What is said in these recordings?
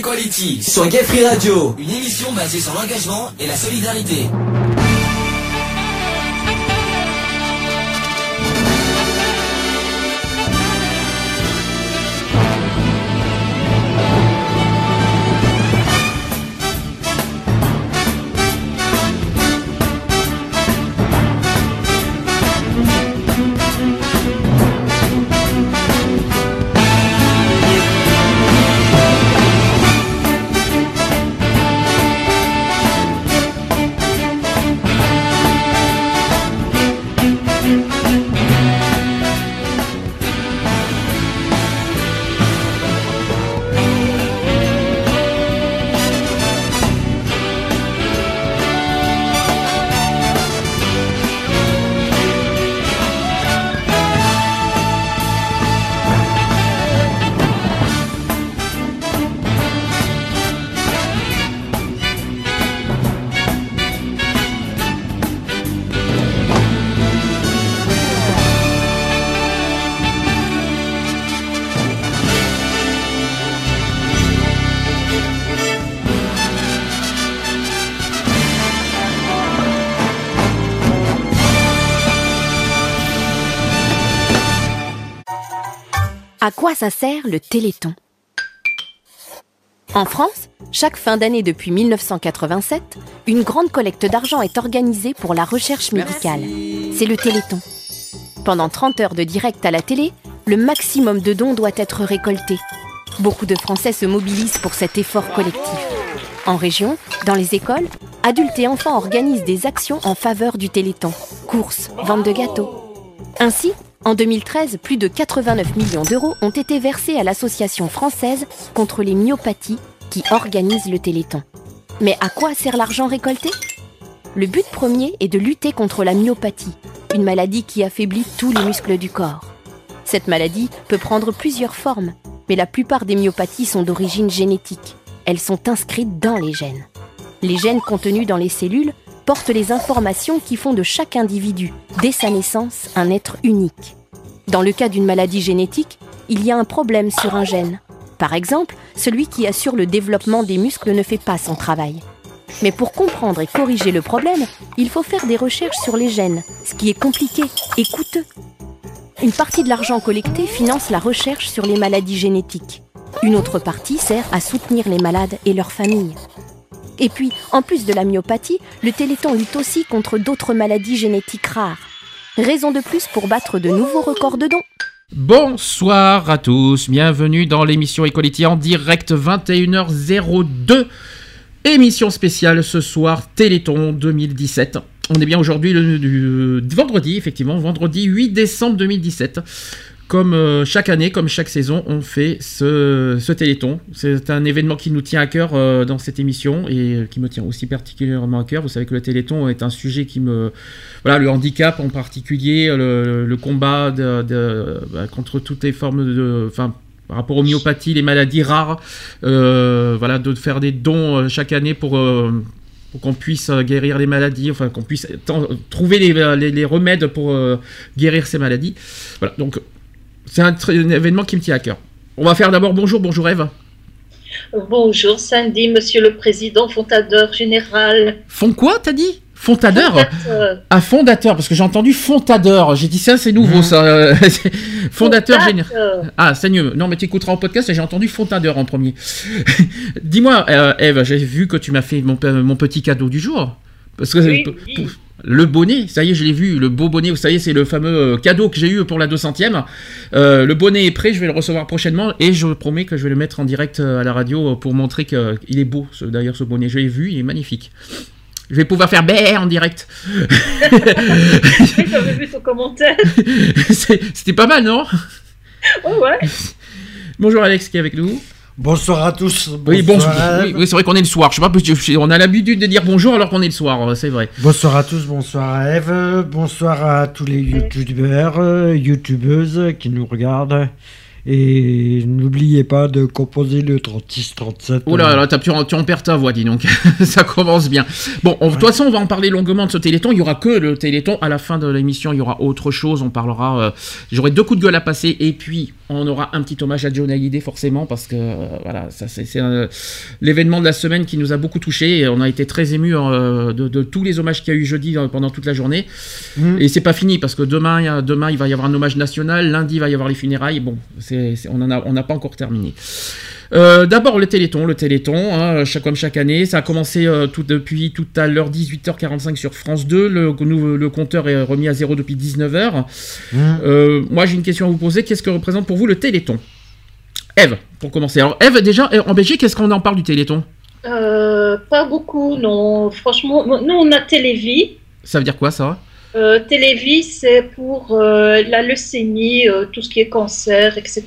Equality sur Gay Free Radio, une émission basée sur l'engagement et la solidarité. Ça sert le Téléthon En France, chaque fin d'année depuis 1987, une grande collecte d'argent est organisée pour la recherche médicale. C'est le Téléthon. Pendant 30 heures de direct à la télé, le maximum de dons doit être récolté. Beaucoup de Français se mobilisent pour cet effort collectif. En région, dans les écoles, adultes et enfants organisent des actions en faveur du Téléthon. Courses, vente de gâteaux. Ainsi, en 2013, plus de 89 millions d'euros ont été versés à l'Association française contre les myopathies qui organise le Téléthon. Mais à quoi sert l'argent récolté? Le but premier est de lutter contre la myopathie, une maladie qui affaiblit tous les muscles du corps. Cette maladie peut prendre plusieurs formes, mais la plupart des myopathies sont d'origine génétique. Elles sont inscrites dans les gènes. Les gènes contenus dans les cellules portent les informations qui font de chaque individu, dès sa naissance, un être unique. Dans le cas d'une maladie génétique, il y a un problème sur un gène. Par exemple, celui qui assure le développement des muscles ne fait pas son travail. Mais pour comprendre et corriger le problème, il faut faire des recherches sur les gènes, ce qui est compliqué et coûteux. Une partie de l'argent collecté finance la recherche sur les maladies génétiques. Une autre partie sert à soutenir les malades et leurs familles. Et puis, en plus de la myopathie, le Téléthon lutte aussi contre d'autres maladies génétiques rares. Raison de plus pour battre de nouveaux records de dons. Bonsoir à tous, bienvenue dans l'émission Equality en direct 21h02. Émission spéciale ce soir, Téléthon 2017. On est bien aujourd'hui le, vendredi, effectivement, vendredi 8 décembre 2017 comme euh, chaque année, comme chaque saison, on fait ce, Téléthon. C'est un événement qui nous tient à cœur euh, dans cette émission et euh, qui me tient aussi particulièrement à cœur. Vous savez que le Téléthon est un sujet qui me... Voilà, le handicap en particulier, le, combat bah, contre toutes les formes de... Enfin, par rapport aux myopathies, les maladies rares, voilà, de faire des dons chaque année pour, pour qu'on puisse guérir les maladies, enfin qu'on puisse trouver les, remèdes pour guérir ces maladies. Voilà, donc c'est un, événement qui me tient à cœur. On va faire d'abord bonjour, bonjour Eve. Bonjour Sandy, monsieur le président fondateur général. Font quoi, t'as dit? Fontadeur? Fondateur. Ah, fondateur, parce que j'ai entendu fontadeur. J'ai dit ça, c'est nouveau mmh. ça. fondateur général. Ah, c'est mieux. Non, mais tu écouteras en podcast et j'ai entendu fontadeur en premier. Dis-moi, euh, Eve, j'ai vu que tu m'as fait mon, petit cadeau du jour. Parce que oui, le bonnet, ça y est, je l'ai vu, le beau bonnet, vous savez, c'est le fameux euh, cadeau que j'ai eu pour la 200e. Euh, le bonnet est prêt, je vais le recevoir prochainement et je promets que je vais le mettre en direct euh, à la radio pour montrer qu'il est beau, d'ailleurs, ce bonnet. Je l'ai vu, il est magnifique. Je vais pouvoir faire bé en direct. J'avais vu son commentaire. C'était pas mal, non? Oh ouais. Bonjour Alex qui est avec nous? Bonsoir à tous. oui, bonjour. Oui, c'est vrai qu'on est le soir. Je sais pas, on a l'habitude de dire bonjour alors qu'on est le soir, c'est vrai. Bonsoir à tous, bonsoir à Eve, bonsoir à tous les youtubeurs, euh, youtubeuses qui nous regardent. Et n'oubliez pas de composer le 36-37. Oh là là, pu, tu en perds ta voix, dis donc. ça commence bien. Bon, de toute façon, on va en parler longuement de ce Téléthon. Il y aura que le Téléthon. À la fin de l'émission, il y aura autre chose. On parlera. euh, J'aurai deux coups de gueule à passer. Et puis, on aura un petit hommage à John Hallyday, forcément, parce que euh, voilà, ça c'est euh, l'événement de la semaine qui nous a beaucoup touché. Et on a été très émus euh, de, de tous les hommages qu'il y a eu jeudi euh, pendant toute la journée. Mhm. Et c'est pas fini parce que demain, demain, il va y avoir un hommage national. Lundi, il va y avoir les funérailles. Bon, c'est, c'est- on n'a pas encore terminé. Euh, D'abord le Téléthon, le Téléthon, hein, chaque, comme chaque année, ça a commencé euh, tout, depuis tout à l'heure 18h45 sur France 2, le, compteur est remis à zéro depuis 19h. Hum. Euh, moi j'ai une question à vous poser, qu'est-ce que représente pour vous le Téléthon? Eve, pour commencer. Alors Eve, déjà, en Belgique, est-ce qu'on en parle du Téléthon? Euh, pas beaucoup, non. Franchement, nous, on a Télévie. Ça veut dire quoi ça? Euh, Télévie, c'est pour euh, la leucémie, euh, tout ce qui est cancer, etc.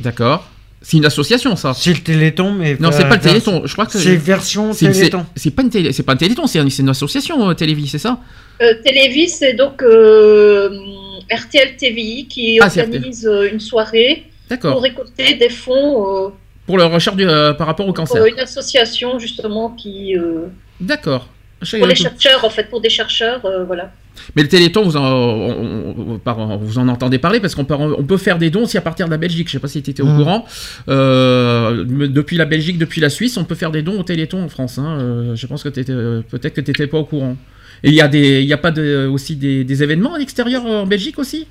D'accord. C'est une association ça C'est le Téléthon, mais. Non, c'est pas le Téléthon, je crois que... C'est version Téléthon. C'est pas, une télé- c'est pas un Téléthon, c'est un- c'est une association euh, Télévis, c'est ça? Euh, Télévis, c'est donc euh, RTL TVI qui Ah, organise une soirée D'accord. pour récolter des fonds euh, Pour la recherche du- euh, par rapport au pour cancer. une association justement qui euh, D'accord. Pour les chercheurs en fait, pour des chercheurs, euh, voilà. Mais le Téléthon, vous en, on- on- par- vous en entendez parler parce qu'on peut, on peut faire des dons aussi à partir de la Belgique. Je sais pas si tu étais au Mhm. courant. Euh, depuis la Belgique, depuis la Suisse, on peut faire des dons au Téléthon en France. hein. Euh, je pense que euh, peut-être que tu n'étais pas au courant. Et il y a, des, il y a pas de, aussi des, des événements à l'extérieur en Belgique aussi?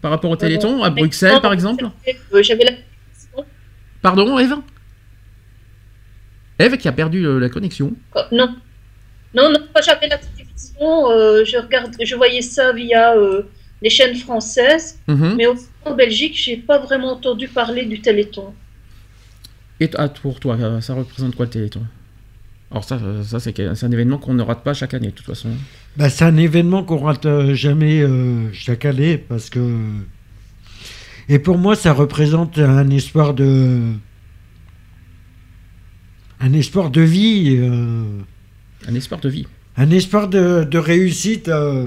Par rapport au Téléthon, à Bruxelles par exemple? J'avais la Pardon, Eve? Eve qui a perdu la connexion. Non, non, non, j'avais la télévision, euh, je, regarde, je voyais ça via euh, les chaînes françaises, Mhm. mais au- en Belgique, j'ai pas vraiment entendu parler du Téléthon. Et t- ah, pour toi, ça représente quoi le Téléthon? Alors ça, ça c'est un événement qu'on ne rate pas chaque année de toute façon. Bah, c'est un événement qu'on rate euh, jamais euh, chaque année parce que. Et pour moi, ça représente un espoir de. Un espoir de vie, euh, Un espoir de vie. Un espoir de, réussite euh,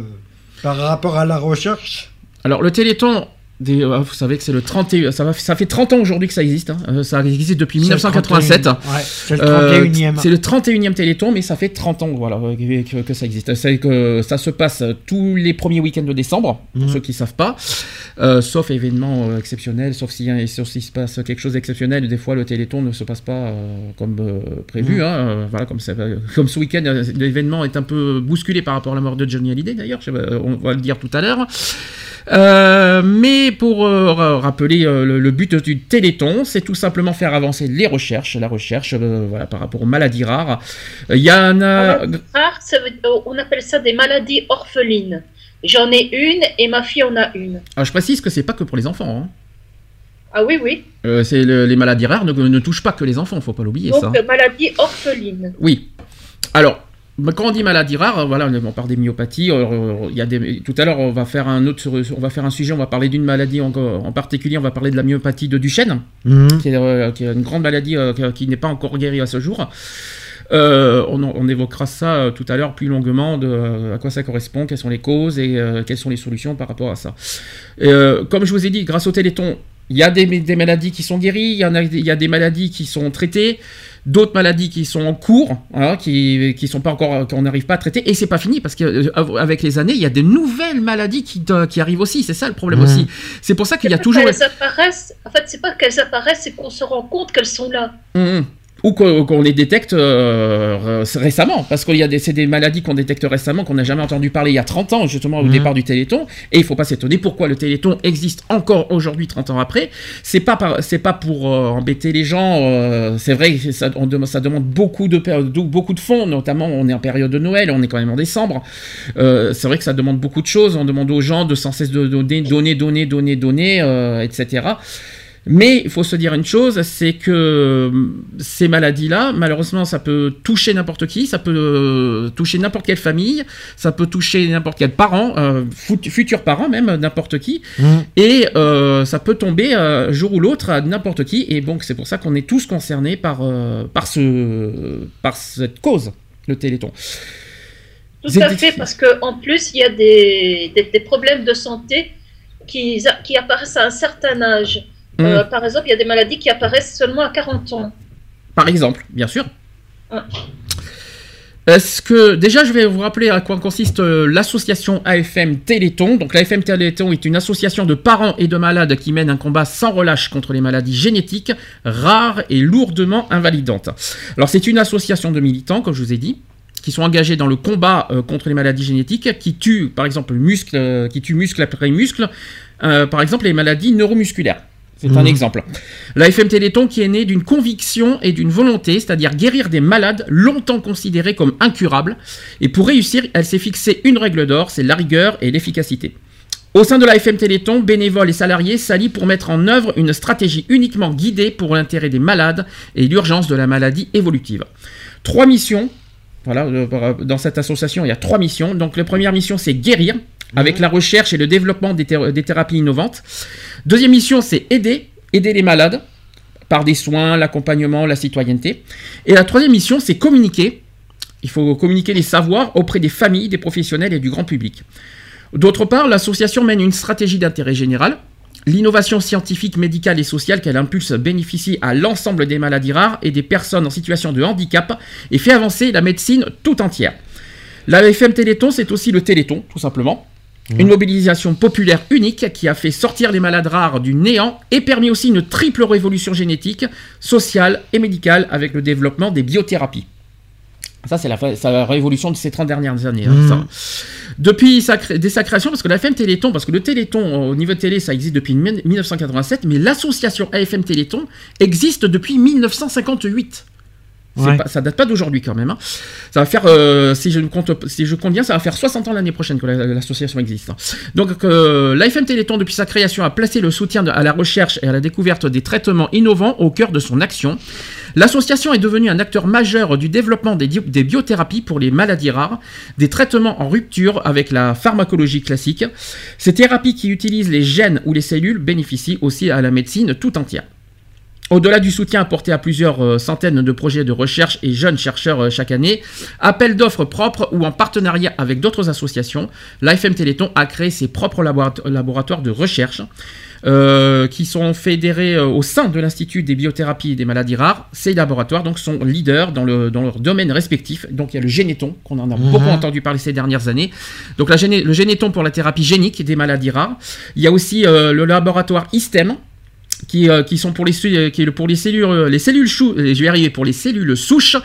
par rapport à la recherche? Alors le Téléthon, des- euh, vous savez que c'est le 31, ça, va, ça fait 30 ans aujourd'hui que ça existe. hein. Euh, ça existe depuis C'est le 1987. 31e. Ouais, c'est le Euh, 31e. c'est le 31e Téléthon, mais ça fait 30 ans voilà, euh, que, que ça existe. C'est que ça se passe tous les premiers week-ends de décembre, pour Mhm. ceux qui ne savent pas. Euh, sauf événement euh, exceptionnel, sauf s'il si, sauf s'il se passe quelque chose d'exceptionnel. Des fois, le Téléthon ne se passe pas euh, comme prévu. Mhm. hein. Voilà, comme, ça, comme ce week-end, l'événement est un peu bousculé par rapport à la mort de Johnny Hallyday, d'ailleurs. On va le dire tout à l'heure. Euh, mais pour euh, ra- rappeler euh, le, le but du Téléthon, c'est tout simplement faire avancer les recherches, la recherche voilà, par rapport aux maladies rares. Il y en a... Rare, ça veut- on appelle ça des maladies orphelines. J'en ai une et ma fille en a une. Alors, je précise que c'est pas que pour les enfants. hein. Ah oui, oui. C'est le- les maladies rares ne, ne touchent pas que les enfants, faut pas l'oublier ça. Donc, euh, maladie orpheline. Oui. Alors, quand on dit maladie rare, voilà, on parle des myopathies. euh, Il y a des, tout à l'heure, on va faire un autre, on va faire un sujet, on va parler d'une maladie en, en particulier, on va parler de la myopathie de Duchenne, Mhm. qui est, euh, qui est une grande maladie euh, qui, qui n'est pas encore guérie à ce jour. Euh, on, évoquera ça euh, tout à l'heure plus longuement, de euh, à quoi ça correspond, quelles sont les causes et euh, quelles sont les solutions par rapport à ça. Euh, comme je vous ai dit, grâce au Téléthon, il y a des, des maladies qui sont guéries, il y, en a, il y a des maladies qui sont traitées, d'autres maladies qui sont en cours, voilà, qui qui sont pas encore qu'on n'arrive pas à traiter, et c'est pas fini parce qu'avec les années, il y a des nouvelles maladies qui, qui arrivent aussi. C'est ça le problème aussi. C'est pour ça qu'il y a toujours. qu'elles apparaissent. En fait, c'est pas qu'elles apparaissent, c'est qu'on se rend compte qu'elles sont là. Mhm. Ou qu'on les détecte euh, récemment, parce qu'il y a des, c'est des maladies qu'on détecte récemment, qu'on n'a jamais entendu parler il y a 30 ans, justement au Mhm. départ du Téléthon, et il faut pas s'étonner pourquoi le Téléthon existe encore aujourd'hui, 30 ans après. C'est pas, par- c'est pas pour euh, embêter les gens, euh, c'est vrai, ça, on ça demande beaucoup de- beaucoup de fonds, notamment on est en période de Noël, on est quand même en décembre. Euh, c'est vrai que ça demande beaucoup de choses, on demande aux gens de sans cesse de donner, donner, donner, donner, donner, euh, etc. Mais il faut se dire une chose, c'est que hum, ces maladies-là, malheureusement, ça peut toucher n'importe qui, ça peut euh, toucher n'importe quelle famille, ça peut toucher n'importe quel parent, euh, fut- futur parent même, n'importe qui, Mhm. et euh, ça peut tomber un jour ou l'autre à n'importe qui, et donc c'est pour ça qu'on est tous concernés par, euh, par, ce, par cette cause, le Téléthon. Tout à fait, parce qu'en plus, il y a des, des, des problèmes de santé qui, qui apparaissent à un certain âge. Euh, Mm. par exemple, il y a des maladies qui apparaissent seulement à 40 ans. Par exemple, bien sûr. Ouais. Est-ce que déjà je vais vous rappeler à quoi consiste euh, l'association AFM Téléthon. Donc l'AFM Téléthon est une association de parents et de malades qui mène un combat sans relâche contre les maladies génétiques rares et lourdement invalidantes. Alors c'est une association de militants, comme je vous ai dit, qui sont engagés dans le combat euh, contre les maladies génétiques, qui tuent par exemple muscle, euh, qui tuent muscle après muscle, euh, par exemple les maladies neuromusculaires. C'est un Mhm. exemple. La FM Téléthon qui est née d'une conviction et d'une volonté, c'est-à-dire guérir des malades longtemps considérés comme incurables. Et pour réussir, elle s'est fixé une règle d'or, c'est la rigueur et l'efficacité. Au sein de la FM Téléthon, bénévoles et salariés s'allient pour mettre en œuvre une stratégie uniquement guidée pour l'intérêt des malades et l'urgence de la maladie évolutive. Trois missions. Voilà, euh, dans cette association, il y a trois missions. Donc, la première mission, c'est guérir, avec la recherche et le développement des thérapies innovantes. Deuxième mission, c'est aider, aider les malades par des soins, l'accompagnement, la citoyenneté. Et la troisième mission, c'est communiquer. Il faut communiquer les savoirs auprès des familles, des professionnels et du grand public. D'autre part, l'association mène une stratégie d'intérêt général. L'innovation scientifique, médicale et sociale qu'elle impulse bénéficie à l'ensemble des maladies rares et des personnes en situation de handicap et fait avancer la médecine tout entière. La FM Téléthon, c'est aussi le Téléthon, tout simplement. Une mobilisation populaire unique qui a fait sortir les malades rares du néant et permis aussi une triple révolution génétique, sociale et médicale avec le développement des biothérapies. Ça, c'est la, révolution de ces 30 dernières années. hein, ça. Depuis sa, dès sa création, parce que la FM Téléthon, parce que le Téléthon au niveau de télé, ça existe depuis mi- 1987, mais l'association AFM Téléthon existe depuis 1958. C'est Ouais. pas- ça date pas d'aujourd'hui quand même. hein. Ça va faire, euh, si je ne compte, si je compte bien, ça va faire 60 ans l'année prochaine que la- l'association existe. hein. Donc, euh, l'AFM Téléthon, depuis sa création, a placé le soutien à la recherche et à la découverte des traitements innovants au cœur de son action. L'association est devenue un acteur majeur du développement des, des biothérapies pour les maladies rares, des traitements en rupture avec la pharmacologie classique. Ces thérapies qui utilisent les gènes ou les cellules bénéficient aussi à la médecine tout entière. Au-delà du soutien apporté à plusieurs euh, centaines de projets de recherche et jeunes chercheurs euh, chaque année, appel d'offres propres ou en partenariat avec d'autres associations, l'AFM Téléthon a créé ses propres laborat- laboratoires de recherche euh, qui sont fédérés au sein de l'Institut des biothérapies et des maladies rares. Ces laboratoires donc sont leaders dans, le, dans leur domaine respectif. Donc il y a le Généton, qu'on en a Mhm. beaucoup entendu parler ces dernières années. Donc la le Généton pour la thérapie génique des maladies rares. Il y a aussi euh, le laboratoire ISTEM, qui, euh, qui sont pour les, euh, qui est le- pour les cellules, euh, les cellules chou- je vais arriver, pour les cellules souches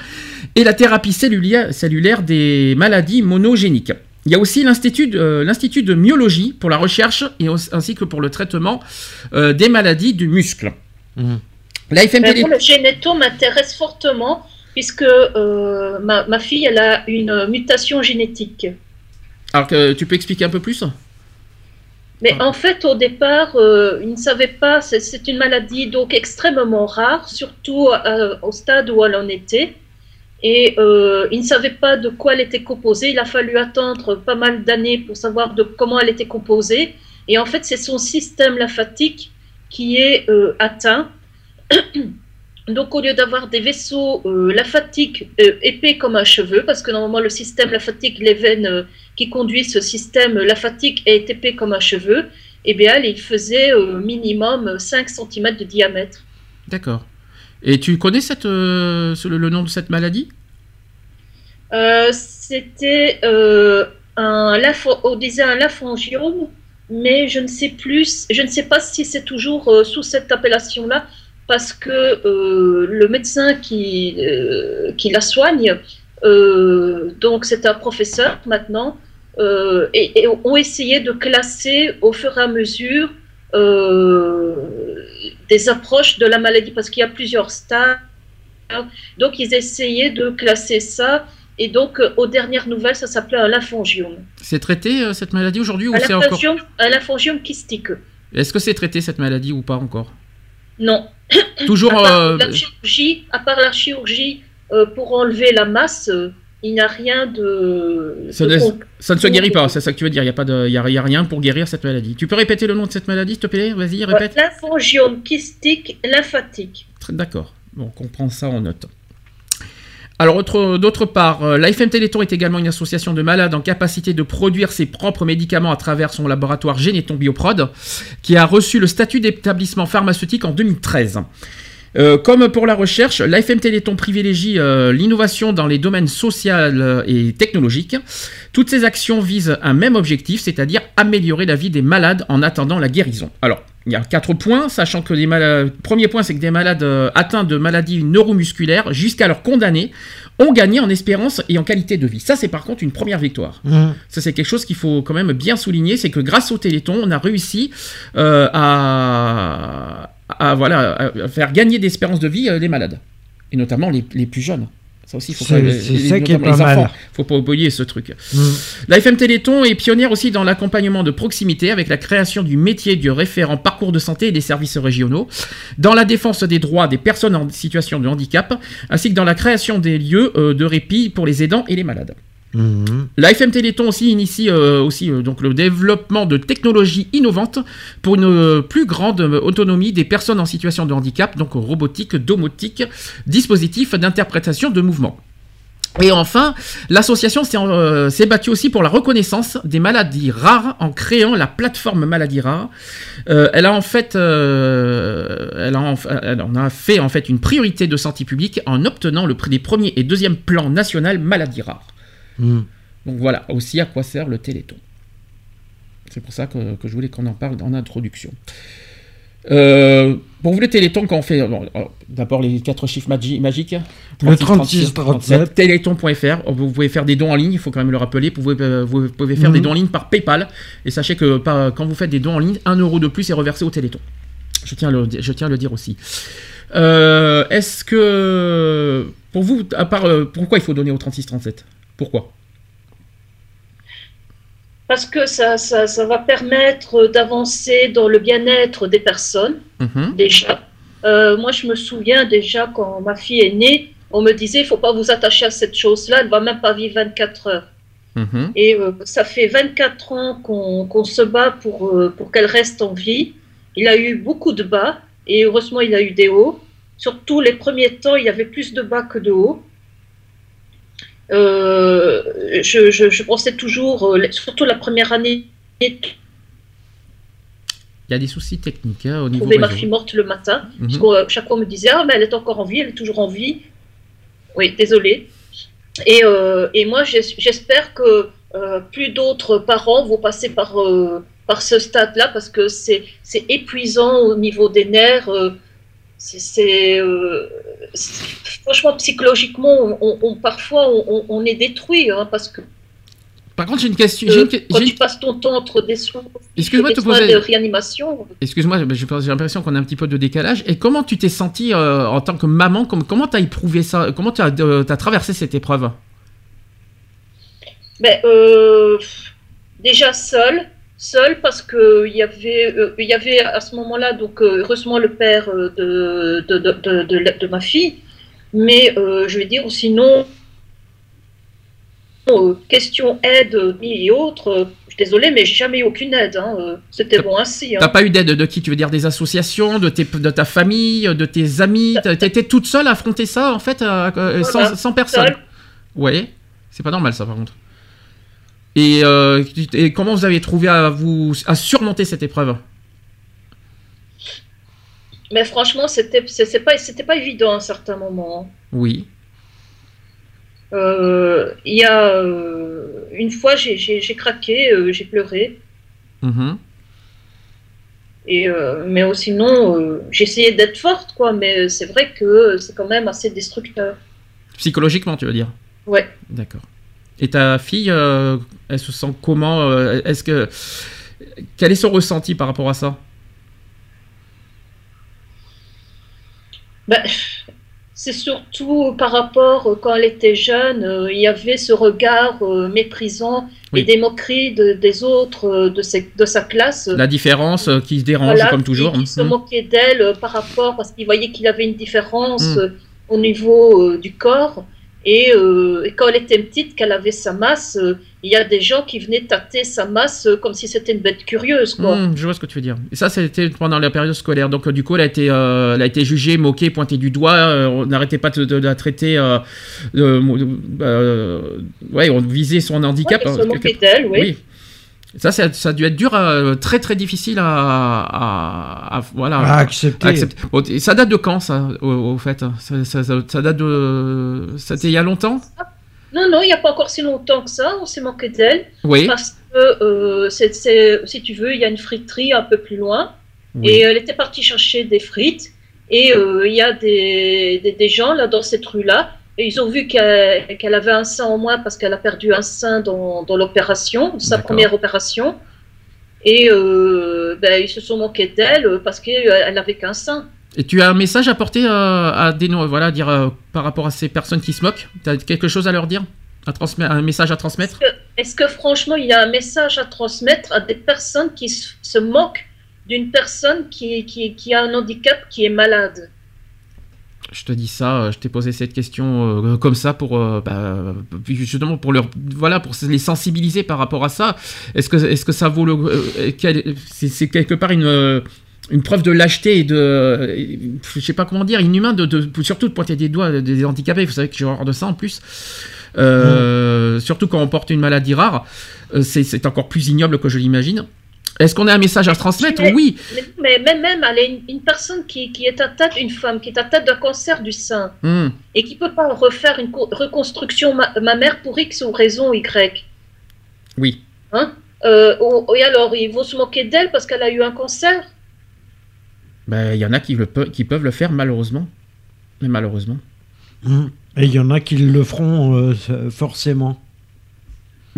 et la thérapie cellulaire, cellulaire des maladies monogéniques. Il y a aussi l'Institut de, euh, myologie pour la recherche et aussi- ainsi que pour le traitement euh, des maladies du muscle. Mhm. La FM Mais Télé- moi, le généto m'intéresse fortement puisque euh, ma, ma fille, elle a une mutation génétique. Alors que tu peux expliquer un peu plus? Mais Ah. en fait, au départ, euh, ils ne savaient pas, c'est- une maladie donc extrêmement rare, surtout euh, au stade où elle en était. Et euh, ils ne savaient pas de quoi elle était composée. Il a fallu attendre pas mal d'années pour savoir de comment elle était composée. Et en fait, c'est son système lymphatique qui est euh, atteint. Donc, au lieu d'avoir des vaisseaux euh, lymphatiques épais comme un cheveu, parce que normalement le système lymphatique, les veines qui conduisent ce système lymphatique est épais comme un cheveu, eh bien, elle, il faisait euh, minimum 5 cm de diamètre. D'accord. Et tu connais cette, euh, le, nom de cette maladie? Euh, C'était euh, un, on disait un lymphangiome, mais je ne sais plus, je ne sais pas si c'est toujours euh, sous cette appellation-là, parce que le médecin qui, qui la soigne, donc c'est un professeur maintenant, euh, et, et ont essayé de classer au fur et à mesure euh, des approches de la maladie, parce qu'il y a plusieurs stades. Donc ils essayaient de classer ça, et donc euh, aux dernières nouvelles, ça s'appelait un lymphangiome. C'est traité cette maladie aujourd'hui ou c'est encore un lymphangiome kystique. Est-ce que c'est traité cette maladie ou pas encore? Non. Toujours. À part la chirurgie, à part la chirurgie pour enlever la masse, il n'y a rien de. Ça de ne se guérit pas, c'est ça que tu veux dire. Il n'y a, pas de- il y a, il y a rien pour guérir cette maladie. Tu peux répéter le nom de cette maladie, s'il te plaît? Vas-y, répète. Lymphangiome kystique lymphatique. Très- D'accord. Bon, on prend ça en note. Alors, d'autre part, euh, l'AFM Téléthon est également une association de malades en capacité de produire ses propres médicaments à travers son laboratoire Généton Bioprod, qui a reçu le statut d'établissement pharmaceutique en 2013. Euh, comme pour la recherche, l'AFM Téléthon privilégie euh, l'innovation dans les domaines social et technologiques. Toutes ces actions visent un même objectif, c'est-à-dire améliorer la vie des malades en attendant la guérison. Alors, il y a quatre points, sachant que les malades... Premier point, c'est que des malades euh, atteints de maladies neuromusculaires, jusqu'alors condamnés, ont gagné en espérance et en qualité de vie. Ça, c'est par contre une première victoire. Mmh. Ça, c'est quelque chose qu'il faut quand même bien souligner, c'est que grâce au Téléthon, on a réussi à à, voilà, faire gagner d'espérance de vie euh, les malades, et notamment les, plus jeunes. Ça aussi, faut c'est ça qui est pas mal. Faut pas oublier ce truc. Mm. La FM Téléthon est pionnière aussi dans l'accompagnement de proximité avec la création du métier du référent parcours de santé et des services régionaux, dans la défense des droits des personnes en situation de handicap, ainsi que dans la création des lieux euh, de répit pour les aidants et les malades. La FM Téléthon aussi initie euh, aussi euh, donc le développement de technologies innovantes pour une euh, plus grande autonomie des personnes en situation de handicap, donc robotique, domotique, dispositifs d'interprétation de mouvements. Et enfin, l'association s'est battue aussi pour la reconnaissance des maladies rares en créant la plateforme Maladies Rares. elle a en fait, en, a fait en fait une priorité de santé publique en obtenant le prix des premiers et deuxième plans national Maladies Rares. Hmm. Donc voilà aussi à quoi sert le Téléthon. C'est pour ça que, je voulais qu'on en parle en introduction. Euh, pour vous, le Téléthon, quand on fait. D'abord, les quatre chiffres magiques. le 36, 37. Téléthon.fr. Vous pouvez faire des dons en ligne, il faut quand même le rappeler. Vous pouvez, euh, vous pouvez faire des hmm. dons en ligne par PayPal. Et sachez que quand vous faites des dons en ligne, un euro de plus est reversé au Téléthon. Je tiens, le, je tiens à le dire aussi. Euh, est-ce que. Pour vous, à part. pourquoi il faut donner au 36-37 pourquoi? Parce que ça, ça, va permettre d'avancer dans le bien-être des personnes, mhm. déjà. Euh, moi, je me souviens déjà quand ma fille est née, on me disait, il ne faut pas vous attacher à cette chose-là, elle ne va même pas vivre 24 heures. Mhm. Et euh, ça fait 24 ans qu'on se bat pour, euh, pour qu'elle reste en vie. Il a eu beaucoup de bas, et heureusement, il a eu des hauts. Surtout les premiers temps, il y avait plus de bas que de hauts. Euh, je, pensais toujours, euh, surtout la première année. Il y a des soucis techniques hein, au niveau. Trouver ma fille morte le matin. Mhm. Euh, chaque fois on me disait Ah, mais elle est encore en vie, elle est toujours en vie. Oui, désolé. Et, et moi, j'espère que plus d'autres parents vont passer par, par ce stade-là parce que c'est épuisant au niveau des nerfs. C'est franchement, psychologiquement, on, parfois, on, est détruit, hein, parce que. Par contre, j'ai une question. Euh, quand tu passes ton temps entre des soins, Excuse-moi de, poser... de réanimation. Excuse-moi, j'ai l'impression qu'on a un petit peu de décalage. Et comment tu t'es senti euh, en tant que maman Comment tu as éprouvé ça Comment tu as, euh, as, traversé cette épreuve? Ben, Déjà seule seul parce que il y avait il y avait à ce moment-là donc heureusement le père de de, de, de, de, ma fille mais euh, je vais dire, sinon, euh, question aide et autres, euh, je suis désolé, mais j'ai jamais eu aucune aide. Hein, C'était bon ainsi. Hein. T'as pas eu d'aide de qui Tu veux dire des associations, de, tes, de ta famille, de tes amis T'étais toute seule à affronter ça, en fait, sans, sans, personne? Oui, c'est pas normal ça, par contre. Et, et, comment vous avez trouvé à vous à surmonter cette épreuve? Mais franchement, c'était pas pas évident à un certain moment. Oui. Euh, il y a euh, une fois, j'ai craqué, euh, j'ai pleuré. Mm-hmm. Et mais sinon, j'ai essayé d'être forte, quoi. Mais c'est vrai que c'est quand même assez destructeur. Psychologiquement, tu veux dire? Ouais. D'accord. Et ta fille, elle se sent comment Est-ce que quel est son ressenti par rapport à ça? Ben, c'est surtout par rapport, euh, quand elle était jeune, euh, il y avait ce regard euh, méprisant et des moqueries des autres de, de, sa classe. La différence qui se dérange comme toujours. Qui, se mhm. moquait d'elle par rapport, parce qu'il voyait qu'il avait une différence mhm. au niveau du corps. Et, euh, et quand elle était petite, qu'elle avait sa masse, euh, il y a des gens qui venaient tâter sa masse euh, comme si c'était une bête curieuse, quoi. Hum, je vois ce que tu veux dire. Et ça, c'était pendant la période scolaire. Donc, du coup, elle a été, elle a été jugée, moquée, pointée du doigt. on n'arrêtait pas de, de la traiter. ouais, on visait son handicap. Ouais, se moquaient quelque- d'elle, oui. Ça, ça, ça a dû être dur, euh, très très difficile à, à- à- voilà, À accepter. à accepter. Bon, ça date de quand, ça, au, au fait? Ça, ça- ça- ça date de. C'était il y a longtemps? Non, non, il n'y a pas encore si longtemps que ça, on s'est moqué d'elle. Oui. Parce que, euh, si tu veux, il y a une friterie un peu plus loin. Oui. Et elle était partie chercher des frites. Et euh, il y a des, des, des gens là dans cette rue-là. Et ils ont vu qu'elle avait un sein en moins parce qu'elle a perdu un sein dans, dans l'opération, sa première opération. Et euh, ben, ils se sont moqués d'elle euh, parce qu'elle n'avait qu'un sein. Et tu as un message à porter euh, à des voilà, dire euh, par rapport à ces personnes qui se moquent? Tu as quelque chose à leur dire? À Un message à transmettre? Est-ce que franchement, il y a un message à transmettre à des personnes qui se, se moquent d'une personne qui, qui, qui a un handicap, qui est malade? Je te dis ça, euh, je t'ai posé cette question euh, comme ça pour euh, bah, justement pour leur voilà pour les sensibiliser par rapport à ça. Est-ce que est-ce que ça vaut le euh, quel- c'est c'est quelque part une une preuve de lâcheté et de je sais pas comment dire inhumain de, de- surtout de pointer des doigts des handicapés. Vous savez que j'ai horreur de ça en plus. Surtout quand on porte une maladie rare, c'est c'est encore plus ignoble que je l'imagine. Est-ce qu'on a un message à transmettre? Mais- Oui. Mais, mais même, même elle est une, une personne qui, qui est atteinte, une femme qui est atteinte d'un cancer du sein Hmm. et qui peut pas refaire une co- reconstruction ma- mammaire pour X ou raison Y. Oui. Hein? Euh, et alors, ils vont se moquer d'elle parce qu'elle a eu un cancer? Ben, il y en a qui, le pe- qui peuvent le faire malheureusement. Mais malheureusement. Hum. Et il y en a qui le feront euh, forcément.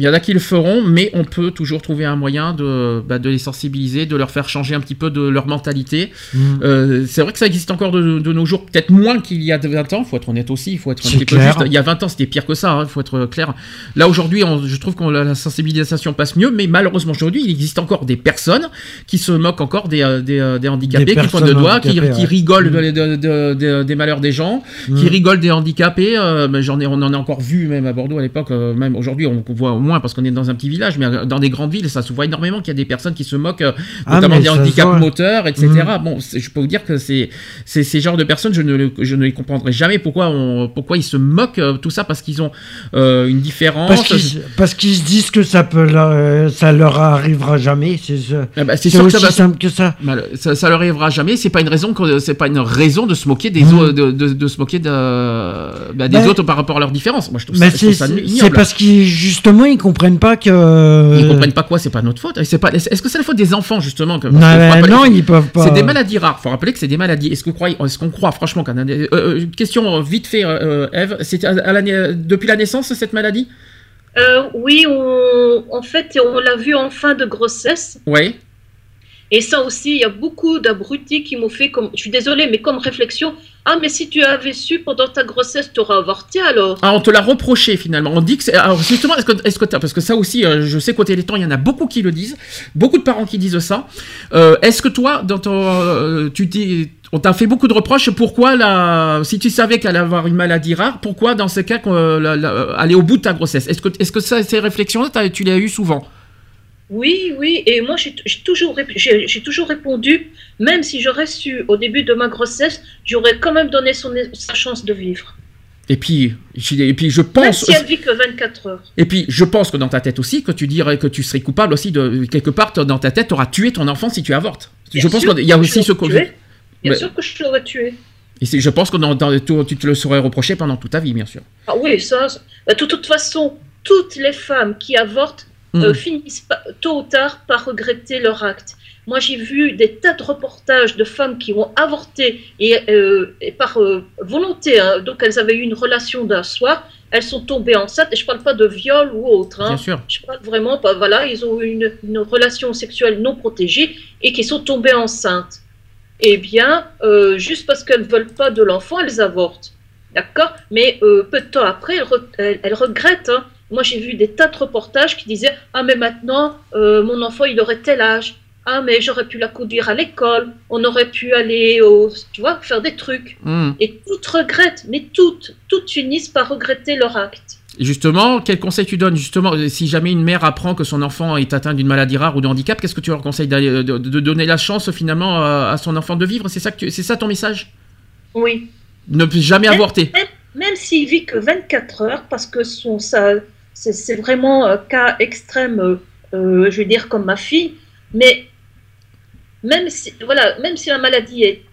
Il y en a qui le feront, mais on peut toujours trouver un moyen de, bah, de les sensibiliser, de leur faire changer un petit peu de leur mentalité. Hum. Euh, c'est vrai que ça existe encore de, de nos jours, peut-être moins qu'il y a 20 ans, il faut être honnête aussi, il faut être un peu clair. juste. Il y a 20 ans, c'était pire que ça, il faut être clair. Là, aujourd'hui, je trouve que la sensibilisation passe mieux, mais malheureusement, aujourd'hui, il existe encore des personnes qui se moquent encore des, euh, des, euh, des handicapés, Des qui de personnes doigts, qui, rigolent Mm. de- de- de- de- des malheurs des gens, qui Hum. rigolent des handicapés. euh, j'en ai, on en a encore vu même à Bordeaux à l'époque, euh, même aujourd'hui, on voit au moins parce qu'on est dans un petit village, mais dans des grandes villes, ça se voit énormément qu'il y a des personnes qui se moquent, euh, Ah, notamment des handicaps moteurs, etc. Mhm. Bon, je peux vous dire que c'est ces genres de personnes, je ne, je ne les comprendrai jamais pourquoi, on, pourquoi ils se moquent, euh, tout ça parce qu'ils ont euh, une différence. Parce qu'ils se disent que ça, peut leur, euh, ça leur arrivera jamais. C'est. Ah bah, sûr que aussi ça, va- simple que ça. Ça, ça leur arrivera jamais. C'est pas une raison que c'est pas une raison de se moquer des Mhm. autres, de, de- de se moquer de, bah, des Mais- autres par rapport à leurs différences. Moi, je trouve Mais ça, c'est parce qu'ils justement ils comprennent pas que. Ils comprennent pas quoi, c'est pas notre faute. C'est pas. Est-ce que c'est la faute des enfants justement que, Non, non, ils peuvent pas. C'est des maladies rares. Faut rappeler que c'est des maladies. Est-ce qu'on croit, est-ce qu'on croit franchement qu'un euh, euh, question euh, vite fait, euh, Eve, c'est à, la depuis la naissance cette maladie? Euh, Oui, on, en fait, on l'a vu en fin de grossesse. Oui. Et ça aussi, il y a beaucoup d'abrutis qui m'ont fait, comme, je suis désolée, mais comme réflexion, ah, mais si tu avais su pendant ta grossesse, tu aurais avorté alors? Ah, on te l'a reproché finalement. On dit que. Alors justement, est-ce que, est-ce que parce que ça aussi, euh, je sais qu'au Téléthon, il y en a beaucoup qui le disent, beaucoup de parents qui disent ça. Euh, est-ce que toi, dans ton, euh, tu dis, on t'a fait beaucoup de reproches. Pourquoi la, si tu savais qu'elle allait avoir une maladie rare, pourquoi dans ce cas la- aller au bout de ta grossesse? Est-ce que, est-ce que ça, ces réflexions-là, t'as- tu les as eues souvent? Oui, oui, et moi j'ai toujours, j'ai toujours répondu, même si j'aurais su au début de ma grossesse, j'aurais quand même donné son, sa chance de vivre. Et puis, je- et puis je Même pense. si elle vit que 24 heures. Et puis, je pense que dans ta tête aussi, que tu dirais que tu serais coupable aussi de quelque part dans ta tête, tu auras tué ton enfant si tu avortes. Bien je pense qu'il y a aussi ce côté. Bien sûr que je l'aurais tué. Et je pense que dans, dans- tu, tu te le serais reproché pendant toute ta vie, bien sûr. Ah oui, ça, ça- bah, de toute façon, toutes les femmes qui avortent Euh, finissent pas- tôt ou tard par regretter leur acte. Moi, j'ai vu des tas de reportages de femmes qui ont avorté et, euh, et par euh, volonté, hein, donc elles avaient eu une relation d'un soir, elles sont tombées enceintes, et je parle pas de viol ou autre. hein. Bien sûr. Je parle vraiment pas, voilà, ils ont eu une, une relation sexuelle non protégée et qui sont tombées enceintes. Eh bien, euh, juste parce qu'elles ne veulent pas de l'enfant, elles avortent. D'accord? Mais peu de temps après, elles, re- elles- elles regrettent. hein. Moi, j'ai vu des tas de reportages qui disaient Ah, mais maintenant, euh, mon enfant, il aurait tel âge. ah mais j'aurais pu la conduire à l'école, on aurait pu aller au, tu vois, faire des trucs. Hmm. Et toutes regrettent, mais toutes, toutes finissent par regretter leur acte. Justement, quel conseil tu donnes Justement, si jamais une mère apprend que son enfant est atteint d'une maladie rare ou de handicap, qu'est-ce que tu leur conseilles de, de donner la chance finalement à, son enfant de vivre? C'est ça, que c'est ça ton message? Oui. Ne jamais Même- avorter. Même, même s'il vit que 24 heures, parce que son, ça, c'est, vraiment un cas extrême, euh, euh, je veux dire comme ma fille, mais même si, voilà, même si la maladie est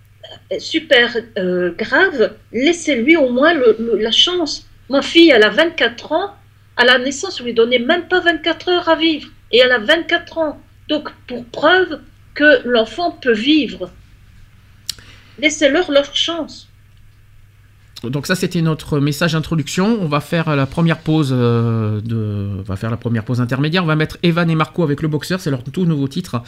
super euh, grave, laissez-lui au moins la chance. Ma fille, elle a 24 ans, à la naissance, on lui donnait même pas 24 heures à vivre, et elle a 24 ans. Donc, pour preuve que l'enfant peut vivre, laissez-leur leur chance. Donc ça, c'était notre message d'introduction. On va faire la première pause euh, de, on va faire la première pause intermédiaire. On va mettre Evan et Marco avec le boxeur. C'est leur tout nouveau titre.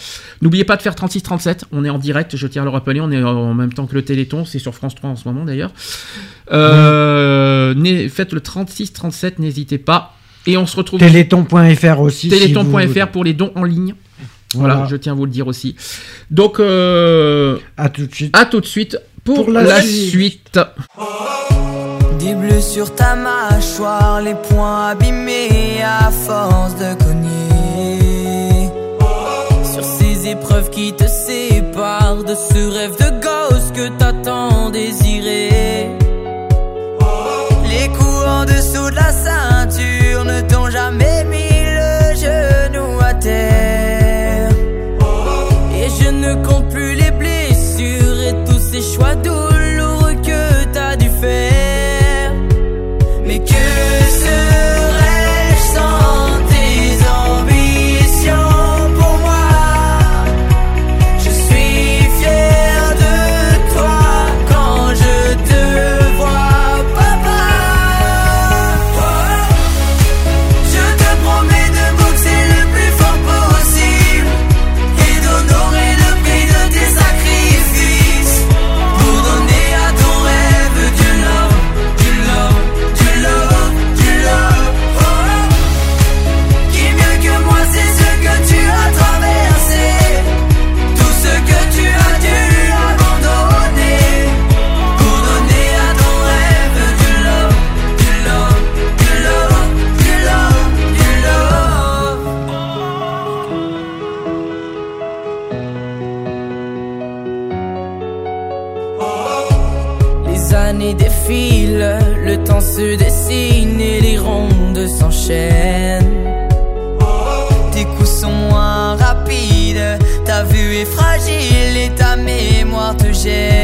N'oubliez pas de faire 36-37. On est en direct. Je tiens à le rappeler. On est en même temps que le Téléthon. C'est sur France 3 en ce moment d'ailleurs. Euh, Faites le 36-37. N'hésitez pas. Et on se retrouve Téléthon.fr aussi. si Téléthon.fr vous- pour les dons en ligne. Voilà, Voilà. je tiens à vous le dire aussi. Donc, euh, À tout de suite. à tout de suite pour, Pour la la, suite. Des bleus sur ta mâchoire, les poings abîmés à force de cogner. Sur ces épreuves qui te séparent de ce rêve de gosse que t'as tant désiré. music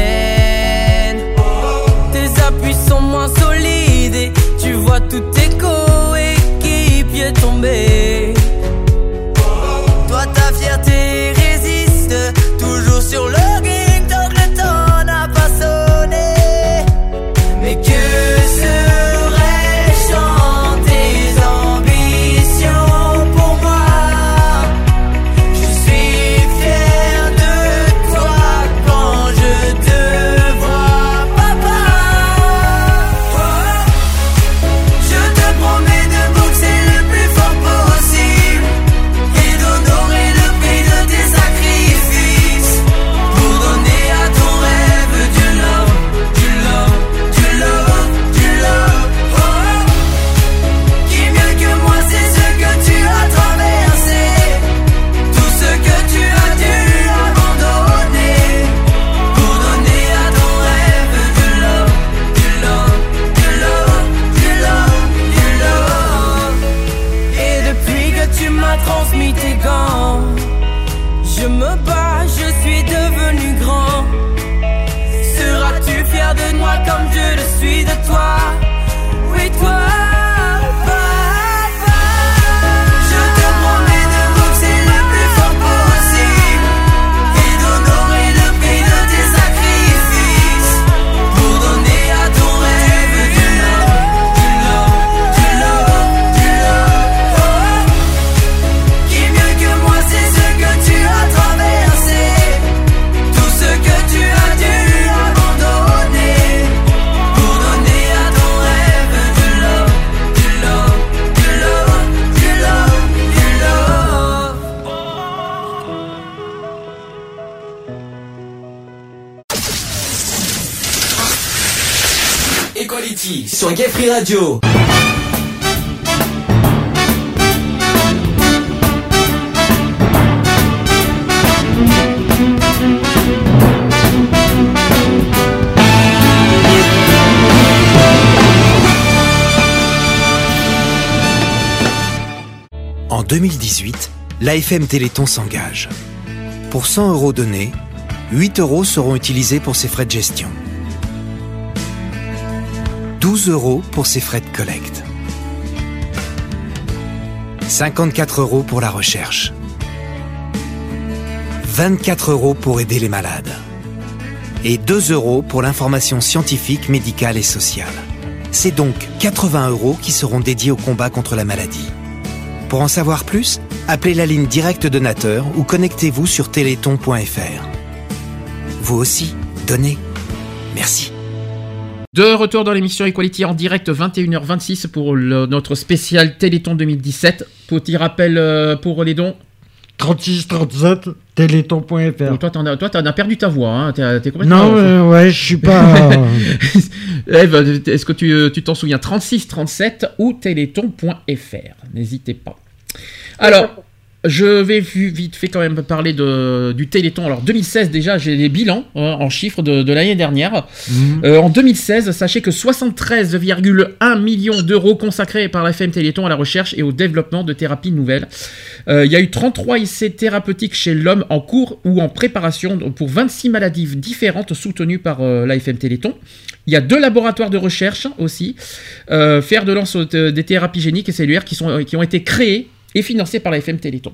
sur Gay Free Radio. En 2018, l'AFM Téléthon s'engage. Pour 100 euros donnés, 8 euros seront utilisés pour ses frais de gestion. 12 euros pour ses frais de collecte. 54 euros pour la recherche. 24 euros pour aider les malades. Et 2 euros pour l'information scientifique, médicale et sociale. C'est donc 80 euros qui seront dédiés au combat contre la maladie. Pour en savoir plus, appelez la ligne directe donateur ou connectez-vous sur téléthon.fr. Vous aussi, donnez. Merci. De retour dans l'émission Equality en direct 21h26 pour le- notre spécial Téléthon 2017. Petit rappel euh, pour les dons. 36 37 téléthon.fr. Toi, t'en as, toi, as perdu ta voix. Hein. T'es, t'es complètement. Non, euh, ouais, je suis pas. Eve, est-ce que tu, euh, tu t'en souviens? 36 37 ou téléthon.fr N'hésitez pas. Alors, je vais vite fait quand même parler de, du Téléthon. Alors 2016 déjà, j'ai les bilans hein, en chiffres de, de l'année dernière. Mhm. Euh, en 2016, sachez que 73,1 millions d'euros consacrés par la FM Téléthon à la recherche et au développement de thérapies nouvelles. Euh, il y a eu 33 essais thérapeutiques chez l'homme en cours ou en préparation pour 26 maladies différentes soutenues par euh, l'AFM Téléthon. Il y a deux laboratoires de recherche aussi, fer de lance des thérapies géniques et cellulaires qui, sont, qui ont été créés et financés par la FM Téléthon.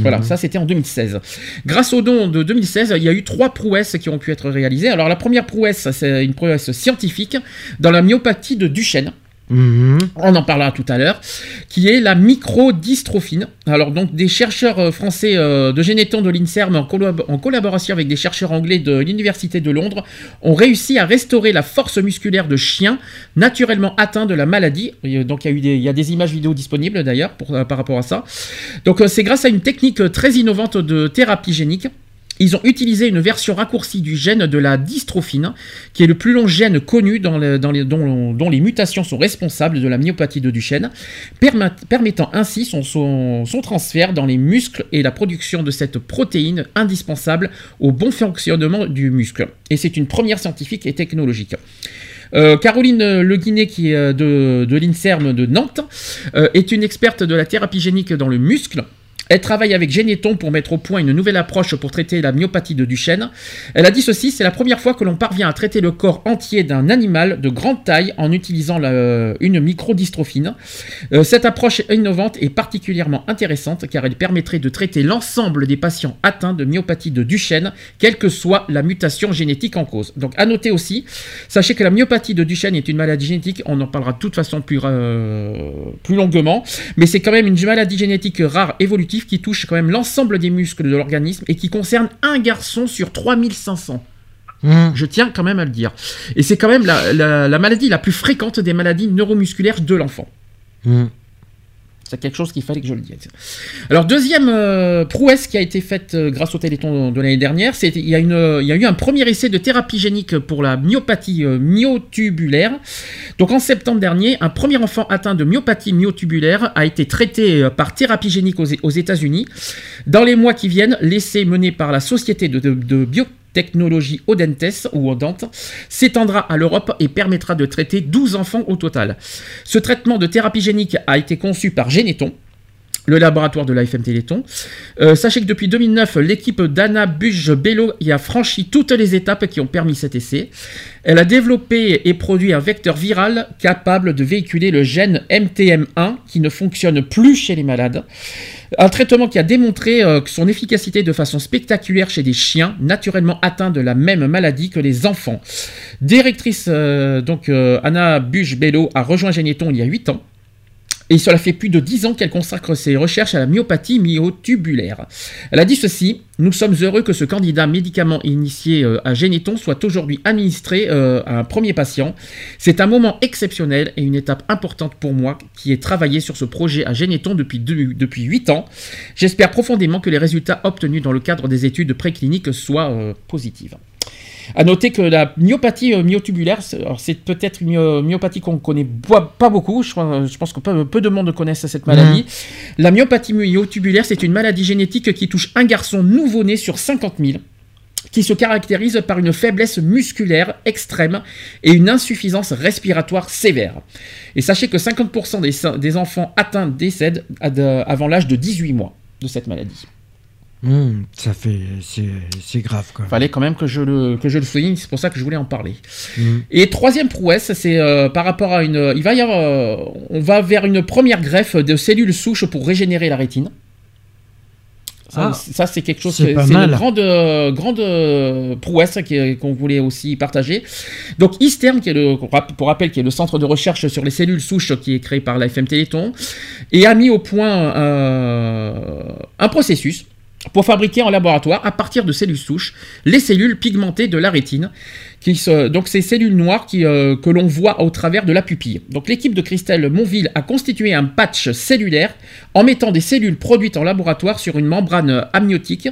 Voilà, ça c'était en 2016. Grâce aux dons de 2016, il y a eu trois prouesses qui ont pu être réalisées. Alors la première prouesse, c'est une prouesse scientifique dans la myopathie de Duchenne. Mhm. On en parlera tout à l'heure, qui est la microdystrophine. Alors donc des chercheurs euh, français euh, de Généton de l'INSERM en, en collaboration avec des chercheurs anglais de l'Université de Londres ont réussi à restaurer la force musculaire de chiens naturellement atteints de la maladie. Donc il y, a des, images vidéo disponibles d'ailleurs euh, par rapport à ça. Donc c'est grâce à une technique très innovante de thérapie génique. Ils ont utilisé une version raccourcie du gène de la dystrophine, qui est le plus long gène connu dont, les mutations sont responsables de la myopathie de Duchenne, permet- permettant ainsi son, transfert dans les muscles et la production de cette protéine indispensable au bon fonctionnement du muscle. Et c'est une première scientifique et technologique. Euh, Caroline Le Guinet, qui est euh, de, de l'INSERM de Nantes, euh, est une experte de la thérapie génique dans le muscle. Elle travaille avec Généton pour mettre au point une nouvelle approche pour traiter la myopathie de Duchenne. Elle a dit ceci, c'est la première fois que l'on parvient à traiter le corps entier d'un animal de grande taille en utilisant la- une microdystrophine. Euh, cette approche innovante est particulièrement intéressante car elle permettrait de traiter l'ensemble des patients atteints de myopathie de Duchenne, quelle que soit la mutation génétique en cause. Donc à noter aussi, sachez que la myopathie de Duchenne est une maladie génétique, on en parlera de toute façon plus, euh, plus longuement, mais c'est quand même une maladie génétique rare évolutive qui touche quand même l'ensemble des muscles de l'organisme et qui concerne un garçon sur 3500. Mhm. Je tiens quand même à le dire. Et c'est quand même la, la- la maladie la plus fréquente des maladies neuromusculaires de l'enfant. Mhm. C'est quelque chose qu'il fallait que je le dise. Alors, deuxième euh, prouesse qui a été faite euh, grâce au Téléthon de l'année dernière, c'est il y, a eu un premier essai de thérapie génique pour la myopathie euh, myotubulaire. Donc, en septembre dernier, un premier enfant atteint de myopathie myotubulaire a été traité par thérapie génique aux, États-Unis. Dans les mois qui viennent, l'essai mené par la société de, de, de biotechnologie Odentes ou Odente s'étendra à l'Europe et permettra de traiter 12 enfants au total. Ce traitement de thérapie génique a été conçu par Généton, le laboratoire de l'AFM Téléthon. Euh, sachez que depuis 2009, l'équipe d'Anna Buge-Bello y a franchi toutes les étapes qui ont permis cet essai. Elle a développé et produit un vecteur viral capable de véhiculer le gène MTM1 qui ne fonctionne plus chez les malades. Un traitement qui a démontré euh, son efficacité de façon spectaculaire chez des chiens naturellement atteints de la même maladie que les enfants. Directrice, euh, donc Anna Buge-Bello a rejoint Généton il y a 8 ans. Et cela fait plus de 10 ans qu'elle consacre ses recherches à la myopathie myotubulaire. Elle a dit ceci Nous sommes heureux que ce candidat médicament initié euh, à Généton soit aujourd'hui administré euh, à un premier patient. C'est un moment exceptionnel et une étape importante pour moi qui ai travaillé sur ce projet à Généton depuis, depuis 8 ans. J'espère profondément que les résultats obtenus dans le cadre des études précliniques soient euh, positifs. À noter que la myopathie myotubulaire, c'est peut-être une myopathie qu'on connaît pas beaucoup. Je, pense que peu, de monde connaissent cette maladie. Mmh. La myopathie myotubulaire, c'est une maladie génétique qui touche un garçon nouveau-né sur 50 000 qui se caractérise par une faiblesse musculaire extrême et une insuffisance respiratoire sévère. Et sachez que 50% des, enfants atteints décèdent avant l'âge de 18 mois de cette maladie. Hmm, ça fait, c'est grave. Il Fallait quand même que je le que je le souligne, c'est pour ça que je voulais en parler. Hmm. Et troisième prouesse, c'est euh, par rapport à une, il va y avoir, euh, on va vers une première greffe de cellules souches pour régénérer la rétine. Ça, ah. c'est quelque chose, c'est une grande, euh, grande euh, prouesse qu'on voulait aussi partager. Donc ISTERM, qui est le, pour rappel, qui est le centre de recherche sur les cellules souches qui est créé par la FM Téléthon, et a mis au point euh, un processus pour fabriquer en laboratoire, à partir de cellules souches, les cellules pigmentées de la rétine, donc ces cellules noires euh, que l'on voit au travers de la pupille. Donc l'équipe de Christelle Monville a constitué un patch cellulaire en mettant des cellules produites en laboratoire sur une membrane amniotique.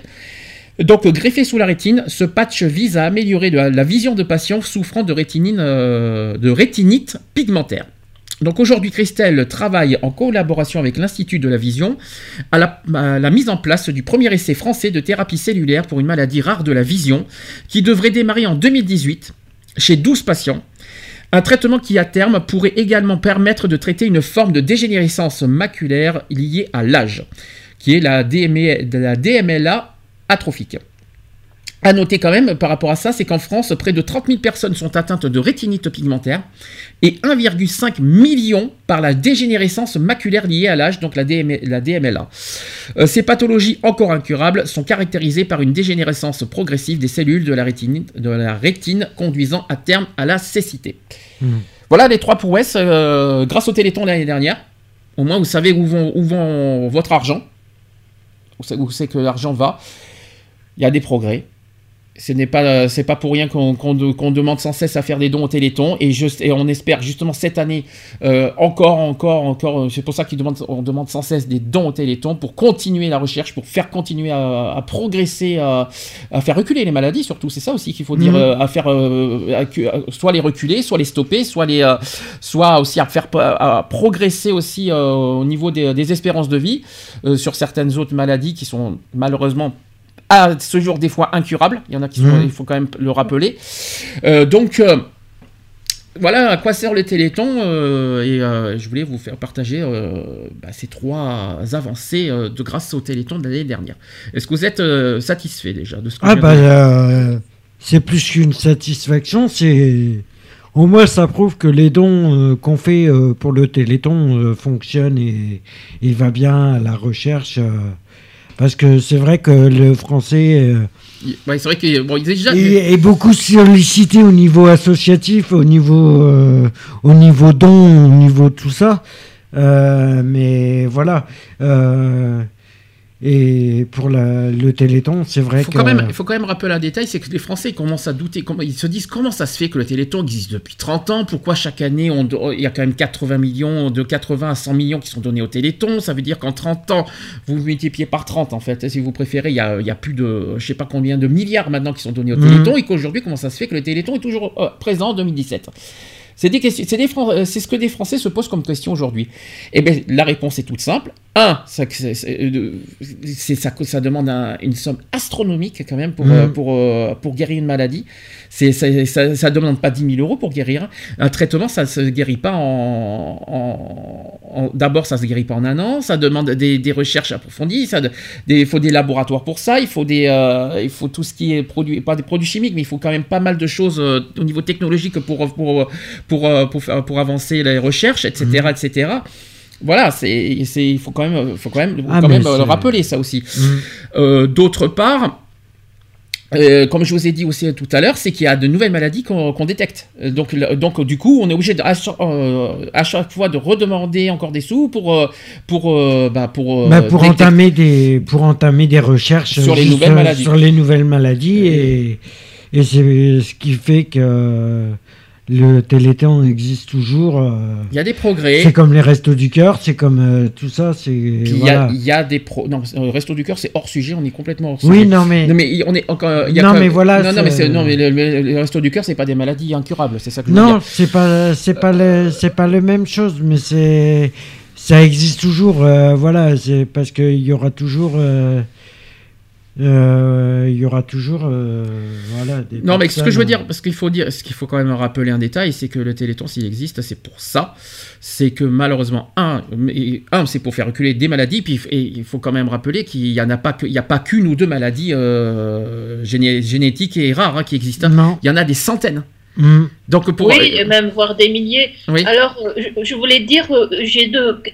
Donc greffé sous la rétine, ce patch vise à améliorer la, vision de patients souffrant de, euh, de rétinite pigmentaire. Donc aujourd'hui, Christelle travaille en collaboration avec l'Institut de la Vision à la, mise en place du premier essai français de thérapie cellulaire pour une maladie rare de la vision qui devrait démarrer en 2018 chez 12 patients. Un traitement qui à terme pourrait également permettre de traiter une forme de dégénérescence maculaire liée à l'âge, qui est la, la DMLA atrophique. À noter quand même par rapport à ça, c'est qu'en France, près de 30 000 personnes sont atteintes de rétinite pigmentaire et 1,5 million par la dégénérescence maculaire liée à l'âge, donc la, DMLA. Euh, ces pathologies encore incurables sont caractérisées par une dégénérescence progressive des cellules de la rétine, de la rétine conduisant à terme à la cécité. Hmm. Voilà les trois prouesses euh, grâce au Téléthon l'année dernière. Au moins, vous savez où vont, où vont votre argent. Où c'est que l'argent va. Il y a des progrès ce n'est pas c'est pas pour rien qu'on demande sans cesse à faire des dons au Téléthon et, et on espère justement cette année euh, encore encore encore c'est pour ça qu'on demande on demande sans cesse des dons au Téléthon pour continuer la recherche pour faire continuer à, progresser à, faire reculer les maladies surtout c'est ça aussi qu'il faut dire mhm. euh, à faire euh, soit les reculer soit les stopper soit les soit aussi à faire à progresser aussi au niveau des, des, espérances de vie sur certaines autres maladies qui sont malheureusement à ce jour des fois incurable. Il y en a qui sont, mmh. il faut quand même le rappeler. Euh, donc euh, voilà à quoi sert le Téléthon euh, et je voulais vous faire partager bah, ces trois avancées de grâce au Téléthon de l'année dernière. Est-ce que vous êtes satisfait déjà de ce que ah bah, c'est plus qu'une satisfaction, c'est au moins ça prouve que les dons qu'on fait pour le Téléthon fonctionnent et il va bien à la recherche. Parce que c'est vrai que le français euh, c'est vrai que bon, déjà... est, beaucoup sollicité au niveau associatif, au niveau, euh, au niveau don, au niveau tout ça. Euh, mais voilà. Et pour le Téléthon, c'est vrai que... même, il faut quand même rappeler un détail, c'est que les Français commencent à douter, ils se disent comment ça se fait que le Téléthon existe depuis 30 ans, pourquoi chaque année on, il y a quand même 80 millions, de 80 à 100 millions qui sont donnés au Téléthon, ça veut dire qu'en 30 ans, vous multipliez par 30 en fait, si vous préférez, il y a, il y a plus de, je sais pas combien de milliards maintenant qui sont donnés au mmh. Téléthon, et qu'aujourd'hui, comment ça se fait que le Téléthon est toujours euh, présent en 2017 c'est euh, c'est ce que des Français se posent comme question aujourd'hui. Eh bien, la réponse est toute simple. Un, ça, euh, ça, ça, demande une somme astronomique quand même pour, mmh. euh, pour, pour guérir une maladie. Ça ne demande pas 10 000 euros pour guérir. Un traitement, ça ne se guérit pas en. D'abord, ça ne se guérit pas en un an. Ça demande des, recherches approfondies. Ça, il faut des laboratoires pour ça. Il faut, des, il faut tout ce qui est produit. Pas des produits chimiques, mais il faut quand même pas mal de choses au niveau technologique pour, pour, pour, euh, pour, pour avancer les recherches, etc. Mhm. etc. Voilà, c'est, il faut quand même, faut quand même, ah, quand même le rappeler ça aussi. Mhm. Euh, d'autre part, euh, comme je vous ai dit aussi tout à l'heure, c'est qu'il y a de nouvelles maladies qu'on détecte. Donc, donc, du coup, on est obligé de, à, chaque, fois de redemander encore des sous pour pour bah, pour bah, pour entamer des pour entamer des recherches sur les nouvelles maladies. Sur les nouvelles maladies et et c'est ce qui fait que le Téléthon existe toujours. euh, Il y a des progrès. c'est comme les restos du cœur, c'est comme euh, tout ça, c'est. Il y a- voilà. il y, a des pro. Non, euh, Resto du cœur, c'est hors sujet. On est complètement hors Oui, sujet. non mais. Non mais on est encore. y a Non, mais voilà, Non, non mais non mais le, le- le resto du cœur, c'est pas des maladies incurables. C'est ça que je veux Non, dire. c'est pas, c'est pas, le, c'est pas la même chose, mais c'est, ça existe toujours. euh, voilà, c'est parce qu'il y aura toujours, euh, il y aura toujours, euh, voilà. Des Non, mais ce que je veux dire, parce qu'il faut dire, ce qu'il faut quand même rappeler un détail, c'est que le Téléthon, s'il existe, c'est pour ça. C'est que malheureusement, un, c'est pour faire reculer des maladies, puis et il faut quand même rappeler qu'il y en a pas que, il y a pas qu'une ou deux maladies euh, géné- génétiques et rares hein, qui existent. Non. Il y en a des centaines. Hmm. Donc pour Oui, et même voire des milliers. Oui. Alors, je, je voulais dire, j'ai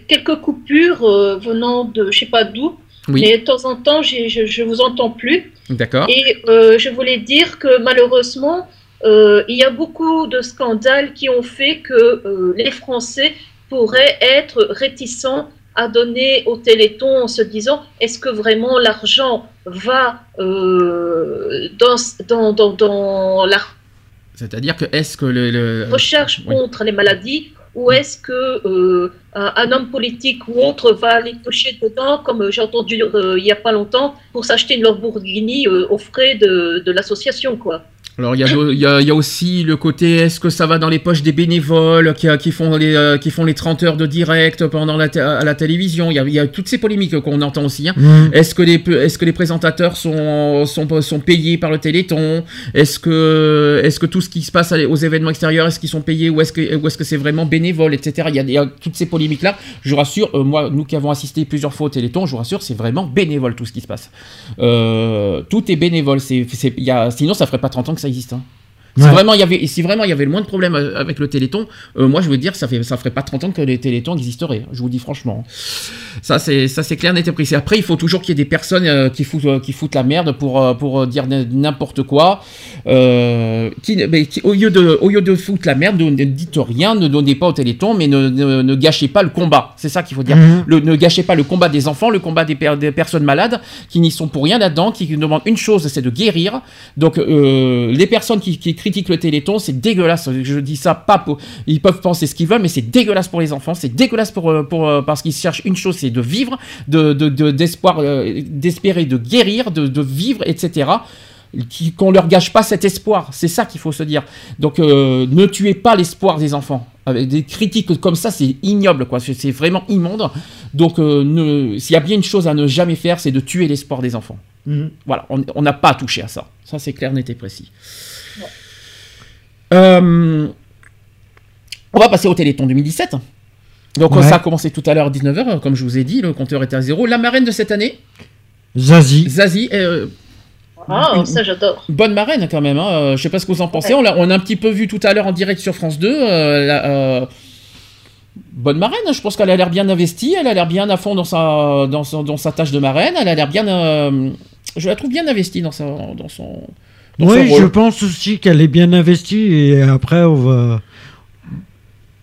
quelques coupures euh, venant de je sais pas d'où, Oui. mais de temps en temps, je, je vous entends plus. D'accord. Et euh, je voulais dire que malheureusement, euh, il y a beaucoup de scandales qui ont fait que euh, les Français pourraient être réticents à donner au Téléthon en se disant est-ce que vraiment l'argent va dans, dans, dans, dans la C'est-à-dire que est-ce que le, le- recherche oui. contre les maladies ou est-ce que euh, un, homme politique ou autre va aller toucher dedans, comme j'ai entendu euh, il y a pas longtemps, pour s'acheter une Lamborghini euh, aux frais de, de l'association, quoi. Alors il y, a, il y a- il y a aussi le côté est-ce que ça va dans les poches des bénévoles qui, qui font les euh, qui font les 30 heures de direct pendant la à la télévision? Il y a, il y a toutes ces polémiques qu'on entend aussi. hein. Hmm. Est-ce que les est-ce que les présentateurs sont sont sont payés par le Téléthon? Est-ce que tout ce qui se passe aux événements extérieurs est-ce qu'ils sont payés ou est-ce que c'est vraiment bénévole etc. Il y a, il y a toutes ces polémiques là. Je vous rassure, euh, moi nous qui avons assisté plusieurs fois au Téléthon, je vous rassure, c'est vraiment bénévole tout ce qui se passe. Euh, tout est bénévole. C'est c'est- il y a sinon ça ferait pas 30 ans que ça existe. hein. Si Ouais. vraiment il y avait si vraiment il y avait le moins de problèmes euh, avec le Téléthon, euh, moi je veux dire ça fait ça ferait pas 30 ans que les Télétons existeraient. Je vous dis franchement. Ça c'est ça c'est clair net et précis. Après il faut toujours qu'il y ait des personnes euh, qui foutent euh, qui foutent la merde pour pour dire n'importe quoi. Qui, mais qui- au lieu de au lieu de foutre la merde, ne, ne dites rien, ne donnez pas au Téléthon, mais ne, ne, ne gâchez pas le combat. C'est ça qu'il faut dire. Mhm. Le- ne gâchez pas le combat des enfants, le combat des, per- des personnes malades qui n'y sont pour rien là-dedans, qui demandent une chose, c'est de guérir. Donc les personnes qui, qui critiquent le Téléthon, c'est dégueulasse. Je dis ça pas pour, ils peuvent penser ce qu'ils veulent, mais c'est dégueulasse pour les enfants, c'est dégueulasse pour, euh, pour euh, parce qu'ils cherchent une chose, c'est de vivre, de de- de- d'espoir, euh, d'espérer de guérir, de, de vivre, etc. Qu'on leur gâche pas cet espoir, c'est ça qu'il faut se dire. Donc euh, ne tuez pas l'espoir des enfants. Avec des critiques comme ça, c'est ignoble, quoi. C'est c'est vraiment immonde. Donc, euh, ne- s'il y a bien une chose à ne jamais faire, c'est de tuer l'espoir des enfants. Mhm. Voilà, on on n'a pas touché à ça. Ça, c'est clair, net et précis. Euh, on va passer au Téléthon 2017. Donc, Ouais. ça a commencé tout à l'heure à 19h, comme je vous ai dit, le compteur était à zéro. La marraine de cette année, Zazie. Zazie, euh, Ah, Une- ça j'adore. bonne marraine quand même. Hein. Euh, Je sais pas ce que vous en pensez. On, a un petit peu vu tout à l'heure en direct sur France 2. euh, la- euh, bonne marraine, je pense qu'elle a l'air bien investie. Elle a l'air bien à fond dans sa, dans, son- dans sa tâche de marraine. Elle a l'air bien. euh, je la trouve bien investie dans, sa, dans son. Oui, je pense aussi qu'elle est bien investie et après on va.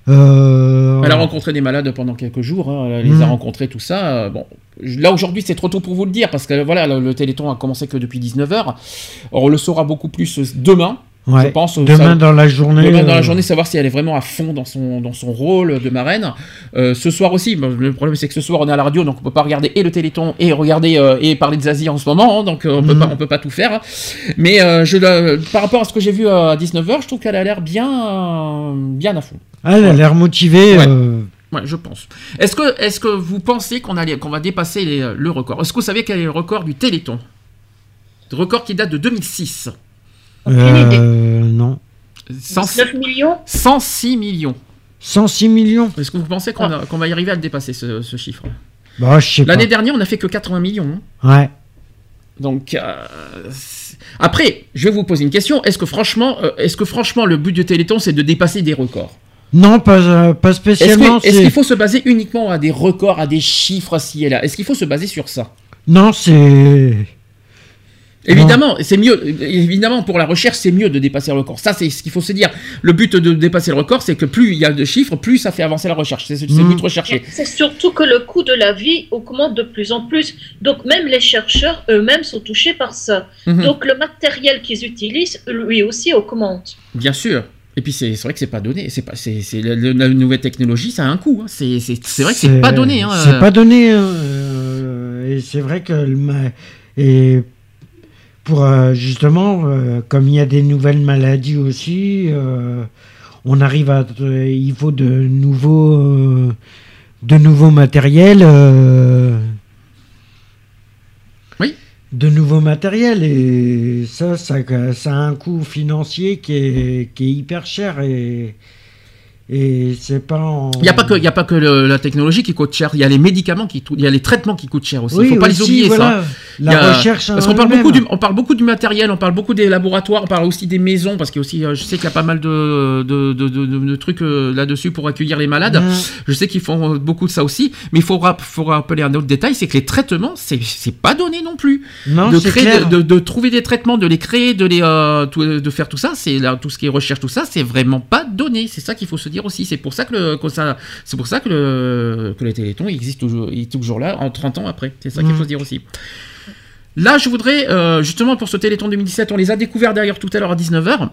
Euh, Elle a rencontré des malades pendant quelques jours, hein, elle les a rencontrés, tout ça. Bon, là aujourd'hui c'est trop tôt pour vous le dire parce que voilà, le, le Téléthon a commencé que depuis 19h. On le saura beaucoup plus demain, ouais. je pense. Demain Ça- dans la journée. Demain dans la euh, journée, savoir si elle est vraiment à fond dans son, dans son rôle de marraine. Euh, ce soir aussi, le problème c'est que ce soir on est à la radio, donc on peut pas regarder et le Téléthon et regarder euh, et parler de Zazie en ce moment, hein, donc on peut Mhm. pas, on peut pas tout faire. Mais euh, je, par rapport à ce que j'ai vu à 19h, je trouve qu'elle a l'air bien, bien à fond. Elle a l'air motivée. Ouais. Ouais, je pense. Est-ce que, est-ce que vous pensez qu'on qu'on va dépasser les- le record? Est-ce que vous savez quel est le record du Téléthon? Le record qui date de 2006. Euh, non. 100 9 millions 106 millions. 106 millions. Est-ce que vous pensez qu'on, a- qu'on va y arriver à le dépasser, ce, ce chiffre? Bah, je sais pas. L'année dernière, on n'a fait que 80 millions. hein. Ouais. Donc, euh, c'est- après, je vais vous poser une question. Est-ce que franchement, euh, est-ce que franchement, le but du Téléthon, c'est de dépasser des records? Non, pas, euh, pas Est-ce, spécialement. que- est-ce c'est- qu'il faut se baser uniquement à des records, à des chiffres ci et là? Est-ce qu'il faut se baser sur ça? Non, c'est. Évidemment, c'est mieux. Évidemment, pour la recherche, c'est mieux de dépasser le record. Ça, c'est ce qu'il faut se dire. Le but de dépasser le record, c'est que plus il y a de chiffres, plus ça fait avancer la recherche. C'est le but recherché. C'est surtout que le coût de la vie augmente de plus en plus. Donc même les chercheurs eux-mêmes sont touchés par ça. Mhm. Donc le matériel qu'ils utilisent, lui aussi, augmente. Bien sûr. Et puis c'est vrai que c'est pas donné. C'est pas c'est c'est la, la nouvelle technologie, ça a un coût. hein. C'est vrai que c'est pas donné. Hein. C'est pas donné. euh, et c'est vrai que et pour euh, justement, euh, comme il y a des nouvelles maladies aussi, euh, on arrive à. il faut de nouveaux, de nouveaux matériels. Oui. De nouveaux matériels et ça, ça, ça a un coût financier qui est, qui est hyper cher et et c'est pas en. Il n'y a pas que, il y a pas que le- la technologie qui coûte cher, il y a les médicaments qui, il y a les traitements qui coûtent cher aussi. Oui, Il faut pas les oublier voilà. ça. La Il y a- recherche. Parce qu'on parle beaucoup du, on parle beaucoup du matériel, on parle beaucoup des laboratoires, on parle aussi des maisons parce que aussi, euh, je sais qu'il y a pas mal de, de, de, de- de- de trucs euh, là-dessus pour accueillir les malades. Je sais qu'ils font euh, beaucoup de ça aussi, mais il faut, rap- faut rappeler un autre détail, c'est que les traitements, c'est, c'est pas donné non plus. Non, de créer, clair. de, de trouver des traitements, de les créer, de les, euh, tout- de faire tout ça, c'est tout ce qui est recherche, tout ça, c'est vraiment pas donné. C'est ça qu'il faut se dire aussi. C'est pour ça que le, que ça, c'est pour ça que le, que le Téléthon existe toujours, il est toujours là en 30 ans après. C'est ça qu'il Mhm. faut se dire aussi. Là, je voudrais, euh, justement, pour ce Téléthon 2017, on les a découverts d'ailleurs tout à l'heure à 19h.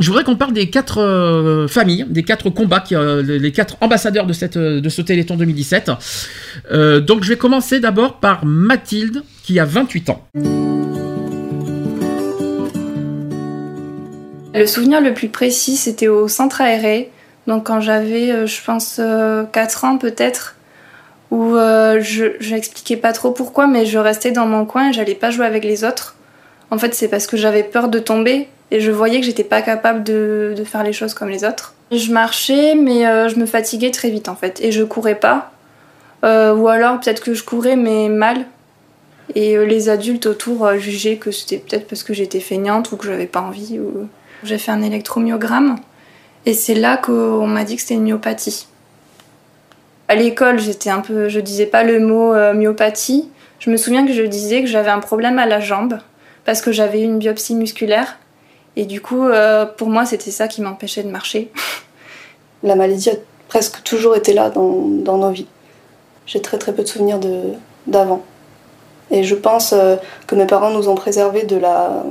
Je voudrais qu'on parle des quatre euh, familles, des quatre combats, qui, euh, les quatre ambassadeurs de, cette, euh, de ce Téléthon 2017. Euh, donc, je vais commencer d'abord par Mathilde, qui a 28 ans. Le souvenir le plus précis, c'était au centre aéré. Donc quand j'avais, euh, je pense, 4 ans peut-être, où euh, je n'expliquais pas trop pourquoi, mais je restais dans mon coin et j'allais pas jouer avec les autres. En fait, c'est parce que j'avais peur de tomber et je voyais que j'étais pas capable de, faire les choses comme les autres. Je marchais, mais euh, je me fatiguais très vite en fait, et je courais pas. Euh, ou alors peut-être que je courais, mais mal. Et euh, les adultes autour euh, jugeaient que c'était peut-être parce que j'étais feignante ou que j'avais pas envie. Ou... J'ai fait un électromyogramme et c'est là qu'on m'a dit que c'était une myopathie. À l'école, j'étais un peu, je disais pas le mot euh, myopathie. Je me souviens que je disais que j'avais un problème à la jambe parce que j'avais eu une biopsie musculaire et du coup, euh, pour moi, c'était ça qui m'empêchait de marcher. La maladie a presque toujours été là dans, dans nos vies. J'ai très très peu de souvenirs d'avant. Et je pense euh, que mes parents nous ont préservés de, la,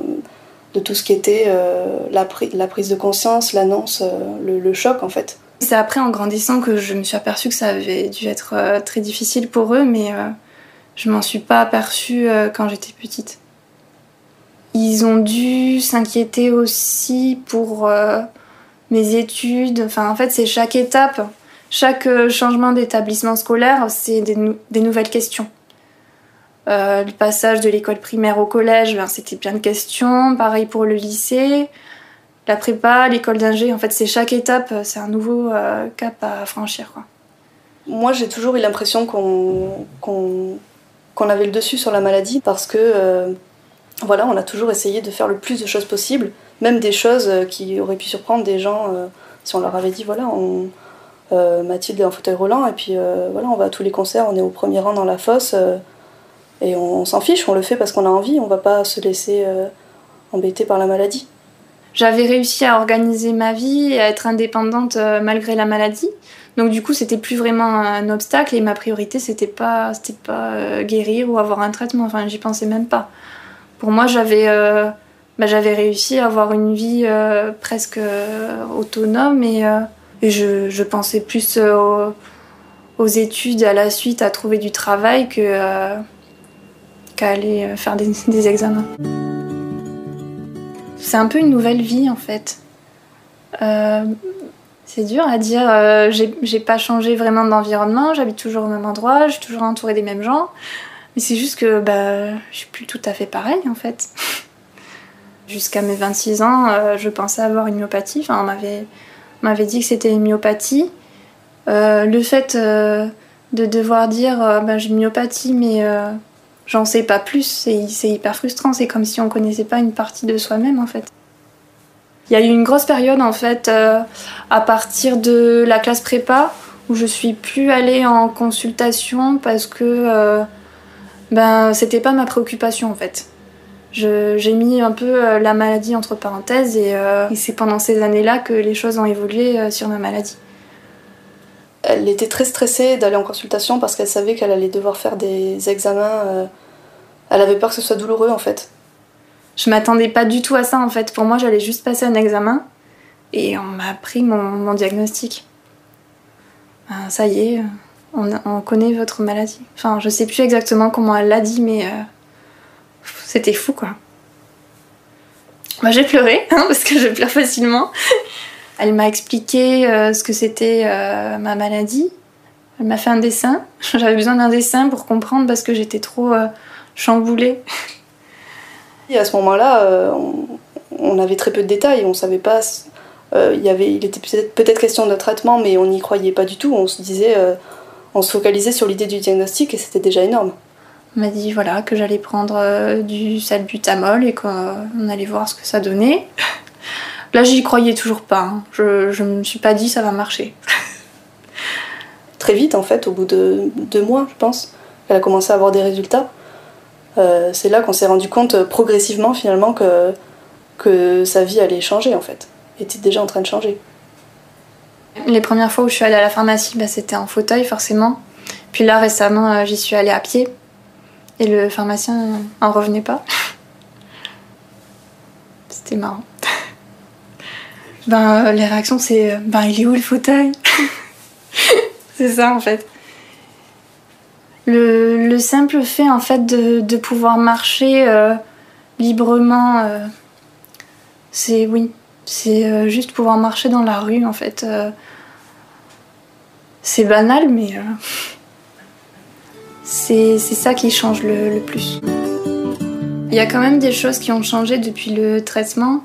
de tout ce qui était euh, la, pri- la prise de conscience, l'annonce, euh, le, choc en fait. C'est après, en grandissant, que je me suis aperçue que ça avait dû être euh, très difficile pour eux, mais je m'en suis pas aperçue quand j'étais petite. Ils ont dû s'inquiéter aussi pour mes études. Enfin, en fait, c'est chaque étape, chaque changement d'établissement scolaire, c'est des nouvelles questions. Euh, le passage de l'école primaire au collège, ben, c'était plein de questions. Pareil pour le lycée la prépa, l'école d'ingé, en fait, c'est chaque étape, c'est un nouveau euh, cap à franchir. Quoi. Moi j'ai toujours eu l'impression qu'on qu'on qu'on avait le dessus sur la maladie parce que euh, voilà, on a toujours essayé de faire le plus de choses possible, même des choses euh, qui auraient pu surprendre des gens euh, si on leur avait dit voilà, euh, Mathilde est en fauteuil roulant et puis euh, voilà, on va à tous les concerts, on est au premier rang dans la fosse euh, et on, s'en fiche, on le fait parce qu'on a envie, on va pas se laisser euh, embêter par la maladie. J'avais réussi à organiser ma vie à être indépendante euh, malgré la maladie. Donc du coup, c'était plus vraiment un obstacle et ma priorité, c'était pas, c'était pas euh, guérir ou avoir un traitement. Enfin, j'y pensais même pas. Pour moi, j'avais, bah, j'avais réussi à avoir une vie presque autonome et, je, pensais plus aux, aux études à la suite, à trouver du travail que qu'à aller euh, faire des, examens. C'est un peu une nouvelle vie en fait. Euh, c'est dur à dire. euh, j'ai pas changé vraiment d'environnement. J'habite toujours au même endroit. Je suis toujours entourée des mêmes gens. Mais c'est juste que bah, je suis plus tout à fait pareil en fait. Jusqu'à mes 26 ans, je pensais avoir une myopathie. Enfin, on m'avait dit que c'était une myopathie. Le fait de devoir dire ben, j'ai une myopathie, mais j'en sais pas plus, c'est hyper frustrant. C'est comme si on connaissait pas une partie de soi-même en fait. Il y a eu une grosse période en fait euh, à partir de la classe prépa où je suis plus allée en consultation parce que euh, ben c'était pas ma préoccupation en fait. J'ai mis un peu euh, la maladie entre parenthèses et, c'est pendant ces années-là que les choses ont évolué sur ma maladie. Elle était très stressée d'aller en consultation parce qu'elle savait qu'elle allait devoir faire des examens. euh, Elle avait peur que ce soit douloureux en fait. Je m'attendais pas du tout à ça en fait. Pour moi, j'allais juste passer un examen. Et on m'a pris mon, diagnostic. Ben, ça y est, on, on, connaît votre maladie. Enfin, je sais plus exactement comment elle l'a dit, mais euh, c'était fou quoi. Moi j'ai pleuré, hein, parce que je pleure facilement. Elle m'a expliqué euh, ce que c'était euh, ma maladie. Elle m'a fait un dessin. J'avais besoin d'un dessin pour comprendre parce que j'étais trop euh, chamboulée. Et à ce moment-là, on, on, avait très peu de détails. On savait pas. il, y avait, il était peut-être peut question de traitement, mais on n'y croyait pas du tout. On se disait, on se focalisait sur l'idée du diagnostic et c'était déjà énorme. On m'a dit voilà que j'allais prendre du salbutamol et qu'on allait voir ce que ça donnait. Là, j'y croyais toujours pas. Hein. Je, je me suis pas dit ça va marcher. Très vite, en fait, au bout de deux mois, je pense, elle a commencé à avoir des résultats. Euh, c'est là qu'on s'est rendu compte progressivement, finalement, que, que sa vie allait changer, en fait. était déjà en train de changer. Les premières fois où je suis allée à la pharmacie, bah, c'était en fauteuil, forcément. Puis là, récemment, euh, j'y suis allée à pied. Et le pharmacien en revenait pas. C'était marrant ben, euh, les réactions, c'est euh, ben, il est où le fauteuil C'est ça en fait. Le, le, simple fait en fait de, de pouvoir marcher euh, librement, c'est oui, c'est juste pouvoir marcher dans la rue en fait. C'est banal, mais c'est ça qui change le, le plus. Il y a quand même des choses qui ont changé depuis le traitement.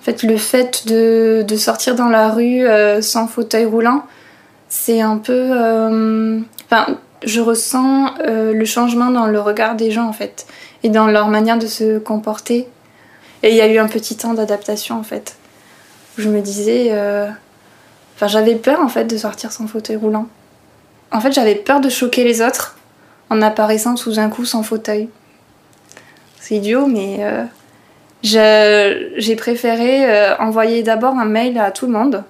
En fait, le fait de, de sortir dans la rue euh, sans fauteuil roulant, c'est un peu. Euh, enfin, je ressens euh, le changement dans le regard des gens, en fait, et dans leur manière de se comporter. Et il y a eu un petit temps d'adaptation, en fait. Où je me disais. Enfin, j'avais peur, en fait, de sortir sans fauteuil roulant. En fait, j'avais peur de choquer les autres en apparaissant sous un coup sans fauteuil. C'est idiot, mais. J'ai préféré euh, envoyer d'abord un mail à tout le monde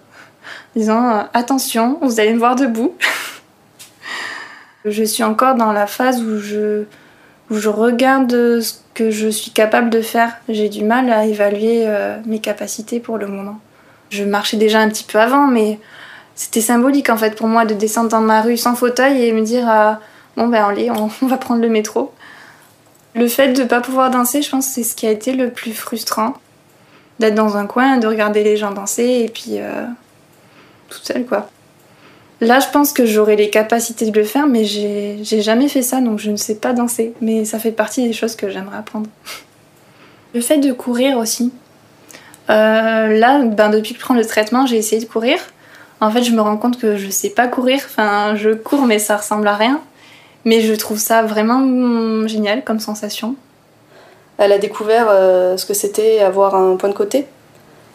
disant euh, attention, vous allez me voir debout. je suis encore dans la phase où je, où je regarde ce que je suis capable de faire. J'ai du mal à évaluer euh, mes capacités pour le moment. Je marchais déjà un petit peu avant, mais c'était symbolique en fait pour moi de descendre dans ma rue sans fauteuil et me dire bon ben allez, on, on va prendre le métro. Le fait de ne pas pouvoir danser, je pense c'est ce qui a été le plus frustrant. D'être dans un coin, de regarder les gens danser et puis euh, toute seule quoi. Là, je pense que j'aurais les capacités de le faire, mais j'ai j'ai jamais fait ça donc je ne sais pas danser. Mais ça fait partie des choses que j'aimerais apprendre. Le fait de courir aussi. Euh, là, ben, depuis que je prends le traitement, j'ai essayé de courir. En fait, je me rends compte que je sais pas courir. Enfin, je cours, mais ça ressemble à rien. Mais je trouve ça vraiment génial comme sensation. Elle a découvert euh, ce que c'était avoir un point de côté.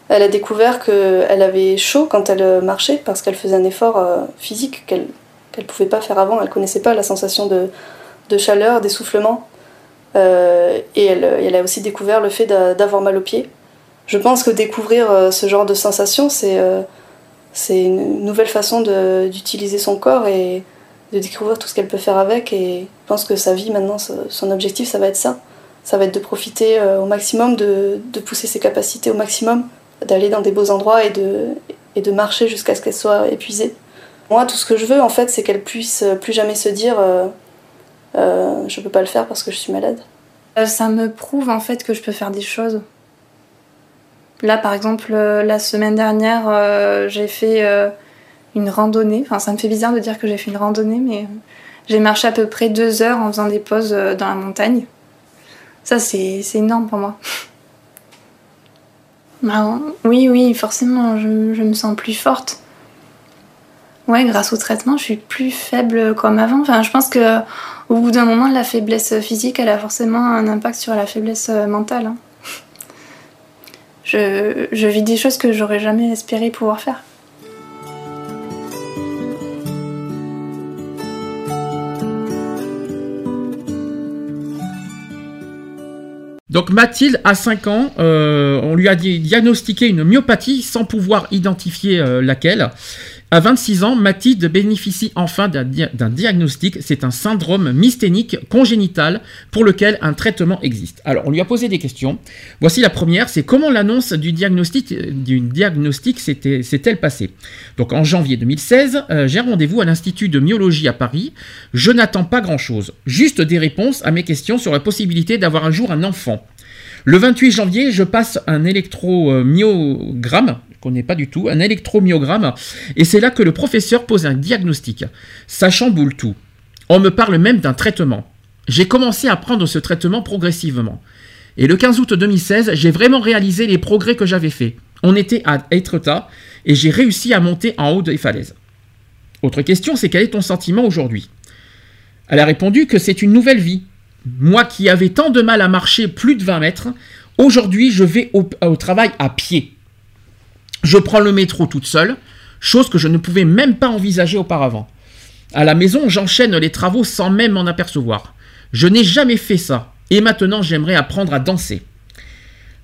Elle a découvert qu'elle avait chaud quand elle marchait parce qu'elle faisait un effort euh, physique qu'elle qu'elle pouvait pas faire avant. Elle connaissait pas la sensation de, de chaleur, d'essoufflement. Euh, et elle, a aussi découvert le fait d'a- d'avoir mal aux pieds. Je pense que découvrir ce genre de sensation, c'est c'est une nouvelle façon d'utiliser son corps et de découvrir tout ce qu'elle peut faire avec. Et je pense que sa vie maintenant, son objectif, ça va être ça. Ça va être de profiter euh, au maximum, de, de pousser ses capacités au maximum, d'aller dans des beaux endroits et de, et de marcher jusqu'à ce qu'elle soit épuisée. Moi, tout ce que je veux, en fait, c'est qu'elle puisse euh, plus jamais se dire euh, euh, je peux pas le faire parce que je suis malade. Euh, Ça me prouve en fait que je peux faire des choses. Là, par exemple, la semaine dernière, j'ai fait une randonnée. Enfin, ça me fait bizarre de dire que j'ai fait une randonnée, mais euh, j'ai marché à peu près deux heures en faisant des pauses euh, dans la montagne. Ça, c'est énorme pour moi. Bah, oui, oui, forcément, je, je me sens plus forte. Ouais, grâce au traitement, je suis plus faible comme avant. Enfin, je pense que au bout d'un moment, la faiblesse physique, elle a forcément un impact sur la faiblesse euh, mentale. hein. Je, je vis des choses que j'aurais jamais espéré pouvoir faire. Donc Mathilde, à 5 ans, euh, on lui a di- diagnostiqué une myopathie sans pouvoir identifier euh, laquelle. À 26 ans, Mathilde bénéficie enfin d'un dia- d'un diagnostic. C'est un syndrome mysthénique congénital pour lequel un traitement existe. Alors, on lui a posé des questions. Voici la première, c'est comment l'annonce du diagnostic, s'est-elle passée? Donc, en janvier 2016, euh, j'ai rendez-vous à l'Institut de myologie à Paris. Je n'attends pas grand-chose, juste des réponses à mes questions sur la possibilité d'avoir un jour un enfant. Le 28 janvier, je passe un électromyogramme, je connais pas du tout, un électromyogramme, et c'est là que le professeur pose un diagnostic. Ça chamboule tout. On me parle même d'un traitement. J'ai commencé à prendre ce traitement progressivement. Et le 15 août 2016, j'ai vraiment réalisé les progrès que j'avais faits. On était à Etretat et j'ai réussi à monter en haut des falaises. Autre question, c'est quel est ton sentiment aujourd'hui? Elle a répondu que c'est une nouvelle vie. Moi qui avais tant de mal à marcher plus de 20 mètres, aujourd'hui je vais au, travail à pied. Je prends le métro toute seule, chose que je ne pouvais même pas envisager auparavant. À la maison, j'enchaîne les travaux sans même m'en apercevoir. Je n'ai jamais fait ça. Et maintenant, j'aimerais apprendre à danser.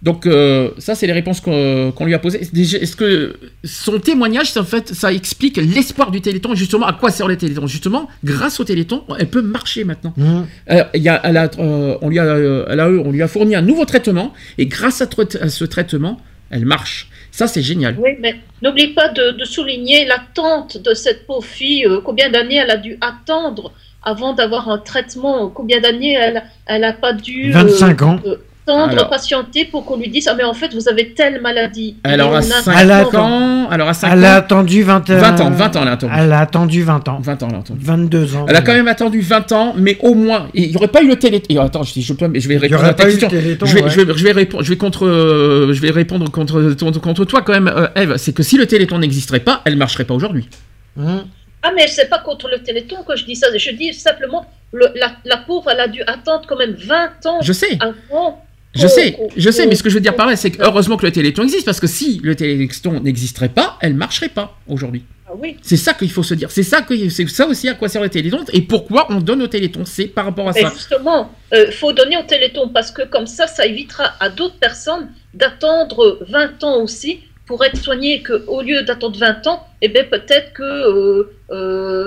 Donc, euh, ça, c'est les réponses qu'on qu'on lui a posées. Est-ce que son témoignage, ça, en fait, ça explique l'espoir du Téléthon, justement, à quoi sert le Téléthon? Justement, grâce au Téléthon, elle peut marcher maintenant. Euh, il y a- elle a, euh, on, lui a, euh, elle a- on lui a fourni un nouveau traitement, et grâce à, tra- à ce traitement, elle marche. Ça, c'est génial. Oui, mais n'oublie pas de, de souligner l'attente de cette pauvre fille. euh, combien d'années elle a dû attendre avant d'avoir un traitement Combien d'années elle elle a pas dû euh, 25 ans. Euh, attendre, Alors. patienter pour qu'on lui dise ah mais en fait vous avez telle maladie. Elle Et aura on a 5 Elle a- ans. Elle aura 5 Elle a ans. attendu 20, 20 ans, 20 ans, elle a attendu. Elle a attendu 20 ans. 20 ans, elle a attendu. 22 ans. Elle a quand même attendu 20 ans, mais au moins, il n'y aurait pas eu le téléthon. Attends, je, je, peux- je vais répondre à aurait ta question. téléthon. Je vais, ouais. je, vais, je, vais répondre, je, vais contre, euh, je vais répondre contre, contre, contre toi quand même, euh, Eve. C'est que si le téléthon n'existerait pas, elle ne marcherait pas aujourd'hui. Mhm. Ah mais c'est pas contre le téléthon que je dis ça. Je dis simplement le- la, la pauvre elle a dû attendre quand même 20 ans Je sais. avant. Je sais, je sais, mais ce que je veux dire par là, c'est que heureusement que le téléthon existe, parce que si le téléthon n'existerait pas, elle marcherait pas aujourd'hui. Ah oui. C'est ça qu'il faut se dire. C'est ça, que, c'est ça aussi à quoi sert le téléthon et pourquoi on donne au téléthon. C'est par rapport à Mais ça. justement, il faut donner au Téléthon parce que comme ça, ça évitera à d'autres personnes d'attendre 20 ans aussi pour être soignées, qu'au lieu d'attendre 20 ans, eh bien peut-être que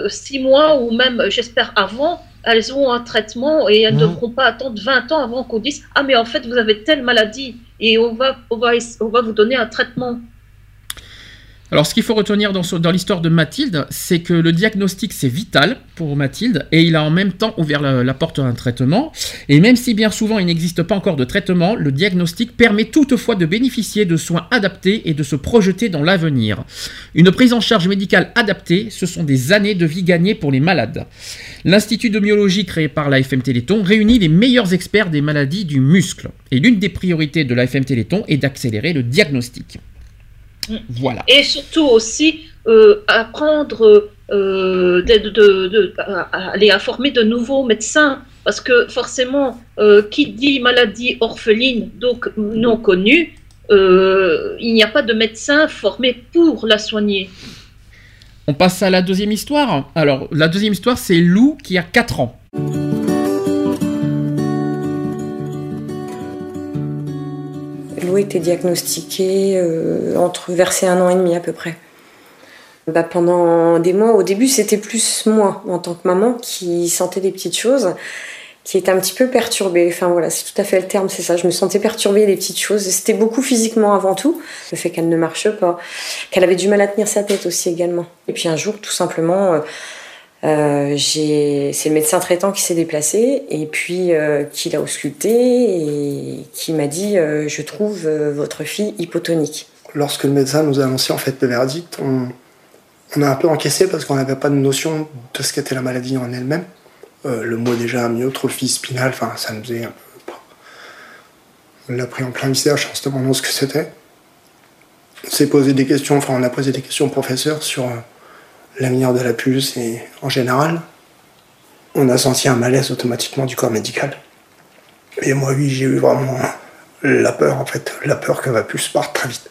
6 mois ou même, j'espère, avant, elles ont un traitement et elles ne Mhm. devront pas attendre 20 ans avant qu'on dise Ah, mais en fait, vous avez telle maladie et on va, on va, on va vous donner un traitement. Alors, ce qu'il faut retenir dans, l'histoire de Mathilde, c'est que le diagnostic, c'est vital pour Mathilde, et il a en même temps ouvert la, la porte à un traitement. Et même si bien souvent il n'existe pas encore de traitement, le diagnostic permet toutefois de bénéficier de soins adaptés et de se projeter dans l'avenir. Une prise en charge médicale adaptée, ce sont des années de vie gagnées pour les malades. L'Institut de myologie créé par l'AFM Téléthon réunit les meilleurs experts des maladies du muscle. Et l'une des priorités de l'AFM Téléthon est d'accélérer le diagnostic. Mm. Voilà. Et surtout aussi euh, apprendre euh, de, de- de- à, à aller à former de nouveaux médecins. Parce que forcément, euh, qui dit maladie orpheline, donc non connue, euh, il n'y a pas de médecin formé pour la soigner. On passe à la deuxième histoire. Alors, la deuxième histoire, c'est Lou qui a 4 ans. Lou était diagnostiquée euh, entre versé un an et demi à peu près. Bah, pendant des mois, au début, c'était plus moi, en tant que maman, qui sentais des petites choses, qui était un petit peu perturbée. Enfin voilà, c'est tout à fait le terme, c'est ça. Je me sentais perturbée des petites choses. C'était beaucoup physiquement avant tout, le fait qu'elle ne marche pas, qu'elle avait du mal à tenir sa tête aussi également. Et puis un jour, tout simplement, euh, euh, c'est le médecin traitant qui s'est déplacé et puis euh, qui l'a ausculté et qui m'a dit euh, Je trouve votre fille hypotonique. Lorsque le médecin nous a annoncé en fait le verdict, on, a un peu encaissé parce qu'on n'avait pas de notion de ce qu'était la maladie en elle-même. Le mot déjà amyotrophie spinale, enfin ça nous est un peu. On l'a pris en plein visage en se demandant ce que c'était. On s'est posé des questions, enfin on a posé des questions au professeur sur l'avenir de la puce et en général. On a senti un malaise automatiquement du corps médical. Et moi oui j'ai eu vraiment la peur en fait, la peur que ma puce parte très vite.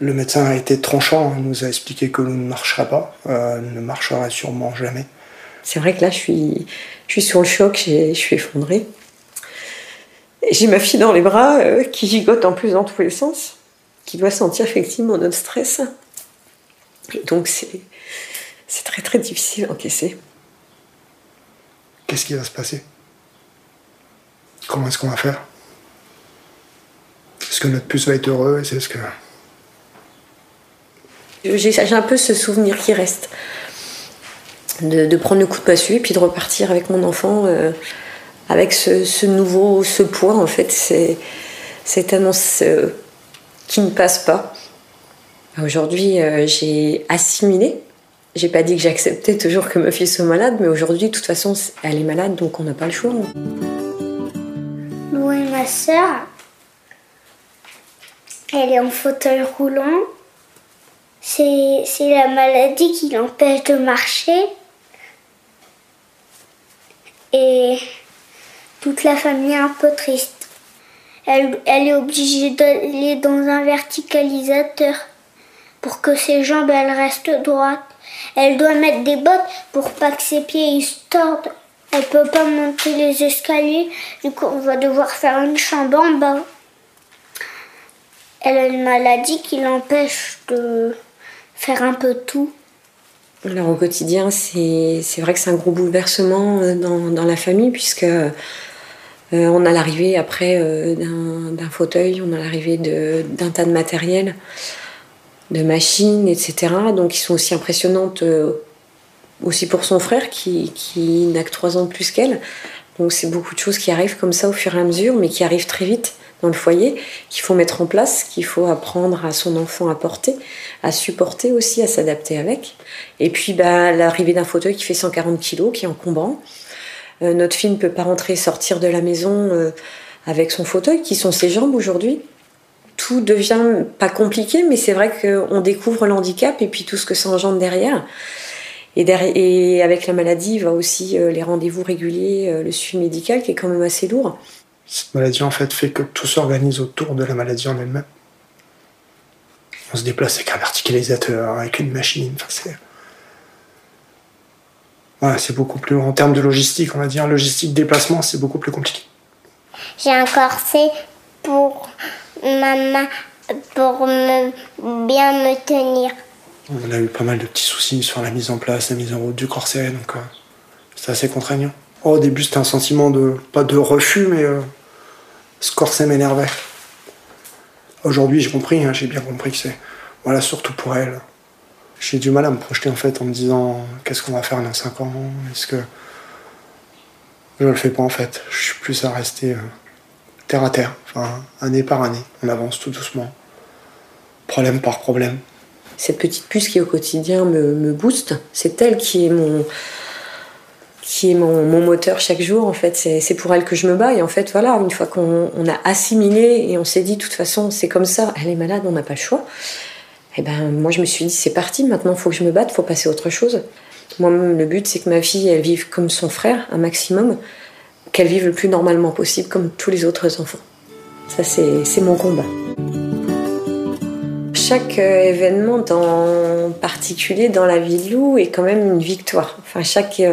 Le médecin a été tranchant, il nous a expliqué que l'eau ne marcherait pas, euh, ne marcherait sûrement jamais. C'est vrai que là, je suis, je suis sur le choc, je suis effondrée. J'ai ma fille dans les bras euh, qui gigote en plus dans tous les sens, qui doit sentir effectivement notre stress. Et donc c'est c'est très très difficile à encaisser. Qu'est-ce qui va se passer? Comment est-ce qu'on va faire? Est-ce que notre puce va être heureuse? Est-ce que J'ai un peu ce souvenir qui reste. De, de prendre le coup de massue et puis de repartir avec mon enfant euh, avec ce, ce nouveau, ce poids en fait. C'est c'est tellement ce- qui ne passe pas. Aujourd'hui, euh, j'ai assimilé. J'ai pas dit que j'acceptais toujours que ma fille soit malade, mais aujourd'hui, de toute façon, elle est malade, donc on n'a pas le choix. Et ma sœur, elle est en fauteuil roulant. C'est c'est la maladie qui l'empêche de marcher. Et toute la famille est un peu triste. Elle, elle est obligée d'aller dans un verticalisateur pour que ses jambes elles restent droites. Elle doit mettre des bottes pour pas que ses pieds ils se tordent. Elle peut pas monter les escaliers, du coup on va devoir faire une chambre en bas. Elle a une maladie qui l'empêche de faire un peu tout. Alors au quotidien, c'est c'est vrai que c'est un gros bouleversement euh, dans, dans la famille, puisque euh, on a l'arrivée après euh, d'un d'un fauteuil, on a l'arrivée de- d'un tas de matériel, de machines, etc. Donc qui sont aussi impressionnantes euh, aussi pour son frère qui, qui n'a que trois ans de plus qu'elle. Donc c'est beaucoup de choses qui arrivent comme ça au fur et à mesure, mais qui arrivent très vite dans le foyer, qu'il faut mettre en place, qu'il faut apprendre à son enfant à porter, à supporter aussi, à s'adapter avec. Et puis bah, l'arrivée d'un fauteuil qui fait 140 kg, qui est encombrant. Euh, notre fille ne peut pas rentrer et sortir de la maison euh, avec son fauteuil, qui sont ses jambes aujourd'hui. Tout devient pas compliqué, mais c'est vrai qu'on découvre l'handicap et puis tout ce que ça engendre derrière. Et, derrière- et avec la maladie, il va aussi euh, les rendez-vous réguliers, euh, le suivi médical qui est quand même assez lourd. cette maladie en fait fait que tout s'organise autour de la maladie en elle-même On se déplace avec un verticalisateur, avec une machine. Enfin, c'est. Voilà, c'est beaucoup plus. En termes de logistique, on va dire, logistique déplacement, c'est beaucoup plus compliqué. J'ai un corset pour ma main, pour me, bien me tenir. On a eu pas mal de petits soucis sur la mise en place, la mise en route du corset, donc euh, c'est assez contraignant. Oh, au début, c'était un sentiment de. pas de refus, mais euh, ce corset m'énervait. Aujourd'hui, j'ai compris, hein, j'ai bien compris que c'est. Voilà, surtout pour elle. J'ai du mal à me projeter en fait en me disant qu'est-ce qu'on va faire dans 5 ans? Est-ce que. Je le fais pas en fait. Je suis plus à rester euh, à terre, enfin, année par année. On avance tout doucement, problème par problème. Cette petite puce qui au quotidien me, booste, c'est elle qui est mon qui est mon, moteur chaque jour en fait. C'est pour elle que je me bats et en fait voilà. Une fois qu'on on a assimilé et on s'est dit de toute façon c'est comme ça elle est malade on n'a pas le choix. Et ben moi je me suis dit c'est parti maintenant faut que je me batte faut passer à autre chose. Moi le but c'est que ma fille elle vive comme son frère un maximum qu'elle vive le plus normalement possible comme tous les autres enfants ça c'est c'est mon combat chaque euh, événement en particulier dans la vie de Lou est quand même une victoire. Enfin, chaque, euh,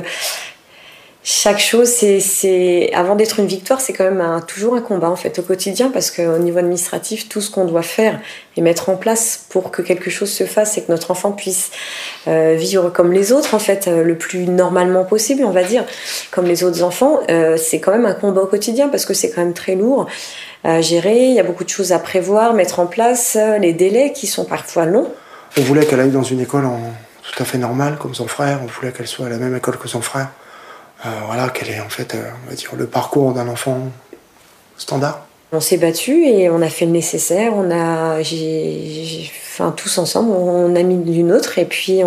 chaque chose, c'est, avant d'être une victoire, c'est quand même toujours un combat en fait au quotidien parce qu'au niveau administratif, tout ce qu'on doit faire et mettre en place pour que quelque chose se fasse et que notre enfant puisse euh, vivre comme les autres en fait, euh, le plus normalement possible, on va dire, comme les autres enfants, euh, c'est quand même un combat au quotidien parce que c'est quand même très lourd à gérer. Il y a beaucoup de choses à prévoir, mettre en place, les délais qui sont parfois longs. On voulait qu'elle aille dans une école tout à fait normale, comme son frère. On voulait qu'elle soit à la même école que son frère. Euh, voilà, qu'elle ait en fait, euh, on va dire, le parcours d'un enfant standard. On s'est battu et on a fait le nécessaire. On a, j'ai- enfin tous ensemble, on a mis d'une autre et puis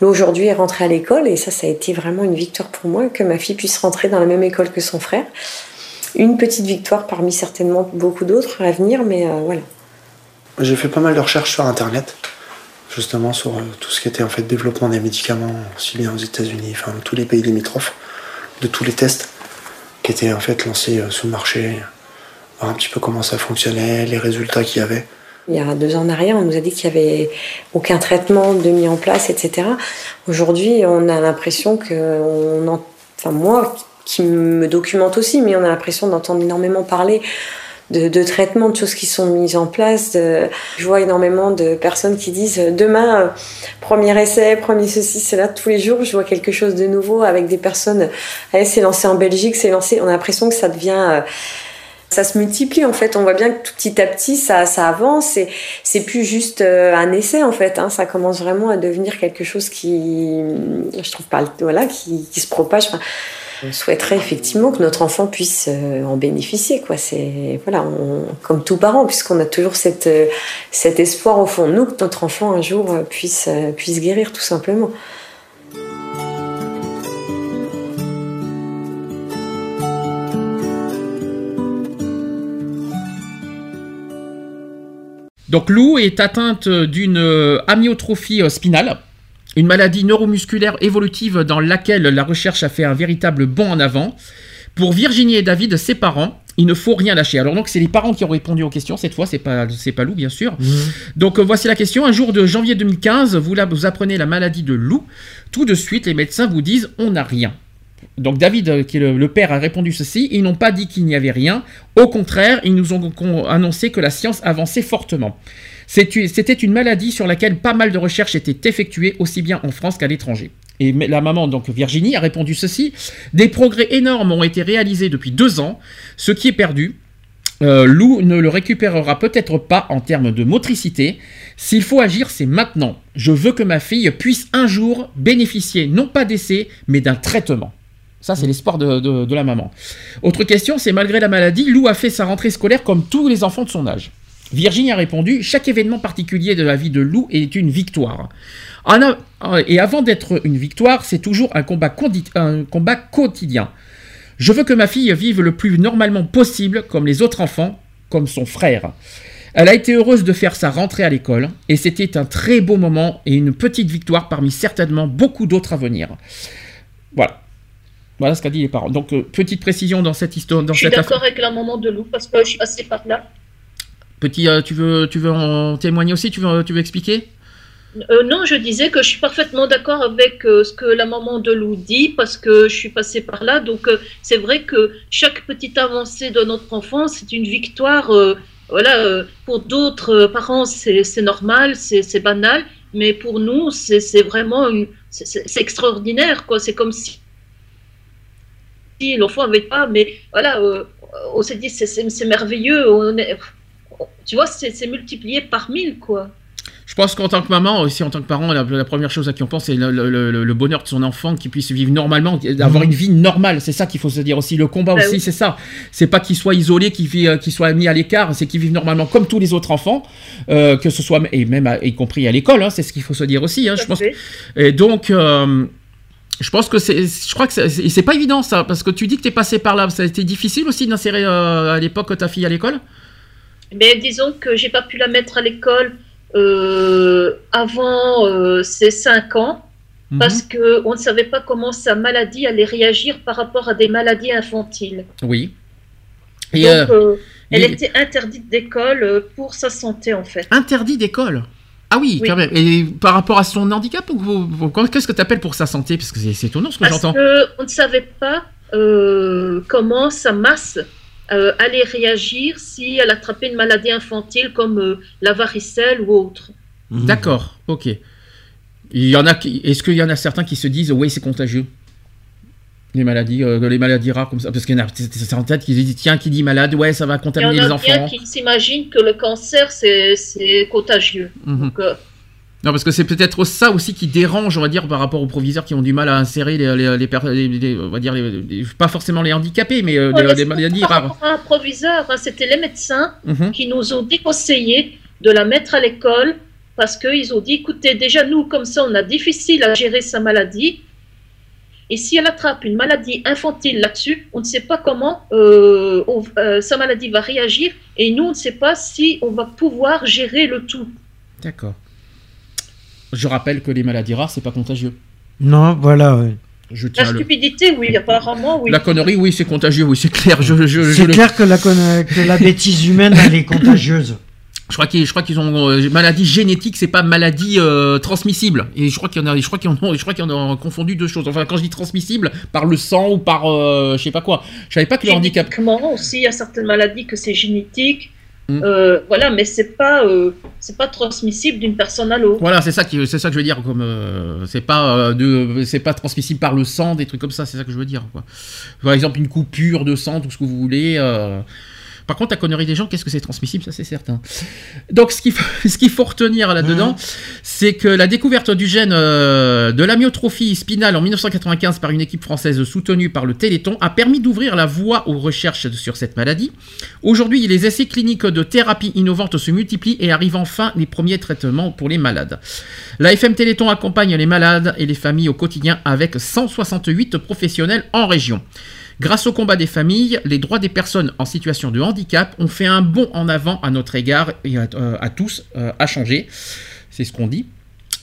aujourd'hui est rentrée à l'école et ça, ça a été vraiment une victoire pour moi que ma fille puisse rentrer dans la même école que son frère. Une petite victoire parmi certainement beaucoup d'autres à venir, mais euh, voilà. J'ai fait pas mal de recherches sur Internet, justement sur tout ce qui était en fait développement des médicaments, aussi bien aux États-Unis, enfin dans tous les pays limitrophes, de tous les tests qui étaient en fait lancés euh, sur le marché, voir un petit peu comment ça fonctionnait, les résultats qu'il y avait. Il y a deux ans en arrière, on nous a dit qu'il n'y avait aucun traitement de mis en place, etc. Aujourd'hui, on a l'impression que, on en- enfin moi, qui me documente aussi, mais on a l'impression d'entendre énormément parler de, traitements, de choses qui sont mises en place. Je vois énormément de personnes qui disent euh, demain, euh, premier essai, premier ceci, c'est là tous les jours. Je vois quelque chose de nouveau avec des personnes. Allez, c'est lancé en Belgique, c'est lancé. On a l'impression que ça devient euh, ça se multiplie en fait. On voit bien que tout petit à petit ça, ça avance et c'est plus juste un essai en fait. Hein. Ça commence vraiment à devenir quelque chose qui, je trouve pas, voilà, qui, qui se propage. On souhaiterait effectivement que notre enfant puisse euh, en bénéficier quoi. C'est voilà, comme tout parent puisqu'on a toujours euh, cet espoir au fond de nous que notre enfant un jour euh, puisse puisse guérir tout simplement. Donc Lou est atteinte d'une amyotrophie spinale, une maladie neuromusculaire évolutive dans laquelle la recherche a fait un véritable bond en avant. Pour Virginie et David, ses parents, il ne faut rien lâcher. Alors donc c'est les parents qui ont répondu aux questions cette fois, c'est pas c'est pas Lou bien sûr. Donc euh, voici la question. Un jour de janvier 2015, vous, la- vous apprenez la maladie de Lou. Tout de suite, les médecins vous disent on n'a rien. Donc David, euh, qui est le, le père, a répondu ceci. Ils n'ont pas dit qu'il n'y avait rien. Au contraire, ils nous ont annoncé que la science avançait fortement. C'était une maladie sur laquelle pas mal de recherches étaient effectuées, aussi bien en France qu'à l'étranger. Et la maman, donc Virginie, a répondu ceci. Des progrès énormes ont été réalisés depuis deux ans. Ce qui est perdu, euh, Lou ne le récupérera peut-être pas en termes de motricité. S'il faut agir, c'est maintenant. Je veux que ma fille puisse un jour bénéficier non pas d'essai, mais d'un traitement. Ça, c'est l'espoir de, de- de la maman. Autre question, c'est malgré la maladie, Lou a fait sa rentrée scolaire comme tous les enfants de son âge. Virginie a répondu Chaque événement particulier de la vie de Lou est une victoire. Et avant d'être une victoire, c'est toujours un combat, condi- un combat quotidien. Je veux que ma fille vive le plus normalement possible, comme les autres enfants, comme son frère. Elle a été heureuse de faire sa rentrée à l'école, et c'était un très beau moment et une petite victoire parmi certainement beaucoup d'autres à venir. Voilà. Voilà ce qu'a dit les parents. Donc, euh, petite précision dans cette histoire. Dans Je suis d'accord avec la maman de Lou parce que je suis passée par là. Petit, euh, tu, veux, tu veux en témoigner aussi Tu veux, tu veux expliquer? Euh, non, je disais que je suis parfaitement d'accord avec euh, ce que la maman de Lou dit parce que je suis passée par là. Donc c'est vrai que chaque petite avancée de notre enfant, c'est une victoire. voilà, pour d'autres parents, c'est normal, c'est banal, mais pour nous, c'est vraiment c'est- extraordinaire. quoi. C'est comme si l'enfant avait pas, mais voilà, on s'est dit c'est merveilleux. On est, tu vois, c'est multiplié par mille, quoi. Je pense qu'en tant que maman, aussi en tant que parent, la, la première chose à qui on pense, c'est le, le- le- le bonheur de son enfant, qu'il puisse vivre normalement, d'avoir une vie normale. C'est ça qu'il faut se dire aussi. Le combat Bah aussi, oui. c'est ça. C'est pas qu'il soit isolé, qu'il euh, qu'il soit mis à l'écart, c'est qu'il vive normalement comme tous les autres enfants, euh, que ce soit, et même à- y compris à l'école, hein, c'est ce qu'il faut se dire aussi. hein, je pense. Et donc. euh, je pense que c'est, je crois que c'est, pas évident ça, parce que tu dis que t'es passé par là. Ça a été difficile aussi d'insérer euh, à l'époque ta fille à l'école? Mais disons que j'ai pas pu la mettre à l'école euh, avant euh, ses 5 ans Mhm. parce que on ne savait pas comment sa maladie allait réagir par rapport à des maladies infantiles. Oui. Et Donc, euh, euh, elle il- était interdite d'école euh, pour sa santé en fait. Interdit d'école? Ah oui, Oui. quand même. Et par rapport à son handicap, qu'est-ce que tu appelles pour sa santé? Parce que c'est, étonnant ce que Parce j'entends. qu'on ne savait pas euh, comment sa masse euh, allait réagir si elle attrapait une maladie infantile comme euh, la varicelle ou autre. D'accord, ok. Il y en a qui, est-ce qu'il y en a certains qui se disent, oui, c'est contagieux? Les maladies, euh, les maladies rares comme ça, parce qu'il y en a c'est en tête qui se disent, tiens, qui dit malade, ouais, ça va Il y en contaminer les a bien enfants. qui s'imaginent que le cancer c'est c'est contagieux. Mhm. Donc, euh, Non, parce que c'est peut-être ça aussi qui dérange, on va dire, par rapport aux proviseurs qui ont du mal à insérer les, les, les, per- les- les- on va dire, pas forcément les handicapés, mais euh, Ouais, les- maladies rares. un proviseur, hein, c'était les médecins Mhm. qui nous ont déconseillé de la mettre à l'école parce qu'ils ont dit écoutez, déjà nous, comme ça, on a difficile à gérer sa maladie. Et si elle attrape une maladie infantile là-dessus, on ne sait pas comment euh, on- euh, sa maladie va réagir et nous, on ne sait pas si on va pouvoir gérer le tout. D'accord. Je rappelle que les maladies rares, c'est pas contagieux. Non, voilà. ouais. Je La le... stupidité, oui, apparemment, oui. La connerie, oui, c'est contagieux, oui, c'est clair. Je, je- je C'est le- clair que la, conne- que la bêtise humaine, elle est contagieuse. Je crois qu'ils, je crois qu'ils ont euh, maladie génétique, c'est pas maladie euh, transmissible. Et je crois qu'il y en a, je crois qu'ils ont, je crois qu'il y en a confondu deux choses. Enfin, quand je dis transmissible, par le sang ou par, euh, je sais pas quoi. Je savais pas que le handicap. Aussi, il y a certaines maladies que c'est génétique. Mm. Euh, voilà, mais c'est pas, euh, c'est pas transmissible d'une personne à l'autre. Voilà, c'est ça qui, c'est ça que je veux dire. Comme euh, c'est pas de, c'est pas transmissible par le sang, des trucs comme ça. C'est ça que je veux dire. Quoi. Par exemple, une coupure de sang, tout ce que vous voulez. Par contre, la connerie des gens, qu'est-ce que c'est transmissible Ça, c'est certain. Donc, ce qu'il faut, ce qu'il faut retenir là-dedans, c'est que la découverte du gène euh, de l'amyotrophie spinale en 1995 par une équipe française soutenue par le Téléthon a permis d'ouvrir la voie aux recherches sur cette maladie. Aujourd'hui, les essais cliniques de thérapie innovantes se multiplient et arrivent enfin les premiers traitements pour les malades. La FM Téléthon accompagne les malades et les familles au quotidien avec 168 professionnels en région. Grâce au combat des familles, les droits des personnes en situation de handicap ont fait un bond en avant à notre égard et à, euh, à tous euh, à changer. C'est ce qu'on dit.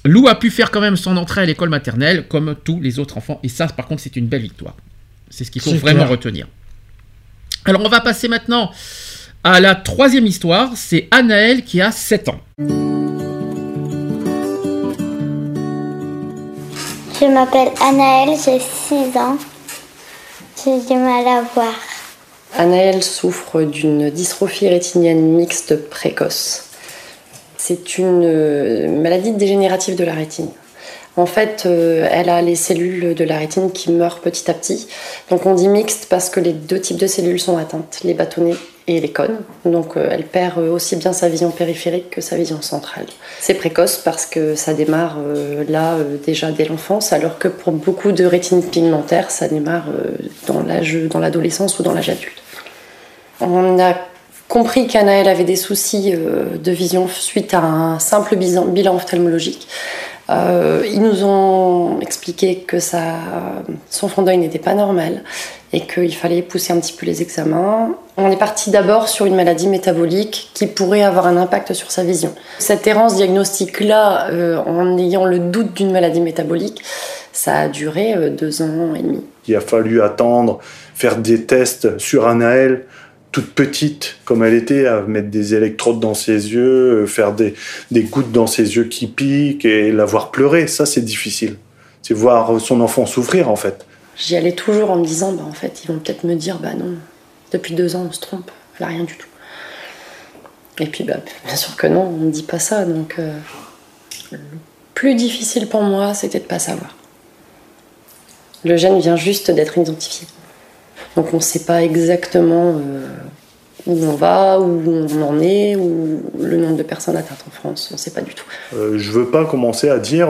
Lou a pu faire quand même son entrée à l'école maternelle comme tous les autres enfants et ça par contre c'est une belle victoire. C'est ce qu'il faut vraiment clair. retenir. Alors on va passer maintenant à la troisième histoire, c'est Anaël qui a 7 ans. Je m'appelle Anaëlle, j'ai 6 ans. J'ai du mal à voir. Anaëlle souffre d'une dystrophie rétinienne mixte précoce. C'est une euh, maladie dégénérative de la rétine. En fait, euh, elle a les cellules de la rétine qui meurent petit à petit. Donc on dit mixte parce que les deux types de cellules sont atteintes, les bâtonnets et les cônes. Donc euh, elle perd euh, aussi bien sa vision périphérique que sa vision centrale. C'est précoce parce que ça démarre là déjà dès l'enfance, alors que pour beaucoup de rétines pigmentaires, ça démarre dans l'âge, dans l'adolescence ou dans l'âge adulte. On a compris qu'Anaël avait des soucis de vision suite à un simple bilan ophtalmologique. Euh, ils nous ont expliqué que ça, son fond d'œil n'était pas normal et qu'il fallait pousser un petit peu les examens. On est parti d'abord sur une maladie métabolique qui pourrait avoir un impact sur sa vision. Cette errance diagnostique-là, euh, en ayant le doute d'une maladie métabolique, ça a duré euh, deux ans et demi. Il a fallu attendre, faire des tests sur Anaël, toute petite comme elle était, à mettre des électrodes dans ses yeux, euh, faire des, des gouttes dans ses yeux qui piquent et la voir pleurer. Ça, c'est difficile. C'est voir son enfant souffrir, en fait. J'y allais toujours en me disant, bah, en fait, ils vont peut-être me dire, bah non, depuis deux ans, on se trompe, elle a rien du tout. Et puis, bah, bien sûr que non, on ne dit pas ça. Donc, euh, le plus difficile pour moi, c'était de pas savoir. Le gène vient juste d'être identifié. Donc, on ne sait pas exactement euh, où on va, où on en est, ou le nombre de personnes atteintes en France. On ne sait pas du tout. Euh, je veux pas commencer à dire,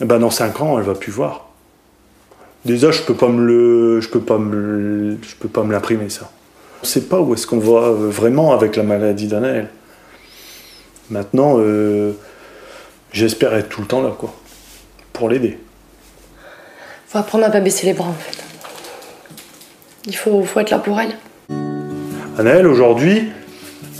ben dans 5 ans, elle va plus voir. Déjà, je peux pas me le, je peux pas me, je peux pas me l'imprimer ça. On sait pas où est-ce qu'on va vraiment avec la maladie d'Anaël. Maintenant, euh, j'espère être tout le temps là, quoi, pour l'aider. faut apprendre à pas baisser les bras, en fait. Il faut, être là pour elle. Anaël, aujourd'hui,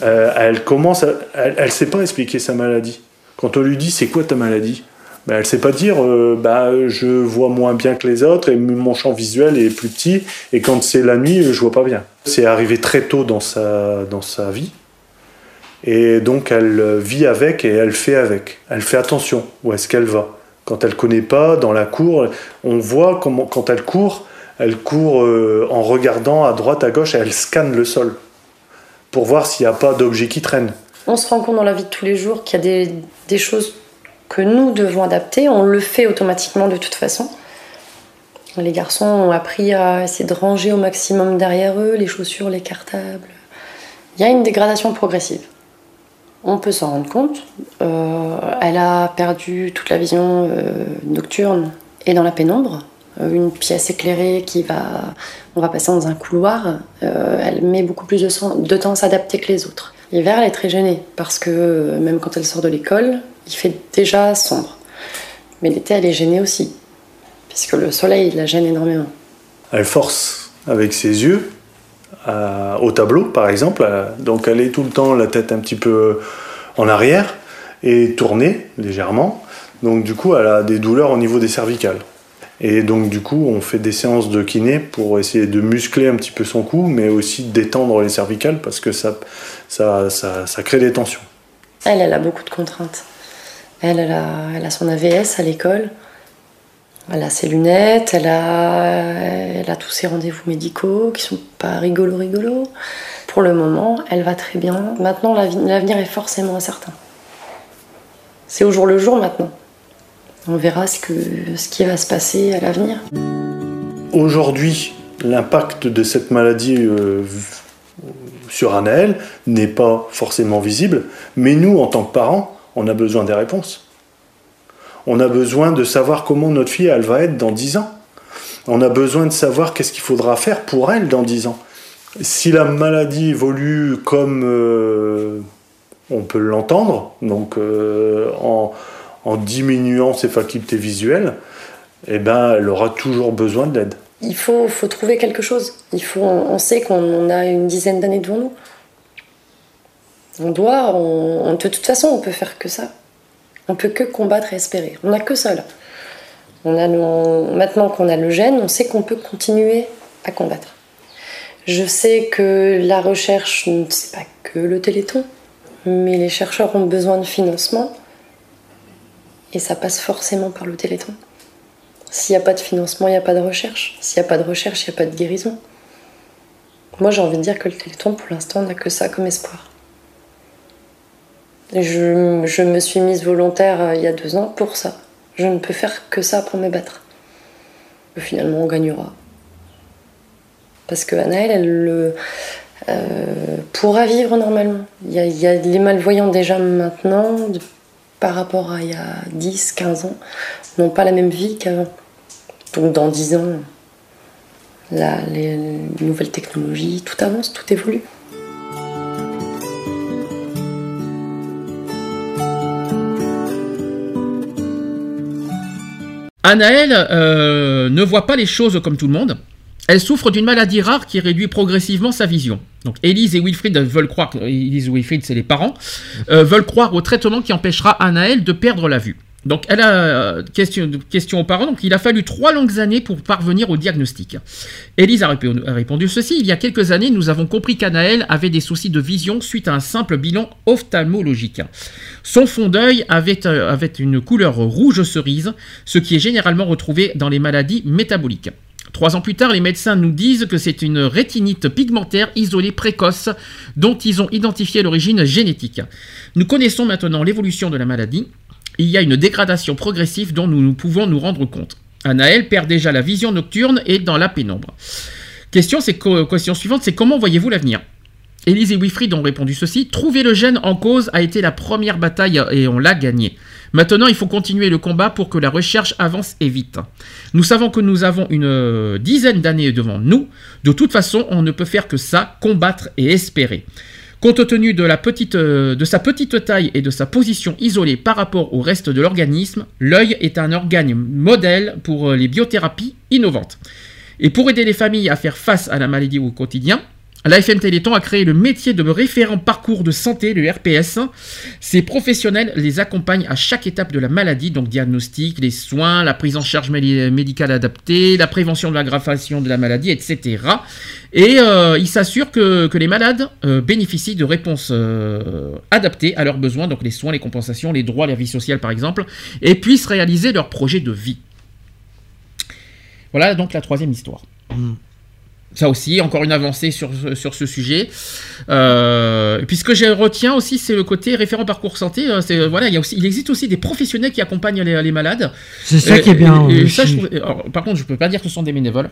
euh, elle commence, elle, elle sait pas expliquer sa maladie. Quand on lui dit c'est quoi ta maladie, ben, elle sait pas dire euh, bah, je vois moins bien que les autres et mon champ visuel est plus petit et quand c'est la nuit, je vois pas bien. C'est arrivé très tôt dans sa, dans sa vie et donc elle vit avec et elle fait avec. Elle fait attention où est-ce qu'elle va. Quand elle connaît pas, dans la cour, on voit comment, quand elle court, elle court euh, en regardant à droite, à gauche et elle scanne le sol pour voir s'il n'y a pas d'objet qui traîne. On se rend compte dans la vie de tous les jours qu'il y a des, choses que nous devons adapter. On le fait automatiquement de toute façon. Les garçons ont appris à essayer de ranger au maximum derrière eux les chaussures, les cartables. Il y a une dégradation progressive. On peut s'en rendre compte. Euh, elle a perdu toute la vision euh, nocturne et dans la pénombre. Euh, Une pièce éclairée qui va. On va passer dans un couloir. euh, elle met beaucoup plus de, de temps à s'adapter que les autres. L'hiver, elle est très gênée parce que euh, même quand elle sort de l'école, il fait déjà sombre. Mais l'été, elle est gênée aussi, puisque le soleil la gêne énormément. Elle force avec ses yeux au tableau, par exemple. Donc elle est tout le temps la tête un petit peu en arrière et tournée légèrement. Donc du coup, elle a des douleurs au niveau des cervicales. Et donc du coup, on fait des séances de kiné pour essayer de muscler un petit peu son cou, mais aussi détendre les cervicales parce que ça, ça, ça, crée des tensions. Elle, elle a beaucoup de contraintes. Elle, elle a, elle a son AVS à l'école. Elle a ses lunettes, elle a, elle a tous ses rendez-vous médicaux qui sont pas rigolo rigolo. Pour le moment, elle va très bien. Maintenant, l'avenir est forcément incertain. C'est au jour le jour maintenant. On verra ce, qui va se passer à l'avenir. Aujourd'hui, l'impact de cette maladie euh, sur Anaël n'est pas forcément visible, mais nous, en tant que parents, on a besoin des réponses. On a besoin de savoir comment notre fille, elle va être dans 10 ans. On a besoin de savoir qu'est-ce qu'il faudra faire pour elle dans 10 ans. Si la maladie évolue comme euh, on peut l'entendre, donc euh, en, en diminuant ses facultés visuelles, eh ben, elle aura toujours besoin de l'aide. Il faut, faut trouver quelque chose. Il faut, on sait qu'on a une dizaine d'années devant nous. On doit, de toute façon, on peut faire que ça. On peut que combattre et espérer. On n'a que ça là. On a maintenant qu'on a le gène, on sait qu'on peut continuer à combattre. Je sais que la recherche, c'est pas que le téléthon, mais les chercheurs ont besoin de financement et ça passe forcément par le téléthon. S'il n'y a pas de financement, il n'y a pas de recherche. S'il n'y a pas de recherche, il n'y a pas de guérison. Moi, j'ai envie de dire que le Téléthon, pour l'instant, n'a que ça comme espoir. Je, me suis mise volontaire euh, il y a deux ans pour ça. Je ne peux faire que ça pour me battre. Finalement, on gagnera. Parce que Anaël, elle le, euh, pourra vivre normalement. Il y, a, les malvoyants déjà maintenant, par rapport à il y a 10, 15 ans, n'ont pas la même vie qu'avant. Donc dans 10 ans, les nouvelles technologies, tout avance, tout évolue. Anaël euh, ne voit pas les choses comme tout le monde. Elle souffre d'une maladie rare qui réduit progressivement sa vision. Donc Élise et Wilfried veulent croire, Élise et Wilfried c'est les parents, euh, veulent croire au traitement qui empêchera Anaël de perdre la vue. Donc elle a euh, question, aux parents, il a fallu trois longues années pour parvenir au diagnostic. Élise a répondu, ceci, il y a quelques années nous avons compris qu'Anaël avait des soucis de vision suite à un simple bilan ophtalmologique. Son fond d'œil avait, euh, avait une couleur rouge cerise, ce qui est généralement retrouvé dans les maladies métaboliques. Trois ans plus tard, les médecins nous disent que c'est une rétinite pigmentaire isolée précoce dont ils ont identifié l'origine génétique. Nous connaissons maintenant l'évolution de la maladie. Il y a une dégradation progressive dont nous, pouvons nous rendre compte. Anaël perd déjà la vision nocturne et dans la pénombre. Question, suivante, c'est comment voyez-vous l'avenir? Élise et Wilfried ont répondu ceci. Trouver le gène en cause a été la première bataille et on l'a gagné. Maintenant, il faut continuer le combat pour que la recherche avance et vite. Nous savons que nous avons une euh, dizaine d'années devant nous. De toute façon, on ne peut faire que ça, combattre et espérer. Compte tenu euh, de sa petite taille et de sa position isolée par rapport au reste de l'organisme, l'œil est un organe modèle pour euh, les biothérapies innovantes. Et pour aider les familles à faire face à la maladie au quotidien, la FM Téléthon a créé le métier de référent parcours de santé, le RPS. Ces professionnels les accompagnent à chaque étape de la maladie, donc diagnostic, les soins, la prise en charge médi- médicale adaptée, la prévention de l'aggravation de la maladie, etc. Et euh, ils s'assurent que, les malades euh, bénéficient de réponses euh, adaptées à leurs besoins, donc les soins, les compensations, les droits, la vie sociale par exemple, et puissent réaliser leur projet de vie. Voilà donc la troisième histoire. Ça aussi, encore une avancée sur, sur ce sujet. Euh, et puis ce que je retiens aussi, c'est le côté référent parcours santé. euh, C'est, euh, voilà, il, y a aussi, il existe aussi des professionnels qui accompagnent les, les malades. C'est ça qui est bien, et- et euh, ça, je si- trouve- alors, par contre, je peux pas dire que ce sont des bénévoles.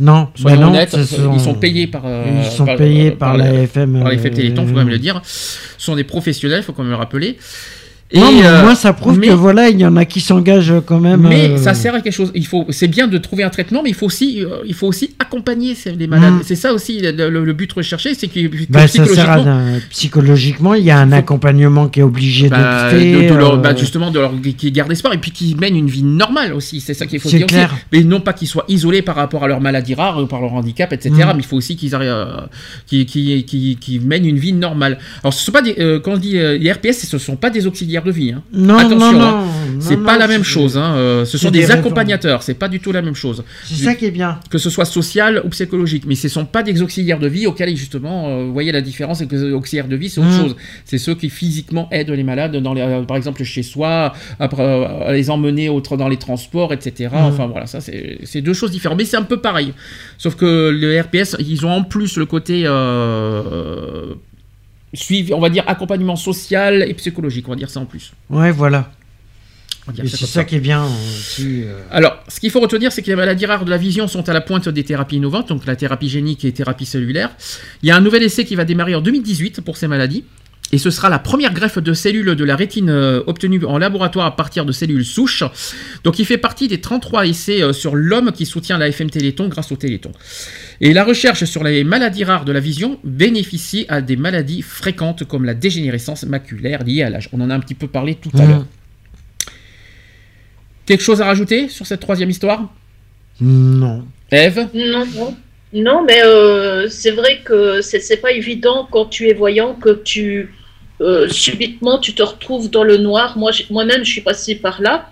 Non, bah non, sont- ils sont payés par, euh, Ils sont payés par la FM, par la FM euh, Téléthon, faut quand même le dire. Ce sont des professionnels, faut quand même le rappeler. Non, mais euh, moi, ça prouve mais- que voilà, il y en a qui s'engagent quand même. mais euh, ça sert à quelque chose. Il faut, c'est bien de trouver un traitement, mais il faut aussi, euh, il faut aussi accompagner les malades. Mm. C'est ça aussi le, le- le but recherché, c'est que, que bah, ça sert à psychologiquement, psychologiquement, il y a un accompagnement qui est obligé bah, de de- faire. de leur- euh, bah, justement de leur qui gardent espoir et puis qui mènent une vie normale aussi. C'est ça qu'il faut dire clair. aussi. Mais non pas qu'ils soient isolés par rapport à leur maladie rare ou par leur handicap, etc. Mm. Mais il faut aussi qu'ils arrivent, euh, qu'ils- qu'ils- qu'ils mènent une vie normale. Alors ce sont pas des, euh, quand on dit euh, les RPS, ce sont pas des auxiliaires auxiliaires de vie. hein. Non, Attention, non, hein. non, c'est pas la même chose. hein. Euh, Ce sont des accompagnateurs, c'est pas du tout la même chose. C'est ça qui est bien. Que ce soit social ou psychologique, mais ce sont pas des auxiliaires de vie auxquels justement, euh, vous voyez la différence, c'est que les auxiliaires de vie c'est autre Mhm. chose. C'est ceux qui physiquement aident les malades, dans les, euh, par exemple chez soi, après, à les emmener autre dans les transports, etc. Mhm. Enfin voilà, ça c'est deux choses différentes, mais c'est un peu pareil. Sauf que le RPS, ils ont en plus le côté suivi, on va dire accompagnement social et psychologique, on va dire ça en plus. Ouais, voilà. Ça c'est comme ça qui est bien aussi. euh. alors, ce qu'il faut retenir, c'est que les maladies rares de la vision sont à la pointe des thérapies innovantes, donc la thérapie génique et thérapie cellulaire. Il y a un nouvel essai qui va démarrer en 2018 pour ces maladies. Et ce sera la première greffe de cellules de la rétine euh, obtenue en laboratoire à partir de cellules souches. Donc il fait partie des 33 essais euh, sur l'homme qui soutient la FM Téléthon grâce au Téléthon. Et la recherche sur les maladies rares de la vision bénéficie à des maladies fréquentes comme la dégénérescence maculaire liée à l'âge. On en a un petit peu parlé tout à Mhm. l'heure. Quelque chose à rajouter sur cette troisième histoire? Non. Eve Non, non. Non, mais euh, c'est vrai que c'est pas évident quand tu es voyant que tu euh, subitement tu te retrouves dans le noir. Moi, moi-même, je suis passée par là,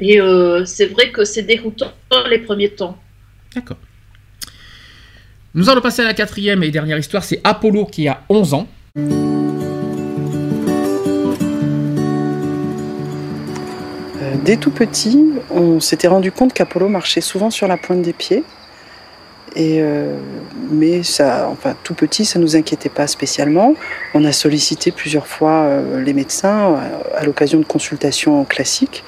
et euh, c'est vrai que c'est déroutant les premiers temps. D'accord. Nous allons passer à la quatrième et dernière histoire. C'est Apollo qui a 11 ans. Euh, Dès tout petit, on s'était rendu compte qu'Apollo marchait souvent sur la pointe des pieds. Euh, mais tout petit, ça nous inquiétait pas spécialement. On a sollicité plusieurs fois euh, les médecins à, l'occasion de consultations classiques,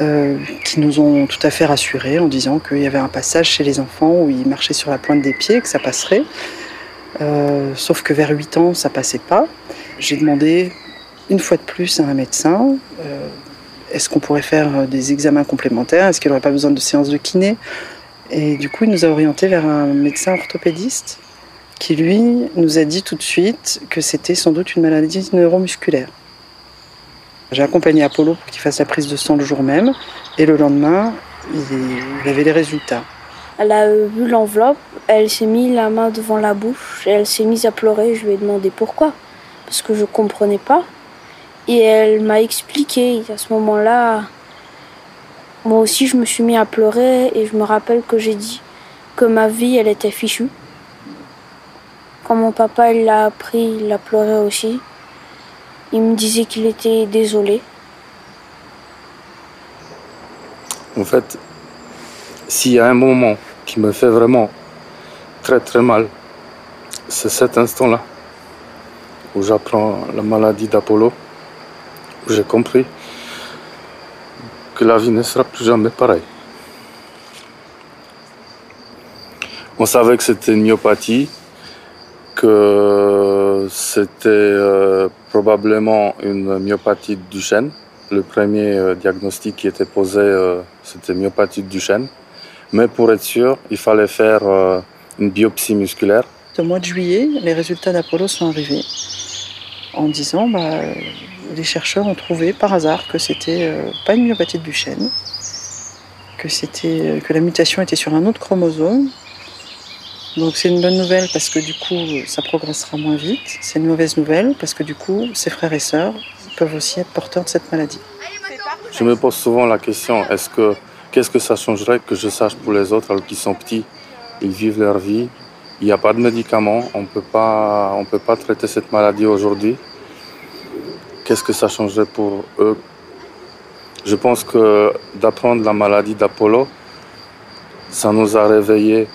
euh, qui nous ont tout à fait rassurés en disant qu'il y avait un passage chez les enfants où ils marchaient sur la pointe des pieds, que ça passerait. Sauf que vers 8 ans, ça passait pas. J'ai demandé une fois de plus à un médecin est-ce qu'on pourrait faire des examens complémentaires? Est-ce qu'il n'aurait pas besoin de séances de kiné? Et du coup, il nous a orientés vers un médecin orthopédiste qui, lui, nous a dit tout de suite que c'était sans doute une maladie neuromusculaire. J'ai accompagné Apollo pour qu'il fasse la prise de sang le jour même, et le lendemain, il, avait les résultats. Elle a euh, vu l'enveloppe, elle s'est mis la main devant la bouche et elle s'est mise à pleurer. Je lui ai demandé pourquoi, parce que je comprenais pas. Et elle m'a expliqué. À ce moment-là, moi aussi, je me suis mis à pleurer et je me rappelle que j'ai dit que ma vie, elle était fichue. Quand mon papa l'a appris, il a pleuré aussi. Il me disait qu'il était désolé. En fait, s'il y a un moment qui me fait vraiment très très mal, c'est cet instant-là où j'apprends la maladie d'Apollo, où j'ai compris la vie ne sera plus jamais pareille. On savait que c'était une myopathie, que c'était euh, probablement une myopathie du chêne. Le premier euh, diagnostic qui était posé, euh, c'était myopathie du chêne. Mais pour être sûr, il fallait faire euh, une biopsie musculaire. Au mois de juillet, les résultats d'Apollo sont arrivés en disant bah, les chercheurs ont trouvé par hasard que c'était euh, pas une myopathie de Duchenne, euh, que la mutation était sur un autre chromosome. Donc c'est une bonne nouvelle parce que du coup ça progressera moins vite. C'est une mauvaise nouvelle parce que du coup ses frères et sœurs peuvent aussi être porteurs de cette maladie. Je me pose souvent la question, est-ce que qu'est-ce que ça changerait que je sache pour les autres alors qu'ils sont petits, ils vivent leur vie, il n'y a pas de médicaments, on on peut pas traiter cette maladie aujourd'hui. Qu'est-ce que ça changerait pour eux? Je pense que d'apprendre la maladie d'Apollo, ça nous a réveillés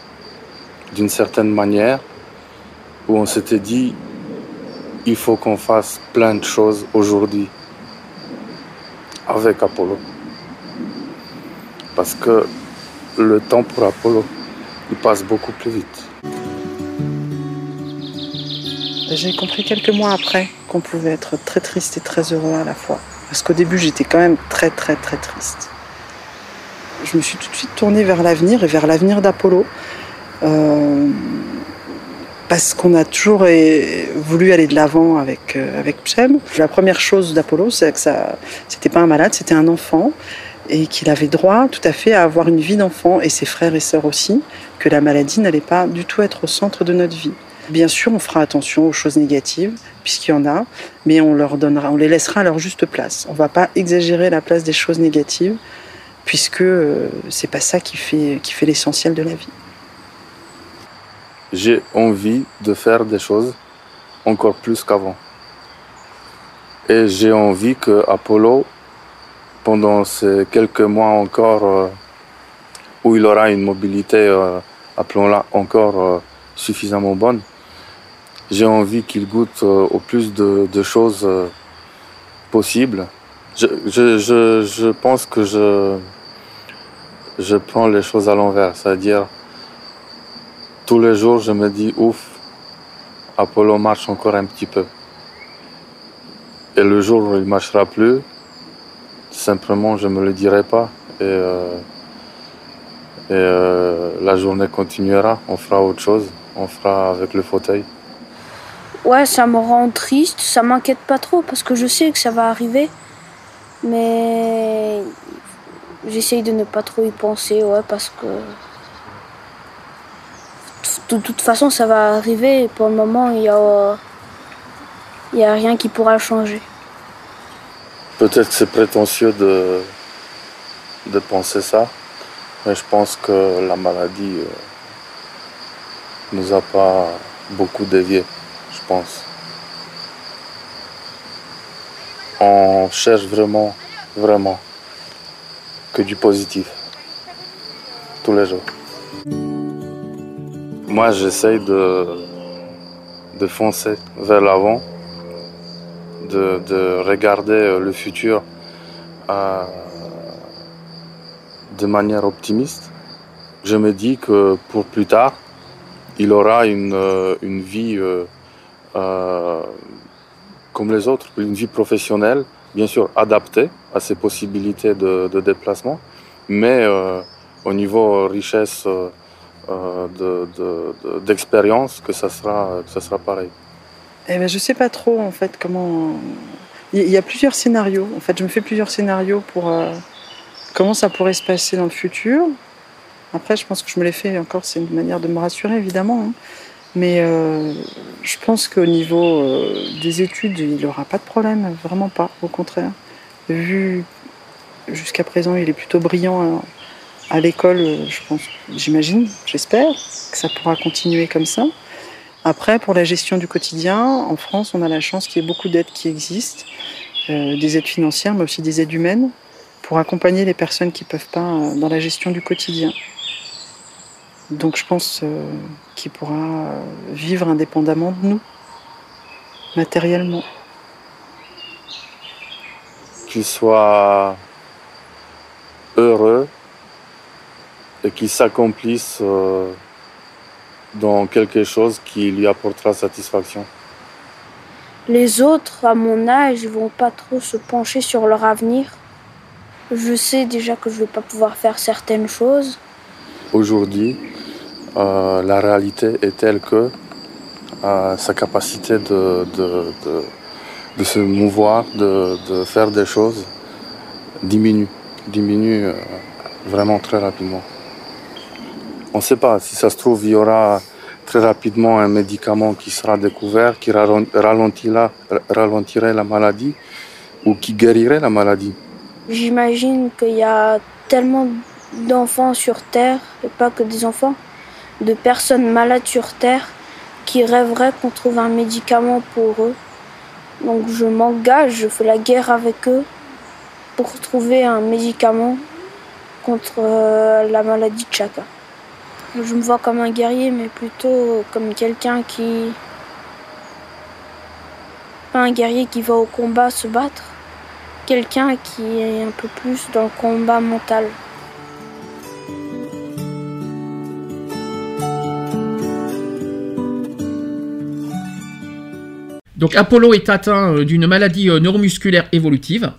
d'une certaine manière, où on s'était dit, il faut qu'on fasse plein de choses aujourd'hui avec Apollo. Parce que le temps pour Apollo, il passe beaucoup plus vite. J'ai compris quelques mois après qu'on pouvait être très triste et très heureux à la fois. Parce qu'au début j'étais quand même très très très triste. Je me suis tout de suite tournée vers l'avenir et vers l'avenir d'Apollo. Euh, parce qu'on a toujours voulu aller de l'avant avec, euh, avec. La première chose d'Apollo, c'est que ça, c'était pas un malade, c'était un enfant et qu'il avait droit tout à fait à avoir une vie d'enfant et ses frères et sœurs aussi, que la maladie n'allait pas du tout être au centre de notre vie. Bien sûr, on fera attention aux choses négatives, puisqu'il y en a, mais on leur donnera, on les laissera à leur juste place. On va pas exagérer la place des choses négatives, puisque euh, c'est pas ça qui fait, l'essentiel de la vie. J'ai envie de faire des choses encore plus qu'avant. Et j'ai envie que Apollo, pendant ces quelques mois encore euh, où il aura une mobilité, euh, appelons-la encore suffisamment bonne, j'ai envie qu'il goûte euh, au plus de, de choses euh, possibles. Je, je, je, je pense que je, je prends les choses à l'envers, c'est-à-dire tous les jours je me dis ouf, Apollo marche encore un petit peu. Et le jour où il ne marchera plus, simplement je ne me le dirai pas. Et, euh, et euh, la journée continuera, on fera autre chose, on fera avec le fauteuil. Ouais, ça me rend triste, ça m'inquiète pas trop parce que je sais que ça va arriver. Mais j'essaye de ne pas trop y penser, ouais, parce que de toute façon ça va arriver et pour le moment il y a, y a rien qui pourra changer. Peut-être c'est prétentieux de, de penser ça, mais je pense que la maladie euh, nous a pas beaucoup dévié, je On cherche vraiment, vraiment que du positif, tous les jours. Moi, j'essaye de, foncer vers l'avant, de, de regarder le futur euh, de manière optimiste. Je me dis que pour plus tard, il aura une, une vie euh, euh, comme les autres, une vie professionnelle, bien sûr adaptée à ses possibilités de, déplacement, mais euh, au niveau richesse euh, de- de- de- d'expérience, que, ça sera, que ça sera pareil. Eh ben, je sais pas trop en fait comment. Il y a plusieurs scénarios. En fait, je me fais plusieurs scénarios pour comment ça pourrait se passer dans le futur. Après, je pense que je me l'ai fait encore. C'est une manière de me rassurer, évidemment. hein. Mais euh, je pense qu'au niveau euh, des études, il n'aura pas de problème, vraiment pas. Au contraire, vu jusqu'à présent, il est plutôt brillant à, à l'école. euh, Je pense, j'imagine, j'espère que ça pourra continuer comme ça. Après, pour la gestion du quotidien, en France, on a la chance qu'il y ait beaucoup d'aides qui existent, euh, des aides financières, mais aussi des aides humaines, pour accompagner les personnes qui ne peuvent pas euh, dans la gestion du quotidien. Donc je pense euh, qu'il pourra euh, vivre indépendamment de nous, matériellement. qu'il soit heureux et qu'il s'accomplisse euh, dans quelque chose qui lui apportera satisfaction. Les autres, à mon âge, vont pas trop se pencher sur leur avenir. Je sais déjà que je vais pas pouvoir faire certaines choses. Aujourd'hui, euh, la réalité est telle que euh, sa capacité de, se mouvoir, de, faire des choses, diminue, diminue euh, vraiment très rapidement. On ne sait pas, si ça se trouve, il y aura très rapidement un médicament qui sera découvert, qui ralent- ralentira- ralentirait la maladie ou qui guérirait la maladie. J'imagine qu'il y a tellement d'enfants sur Terre, et pas que des enfants, de personnes malades sur Terre qui rêveraient qu'on trouve un médicament pour eux. Donc je m'engage, je fais la guerre avec eux pour trouver un médicament contre euh, la maladie de Chaka. Je me vois comme un guerrier, mais plutôt comme quelqu'un qui... Pas un guerrier qui va au combat se battre, quelqu'un qui est un peu plus dans le combat mental. Donc Apollo est atteint euh, d'une maladie euh, neuromusculaire évolutive.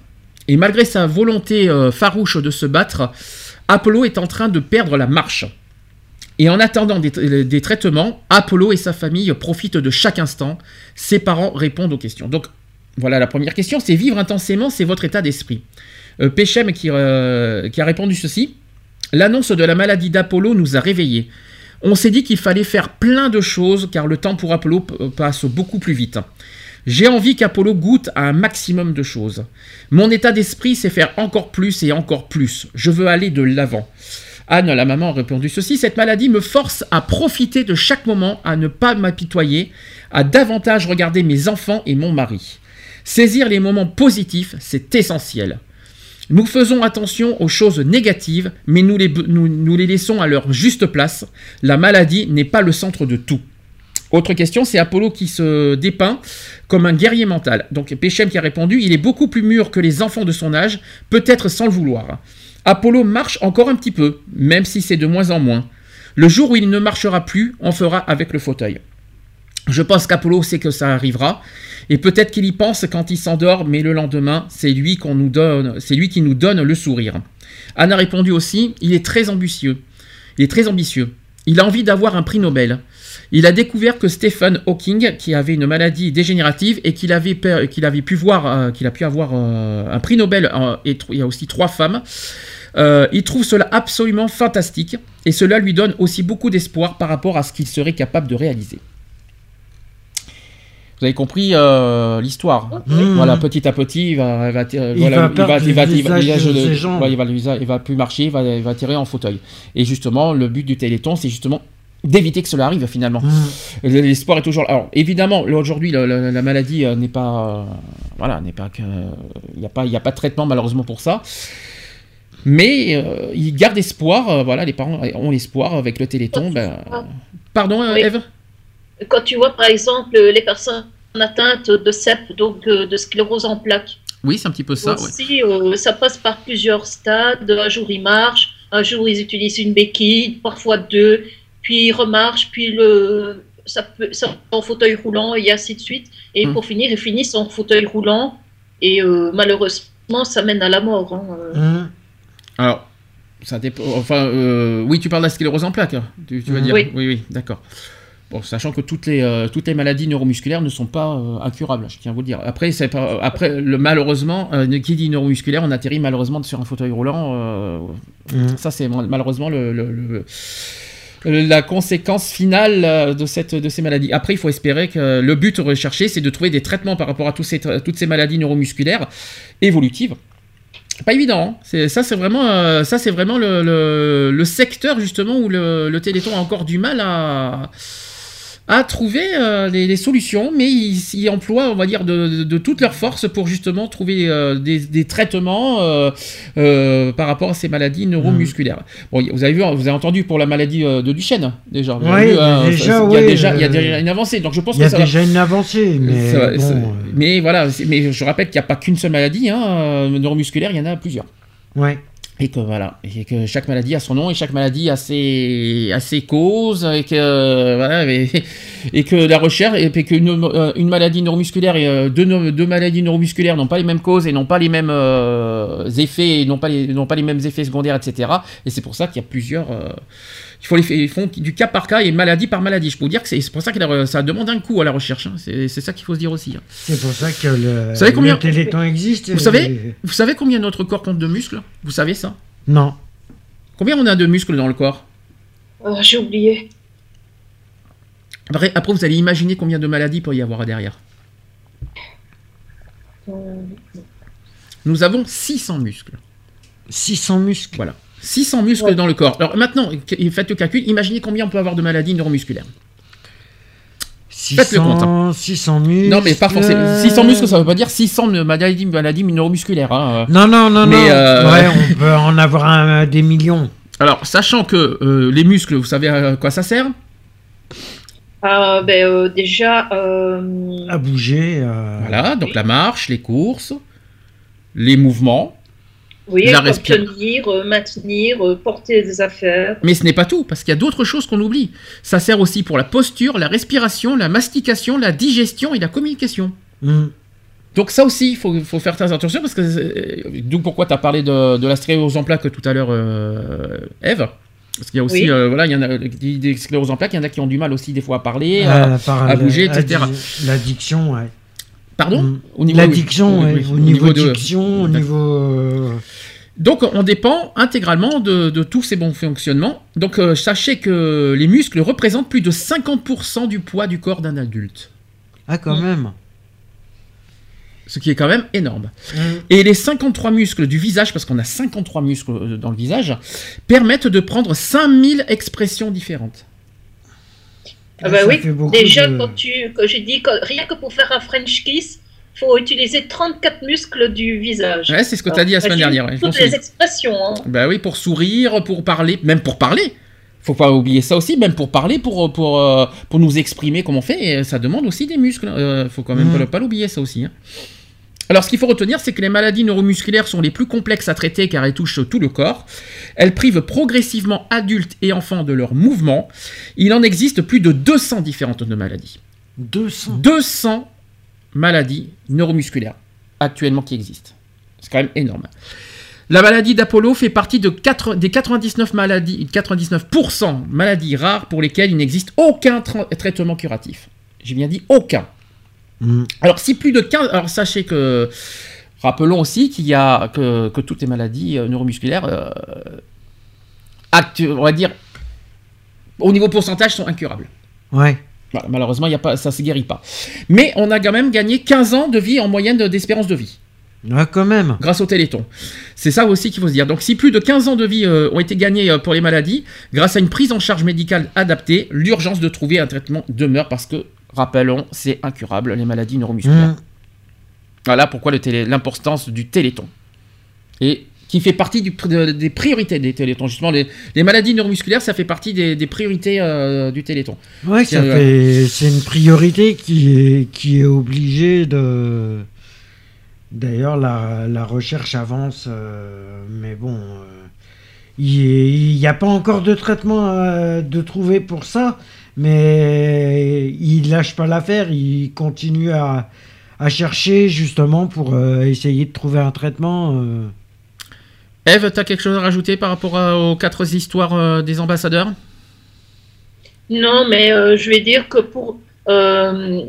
Et malgré sa volonté euh, farouche de se battre, Apollo est en train de perdre la marche. Et en attendant des, traitements, Apollo et sa famille profitent de chaque instant. Ses parents répondent aux questions. Donc voilà la première question, c'est vivre intensément, c'est votre état d'esprit. Euh, qui a répondu ceci. L'annonce de la maladie d'Apollo nous a réveillés. On s'est dit qu'il fallait faire plein de choses car le temps pour Apollo p- passe beaucoup plus vite. J'ai envie qu'Apollo goûte à un maximum de choses. Mon état d'esprit, c'est faire encore plus et encore plus. Je veux aller de l'avant. Anne, la maman, a répondu ceci. Cette maladie me force à profiter de chaque moment, à ne pas m'apitoyer, à davantage regarder mes enfants et mon mari. Saisir les moments positifs, c'est essentiel. Nous faisons attention aux choses négatives, mais nous les, laissons à leur juste place. La maladie n'est pas le centre de tout. Autre question, c'est Apollo qui se dépeint comme un guerrier mental. Donc Péchem qui a répondu, il est beaucoup plus mûr que les enfants de son âge, peut-être sans le vouloir. Apollo marche encore un petit peu, même si c'est de moins en moins. Le jour où il ne marchera plus, on fera avec le fauteuil. Je pense qu'Apollo sait que ça arrivera, et peut-être qu'il y pense quand il s'endort, mais le lendemain, c'est lui qu'on lui qui nous donne le sourire. Anne a répondu aussi, il est très ambitieux. Il est très ambitieux. Il a envie d'avoir un prix Nobel. Il a découvert que Stephen Hawking, qui avait une maladie dégénérative et qu'il avait, pu voir, euh, qu'il a pu avoir euh, un prix Nobel, euh, et il y a aussi trois femmes, il trouve cela absolument fantastique et cela lui donne aussi beaucoup d'espoir par rapport à ce qu'il serait capable de réaliser. Vous avez compris euh, l'histoire. Mmh. Voilà, petit à petit, il va, il va, tirer- Il voilà, va il va- il il plus marcher, il va, il va tirer en fauteuil. Et justement, le but du Téléthon, c'est justement d'éviter que cela arrive finalement. L'espoir est toujours là. Alors évidemment, aujourd'hui, la, la- la maladie euh, n'est pas, euh, voilà, n'est pas que, il n'y a pas, il a pas de traitement malheureusement pour ça. Mais euh, il garde espoir. euh, voilà, les parents ont l'espoir avec le Téléthon. ben, Pardon, Oui. Eve? Quand tu vois, par exemple, les personnes atteintes de CEP, donc de sclérose en plaques, Oui, c'est un petit peu ça. ouais. aussi, euh, ça passe par plusieurs stades. Un jour, ils marchent, un jour, ils utilisent une béquille, parfois deux, puis ils remarchent, puis le, ça peut, ça en fauteuil roulant, et ainsi de suite. Et Hmm. pour finir, ils finissent en fauteuil roulant, et euh, malheureusement, ça mène à la mort. hein, euh. Alors, ça dépend. Enfin, euh, oui, tu parles de la sclérose en plaques. hein, Tu, tu veux Mhm. dire Oui. oui, oui, d'accord. Bon, sachant que toutes les, euh, toutes les maladies neuromusculaires ne sont pas euh, incurables, je tiens à vous le dire. Après, c'est pas, après le, malheureusement, euh, qui dit neuromusculaire, on atterrit malheureusement sur un fauteuil roulant. euh, Mhm. Ça, c'est mal- malheureusement le, le- le- le- la conséquence finale de, cette, de ces maladies. Après, il faut espérer que le but recherché, c'est de trouver des traitements par rapport à tous ces, toutes ces maladies neuromusculaires évolutives. Pas évident. hein. C'est, ça, c'est vraiment, euh, ça, c'est vraiment le, le- le secteur justement où le, le Téléthon a encore du mal à, à trouver euh, les, les solutions, mais ils, ils emploient, on va dire, de, de- de toutes leurs forces pour justement trouver euh, des, des traitements euh, euh, par rapport à ces maladies neuromusculaires. Bon, y- vous avez vu, vous avez entendu pour la maladie de Duchenne déjà. Vous Oui, vu, hein, déjà, il y a déjà, il y a déjà une avancée. Donc je pense Il y a que ça va- déjà une avancée, mais ça bon, ça- mais voilà, mais je rappelle qu'il n'y a pas qu'une seule maladie hein, neuromusculaire, il y en a plusieurs. ouais. Et que voilà, et que chaque maladie a son nom et chaque maladie a ses, a ses causes et que voilà, et, et que la recherche et puis qu'une euh, une maladie neuromusculaire et euh, deux, maladies neuromusculaires n'ont pas les mêmes causes et n'ont pas les mêmes euh, effets, et n'ont pas les n'ont pas les mêmes effets secondaires, etc. Et c'est pour ça qu'il y a plusieurs. euh, il faut les ils font du cas par cas et maladie par maladie. Je peux vous dire que c'est pour ça que la- ça demande un coût à la recherche. hein. C'est c'est ça qu'il faut se dire aussi. hein. C'est pour ça que le, Vous savez combien le Téléthon existe. Vous et- savez, vous savez combien notre corps compte de muscles? Vous savez ça? Non. Combien on a de muscles dans le corps? Oh, J'ai oublié. après, après, vous allez imaginer combien de maladies il peut y avoir derrière. Euh, Nous avons 600 muscles. 600 muscles Voilà. 600 muscles dans le corps. Alors maintenant, faites le calcul, imaginez combien on peut avoir de maladies neuromusculaires. Faites le compte. hein. 600, 600 muscles. Non, mais pas forcément. 600 muscles, ça veut pas dire 600 de maladies, maladies neuromusculaires. hein. Non, non, non, Mais, non. euh, Ouais, on peut en avoir un- des millions. Alors, sachant que euh, les muscles, vous savez à quoi ça sert? Ah, ben, euh, déjà, euh, À bouger. euh, Voilà, donc la marche, les courses, les mouvements. Oui, la comme respira- tenir, euh, maintenir, euh, porter des affaires. Mais ce n'est pas tout, parce qu'il y a d'autres choses qu'on oublie. Ça sert aussi pour la posture, la respiration, la mastication, la digestion et la communication. hmm. Donc ça aussi, il faut, faut faire très attention, parce que... euh, D'où pourquoi tu as parlé de, de la sclérose en plaques tout à l'heure, euh, Eve? Parce qu'il y a aussi, Oui. euh, voilà, il y en a des, scléroses en plaques, il y en a qui ont du mal aussi des fois à parler, à, bouger, etc. L'addiction, ouais. Pardon Mm. Au niveau- L'addiction, oui, ouais, oui, au au niveau niveau de- au niveau. euh, Donc on dépend intégralement de, de tous ces bons fonctionnements. Donc euh, sachez que les muscles représentent plus de 50% du poids du corps d'un adulte. Ah, quand même. Ce qui est quand même énorme. Et les 53 muscles du visage, parce qu'on a 53 muscles euh, dans le visage, permettent de prendre 5000 expressions différentes. Ah bah Ça oui, déjà, de- quand tu, que j'ai dit que rien que pour faire un French kiss, faut utiliser 34 muscles du visage. Ouais, c'est ce que t'as dit la semaine dernière, ouais, je Toutes les expressions. hein. Bah oui, pour sourire, pour parler, même pour parler. Faut pas oublier ça aussi, même pour parler, pour, pour, euh, pour nous exprimer comme on fait, et ça demande aussi des muscles. Euh, faut quand même pas, pas l'oublier ça aussi. hein. Alors ce qu'il faut retenir, c'est que les maladies neuromusculaires sont les plus complexes à traiter car elles touchent tout le corps. Elles privent progressivement adultes et enfants de leurs mouvements. Il en existe plus de 200 différentes de maladies. 200 200 maladies neuromusculaires actuellement qui existent. C'est quand même énorme. La maladie d'Apollo fait partie de des 99 maladies, 99% maladies rares pour lesquelles il n'existe aucun tra- traitement curatif. J'ai bien dit aucun. Alors si plus de 15... Alors sachez que... Rappelons aussi qu'il y a que, que toutes les maladies euh, neuromusculaires, euh, actu- on va dire, au niveau pourcentage, sont incurables. Ouais. Voilà, malheureusement, il y a pas, ça ne se guérit pas. Mais on a quand même gagné 15 ans de vie en moyenne de- d'espérance de vie. Ah, quand même. Grâce au Téléthon. C'est ça aussi qu'il faut se dire. Donc si plus de 15 ans de vie euh, ont été gagnés euh, pour les maladies, grâce à une prise en charge médicale adaptée, l'urgence de trouver un traitement demeure parce que, rappelons, c'est incurable, les maladies neuromusculaires. Mm. Voilà pourquoi l'importance du Téléthon. Et qui fait partie du de- des priorités des Télétons. Justement, les, les maladies neuromusculaires, ça fait partie des, des priorités euh, du Téléthon. C'est, ça euh, c'est une priorité qui est, qui est obligée de. D'ailleurs, la, la recherche avance, euh, mais bon, euh, il n'y a pas encore de traitement euh, de trouver pour ça, mais il lâche pas l'affaire, il continue à, à chercher justement pour euh, essayer de trouver un traitement. euh. Eve, tu as quelque chose à rajouter par rapport à- aux quatre histoires euh, des ambassadeurs? Non, mais euh, je vais dire que pour, euh,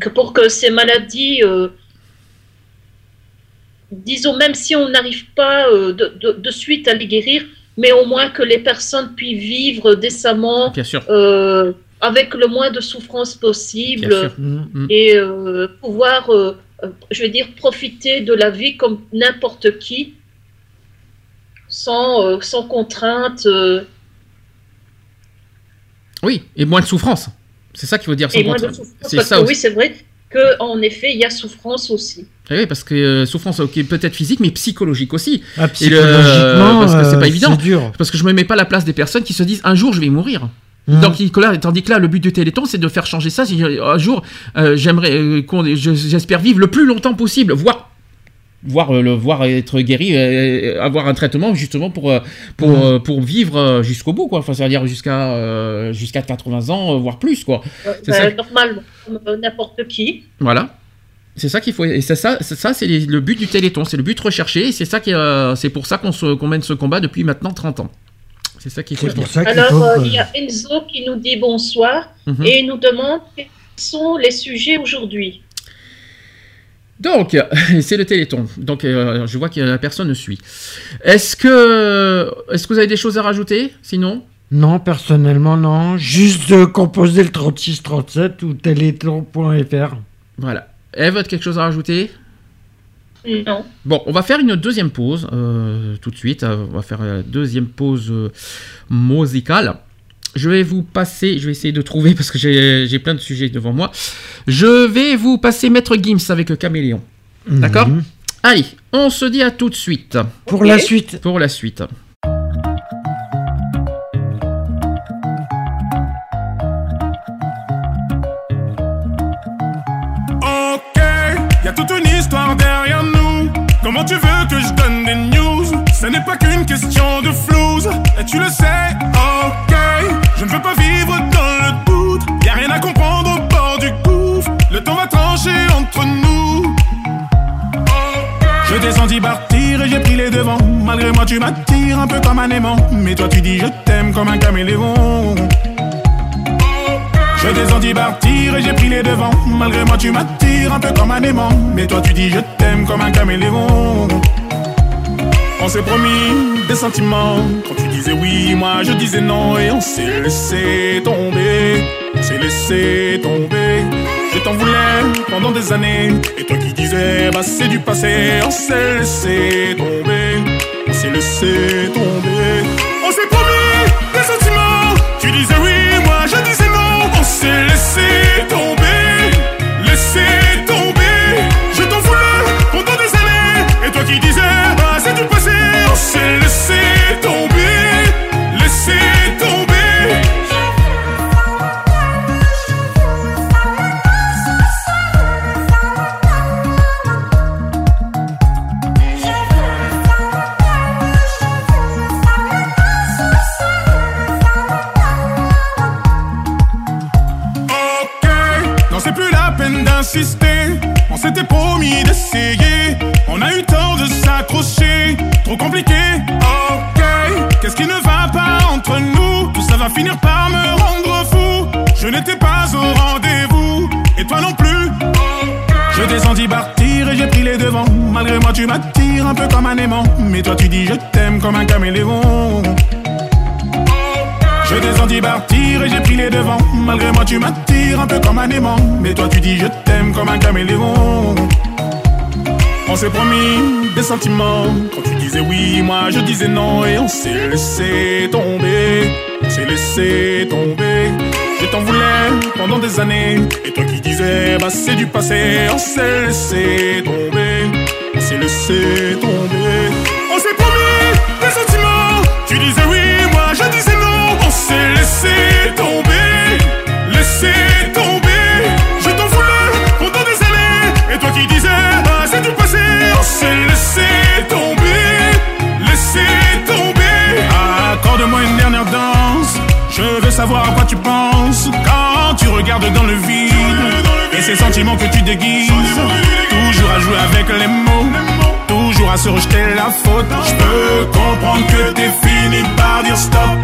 que pour que ces maladies, euh, disons, même si on n'arrive pas euh, de, de- de suite à les guérir, mais au moins que les personnes puissent vivre décemment, Bien sûr. euh, avec le moins de souffrance possible, sûr. Mm. et euh, pouvoir, euh, je vais dire, profiter de la vie comme n'importe qui, sans, euh, sans contrainte. euh, Oui, et moins de souffrance. C'est ça qu'il faut dire. sans et moins de contrainte. souffrance. C'est Parce ça que aussi. oui, c'est vrai qu'en effet, il y a souffrance aussi. Eh oui, parce que euh, souffrance ok, peut-être physique, mais psychologique aussi. Ah, Et le- psychologiquement, parce que c'est euh, pas évident. c'est dur. Parce que je me mets pas à la place des personnes qui se disent un jour je vais mourir. Mhm. Donc, là, tandis que là, le but du Téléthon, c'est de faire changer ça. Un jour, euh, j'aimerais, euh, j'espère vivre le plus longtemps possible, voire, voir le voir être guéri, euh, avoir un traitement justement pour euh, pour euh, pour vivre euh, jusqu'au bout, quoi. Enfin, c'est-à-dire jusqu'à euh, jusqu'à 80 ans, euh, voire plus, quoi. C'est Euh, comme euh, n'importe qui. Voilà. C'est ça qu'il faut. Et c'est ça, c'est ça, c'est les- le but du Téléthon, c'est le but recherché. Et c'est ça qui, euh, c'est pour ça qu'on se- qu'on mène ce combat depuis maintenant 30 ans. C'est ça qu'il faut. C'est pour dire. ça qu'il Alors, faut euh, il y a Enzo qui nous dit bonsoir Mhm. et il nous demande quels sont les sujets aujourd'hui. Donc, c'est le Téléthon. Donc, euh, je vois que la personne me suit. Est-ce que, est-ce que vous avez des choses à rajouter Sinon, Non, personnellement, non. Juste de composer le 3637 ou téléthon.fr. voilà. Eve, as quelque chose à rajouter? Non. Bon, on va faire une deuxième pause euh, tout de suite. Euh, On va faire la deuxième pause euh, musicale. Je vais vous passer, je vais essayer de trouver parce que j'ai plein de sujets devant moi. Je vais vous passer Maître Gims avec Caméléon. D'accord? Mhm. Allez, on se dit à tout de suite. Pour la suite. Pour la suite. Derrière nous. Comment tu veux que je donne des news? Ce n'est pas qu'une question de flouze, et tu le sais. Ok, je ne veux pas vivre dans le doute. Y a rien à comprendre au bord du gouffre. Le temps va trancher entre nous. Je senti partir et j'ai pris les devants. Malgré moi, tu m'attires un peu comme un aimant. Mais toi, tu dis je t'aime comme un caméléon. Je senti partir et j'ai pris les devants. Malgré moi, tu m'attires un peu comme un aimant. Mais toi, tu dis je t'aime comme un caméléon. On s'est promis des sentiments. Quand tu disais oui, moi je disais non. Et on s'est laissé tomber. On s'est laissé tomber. Je t'en voulais pendant des années. Et toi qui disais, bah c'est du passé. On s'est laissé tomber. On s'est laissé tomber. On s'est promis des sentiments. Tu disais oui, s'est laissé tomber. Laissé finir par me rendre fou. Je n'étais pas au rendez-vous. Et toi non plus. Je senti partir et j'ai pris les devants. Malgré moi, tu m'attires un peu comme un aimant. Mais toi, tu dis je t'aime comme un caméléon. Je senti partir et j'ai pris les devants. Malgré moi, tu m'attires un peu comme un aimant. Mais toi, tu dis je t'aime comme un caméléon. On s'est promis des sentiments. Quand tu disais oui, moi je disais non. Et on s'est laissé tomber. S'est laissé tomber. Je t'en voulais pendant des années. Et toi qui disais, bah c'est du passé. On s'est laissé tomber. On s'est laissé tomber. On s'est promis des sentiments. Tu disais savoir à quoi tu penses quand tu regardes dans le vide. Et ces sentiments que tu déguises. Toujours à jouer avec les mots. Toujours à se rejeter la faute. Je peux comprendre que t'es fini par dire stop.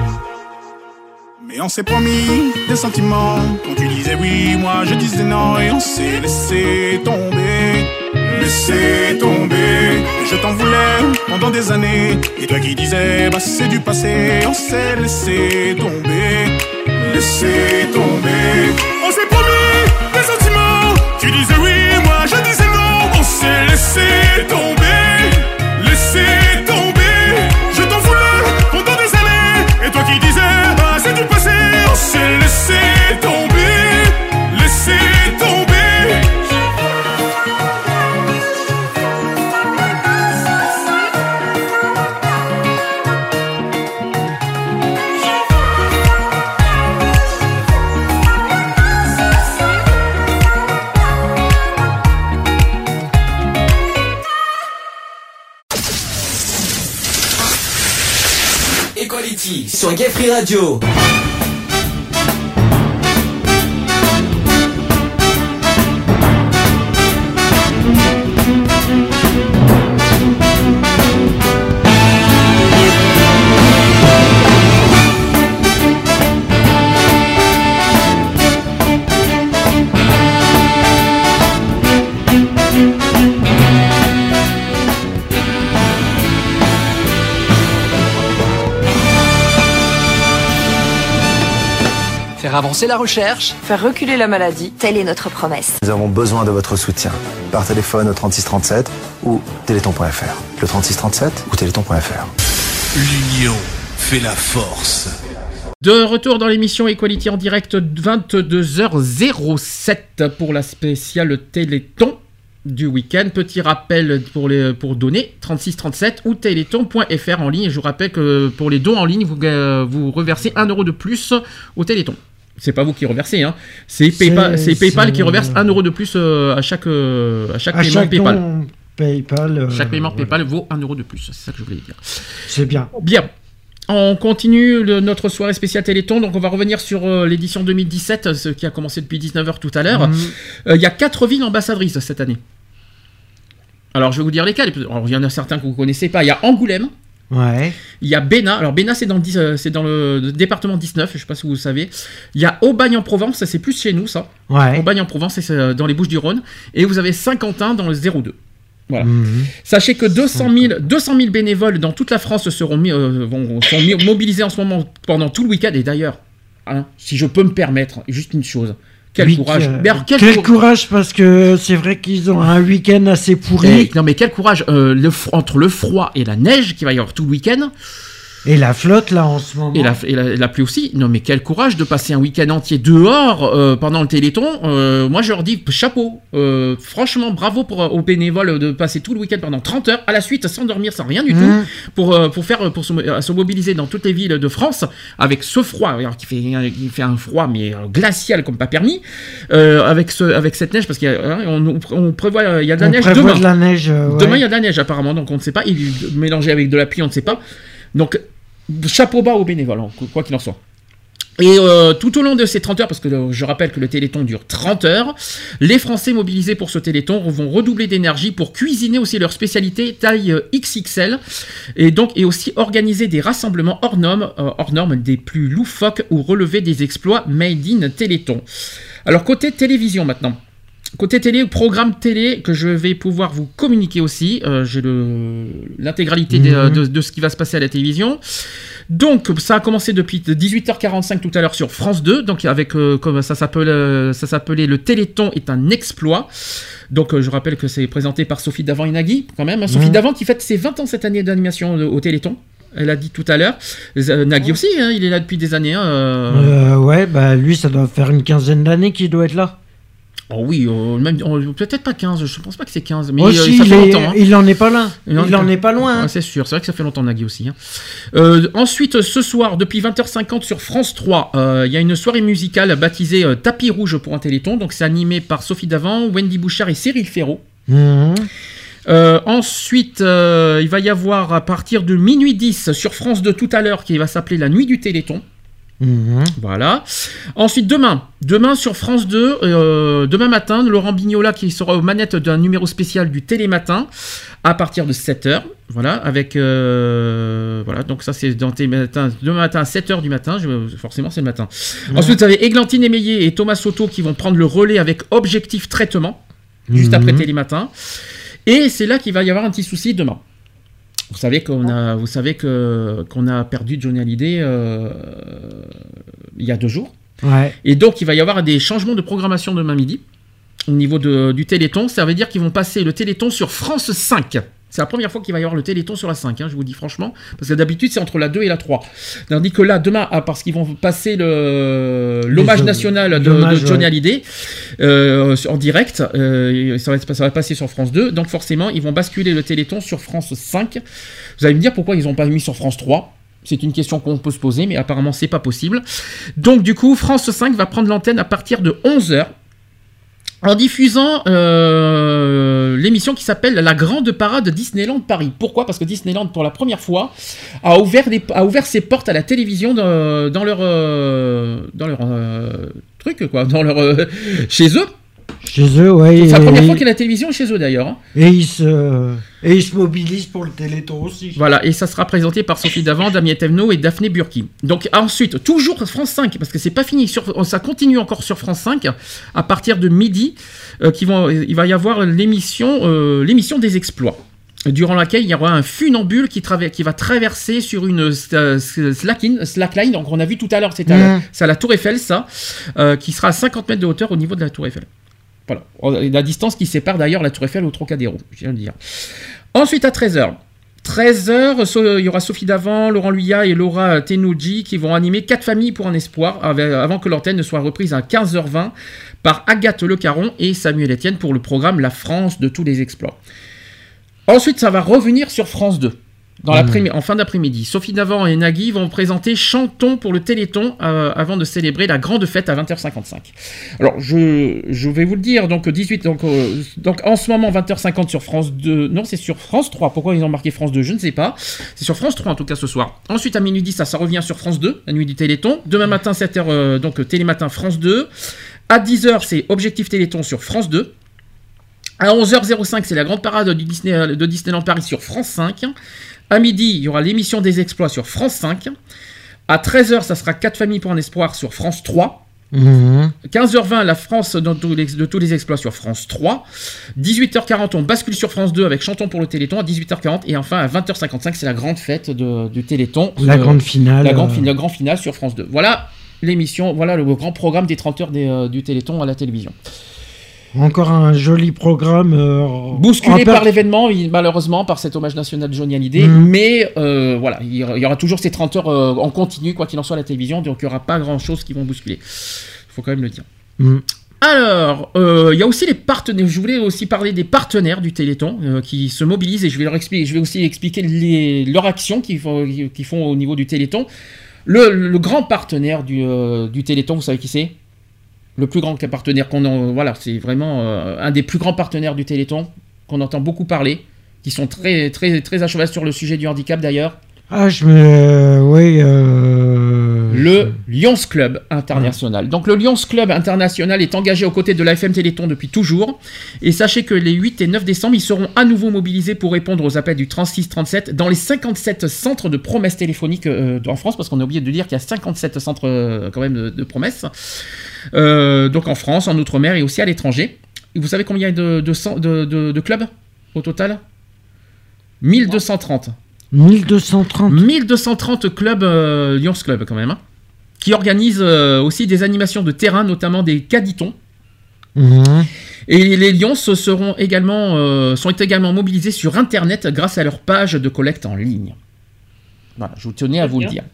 Mais on s'est promis des sentiments. Quand tu disais oui, moi je disais non. Et on s'est laissé tomber. Laissé tomber. Je t'en voulais pendant des années. Et toi qui disais, bah c'est du passé. On s'est laissé tomber. Laissé tomber. On s'est promis des sentiments. Tu disais oui, moi je disais non. On s'est laissé tomber. Sur Avancer la recherche. Faire reculer la maladie. Telle est notre promesse. Nous avons besoin de votre soutien. Par téléphone au 3637 ou téléthon.fr. Le 3637 ou téléthon.fr. L'union fait la force. De retour dans l'émission Equality en direct 22h07 pour la spéciale Téléthon du week-end. Petit rappel pour, les, pour donner 3637 ou téléthon.fr en ligne. Je vous rappelle que pour les dons en ligne, vous, euh, vous reversez 1 euro de plus au Téléthon. C'est pas vous qui reversez, hein. c'est PayPal, qui reverse 1 euro de plus euh, à chaque, euh, à chaque À paiement chaque PayPal. don PayPal. euh, Chaque paiement. PayPal vaut 1 euro de plus, c'est ça que je voulais dire. C'est bien. Bien. On continue le- notre soirée spéciale Téléthon, donc on va revenir sur euh, l'édition 2017, euh, ce qui a commencé depuis 19h tout à l'heure. Mhm. Euh, Il y a quatre villes ambassadrices cette année. Alors je vais vous dire lesquelles. Il y en a certains que vous ne connaissez pas. Il y a Angoulême, Ouais. il y a Bénin. Alors Bénin c'est dans, le dix- euh, c'est dans le département 19, je ne sais pas si vous le savez. Il y a Aubagne-en-Provence, ça c'est plus chez nous ça. Ouais. Aubagne-en-Provence, c'est euh, dans les Bouches-du-Rhône. Et vous avez Saint-Quentin dans le 02. Voilà. Mhm. Sachez que 200 000, 200 000 bénévoles dans toute la France seront mis, euh, vont- sont mis- mobilisés en ce moment pendant tout le week-end. Et d'ailleurs, hein, si je peux me permettre, juste une chose. Quel Oui, courage. euh, Mais alors, quel quel, cour- courage parce que c'est vrai qu'ils ont un week-end assez pourri. Eh, non mais quel courage euh, le entre le froid et la neige qu'il va y avoir tout le week-end. Et la flotte là en ce moment. Et la, et la- la pluie aussi. Non mais quel courage de passer un week-end entier dehors euh, pendant le Téléthon. Euh, moi je leur dis chapeau. Euh, franchement bravo pour, aux bénévoles de passer tout le week-end pendant 30 heures à la suite sans dormir, sans rien du Mhm. tout, pour, pour, faire, pour se, se mobiliser dans toutes les villes de France avec ce froid, alors, qui, fait, qui fait un froid mais glacial comme pas permis, avec, ce, avec cette neige parce qu'on on prévoit, il y a de la On neige demain. de la neige, ouais. Demain il y a de la neige apparemment, donc on ne sait pas, il mélangé avec de la pluie, on ne sait pas. Donc chapeau bas aux bénévoles, hein, quoi qu'il en soit. Et euh, tout au long de ces 30 heures, parce que euh, je rappelle que le Téléthon dure 30 heures, les Français mobilisés pour ce Téléthon vont redoubler d'énergie pour cuisiner aussi leur spécialité taille euh, XXL, et donc et aussi organiser des rassemblements hors normes, hors normes des plus loufoques ou relever des exploits made in Téléthon. Alors côté télévision maintenant. Côté télé, programme télé que je vais pouvoir vous communiquer aussi. Euh, J'ai l'intégralité des- Mhm. de, de ce qui va se passer à la télévision. Donc ça a commencé depuis 18h45 tout à l'heure sur France 2. Donc avec euh, comme ça euh, s'appelait le Téléthon est un exploit. Donc euh, je rappelle que c'est présenté par Sophie Davant et Nagui quand même. hein. Sophie Mhm. Davant qui fête ses 20 ans cette année d'animation euh, au Téléthon. Elle a dit tout à l'heure. Euh, Nagui aussi, hein, il est là depuis des années. hein, euh. Euh, ouais, bah lui, ça doit faire une quinzaine d'années qu'il doit être là. Oh oui, euh, même oh, peut-être pas 15, je pense pas que c'est 15, mais Aussi, euh, ça fait longtemps. hein. il en est pas là. Il Il, en est pas loin. hein. C'est sûr, c'est vrai que ça fait longtemps Nagui aussi. hein. Euh, ensuite, ce soir, depuis 20h50 sur France 3, euh, il y a une soirée musicale baptisée Tapis Rouge pour un Téléthon. Donc c'est animé par Sophie Davant, Wendy Bouchard et Cyril Ferraud. Mhm. Euh, ensuite, euh, il va y avoir à partir de minuit 10 sur France 2 tout à l'heure qui va s'appeler La Nuit du Téléthon. Mhm. Voilà. Ensuite, demain, demain sur France 2, euh, demain matin, Laurent Bignola qui sera aux manettes d'un numéro spécial du Télématin à partir de 7h. Voilà, avec. euh, voilà, donc ça c'est dans Télématin, demain matin à 7h du matin, je- forcément c'est le matin. Mhm. Ensuite, vous avez Églantine Émeillé et Thomas Soto qui vont prendre le relais avec Objectif Traitement, juste Mhm. après Télématin. Et c'est là qu'il va y avoir un petit souci demain. Vous savez qu'on a, vous savez que qu'on a perdu Johnny Hallyday euh, il y a deux jours. Ouais. Et donc il va y avoir des changements de programmation demain midi au niveau de- du Téléthon. Ça veut dire qu'ils vont passer le Téléthon sur France 5. C'est la première fois qu'il va y avoir le Téléthon sur la 5, hein, je vous dis franchement. Parce que d'habitude, c'est entre la 2 et la 3. Tandis que là, demain, ah, parce qu'ils vont passer l'hommage national de, Johnny ouais. Hallyday euh, en direct. euh, ça, va, ça va passer sur France 2. Donc forcément, ils vont basculer le Téléthon sur France 5. Vous allez me dire pourquoi ils n'ont pas mis sur France 3 c'est une question qu'on peut se poser, mais apparemment c'est pas possible. Donc du coup, France 5 va prendre l'antenne à partir de 11h en diffusant euh, l'émission qui s'appelle La Grande Parade Disneyland Paris. Pourquoi? Parce que Disneyland, pour la première fois, a ouvert, les- a ouvert ses portes à la télévision dans, dans leur, euh, dans leur euh, truc, quoi, dans leur, euh, chez eux. Chez eux, ouais. C'est la et- première fois qu'il y a la télévision chez eux d'ailleurs. hein. Et ils se, et ils se mobilisent pour le Téléthon aussi. Voilà, et ça sera présenté par Sophie Davant, Damien Tevno et Daphné Burki. Donc ensuite, toujours France 5, parce que c'est pas fini, sur, ça continue encore sur France 5, à partir de midi, euh, qui vont, il va y avoir l'émission euh, l'émission des exploits. Durant laquelle il y aura un funambule qui, va traverser sur une euh, slackline, slackline, donc on a vu tout à l'heure, c'est à, la- à la Tour Eiffel, ça, euh, qui sera à 50 mètres de hauteur au niveau de la Tour Eiffel. Voilà, Et la distance qui sépare d'ailleurs la Tour Eiffel au Trocadéro, je viens de dire. Ensuite à 13h. 13h, so- il y aura Sophie Davant, Laurent Luyat et Laura Tenouji qui vont animer quatre familles pour un espoir avant que l'antenne ne soit reprise à 15h20 par Agathe Le Caron et Samuel Etienne pour le programme La France de tous les exploits. Ensuite, ça va revenir sur France 2. Dans l'après- en fin d'après-midi, Sophie Davant et Nagui vont présenter Chantons pour le Téléthon euh, avant de célébrer la grande fête à 20h55. Alors, je, je vais vous le dire, donc 18, donc, euh, donc en ce moment 20h50 sur France 2, non, c'est sur France 3. Pourquoi ils ont marqué France 2, je ne sais pas. C'est sur France 3 en tout cas ce soir. Ensuite, à minuit 10, ça, ça revient sur France 2, la nuit du Téléthon. Demain matin, 7h, euh, donc euh, Télématin France 2. À 10h, c'est Objectif Téléthon sur France 2. À 11h05, c'est la grande parade du Disney- de Disneyland Paris sur France 5. À midi, il y aura l'émission des exploits sur France 5. À 13h, ça sera 4 familles pour un espoir sur France 3. Mhm. 15h20, la France dans tous les- de tous les exploits sur France 3. 18h40, on bascule sur France 2 avec Chantons pour le Téléthon à 18h40. Et enfin, à 20h55, c'est la grande fête de- du Téléthon. La grande finale, La grande euh. finale, la grande finale sur France 2. Voilà l'émission, voilà le grand programme des 30 heures des, euh, du Téléthon à la télévision. Encore un joli programme. euh, Bousculé par l'événement, malheureusement, par cet hommage national de Johnny Hallyday. Mhm. Mais euh, voilà, il y aura- toujours ces 30 heures euh, en continu, quoi qu'il en soit, à la télévision. Donc il n'y aura pas grand-chose qui vont bousculer. Il faut quand même le dire. Mhm. Alors, euh, il y a aussi les partenaires. Je voulais aussi parler des partenaires du Téléthon euh, qui se mobilisent et je vais leur expliquer. Je vais aussi expliquer les, leurs actions qu'ils font, font au niveau du Téléthon. Le, le grand partenaire du, euh, du Téléthon, vous savez qui c'est? Le plus grand partenaire qu'on en, voilà, c'est vraiment euh, un des plus grands partenaires du Téléthon qu'on entend beaucoup parler, qui sont très très très à cheval sur le sujet du handicap d'ailleurs. Ah, je me. Oui. Euh, Le Lions Club International. Donc le Lions Club International est engagé aux côtés de l'AFM Téléthon depuis toujours. Et sachez que les 8 et 9 décembre, ils seront à nouveau mobilisés pour répondre aux appels du 36-37 dans les 57 centres de promesses téléphoniques euh, en France, parce qu'on a oublié de dire qu'il y a 57 centres euh, quand même de, de promesses. Euh, donc en France, en Outre-mer et aussi à l'étranger. Et vous savez combien il y a de, clubs au total? 1230. 1230. 1230 clubs, euh, Lions Club quand même, hein, qui organisent euh, aussi des animations de terrain, notamment des caditons. Mhm. Et les Lions seront également, euh, sont également mobilisés sur Internet grâce à leur page de collecte en ligne. Voilà, je vous tenais à vous le dire.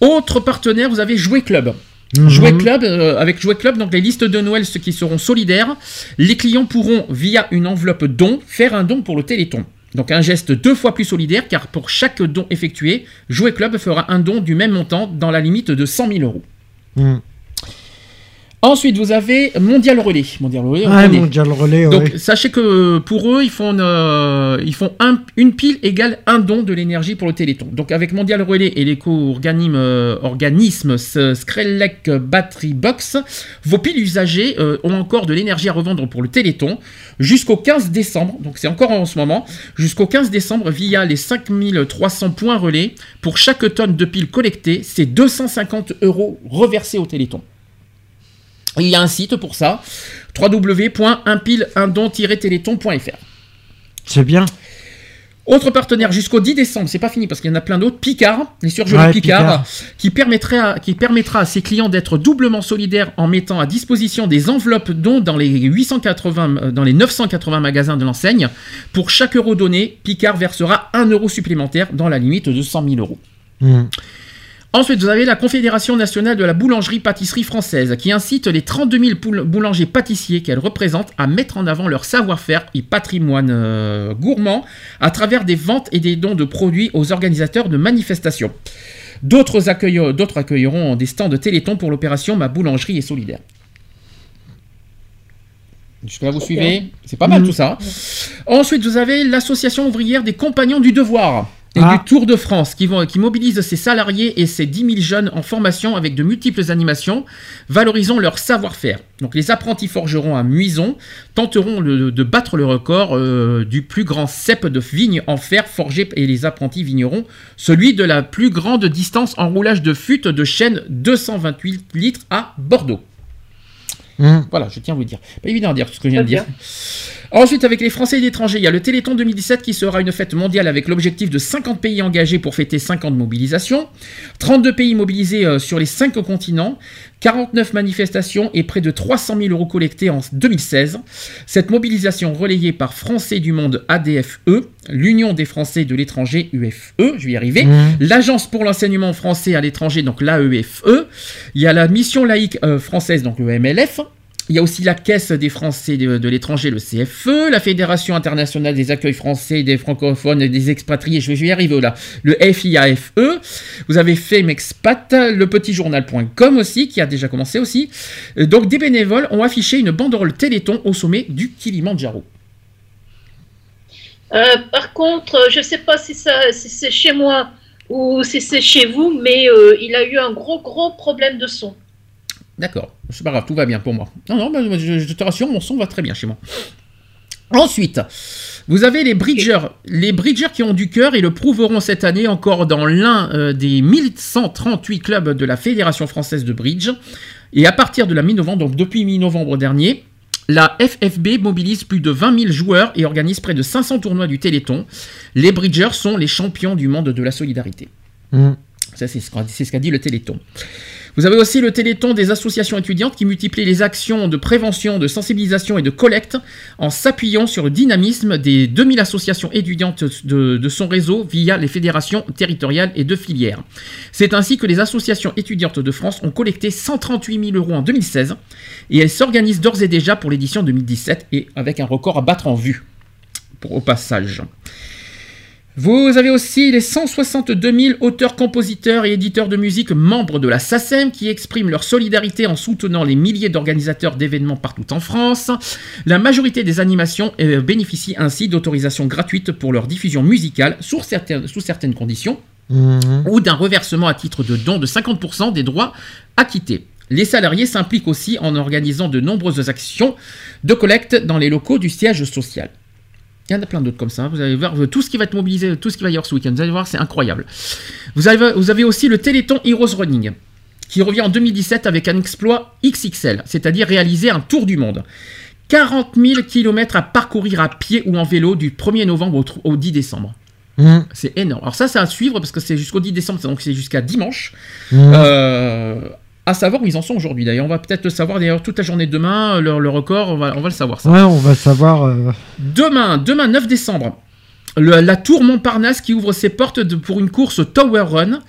Autre partenaire, vous avez Jouet Club. Mhm. Jouet Club, euh, avec Jouet Club, donc les listes de Noël, ceux qui seront solidaires, les clients pourront, via une enveloppe don, faire un don pour le Téléthon. Donc un geste deux fois plus solidaire, car pour chaque don effectué, Jouet Club fera un don du même montant dans la limite de 100 000 euros. Mhm. Ensuite, vous avez Mondial Relais. Mondial Relais, Ah. Mondial Donc, ouais. sachez que pour eux, ils font, euh, ils font un- une pile égale un don de l'énergie pour le Téléthon. Donc, avec Mondial Relais et l'éco-organisme euh, organisme S- Skrelec Battery Box, vos piles usagées euh, ont encore de l'énergie à revendre pour le Téléthon jusqu'au 15 décembre. Donc, c'est encore en ce moment. Jusqu'au 15 décembre, via les 5300 points relais, pour chaque tonne de piles collectées, c'est 250 euros reversés au Téléthon. Il y a un site pour ça, www.unpile-un-don-téléthon.fr. C'est bien. Autre partenaire jusqu'au 10 décembre, c'est pas fini parce qu'il y en a plein d'autres, Picard, les surgelés Ouais, Picard, Picard. Qui, permettrait à- qui permettra à ses clients d'être doublement solidaires en mettant à disposition des enveloppes dons dans les, 880, euh, dans les 980 magasins de l'enseigne. Pour chaque euro donné, Picard versera 1 euro supplémentaire dans la limite de 100 000 euros. Mhm. Ensuite, vous avez la Confédération nationale de la boulangerie-pâtisserie française qui incite les 32 000 poul- boulangers-pâtissiers qu'elle représente à mettre en avant leur savoir-faire et patrimoine euh, gourmand à travers des ventes et des dons de produits aux organisateurs de manifestations. D'autres accueille- d'autres accueilleront des stands de Téléthon pour l'opération Ma boulangerie est solidaire. Jusque-là, vous suivez? C'est pas mal Mhm. tout ça. Ensuite, vous avez l'association ouvrière des compagnons du devoir et Ah. du Tour de France qui, vont, qui mobilise ses salariés et ses 10 000 jeunes en formation avec de multiples animations, valorisant leur savoir-faire. Donc les apprentis forgerons à Muison tenteront le- de battre le record euh, du plus grand cep de vigne en fer forgé et les apprentis vignerons, celui de la plus grande distance en roulage de fût de chêne 228 litres à Bordeaux. Mhm. Voilà, je tiens à vous dire. Pas évident à dire tout ce que je viens de dire. Ensuite, avec les Français et l'étranger, il y a le Téléthon 2017 qui sera une fête mondiale avec l'objectif de 50 pays engagés pour fêter 50 mobilisations, 32 pays mobilisés euh, sur les 5 continents, 49 manifestations et près de 300 000 euros collectés en 2016. Cette mobilisation relayée par Français du Monde ADFE, l'Union des Français de l'étranger UFE, je vais y arriver, Mhm. l'Agence pour l'enseignement français à l'étranger, donc l'AEFE, il y a la mission laïque euh, française, donc le MLF, il y a aussi la Caisse des Français de, l'étranger, le CFE, la Fédération internationale des accueils français, des francophones et des expatriés, je vais, y arriver là, le FIAFE, vous avez Femexpat, le petitjournal.com aussi, qui a déjà commencé aussi. Euh, Donc des bénévoles ont affiché une banderole Téléthon au sommet du Kilimandjaro. Euh, par contre, euh, je ne sais pas si, c'est chez moi ou si c'est chez vous, mais il a eu un gros, gros problème de son. D'accord, c'est pas grave, tout va bien pour moi. Non, non, bah, je, je te rassure, mon son va très bien chez moi. Ensuite, vous avez les bridgers. Les bridgers qui ont du cœur et le prouveront cette année encore dans l'un euh, des 1138 clubs de la Fédération française de bridge. Et à partir de la mi-novembre, donc depuis mi-novembre dernier, la FFB mobilise plus de 20 000 joueurs et organise près de 500 tournois du Téléthon. Les bridgers sont les champions du monde de la solidarité. Mm. Ça, c'est ce qu'a c'est ce qu'a dit le Téléthon. Vous avez aussi le Téléthon des associations étudiantes qui multiplie les actions de prévention, de sensibilisation et de collecte en s'appuyant sur le dynamisme des 2000 associations étudiantes de, son réseau via les fédérations territoriales et de filières. C'est ainsi que les associations étudiantes de France ont collecté 138 000 euros en 2016 et elles s'organisent d'ores et déjà pour l'édition 2017 et avec un record à battre en vue au passage. Vous avez aussi les 162 000 auteurs, compositeurs et éditeurs de musique membres de la SACEM qui expriment leur solidarité en soutenant les milliers d'organisateurs d'événements partout en France. La majorité des animations euh, bénéficient ainsi d'autorisations gratuites pour leur diffusion musicale sous certaines, sous certaines conditions ou d'un reversement à titre de don de 50% des droits acquittés. Les salariés s'impliquent aussi en organisant de nombreuses actions de collecte dans les locaux du siège social. Il y en a plein d'autres comme ça. Vous allez voir tout ce qui va être mobilisé, tout ce qui va y avoir ce week-end. Vous allez voir, c'est incroyable. Vous avez, vous avez aussi le Téléthon Heroes Running, qui revient en 2017 avec un exploit XXL, c'est-à-dire réaliser un tour du monde. 40 000 km à parcourir à pied ou en vélo du 1er novembre au, tr- au 10 décembre. Mm. C'est énorme. Alors ça, c'est à suivre parce que c'est jusqu'au 10 décembre, donc c'est jusqu'à dimanche. Mhm. Euh, à savoir où ils en sont aujourd'hui. D'ailleurs, on va peut-être le savoir d'ailleurs toute la journée de demain. Le, le record, on va, on va le savoir. Ça. Ouais, on va savoir. euh, Demain, demain 9 décembre, le- la tour Montparnasse qui ouvre ses portes de- pour une course Tower Run.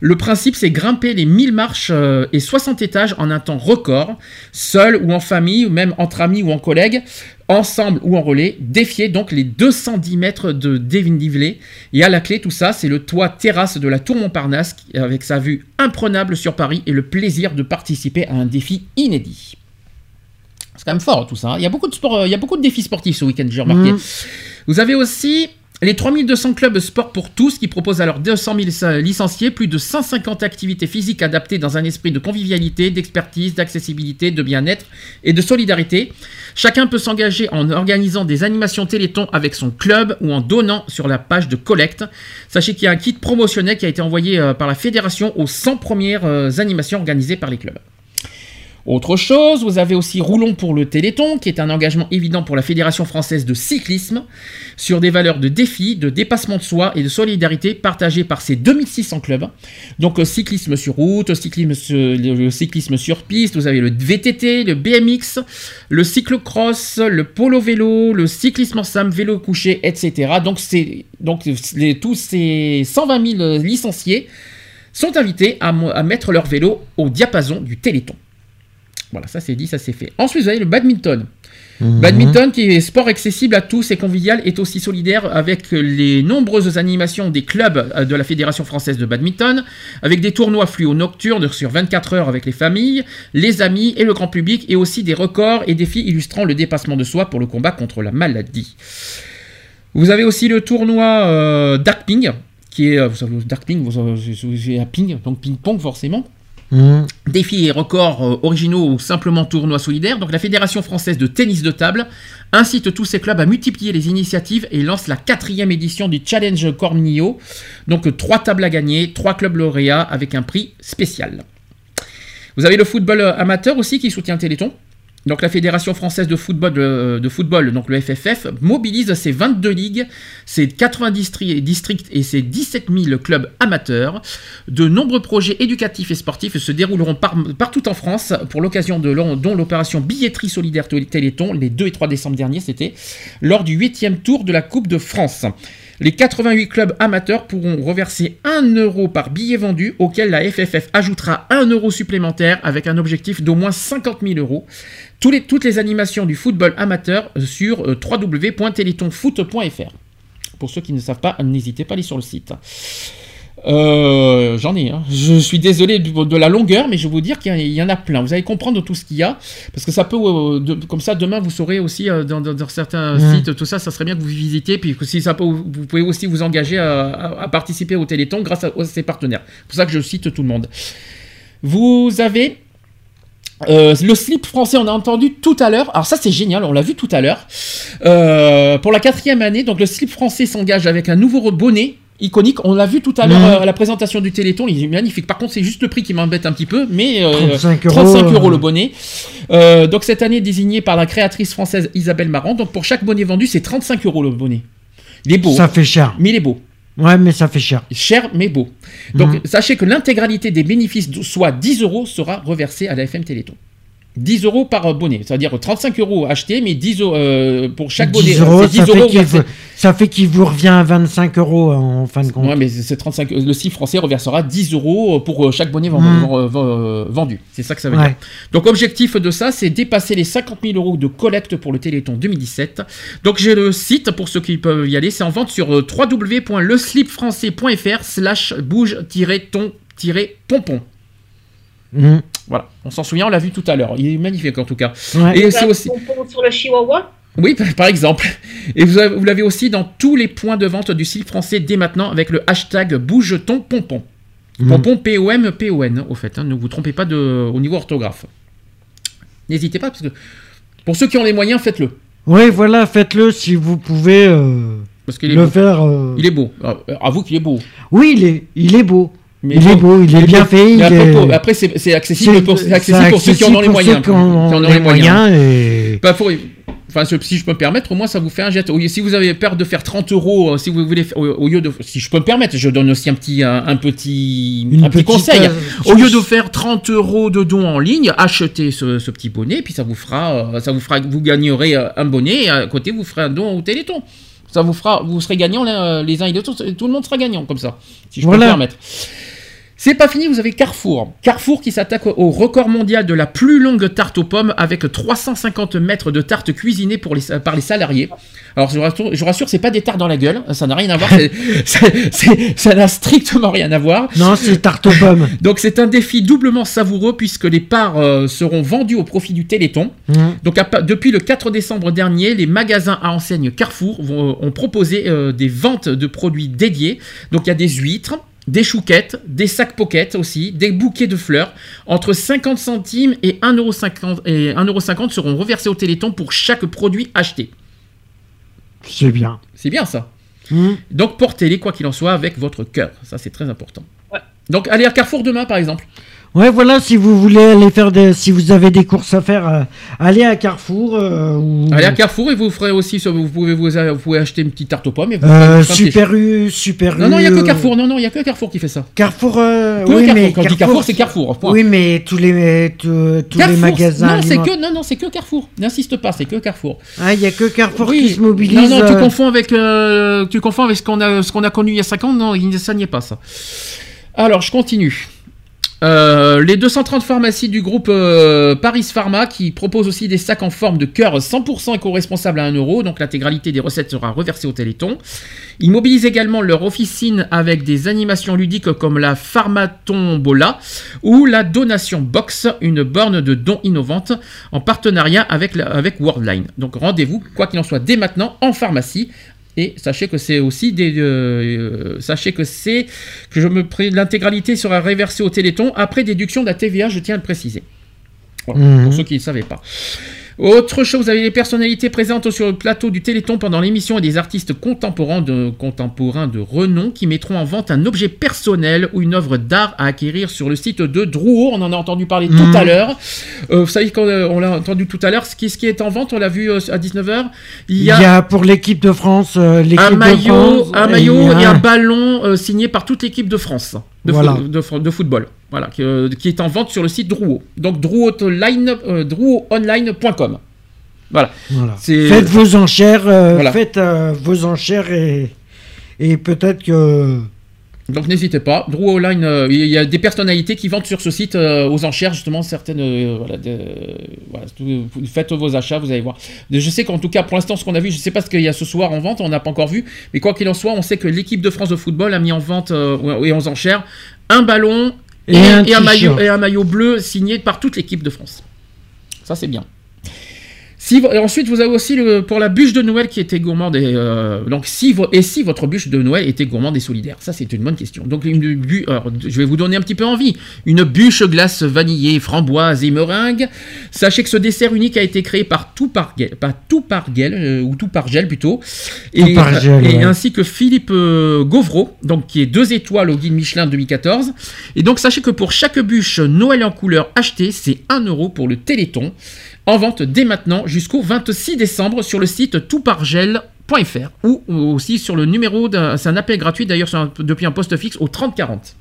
Le principe, c'est grimper les 1000 marches euh, et 60 étages en un temps record, seul ou en famille, ou même entre amis ou en collègues, ensemble ou en relais. Défier donc les 210 mètres de dénivelé. Et à la clé, tout ça, c'est le toit terrasse de la tour Montparnasse avec sa vue imprenable sur Paris et le plaisir de participer à un défi inédit. C'est quand même fort tout ça. hein. Il y a beaucoup de sport, euh, il y a beaucoup de défis sportifs ce week-end, j'ai remarqué. Mhm. Vous avez aussi les 3200 clubs sport pour tous qui proposent à leurs 200 000 licenciés plus de 150 activités physiques adaptées dans un esprit de convivialité, d'expertise, d'accessibilité, de bien-être et de solidarité. Chacun peut s'engager en organisant des animations téléthon avec son club ou en donnant sur la page de collecte. Sachez qu'il y a un kit promotionnel qui a été envoyé euh, par la fédération aux 100 premières euh, animations organisées par les clubs. Autre chose, vous avez aussi Roulons pour le Téléthon, qui est un engagement évident pour la Fédération française de cyclisme, sur des valeurs de défi, de dépassement de soi et de solidarité partagées par ses 2600 clubs. Donc euh, cyclisme sur route, cyclisme sur- le, cyclisme sur piste, vous avez le VTT, le BMX, le cyclocross, le polo vélo, le cyclisme en sam, vélo couché, etc. Donc, tous ces 120 000 licenciés sont invités à, à mettre leur vélo au diapason du Téléthon. Voilà, ça c'est dit, ça c'est fait. Ensuite, vous avez le badminton. Mhm. Badminton, qui est sport accessible à tous et convivial, est aussi solidaire avec les nombreuses animations des clubs euh, de la Fédération française de badminton, avec des tournois fluo nocturnes sur 24 heures avec les familles, les amis et le grand public, et aussi des records et défis illustrant le dépassement de soi pour le combat contre la maladie. Vous avez aussi le tournoi euh, Dark Ping, qui est, euh, Dark Ping, vous à ping, donc ping-pong forcément. Mhm. Défis et records euh, originaux ou simplement tournois solidaires. Donc la Fédération française de tennis de table incite tous ces clubs à multiplier les initiatives et lance la quatrième édition du Challenge Cornio. Donc trois tables à gagner, trois clubs lauréats avec un prix spécial. Vous avez le football euh, amateur aussi qui soutient Téléthon? Donc la Fédération française de football, euh, donc le FFF, mobilise ses 22 ligues, ses 90 tri- districts et ses 17 000 clubs amateurs. De nombreux projets éducatifs et sportifs se dérouleront par- partout en France pour l'occasion de dont l'opération billetterie solidaire Télé- Téléthon, les 2 et 3 décembre dernier, c'était lors du 8e tour de la Coupe de France. Les 88 clubs amateurs pourront reverser 1 euro par billet vendu, auquel la FFF ajoutera 1 euro supplémentaire avec un objectif d'au moins 50 000 euros. Toutes les animations du football amateur sur euh, www.télétonfoot.fr. Pour ceux qui ne savent pas, n'hésitez pas à aller sur le site. Euh, J'en ai. hein. Je suis désolé de, de la longueur, mais je vais vous dire qu'il y, en a- il y en a plein. Vous allez comprendre tout ce qu'il y a, parce que ça peut, euh, de- comme ça, demain vous saurez aussi euh, dans, dans- dans certains sites, tout ça, ça serait bien que vous visitiez, puis que si ça peut, vous pouvez aussi vous engager à, à- à participer au Téléthon grâce à, à ses partenaires. C'est pour ça que je cite tout le monde. Vous avez Euh, le slip français, on a entendu tout à l'heure. Alors ça, c'est génial, on l'a vu tout à l'heure. Euh, pour la quatrième année, donc le slip français s'engage avec un nouveau bonnet iconique. On l'a vu tout à l'heure Mhm. euh, à la présentation du Téléthon. Il est magnifique. Par contre, c'est juste le prix qui m'embête un petit peu, mais euh, 35 euros, 35 euros euh. le bonnet. Euh, donc cette année désigné par la créatrice française Isabelle Marant. Donc pour chaque bonnet vendu, c'est 35 euros le bonnet. Il est beau. Ça fait cher. Mais il est beau. Ouais, mais ça fait cher. Cher mais beau. Donc Mhm. sachez que l'intégralité des bénéfices, soit 10 euros, sera reversée à la FM Téléthon. 10 euros par euh, bonnet, c'est-à-dire 35 euros achetés, mais 10 euros euh, pour chaque 10 bonnet. euros, c'est 10 ça, fait euros versés. vous, ça fait qu'il vous revient à 25 euros en fin de compte. Ouais, mais c'est 35. Le CIF français reversera 10 euros pour euh, chaque bonnet vend- vendu. C'est ça que ça veut Ouais. dire. Donc, objectif de ça, c'est dépasser les 50 000 euros de collecte pour le Téléthon 2017. Donc, j'ai le site pour ceux qui peuvent y aller. C'est en vente sur euh, www.leslipfrançais.fr slash bouge-ton-pompon. Mhm. Voilà, on s'en souvient, on l'a vu tout à l'heure. Il est magnifique en tout cas. Ouais. Et c'est aussi. Pompon sur le chihuahua? Oui, par- exemple. Et vous avez- vous l'avez aussi dans tous les points de vente du slip français dès maintenant avec le hashtag bouge ton pompon. Mhm. Pompon P-O-M, P-O-N, au fait. hein, ne vous trompez pas de, au niveau orthographe. N'hésitez pas, parce que pour ceux qui ont les moyens, faites-le. Oui, voilà, faites-le si vous pouvez euh, Parce qu'il est le beau. faire. euh. Il est beau. Ah, Avoue qu'il est beau. Oui, il est, il est beau. Mais il bon, est beau, il est bien fait. mais après, est- pour- après, c'est accessible, pour, accessible pour ceux qui en ont les moyens. qui en ont les moyens et- Pas pour- Enfin, si je peux me permettre, au moins ça vous fait un jet. Si vous avez peur de faire 30 euros, euh, si vous voulez, au, au lieu de, si je peux me permettre, je donne aussi un petit, un, un petit, Une un petit conseil. euh, au lieu de faire 30 euros de dons en ligne, achetez ce, ce petit bonnet, puis ça vous fera, euh, ça vous fera, vous gagnerez un bonnet, et à côté vous ferez un don au Téléthon. Ça vous fera, vous serez gagnants là, les uns et les autres, tout le monde sera gagnant comme ça, si je peux me permettre. C'est pas fini, vous avez Carrefour. Carrefour qui s'attaque au record mondial de la plus longue tarte aux pommes avec 350 mètres de tarte cuisinée pour les, par les salariés. Alors je vous rassure, je vous rassure, c'est pas des tartes dans la gueule, ça n'a rien à voir, ça n'a strictement rien à voir. Non, c'est tarte aux pommes. Donc c'est un défi doublement savoureux puisque les parts euh, seront vendues au profit du Téléthon. Mhm. Donc à depuis le 4 décembre dernier, les magasins à enseigne Carrefour vont- ont proposé euh, des ventes de produits dédiés. Donc il y a des huîtres, des chouquettes, des sacs pocket aussi, des bouquets de fleurs. Entre 50 centimes et 1,50€ et 1,50€ seront reversés au Téléthon pour chaque produit acheté. C'est bien. C'est bien ça. Mhm. Donc portez-les quoi qu'il en soit avec votre cœur. Ça c'est très important. Donc allez à Carrefour demain par exemple. Ouais, voilà, si vous voulez aller faire des, si vous avez des courses à faire, euh, allez à Carrefour. euh, ou... Allez à Carrefour et vous ferez aussi, vous pouvez, vous, vous pouvez acheter une petite tarte aux pommes. Et vous Euh, Super U, Super Non, non, il n'y a U, que euh, Carrefour. Non, non, il n'y a que Carrefour qui fait ça. Carrefour, euh, Que oui, Carrefour. mais Quand je dis Carrefour, c'est Carrefour. point. Oui, mais tous les, tous, tous les Carrefour, magasins. Non, c'est que, non, non, c'est que Carrefour. N'insiste pas, c'est que Carrefour. Ah, il y a que Carrefour Oui. qui se mobilise. Non, non, tu euh, confonds avec, euh, tu confonds avec ce qu'on a, ce qu'on a connu il y a 5 ans. Non, ça n'y est pas, ça. Alors, je continue. Euh, les 230 pharmacies du groupe euh, Paris Pharma qui proposent aussi des sacs en forme de cœur 100% éco-responsables à 1 euro, donc l'intégralité des recettes sera reversée au Téléthon. Ils mobilisent également leur officine avec des animations ludiques comme la Pharmatombola ou la Donation Box, une borne de dons innovante en partenariat avec, avec Worldline. Donc rendez-vous, quoi qu'il en soit, dès maintenant en pharmacie. Et sachez que c'est aussi des, euh, euh, sachez que c'est que je me pré- l'intégralité sera réversée au Téléthon après déduction de la TVA, je tiens à le préciser. Voilà, Mhm. Pour ceux qui ne savaient pas. Autre chose, vous avez les personnalités présentes sur le plateau du Téléthon pendant l'émission et des artistes contemporains de, contemporains de renom qui mettront en vente un objet personnel ou une œuvre d'art à acquérir sur le site de Drouot? On en a entendu parler Mhm. tout à l'heure. Euh, vous savez qu'on on l'a entendu tout à l'heure, ce qui, ce qui est en vente, on l'a vu euh, à 19h. Il y a, pour l'équipe de France, euh, l'équipe un de maillot, France, un et maillot et un un- ballon euh, signé par toute l'équipe de France de, Voilà. foot- de de football. Voilà, qui, euh, qui est en vente sur le site Drouot. Donc drouotonline, euh, drouotonline.com. Voilà. Voilà. Faites vos enchères, euh, Voilà. faites euh, vos enchères et, et peut-être que. Donc n'hésitez pas. Drouot Online, euh, il y a des personnalités qui vendent sur ce site euh, aux enchères justement certaines. euh, voilà, de- voilà, tout- vous faites vos achats, vous allez voir. Je sais qu'en tout cas pour l'instant ce qu'on a vu, je ne sais pas ce qu'il y a ce soir en vente, on n'a pas encore vu, mais quoi qu'il en soit, on sait que l'équipe de France de football a mis en vente et aux enchères un ballon et, Et un et un maillot, et un maillot bleu signé par toute l'équipe de France. Ça c'est bien. Si, et ensuite, vous avez aussi le, pour la bûche de Noël qui était gourmande. Et, euh, donc, si, et si votre bûche de Noël était gourmande et solidaire? Ça, c'est une bonne question. Donc, une bu- alors, je vais vous donner un petit peu envie. Une bûche glace vanillée, framboise et meringue. Sachez que ce dessert unique a été créé par tout par par tout par ou tout par gel plutôt. Et, et ouais. ainsi que Philippe euh, Gauvreau, donc qui est deux étoiles au guide Michelin 2014. Et donc sachez que pour chaque bûche Noël en couleur achetée, c'est 1 euro pour le Téléthon, en vente dès maintenant jusqu'au 26 décembre sur le site toutpargel.fr ou aussi sur le numéro, d'un- c'est un appel gratuit d'ailleurs depuis un poste fixe au 3040.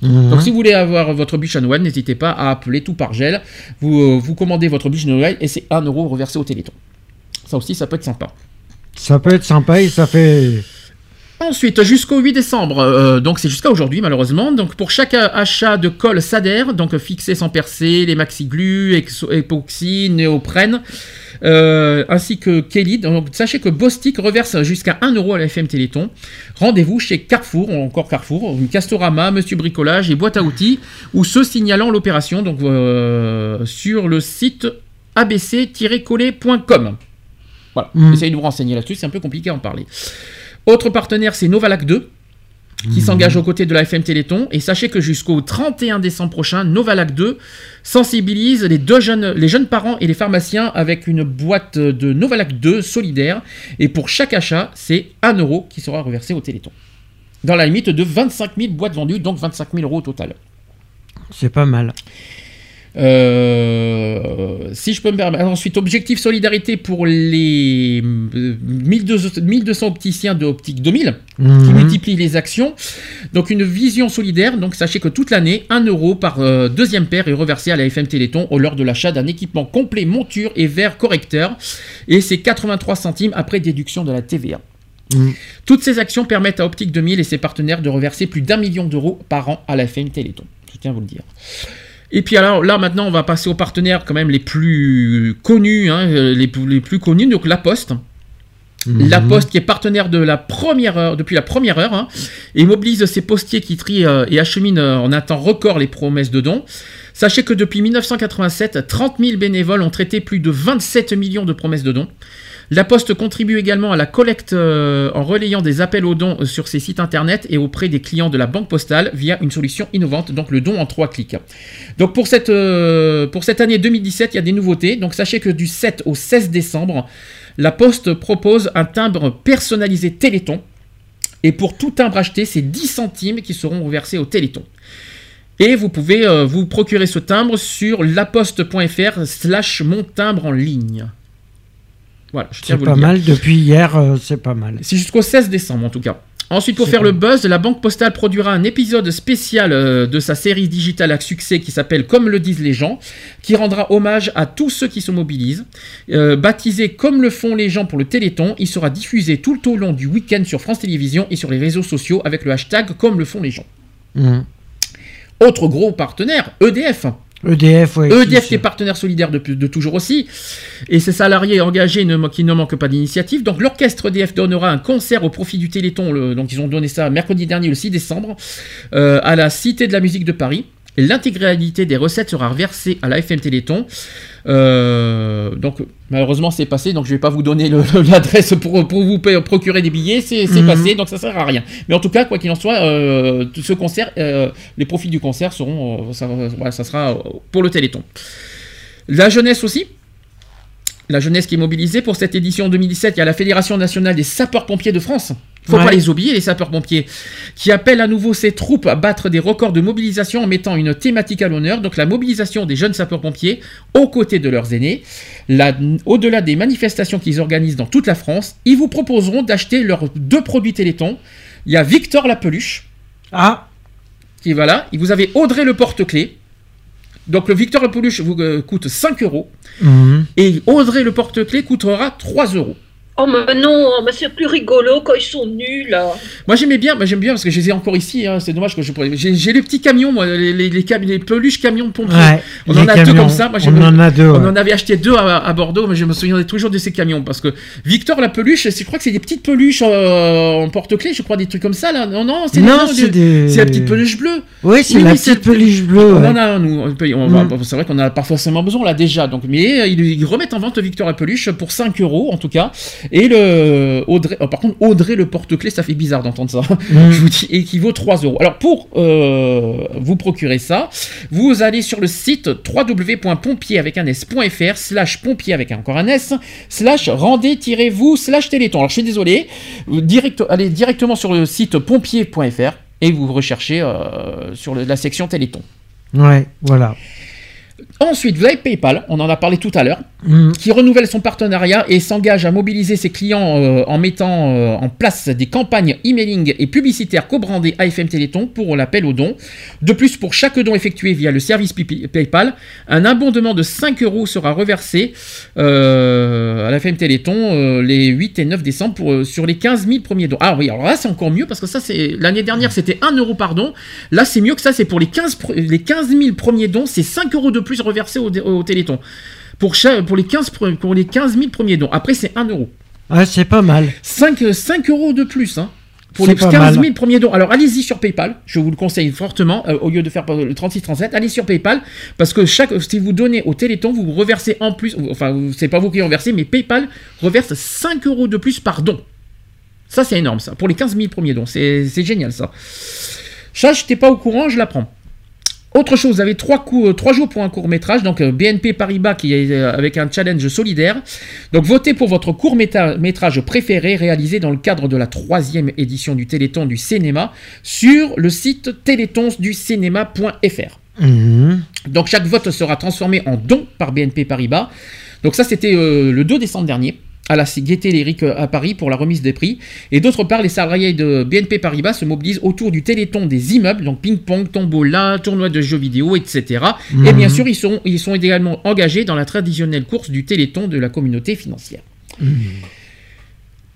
Mhm. Donc si vous voulez avoir votre bûche à Noël, n'hésitez pas à appeler tout par gel. Vous, euh, vous commandez votre bûche de Noël et c'est 1 euro reversé au Téléthon. Ça aussi, ça peut être sympa. Ça peut être sympa et ça fait. Ensuite, jusqu'au 8 décembre, euh, donc c'est jusqu'à aujourd'hui malheureusement, donc pour chaque achat de colle Sader, donc fixé sans percer, les maxi-glus, exo- époxy, néoprène, euh, ainsi que Kelly, donc sachez que Bostik reverse jusqu'à 1 euro à la FM Téléthon. Rendez-vous chez Carrefour, ou encore Carrefour, Castorama, Monsieur Bricolage et Boîte à outils, ou ceux signalant l'opération, donc euh, sur le site abc-collé.com. Voilà, essayez de vous renseigner là-dessus, c'est un peu compliqué à en parler. Autre partenaire, c'est Novalac 2, qui s'engage aux côtés de la FM Téléthon. Et sachez que jusqu'au 31 décembre prochain, Novalac 2 sensibilise les, deux jeunes, les jeunes parents et les pharmaciens avec une boîte de Novalac 2 solidaire. Et pour chaque achat, c'est 1 euro qui sera reversé au Téléthon. Dans la limite de 25 000 boîtes vendues, donc 25 000 euros au total. C'est pas mal. Euh, si je peux me permettre. Ensuite, objectif solidarité pour les euh, 1200, 1200 opticiens de Optique 2000 qui Mhm. multiplient les actions. Donc, une vision solidaire. Donc, sachez que toute l'année, 1 euro par euh, deuxième paire est reversé à la FM Téléthon au lors de l'achat d'un équipement complet monture et verre correcteur. Et c'est 83 centimes après déduction de la TVA. Mhm. Toutes ces actions permettent à Optique 2000 et ses partenaires de reverser plus d'un million d'euros par an à la FM Téléthon. Je tiens à vous le dire. Et puis alors là maintenant on va passer aux partenaires quand même les plus connus, hein, euh, les, plus- les plus connus, donc La Poste. Mhm. La Poste qui est partenaire de la première heure, depuis la première heure, hein, et mobilise ses postiers qui trient euh, et acheminent euh, en un temps record les promesses de dons. Sachez que depuis 1987, 30 000 bénévoles ont traité plus de 27 millions de promesses de dons. La Poste contribue également à la collecte euh, en relayant des appels aux dons euh, sur ses sites internet et auprès des clients de la Banque Postale via une solution innovante, donc le don en trois clics. Donc pour cette, euh, pour cette année 2017, il y a des nouveautés. Donc sachez que du 7 au 16 décembre, la Poste propose un timbre personnalisé Téléthon. Et pour tout timbre acheté, c'est 10 centimes qui seront reversés au Téléthon. Et vous pouvez vous procurer ce timbre sur laposte.fr slash mon timbre en ligne. Voilà, je tiens à C'est vous le pas mal. Depuis hier, euh, c'est pas mal. C'est jusqu'au 16 décembre en tout cas. Ensuite, pour faire bon. le buzz, la Banque Postale produira un épisode spécial euh, de sa série digitale à succès qui s'appelle Comme le disent les gens, qui rendra hommage à tous ceux qui se mobilisent. Euh, baptisé Comme le font les gens pour le Téléthon, il sera diffusé tout au long du week-end sur France Télévisions et sur les réseaux sociaux avec le hashtag Comme le font les gens. Mhm. Autre gros partenaire, EDF. EDF, ouais. EDF qui- est partenaire solidaire de, toujours aussi, et ses salariés engagés ne, qui ne manquent pas d'initiative. Donc l'orchestre EDF donnera un concert au profit du Téléthon, le- donc ils ont donné ça mercredi dernier, le 6 décembre, euh, à la Cité de la musique de Paris. Et L'intégralité des recettes sera versée à la FM Téléthon. Euh, donc malheureusement c'est passé, donc je vais pas vous donner l'adresse pour, pour vous procurer des billets, c'est Mhm. passé, donc ça sert à rien. Mais en tout cas, quoi qu'il en soit, euh, ce concert, euh, les profits du concert seront, ça, voilà, ça sera pour le Téléthon. La jeunesse aussi. La jeunesse qui est mobilisée pour cette édition 2017, il y a la Fédération nationale des sapeurs-pompiers de France. Faut Ouais. pas les oublier, les sapeurs-pompiers, qui appellent à nouveau ces troupes à battre des records de mobilisation en mettant une thématique à l'honneur, donc la mobilisation des jeunes sapeurs-pompiers aux côtés de leurs aînés. Là, Au-delà des manifestations qu'ils organisent dans toute la France, ils vous proposeront d'acheter leurs deux produits Téléthon. Il y a Victor la peluche. Ah Qui voilà. Et vous avez Audrey le porte-clés. Donc le Victor la peluche vous euh, coûte 5 euros. Mhm. Et Audrey le porte-clés coûtera 3 euros. Oh mais non, mais c'est plus rigolo quand ils sont nus là. Moi j'aimais bien, moi j'aime bien parce que je les ai encore ici. hein, c'est dommage que je pourrais. J'ai les petits camions, moi, les, les, les, cam- les peluches camions de pompiers. Ouais, on en a deux comme ça. Moi, on en a deux, On ouais. en avait acheté deux à, à Bordeaux, mais je me souviendrai toujours de ces camions parce que Victor la peluche, je crois que c'est des petites peluches euh, en porte-clés, je crois des trucs comme ça là. Non non, c'est Non, des- c'est des- c'est la petite peluche bleue. Oui, c'est la petite peluche bleue, On ouais. en a nous. Mm. C'est vrai qu'on a pas forcément besoin là déjà. Donc, mais euh, ils, ils remettent en vente Victor la peluche pour 5 euros en tout cas. Et le Audrey, oh, par contre Audrey le porte-clés, ça fait bizarre d'entendre ça. Mm. Je vous dis, et qui vaut 3 euros. Alors pour euh, vous procurer ça, vous allez sur le site www.pompier avec un s.fr slash pompier avec encore un s slash rendez-vous slash téléthon. Alors je suis désolé, direct, allez directement sur le site pompier.fr et vous recherchez euh, sur le- la section téléthon. Ouais, voilà. Ensuite, vous avez PayPal, on en a parlé tout à l'heure, Mm. qui renouvelle son partenariat et s'engage à mobiliser ses clients euh, en mettant euh, en place des campagnes emailing et publicitaires co-brandées AFM Téléthon pour l'appel aux dons. De plus, pour chaque don effectué via le service PayPal, un abondement de 5 euros sera reversé euh, à l'AFM Téléthon euh, les 8 et 9 décembre pour, sur les 15 000 premiers dons. Ah oui, alors là c'est encore mieux parce que ça c'est l'année dernière c'était 1 euro par don. Là c'est mieux que ça, c'est pour les 15, pre- les 15 000 premiers dons, c'est 5 euros de plus reversés au, au Téléthon. Pour, chaque- pour, les 15, pre- pour les 15 000 premiers dons. Après c'est 1 euro. Ah, c'est pas mal. 5, 5 euros de plus, hein. Pour les pas 15 000 mal. premiers dons. Alors allez-y sur PayPal, je vous le conseille fortement, euh, au lieu de faire le 36-37, allez sur PayPal, parce que chaque, si vous donnez au Téléthon, vous reversez en plus, enfin c'est pas vous qui reversez, mais PayPal reverse 5 euros de plus par don. Ça c'est énorme ça, pour les 15 000 premiers dons, c'est c'est génial ça. Ça, je n'étais pas au courant, je l'apprends. Autre chose, vous avez trois, coups, euh, trois jours pour un court métrage, donc euh, BNP Paribas qui est euh, avec un challenge solidaire. Donc votez pour votre court métrage préféré réalisé dans le cadre de la troisième édition du Téléthon du cinéma sur le site télétonsducinéma.fr. Mhm. Donc chaque vote sera transformé en don par BNP Paribas. Donc ça c'était euh, le 2 décembre dernier à la Gaieté Lyrique euh, à Paris pour la remise des prix. Et d'autre part, les salariés de BNP Paribas se mobilisent autour du téléthon des immeubles, donc ping-pong, tombola, tournoi de jeux vidéo, etc. Et bien Mhm. sûr, ils sont, ils sont également engagés dans la traditionnelle course du téléthon de la communauté financière.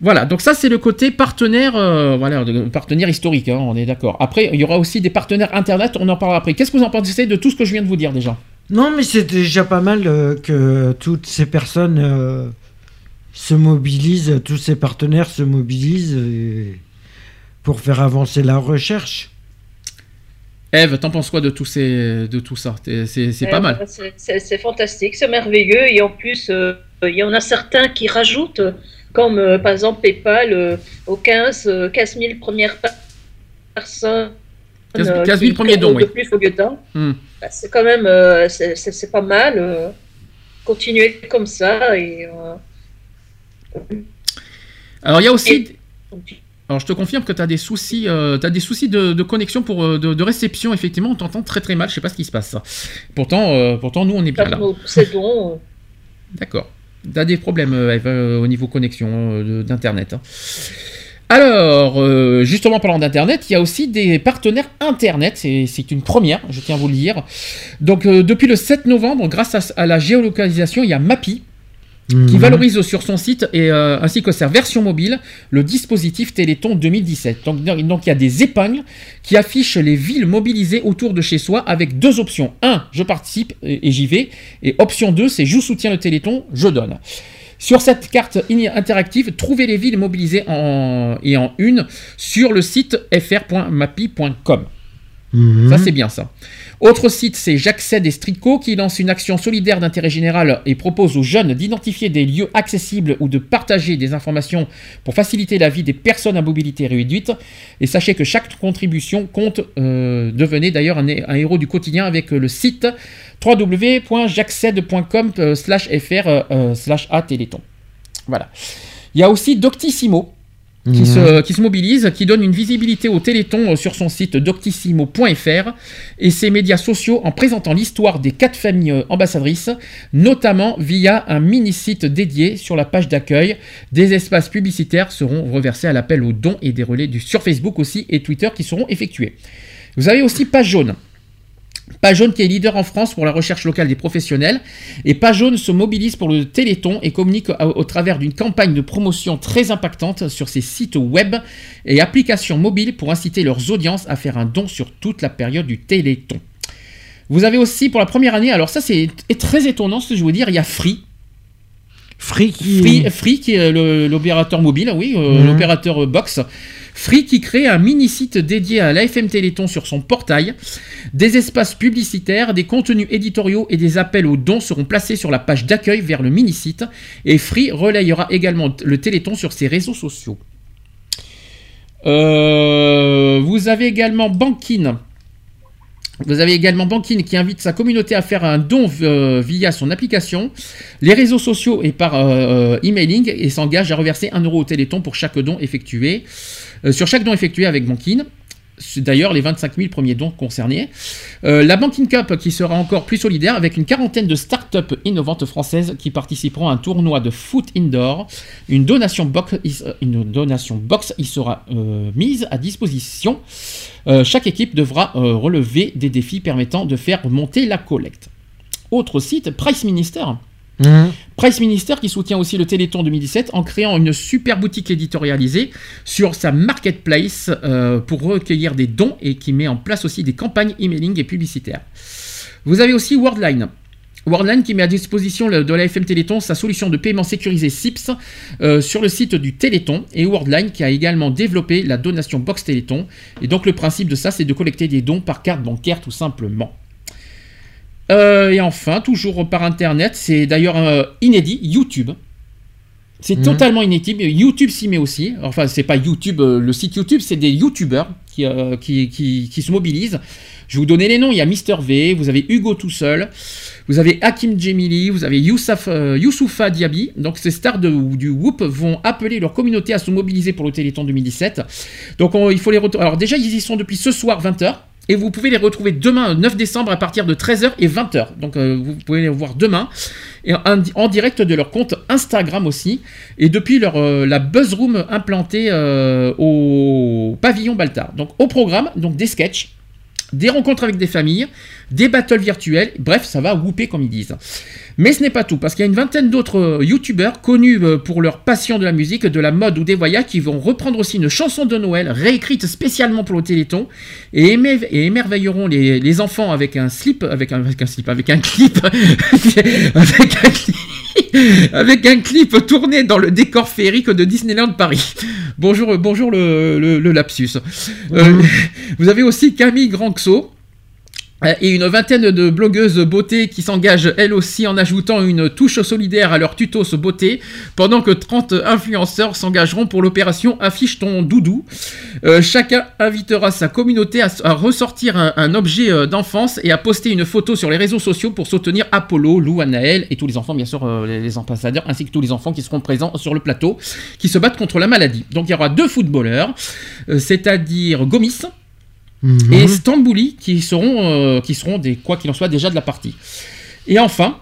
Voilà, donc ça c'est le côté partenaire, euh, voilà, de- partenaire historique, hein, on est d'accord. Après, il y aura aussi des partenaires internet, on en parlera après. Qu'est-ce que vous en pensez de tout ce que je viens de vous dire déjà? Non, mais c'est déjà pas mal euh, que toutes ces personnes euh, se mobilisent, tous ces partenaires se mobilisent et- pour faire avancer la recherche. Eve, t'en penses quoi de tout, ces, de tout ça? C'est c'est pas Euh, mal. c'est- C'est c'est fantastique, c'est merveilleux. Et en plus, euh, il y en a certains qui rajoutent, comme euh, par exemple PayPal, euh, aux 15, euh, 15 000 premières per- personnes. 15 euh, 15 000 qui premiers dons, de oui. plus au lieu d'un. Hmm. Bah, c'est quand même euh, c'est- c'est c'est pas mal. euh, continuer comme ça. Et, euh, Alors il y a aussi... Alors je te confirme que tu as des soucis, euh, t'as des soucis de, de connexion pour euh, de, de réception. Effectivement, on t'entend très très mal. Je sais pas ce qui se passe. Pourtant, euh, pourtant nous on est bien là. nos procédons, D'accord. T'as des problèmes Eve, au niveau connexion d'internet. hein. Alors, euh, justement parlant d'internet, il y a aussi des partenaires internet. C'est c'est une première, je tiens à vous le dire. Donc euh, depuis le 7 novembre, grâce à, à la géolocalisation, il y a Qui Mhm. valorise sur son site et euh, ainsi que sa version mobile le dispositif Téléthon 2017. Donc, donc il y a des épingles qui affichent les villes mobilisées autour de chez soi avec deux options. 1, je participe et, et j'y vais. Et option 2, c'est je soutiens le Téléthon, je donne. Sur cette carte in- interactive, trouvez les villes mobilisées en, et en une sur le site fr.mappy.com. Mhm. Ça, c'est bien ça. Autre site, c'est J'accède et Strico qui lance une action solidaire d'intérêt général et propose aux jeunes d'identifier des lieux accessibles ou de partager des informations pour faciliter la vie des personnes à mobilité réduite. Et sachez que chaque contribution compte. euh, devenez d'ailleurs un, héros du quotidien avec euh, le site www.j'accède.com euh. Voilà. Il y a aussi Doctissimo qui, se, qui se mobilise, qui donne une visibilité au Téléthon euh, sur son site doctissimo.fr et ses médias sociaux en présentant l'histoire des quatre familles euh, ambassadrices, notamment via un mini-site dédié sur la page d'accueil. Des espaces publicitaires seront reversés à l'appel aux dons et des relais du, sur Facebook aussi et Twitter qui seront effectués. Vous avez aussi Page Jaune. Jaune qui est leader en France pour la recherche locale des professionnels. Et Page Jaune se mobilise pour le Téléthon et communique au, au travers d'une campagne de promotion très impactante sur ses sites web et applications mobiles pour inciter leurs audiences à faire un don sur toute la période du Téléthon. Vous avez aussi pour la première année, alors ça c'est est très étonnant ce que je veux dire, il y a Free. Free qui, Free, Free qui est l'opérateur mobile, oui, euh, Mhm. l'opérateur euh, box. Free qui crée un mini-site dédié à l'AFM Téléthon sur son portail. Des espaces publicitaires, des contenus éditoriaux et des appels aux dons seront placés sur la page d'accueil vers le mini-site. Et Free relayera également le Téléthon sur ses réseaux sociaux. Euh, vous avez également Bankin. Vous avez également Bankin qui invite sa communauté à faire un don euh, via son application, les réseaux sociaux et par euh, euh, emailing et s'engage à reverser 1 euro au Téléthon pour chaque don effectué. Euh, sur chaque don effectué avec Bankin. D'ailleurs, les 25 000 premiers dons concernés. Euh, la Banking Cup qui sera encore plus solidaire avec une quarantaine de start-up innovantes françaises qui participeront à un tournoi de foot indoor. Une donation box, y- une donation box y sera euh, mise à disposition. Euh, chaque équipe devra euh, relever des défis permettant de faire monter la collecte. Autre site, Price Minister. Mhm. Price Minister qui soutient aussi le Téléthon 2017 en créant une super boutique éditorialisée sur sa marketplace euh, pour recueillir des dons et qui met en place aussi des campagnes emailing et publicitaires. Vous avez aussi Worldline. Worldline qui met à disposition de la FM Téléthon sa solution de paiement sécurisé SIPS euh, sur le site du Téléthon et Worldline qui a également développé la donation box Téléthon. Et donc le principe de ça c'est de collecter des dons par carte bancaire tout simplement. Euh, et enfin, toujours par internet, c'est d'ailleurs euh, inédit, YouTube. C'est Mhm. totalement inédit. mais YouTube s'y met aussi. Enfin, c'est pas YouTube, euh, le site YouTube, c'est des YouTubers qui, qui, qui- qui se mobilisent. Je vais vous donner les noms. Il y a Mister V, vous avez Hugo tout seul, vous avez Hakim Djemili, vous avez Youssef, Youssoufa Diaby. Donc, ces stars de- du Whoop vont appeler leur communauté à se mobiliser pour le Téléthon 2017. Donc, on- il faut les retrouver. Alors, déjà, ils y sont depuis ce soir, 20h. Et vous pouvez les retrouver demain, 9 décembre, à partir de 13h et 20h. Donc, euh, vous pouvez les voir demain. Et en, direct de leur compte Instagram aussi. Et depuis leur, euh, la Buzz Room implantée euh, au pavillon Baltard. Donc, au programme, donc des sketchs des rencontres avec des familles, des battles virtuels, bref, ça va whooper comme ils disent. Mais ce n'est pas tout, parce qu'il y a une vingtaine d'autres euh, youtubeurs connus euh, pour leur passion de la musique, de la mode ou des voyages qui vont reprendre aussi une chanson de Noël réécrite spécialement pour le Téléthon et, émer- et émerveilleront les, enfants avec un slip, avec un slip, avec un clip, avec un clip. Avec un clip tourné dans le décor féerique de Disneyland Paris. Bonjour, bonjour le, le- le lapsus. Euh, vous avez aussi Camille Granxo. Euh, Et une vingtaine de blogueuses beauté qui s'engagent elles aussi en ajoutant une touche solidaire à leur tutos beauté, pendant que 30 influenceurs s'engageront pour l'opération Affiche ton doudou. Euh, chacun invitera sa communauté à, ressortir un, objet euh, d'enfance et à poster une photo sur les réseaux sociaux pour soutenir Apollo, Lou, Anaël et tous les enfants, bien sûr, les, ambassadeurs, ainsi que tous les enfants qui seront présents sur le plateau, qui se battent contre la maladie. Donc il y aura deux footballeurs, c'est-à-dire Gomis, Mhm. et Stambouli qui seront, euh, qui seront des, quoi qu'il en soit, déjà de la partie. Et enfin,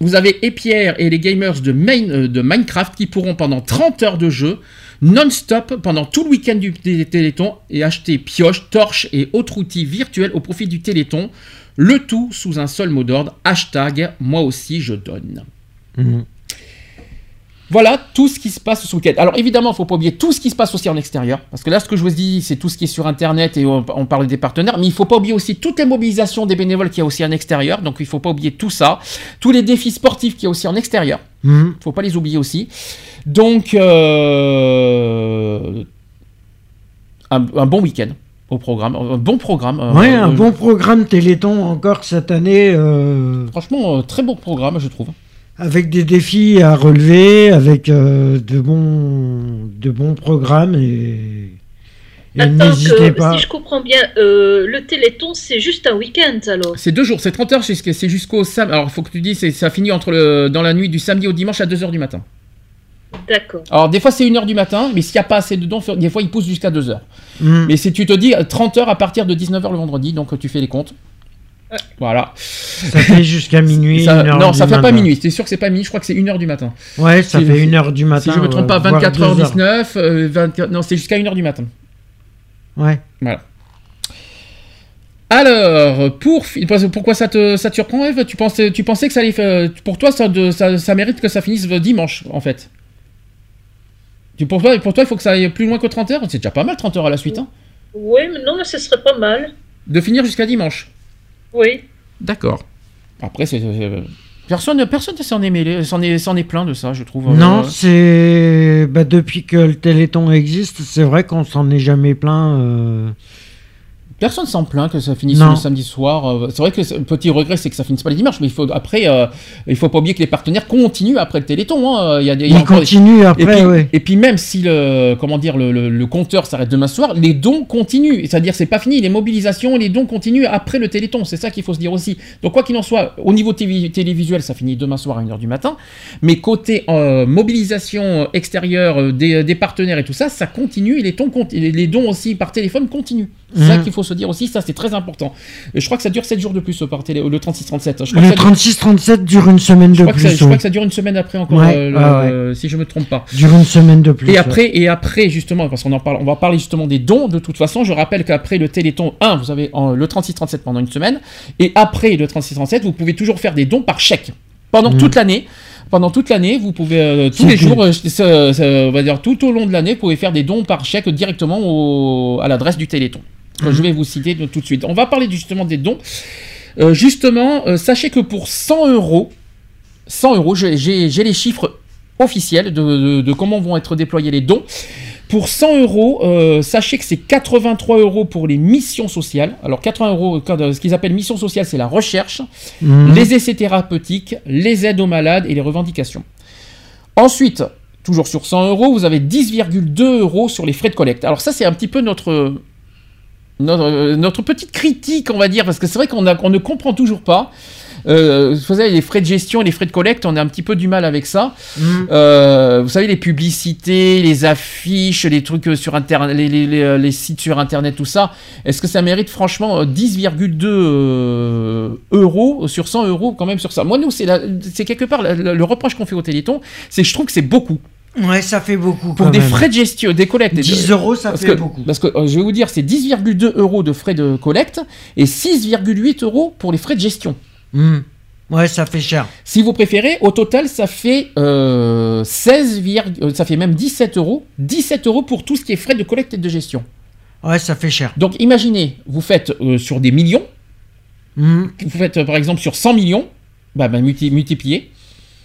vous avez Epierre et les gamers de, Main- euh, de Minecraft qui pourront pendant 30 heures de jeu non-stop pendant tout le week-end du Téléthon et acheter pioches, torches et autres outils virtuels au profit du Téléthon. Le tout sous un seul mot d'ordre, hashtag moi aussi je donne. Mhm. Voilà tout ce qui se passe ce week-end. Alors évidemment, il ne faut pas oublier tout ce qui se passe aussi en extérieur. Parce que là, ce que je vous dis, c'est tout ce qui est sur Internet et on, on parle des partenaires. Mais il ne faut pas oublier aussi toutes les mobilisations des bénévoles qu'il y a aussi en extérieur. Donc il ne faut pas oublier tout ça. Tous les défis sportifs qu'il y a aussi en extérieur. Il Mhm. ne faut pas les oublier aussi. Donc, euh, un, un bon week-end au programme. Un bon programme. euh, Ouais, un euh, bon programme Téléthon encore cette année. euh, Franchement, très bon programme, je trouve. Avec des défis à relever, avec euh, de, bons, de bons programmes et, n'hésitez pas. si je comprends bien, euh, le Téléthon, c'est juste un week-end alors C'est deux jours, c'est 30 heures, c'est c'est jusqu'au samedi. Alors, il faut que tu dises, c'est- ça finit entre le, dans la nuit du samedi au dimanche à 2h du matin. D'accord. Alors, des fois, c'est 1h du matin, mais s'il n'y a pas assez de dons, des fois, ils poussent jusqu'à 2h. Mm. Mais si tu te dis 30 heures à partir de 19h le vendredi, donc tu fais les comptes. Voilà. Ça fait jusqu'à minuit. Ça- une heure non, du ça fait pas minuit. C'est sûr que c'est pas minuit? Je crois que c'est 1h du matin. Ouais, ça Si- fait une heure du matin. Si je me trompe euh, pas, voire deux heures. 24h19. euh, 24 Non, c'est jusqu'à 1h du matin. Ouais. Voilà. Alors, pour, pourquoi ça te, ça te surprend, Eve? Tu pensais, tu pensais que ça allait faire- Pour toi, ça, de- ça, ça mérite que ça finisse dimanche, en fait. Tu, pour, toi, pour toi, il faut que ça aille plus loin que 30 heures? C'est déjà pas mal, 30 heures à la suite, hein Oui, mais non, mais ce serait pas mal. De finir jusqu'à dimanche. Oui. D'accord. Après, c'est. euh, Personne, personne s'en est mêlé, s'en est, s'en est plein de ça, je trouve. Non, Euh, c'est bah, depuis que le Téléthon existe, c'est vrai qu'on s'en est jamais plaint. euh. Personne s'en plaint que ça finisse Non. le samedi soir. euh, C'est vrai que le petit regret, c'est que ça finisse pas les dimanches, mais il faut après, euh, il faut pas oublier que les partenaires continuent après le Téléthon. hein. Il y a des, il y a Ils continuent après, et puis, ouais. Et puis même si le, comment dire, le, le- le compteur s'arrête demain soir, les dons continuent. C'est-à-dire, c'est pas fini. Les mobilisations, les dons continuent après le Téléthon. C'est ça qu'il faut se dire aussi. Donc quoi qu'il en soit, au niveau télévi- télévisuel, ça finit demain soir à 1h du matin. Mais côté euh, mobilisation extérieure euh, des, des partenaires et tout ça, ça continue. Et les, les dons aussi par téléphone continuent. C'est ça Mhm. qu'il faut se dire aussi. Ça, c'est très important. Et je crois que ça dure 7 jours de plus euh, par télé, le 36-37. Je crois que Le ça dure- 36-37 dure une semaine de plus. je crois que ça dure une semaine après encore, euh, si je me trompe pas. Dure une semaine de plus. Et après, et après justement, parce qu'on en parle, on va parler justement des dons. De toute façon, je rappelle qu'après le Téléthon 1, vous avez le 36-37 pendant une semaine, et après le 36-37, vous pouvez toujours faire des dons par chèque pendant Mhm. toute l'année. Pendant toute l'année, vous pouvez euh, tous les jours, euh, on va dire tout au long de l'année, vous pouvez faire des dons par chèque directement au- à l'adresse du Téléthon. Que Je vais vous citer tout de suite. On va parler justement des dons. Euh, justement, euh, sachez que pour 100 euros, 100 euros, j'ai- les chiffres officiels de, de- de comment vont être déployés les dons. Pour 100 euros, euh, sachez que c'est 83 euros pour les missions sociales. Alors 80 euros, euh, ce qu'ils appellent mission sociale, c'est la recherche, Mhm. les essais thérapeutiques, les aides aux malades et les revendications. Ensuite, toujours sur 100 euros, vous avez 10,2 euros sur les frais de collecte. Alors ça, c'est un petit peu notre, notre, euh, notre petite critique, on va dire, parce que c'est vrai qu'on on ne comprend toujours pas. Euh, vous savez, les frais de gestion et les frais de collecte, on a un petit peu du mal avec ça. Mhm. Euh, vous savez, les publicités, les affiches, les trucs sur internet, les, les- les, les sites sur internet, tout ça. Est-ce que ça mérite franchement euh, 10,2 euh, euros sur 100 euros quand même sur ça? Moi, nous, c'est quelque part la- la- le reproche qu'on fait au Téléthon, c'est que je trouve que c'est beaucoup. Ouais, ça fait beaucoup. Pour quand des même. frais de gestion, des collectes. 10 euros, ça Parce fait que- beaucoup. Parce que euh, je vais vous dire, c'est 10,2 euros de frais de collecte et 6,8 euros pour les frais de gestion. Hmm. Ouais, ça fait cher. Si vous préférez, au total, ça fait euh, 16, virg- euh, ça fait même 17 euros. 17 euros pour tout ce qui est frais de collecte et de gestion. Ouais, ça fait cher. Donc imaginez, vous faites euh, sur des millions, Hmm. vous faites euh, par exemple sur 100 millions, bah, bah, multi- multipliez.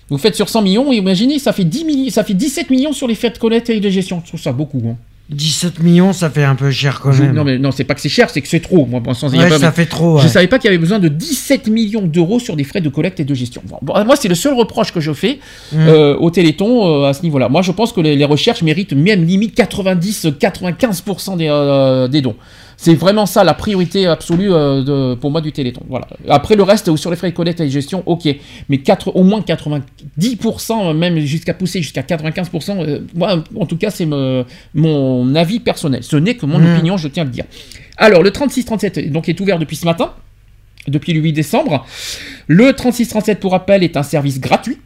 Vous faites sur 100 millions, et imaginez, ça fait, 10 milli- ça fait 17 millions sur les frais de collecte et de gestion. Je trouve ça beaucoup. hein. 17 millions, ça fait un peu cher quand Je- même. non, mais non, c'est pas que c'est cher, c'est que c'est trop. Moi, bon, sans- Ouais, pas- ça fait trop, Je ouais. savais pas qu'il y avait besoin de 17 millions d'euros sur des frais de collecte et de gestion. Bon, bon, moi, c'est le seul reproche que je fais Mm. euh, au Téléthon euh, à ce niveau-là. Moi, je pense que les, les recherches méritent même limite 90-95% des, euh, des dons. C'est vraiment ça la priorité absolue euh, de- pour moi du Téléthon. Voilà. Après le reste, sur les frais de collecte et de gestion, ok. Mais 4, au moins 90%, même jusqu'à pousser jusqu'à 95%, euh, moi, en tout cas, c'est mon avis personnel. Ce n'est que mon Mm. opinion, je tiens à le dire. Alors, le 36-37 donc, est ouvert depuis ce matin depuis le 8 décembre. Le 3637, pour rappel, est un service gratuit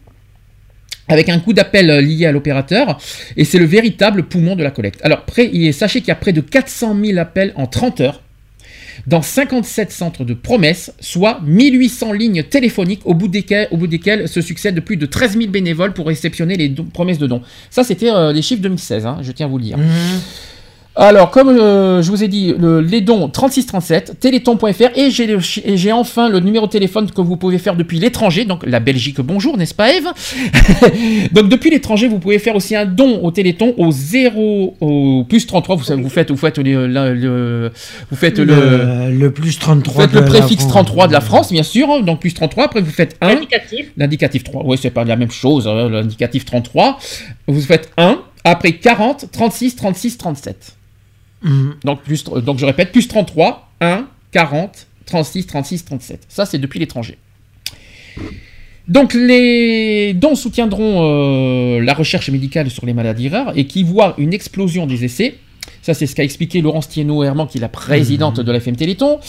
avec un coût d'appel euh, lié à l'opérateur, et c'est le véritable poumon de la collecte. Alors, sachez qu'il y a près de 400 000 appels en 30 heures dans 57 centres de promesses, soit 1800 lignes téléphoniques au bout desquelles, se succèdent plus de 13 000 bénévoles pour réceptionner les promesses de dons. Ça, c'était euh, les chiffres 2016, hein, je tiens à vous le dire. Alors, comme euh, je vous ai dit, le- les dons 3637, téléthon.fr et j'ai enfin le numéro de téléphone que vous pouvez faire depuis l'étranger, donc la Belgique, bonjour, n'est-ce pas Eve Donc depuis l'étranger, vous pouvez faire aussi un don au téléthon au 0, au plus 33, vous, savez, vous faites, vous faites, le, le- le- vous faites le, Le, le plus 33. vous faites le préfixe France. 33 de la France, bien sûr, hein, donc plus 33, après vous faites 1. L'indicatif. L'indicatif 3, oui, c'est pas la même chose, hein, l'indicatif 33. Vous faites 1, après 40, 36, 36, 37. Mhm. Donc, donc je répète, plus 33, 1, 40, 36, 36, 37. Ça, c'est depuis l'étranger. Donc les dons soutiendront euh, la recherche médicale sur les maladies rares et qui voient une explosion des essais. Ça, c'est ce qu'a expliqué Laurence Thienot-Herman, qui est la présidente de la FM Téléthon.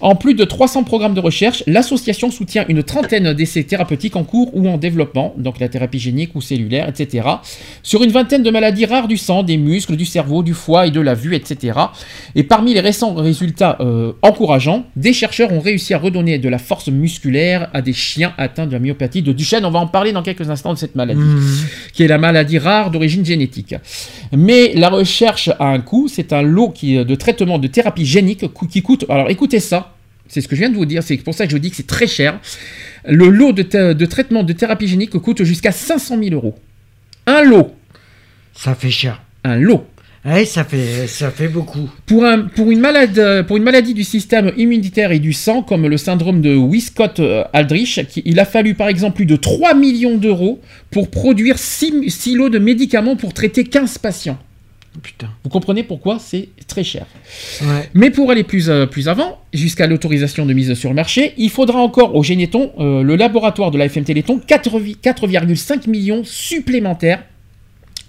En plus de 300 programmes de recherche, l'association soutient une trentaine d'essais thérapeutiques en cours ou en développement, donc la thérapie génique ou cellulaire, etc., sur une vingtaine de maladies rares du sang, des muscles, du cerveau, du foie et de la vue, etc. Et parmi les récents résultats euh, encourageants, des chercheurs ont réussi à redonner de la force musculaire à des chiens atteints de la myopathie de Duchenne. On va en parler dans quelques instants de cette maladie, qui est la maladie rare d'origine génétique. Mais la recherche a un coût, c'est un lot qui, de traitement de thérapie génique qui coûte, alors écoutez ça, c'est ce que je viens de vous dire, c'est pour ça que je vous dis que c'est très cher. Le lot de, traitement de thérapie génique coûte jusqu'à 500 000 euros. Un lot. Ça fait cher. Un lot. Ouais, ça fait, ça fait beaucoup. Pour, un, pour, une malade, euh, pour une maladie du système immunitaire et du sang, comme le syndrome de Wiskott-Aldrich, qui- il a fallu par exemple plus de 3 millions d'euros pour produire 6, lots de médicaments pour traiter 15 patients. Putain. Vous comprenez pourquoi c'est très cher. Ouais. Mais pour aller plus, euh, plus avant, jusqu'à l'autorisation de mise sur le marché, il faudra encore au Généton, euh, le laboratoire de la FM Téléthon, 4 vi- 4,5 millions supplémentaires.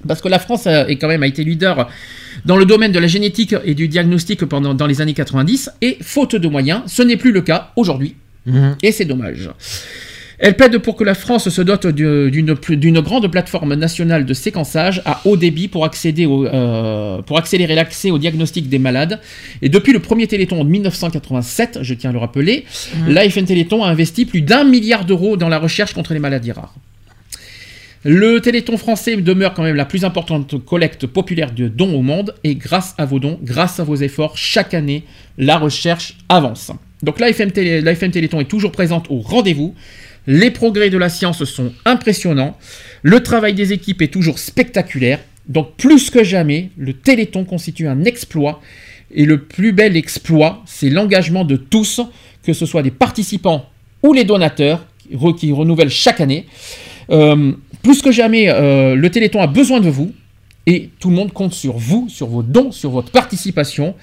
Parce que la France a, est quand même a été leader dans le domaine de la génétique et du diagnostic pendant dans les années 90 et faute de moyens, ce n'est plus le cas aujourd'hui Mhm. et c'est dommage. Elle plaide pour que la France se dote d'une grande plateforme nationale de séquençage à haut débit pour, accéder au, euh, pour accélérer l'accès au diagnostic des malades. Et depuis le premier Téléthon en 1987, je tiens à le rappeler, l'AFN Téléthon a investi plus d'un milliard d'euros dans la recherche contre les maladies rares. Le Téléthon français demeure quand même la plus importante collecte populaire de dons au monde et grâce à vos dons, grâce à vos efforts, chaque année, la recherche avance. Donc Télé- l'AFM Téléthon est toujours présente au rendez-vous. Les progrès de la science sont impressionnants. Le travail des équipes est toujours spectaculaire. Donc plus que jamais, le Téléthon constitue un exploit. Et le plus bel exploit, c'est l'engagement de tous, que ce soit des participants ou les donateurs, qui re- qui renouvellent chaque année. Euh, plus que jamais, euh, le Téléthon a besoin de vous. Et tout le monde compte sur vous, sur vos dons, sur votre participation.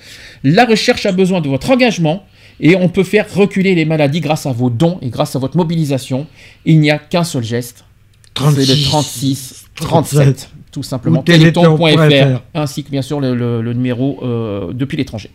La recherche a besoin de votre engagement. Et on peut faire reculer les maladies grâce à vos dons et grâce à votre mobilisation. Il n'y a qu'un seul geste. C'est le 36, 36 37. Tout simplement. Téléthon.fr. Téléthon.fr. Ainsi que bien sûr le, le- le numéro euh, depuis l'étranger.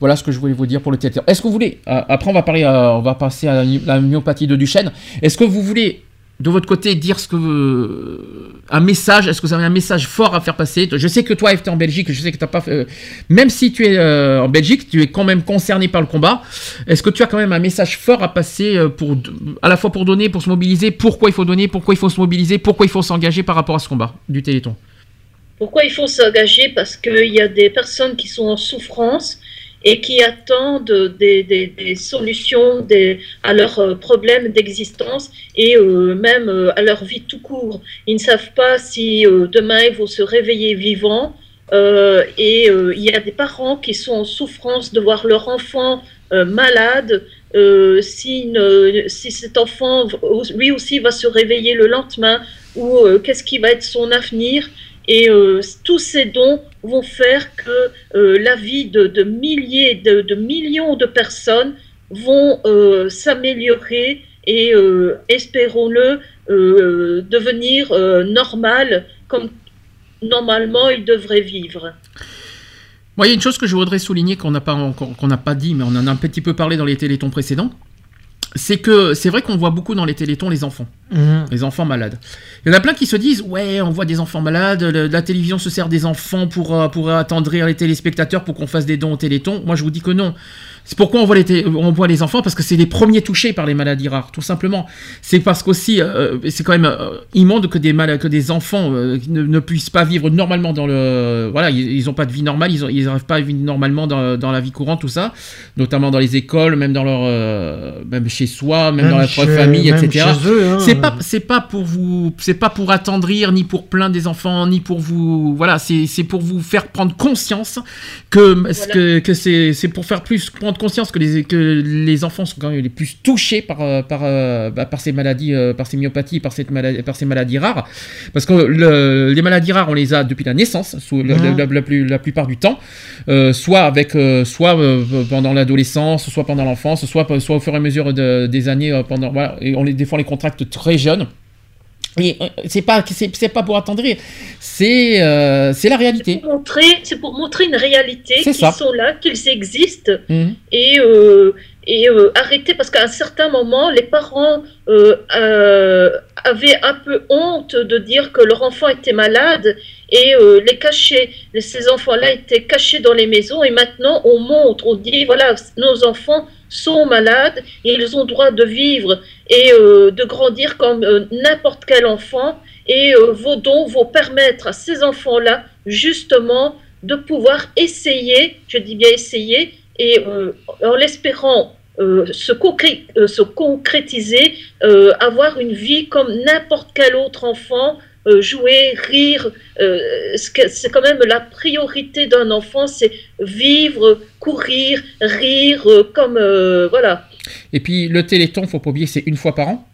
Voilà ce que je voulais vous dire pour le Téléthon. Est-ce que vous voulez, euh, après on va, parler, euh, on va passer à la, la myopathie de Duchenne, est-ce que vous voulez de votre côté dire ce que euh, un message, est-ce que vous avez un message fort à faire passer? Je sais que toi, tu es en Belgique, je sais que pas euh, même si tu es euh, en Belgique, tu es quand même concerné par le combat. Est-ce que tu as quand même un message fort à passer euh, pour à la fois pour donner, pour se mobiliser, pourquoi il faut donner, pourquoi il faut se mobiliser, pourquoi il faut s'engager par rapport à ce combat du Téléthon? Pourquoi il faut s'engager? Parce qu'il y a des personnes qui sont en souffrance et qui attendent des, solutions à leurs euh, problèmes d'existence et euh, même euh, à leur vie tout court. Ils ne savent pas si demain ils vont se réveiller vivants. et il y a des parents qui sont en souffrance de voir leur enfant malade. si, si cet enfant, lui aussi, va se réveiller le lendemain, ou qu'est-ce qui va être son avenir. Et tous ces dons vont faire que euh, la vie de, de milliers, de, millions de personnes vont euh, s'améliorer et, euh, espérons-le, devenir normales comme normalement ils devraient vivre. Il y a une chose que je voudrais souligner qu'on n'a pas pas dit, mais on en a un petit peu parlé dans les télétons précédents. C'est que c'est vrai qu'on voit beaucoup dans les télétons les enfants, Mhm. les enfants malades. Il y en a plein qui se disent ouais, on voit des enfants malades, le- la télévision se sert des enfants pour euh, pour attendrir les téléspectateurs pour qu'on fasse des dons au téléthon. Moi, je vous dis que non. C'est pourquoi on voit les on voit les enfants parce que c'est les premiers touchés par les maladies rares, tout simplement. C'est parce qu'aussi euh, c'est quand même euh, immonde que des mal- que des enfants euh, ne, ne puissent pas vivre normalement dans le voilà, ils, ils ont pas de vie normale, ils n'arrivent pas à vivre normalement dans, dans la vie courante, tout ça, notamment dans les écoles, même dans leur euh, même chez soi, même, Même dans la chez- propre famille, même etc. hein. C'est pas c'est pas pour vous c'est pas pour attendrir ni pour plaindre des enfants ni pour vous voilà c'est c'est pour vous faire prendre conscience que que, que c'est c'est pour faire plus prendre conscience que les que les enfants sont quand même les plus touchés par euh, par euh, bah, par ces maladies euh, par ces myopathies par cette maladie par ces maladies rares. Parce que le- les maladies rares on les a depuis la naissance sous la, la plus- la plupart du temps euh, soit avec euh, soit euh, pendant l'adolescence soit pendant l'enfance soit soit au fur et à mesure de- des années pendant voilà. Et on les des fois on les contracte très jeunes Et euh, c'est pas, c'est pas pour attendrir, c'est euh, c'est la réalité. Pour montrer, c'est pour montrer une réalité ça. sont là, qu'ils existent Mhm. et, euh, et euh, arrêter parce qu'à un certain moment, les parents euh, euh, avaient un peu honte de dire que leur enfant était malade et euh, les cacher. Ces enfants-là étaient cachés dans les maisons et maintenant on montre, on dit voilà, nos enfants sont malades et ils ont droit de vivre et de grandir comme n'importe quel enfant et vos dons vont permettre à ces enfants-là justement de pouvoir essayer, je dis bien essayer, et en l'espérant euh, euh, se concrétiser, euh, avoir une vie comme n'importe quel autre enfant, jouer, rire. c'est quand même la priorité d'un enfant, c'est vivre, courir, rire, comme voilà. Et puis le Téléthon, faut pas oublier, c'est une fois par an?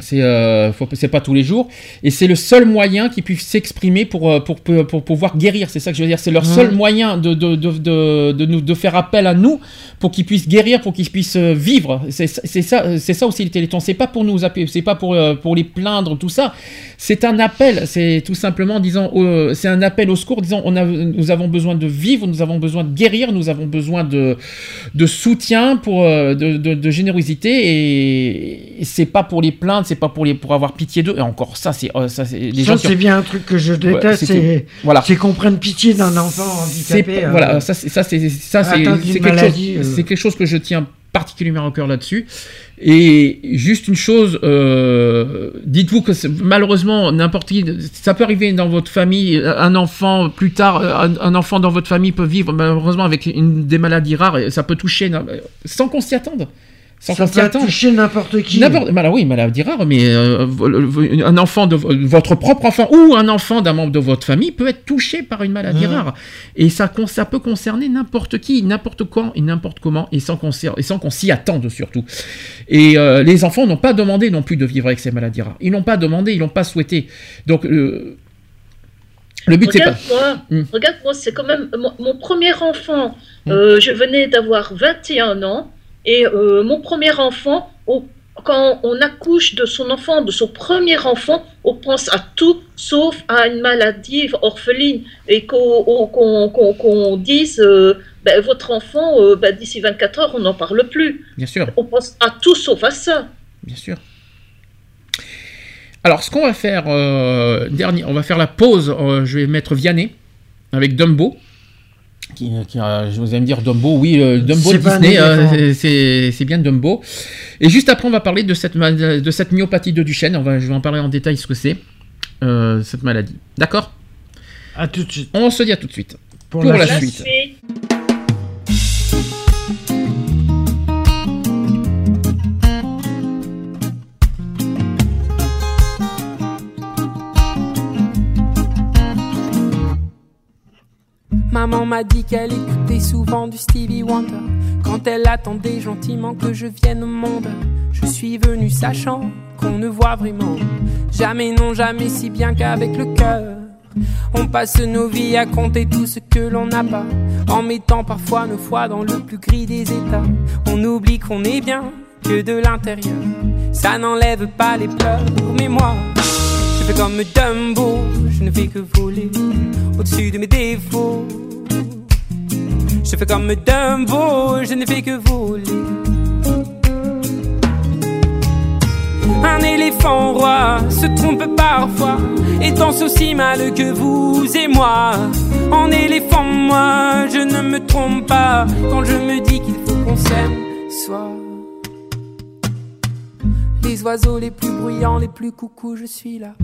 C'est euh, pas tous les jours et c'est le seul moyen qu'ils puissent s'exprimer pour, euh, pour, pour, pour pouvoir guérir. C'est ça que je veux dire. C'est leur seul moyen de, de, de, de, de nous, de faire appel à nous pour qu'ils puissent guérir, pour qu'ils puissent euh, vivre. C'est ça, c'est ça aussi le Téléthon. C'est pas pour nous appeler, c'est pas pour, euh, pour les plaindre, tout ça. C'est un appel. C'est tout simplement disant, euh, c'est un appel au secours, disant on a, nous avons besoin de vivre, nous avons besoin de guérir, nous avons besoin de, de soutien, pour, de, générosité et, et c'est pas pour les plaindre, c'est pas pour les pour avoir pitié d'eux. Et encore ça, c'est euh, ça, c'est les Ça, gens qui bien un truc que je déteste, c'est voilà. c'est qu'on prenne pitié d'un enfant C'est handicapé. euh, voilà, ça c'est ça c'est ça c'est atteint c'est d'une quelque chose euh. c'est quelque chose que je tiens particulièrement au cœur là-dessus. Et juste une chose, euh, dites-vous que malheureusement n'importe qui, ça peut arriver dans votre famille, un enfant plus tard, un, un enfant dans votre famille peut vivre malheureusement avec une des maladies rares, et ça peut toucher sans qu'on s'y attende. Sans Ça qu'on s'y peut attende. toucher n'importe qui. N'importe, bah là, oui, maladie rare, mais euh, un enfant de votre propre enfant ou un enfant d'un membre de votre famille peut être touché par une maladie Mhm. rare. Et ça, ça peut concerner n'importe qui, n'importe quand et n'importe comment, et sans qu'on s'y- et sans qu'on s'y attende surtout. Et euh, les enfants n'ont pas demandé non plus de vivre avec ces maladies rares. Ils n'ont pas demandé, ils n'ont pas souhaité. Donc, euh, le but, c'est pas. Regarde-moi, Hmm. regarde-moi, c'est quand même mon, mon premier enfant. Hmm. euh, je venais d'avoir 21 ans et euh, mon premier enfant, quand on accouche de son enfant, de son premier enfant, on pense à tout sauf à une maladie orpheline et qu'on on- qu'on- qu'on- qu'on dise euh, ben, votre enfant, euh, ben, d'ici 24 heures, on n'en parle plus. Bien sûr. On pense à tout sauf à ça. Bien sûr. Alors, ce qu'on va faire, euh, dernier, on va faire la pause. je vais mettre Vianney avec Dumbo. Qui, qui, euh, je vous allez me dire Dumbo, oui, euh, Dumbo de Disney, euh, c'est c'est bien Dumbo. Et juste après, on va parler de cette, de cette myopathie de Duchenne. On va, je vais en parler en détail ce que c'est, euh, cette maladie. D'accord? À tout de suite. On se dit à tout de suite. Pour Pour, la la, suite. suite. Maman m'a dit qu'elle écoutait souvent du Stevie Wonder quand elle attendait gentiment que je vienne au monde. Je suis venu sachant qu'on ne voit vraiment jamais, non jamais si bien qu'avec le cœur. On passe nos vies à compter tout ce que l'on n'a pas, en mettant parfois nos foi dans le plus gris des états. On oublie qu'on est bien que de l'intérieur. Ça n'enlève pas les pleurs, mais moi, fais comme Dumbo, je ne fais que voler au-dessus de mes défauts. Je fais comme Dumbo, je ne fais que voler. Un éléphant roi se trompe parfois et danse aussi mal que vous et moi. En éléphant, moi, je ne me trompe pas quand je me dis qu'il faut qu'on s'aime. Soit les oiseaux les plus bruyants, les plus coucous, je suis là.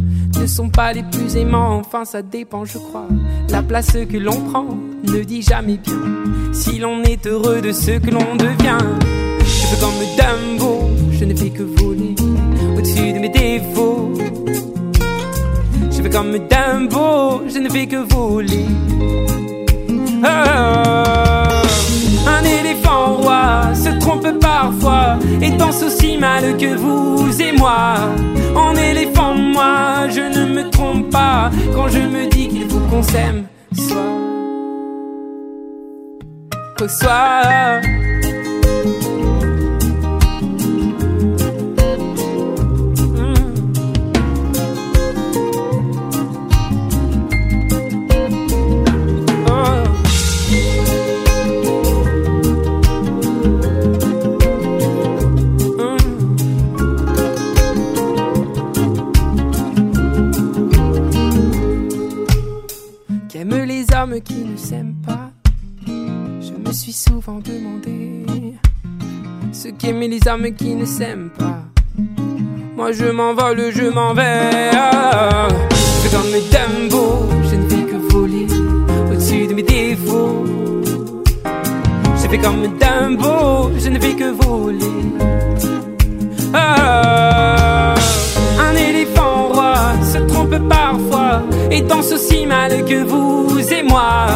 Ne sont pas les plus aimants, enfin ça dépend, je crois. La place que l'on prend ne dit jamais bien si l'on est heureux de ce que l'on devient. Je fais comme Dumbo, je ne fais que voler au-dessus de mes défauts. Je fais comme Dumbo, je ne fais que voler. Ah, un éléphant roi se trompe parfois et danse aussi mal que vous et moi. En éléphant, moi, je ne me trompe pas quand je me dis qu'il faut qu'on s'aime. Soit au qui ne s'aiment pas. Je me suis souvent demandé ce qu'aimaient les âmes qui ne s'aiment pas. Moi je m'envole, je m'en vais. Je fais comme Dumbo, je ne fais que voler au-dessus de mes défauts. Je fais comme Dumbo, je ne fais que voler. Ah, un éléphant roi se trompe parfois et danse aussi mal que vous et moi.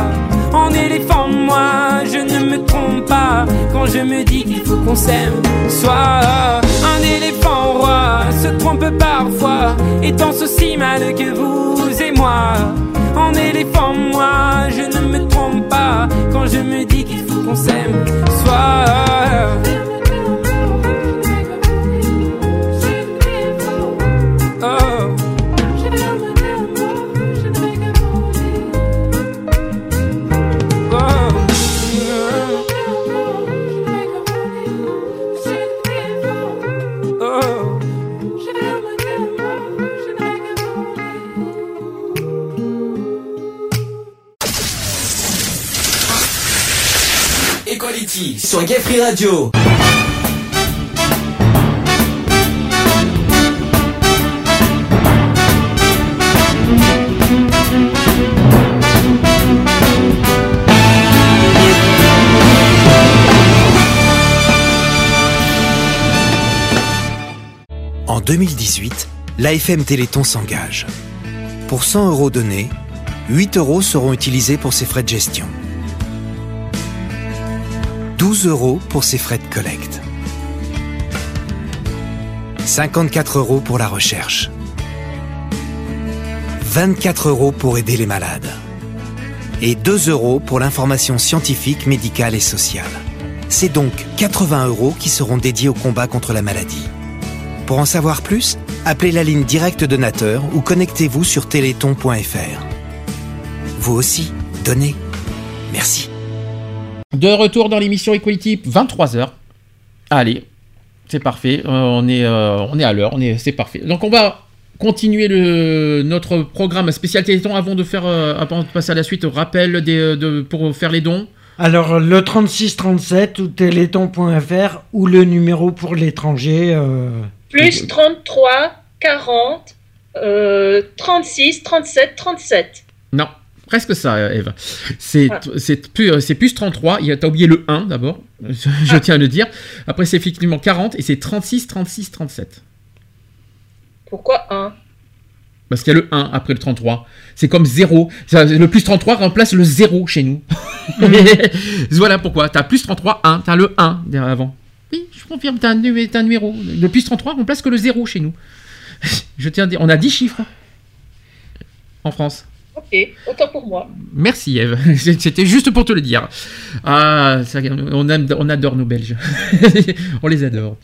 En éléphant, moi, je ne me trompe pas quand je me dis qu'il faut qu'on s'aime. Soit un éléphant roi se trompe parfois et danse aussi mal que vous et moi. En éléphant, moi, je ne me trompe pas quand je me dis qu'il faut qu'on s'aime. Soit. Sur Gay Radio. En 2018, l'AFM Téléthon s'engage. Pour 100 euros donnés, 8 euros seront utilisés pour ses frais de gestion. 12 euros pour ses frais de collecte. 54 euros pour la recherche. 24 euros pour aider les malades. Et 2 euros pour l'information scientifique, médicale et sociale. C'est donc 80 euros qui seront dédiés au combat contre la maladie. Pour en savoir plus, appelez la ligne directe donateur ou connectez-vous sur téléthon.fr. Vous aussi, donnez. Merci. De retour dans l'émission Equality, 23h. Allez, c'est parfait. euh, on, est, euh, on est à l'heure, on est, c'est parfait. Donc on va continuer le, notre programme spécial Téléthon avant de faire, euh, avant de passer à la suite. Rappel des, de, pour faire les dons. Alors, le 3637 ou téléthon.fr ou le numéro pour l'étranger. euh, Plus 33, 40, euh, 36, 37, 37. Non, presque ça, euh, Eve. C'est Ah. c'est plus, euh, plus 33. Il y a- T'as oublié le 1 d'abord, je tiens à le dire. Après, c'est effectivement 40 et c'est 36, 36, 37. Pourquoi 1 Parce qu'il y a le 1 après le 33. C'est comme 0. Ça, Le plus 33 remplace le 0 chez nous. voilà pourquoi. T'as plus 33, 1. T'as le 1 derrière avant. Oui, je confirme, t'as un, un numéro. Le plus 33 remplace que le 0 chez nous. je tiens à dire, on a 10 chiffres en France. Ok, autant pour moi. Merci Eve, c'était juste pour te le dire. Ah, ça, on, aime- on adore nos Belges, on les adore.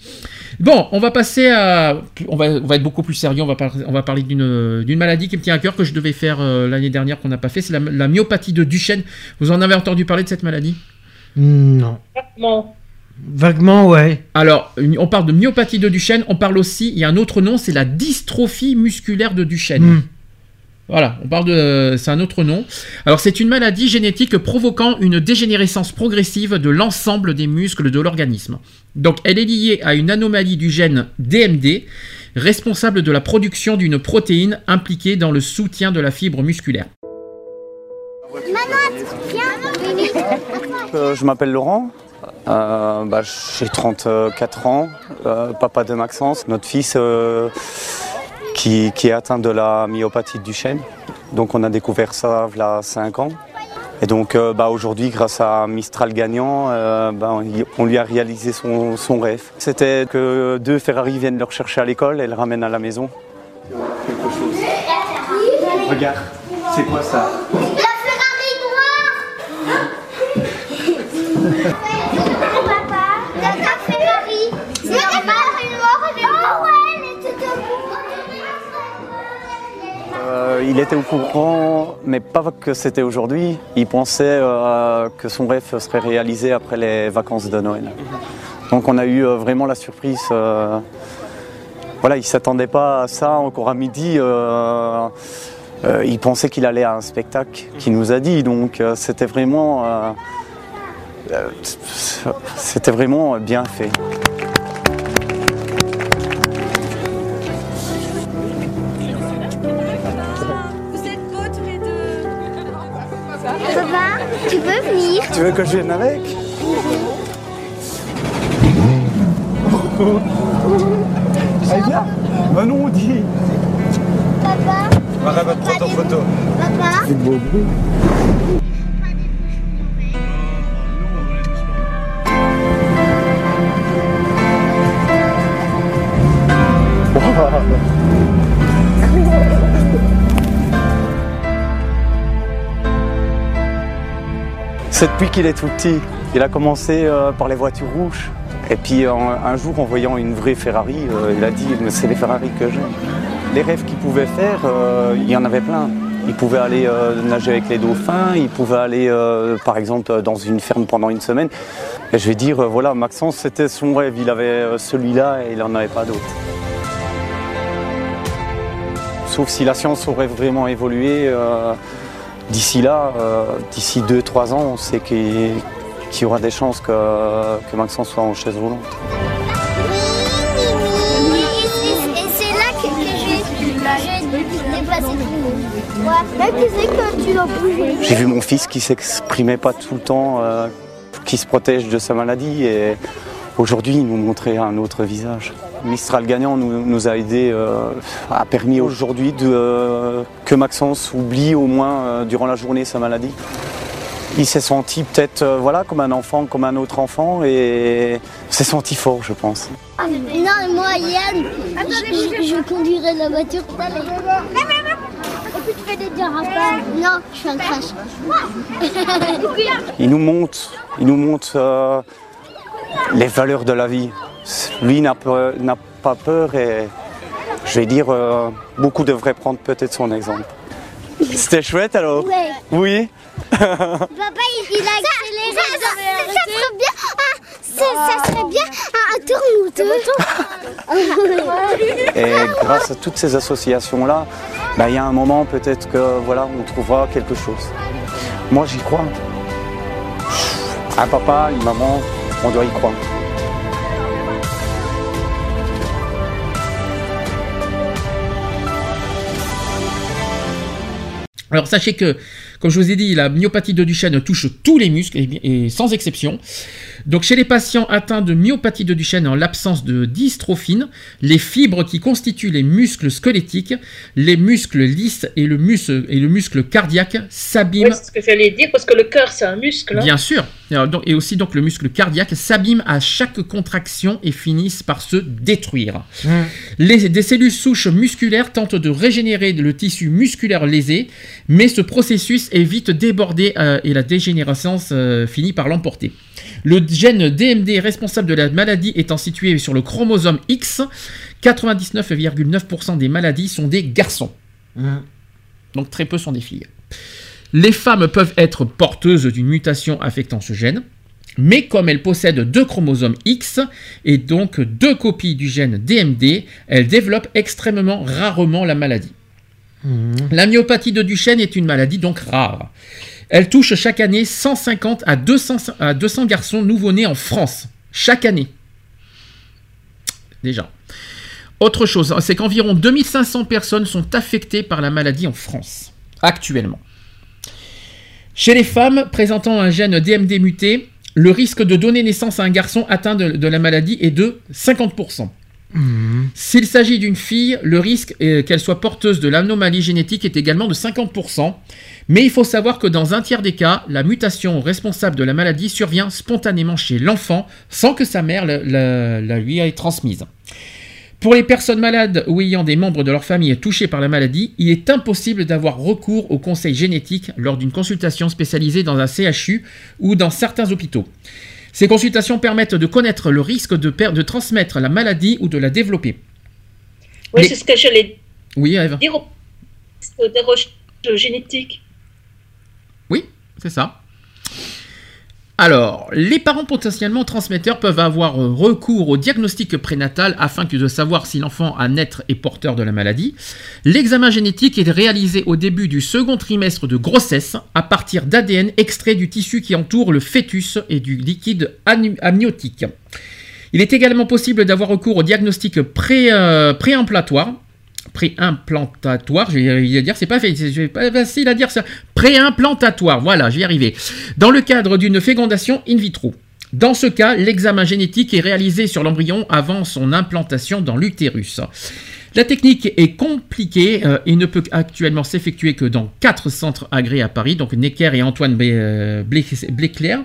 Bon, on va passer à, on va, on va être beaucoup plus sérieux. On va parler, on va parler d'une d'une maladie qui me tient à cœur que je devais faire euh, l'année dernière qu'on n'a pas fait. C'est la, la myopathie de Duchenne. Vous en avez entendu parler de cette maladie? Non. Bon. Vaguement, ouais. Alors, on parle de myopathie de Duchenne. On parle aussi, il y a un autre nom, c'est la dystrophie musculaire de Duchenne. Hmm. Voilà, on parle de. C'est un autre nom. Alors, c'est une maladie génétique provoquant une dégénérescence progressive de l'ensemble des muscles de l'organisme. Donc, elle est liée à une anomalie du gène DMD, responsable de la production d'une protéine impliquée dans le soutien de la fibre musculaire. Euh, je m'appelle Laurent, Euh, bah, j'ai 34 ans, euh, papa de Maxence, notre fils euh, qui, est atteint de la myopathie de Duchenne. Donc on a découvert ça il y a 5 ans. Et donc euh, bah, aujourd'hui, grâce à Mistral gagnant, euh, bah, on, lui a réalisé son, son rêve. C'était que deux Ferrari viennent le rechercher à l'école et le ramènent à la maison. Regarde, c'est quoi ça? Il était au courant, mais pas que c'était aujourd'hui. Il pensait euh, que son rêve serait réalisé après les vacances de Noël. Donc on a eu euh, vraiment la surprise. euh, voilà, il ne s'attendait pas à ça encore à midi. euh, Euh, il pensait qu'il allait à un spectacle qu'il nous a dit, donc euh, c'était vraiment, euh, euh, c'était vraiment bien fait. Tu veux que je vienne avec? Allez viens Manon dis Papa, Marie va te prendre en photo. papa? C'est beau bruit. C'est depuis qu'il est tout petit. Il a commencé euh, par les voitures rouges. Et puis un, un jour, en voyant une vraie Ferrari, euh, il a dit c'est les Ferrari que j'aime. Les rêves qu'il pouvait faire, euh, il y en avait plein. Il pouvait aller euh, nager avec les dauphins, il pouvait aller euh, par exemple dans une ferme pendant une semaine. Et je vais dire, euh, voilà, Maxence, c'était son rêve. Il avait euh, celui-là et il n'en avait pas d'autre. Sauf si la science aurait vraiment évolué. euh, d'ici là, euh, d'ici 2-3 ans, on sait qu'il y aura des chances que, que Maxence soit en chaise roulante. J'ai vu mon fils qui s'exprimait pas tout le temps, euh, qui se protège de sa maladie et aujourd'hui il nous montrait un autre visage. Mistral gagnant nous, nous a aidé, euh, a permis aujourd'hui euh, que Maxence oublie au moins euh, durant la journée sa maladie. Il s'est senti peut-être voilà, comme un enfant, comme un autre enfant et s'est senti fort je pense. Non, moi, Yann, je, je, conduirai la voiture. Non, je fais un crash. Il nous montre, il nous montre euh, les valeurs de la vie. Lui n'a peur- n'a pas peur et je vais dire, euh, beaucoup devraient prendre peut-être son exemple. C'était chouette alors Ouais. Oui Papa, il, il a accéléré. Ça, ça, ça serait bien, ah, ça, ça serait bien un, un tourne Et grâce à toutes ces associations-là, bah, il y a un moment peut-être que voilà, on trouvera quelque chose. Moi j'y crois. Un papa, une maman, on doit y croire. Alors sachez que, comme je vous ai dit, la myopathie de Duchenne touche tous les muscles et, et sans exception. Donc chez les patients atteints de myopathie de Duchenne en l'absence de dystrophine, les fibres qui constituent les muscles squelettiques, les muscles lisses et le, muscle, et le muscle cardiaque s'abîment c'est ce que j'allais dire, parce que le cœur, c'est un muscle. hein. Bien sûr. Et aussi donc le muscle cardiaque s'abîme à chaque contraction et finissent par se détruire. Les, des cellules souches musculaires tentent de régénérer le tissu musculaire lésé, mais ce processus est vite débordé euh, et la dégénérescence euh, finit par l'emporter. Le gène DMD responsable de la maladie étant situé sur le chromosome X, 99,9% des maladies sont des garçons. Donc très peu sont des filles. Les femmes peuvent être porteuses d'une mutation affectant ce gène, mais comme elles possèdent deux chromosomes X et donc deux copies du gène DMD, elles développent extrêmement rarement la maladie. La myopathie de Duchenne est une maladie donc rare. Elle touche chaque année 150 à 200, à 200 garçons nouveau-nés en France. Chaque année. Déjà. Autre chose, c'est qu'environ 2500 personnes sont affectées par la maladie en France, actuellement. Chez les femmes présentant un gène DMD muté, le risque de donner naissance à un garçon atteint de la maladie est de 50%. S'il s'agit d'une fille, le risque qu'elle soit porteuse de l'anomalie génétique est également de 50%. Mais il faut savoir que dans un tiers des cas, la mutation responsable de la maladie survient spontanément chez l'enfant sans que sa mère la lui ait transmise. Pour les personnes malades ou ayant des membres de leur famille touchés par la maladie, il est impossible d'avoir recours au conseil génétique lors d'une consultation spécialisée dans un CHU ou dans certains hôpitaux. Ces consultations permettent de connaître le risque de, de transmettre la maladie ou de la développer. Oui, Les- c'est ce que j'allais Oui, Eve. dire des recherches génétiques. Oui, c'est ça. Alors, les parents potentiellement transmetteurs peuvent avoir euh, recours au diagnostic prénatal afin de savoir si l'enfant à naître est porteur de la maladie. L'examen génétique est réalisé au début du second trimestre de grossesse à partir d'ADN extrait du tissu qui entoure le fœtus et du liquide amniotique. Il est également possible d'avoir recours au diagnostic pré, euh. Préimplantatoire, je vais y dire, c'est pas, pas facile à dire ça. Préimplantatoire, voilà, j'y arrivé. Dans le cadre d'une fécondation in vitro. Dans ce cas, l'examen génétique est réalisé sur l'embryon avant son implantation dans l'utérus. La technique est compliquée euh, et ne peut actuellement s'effectuer que dans quatre centres agréés à Paris, donc Necker et Antoine euh, Blé- Bléclair.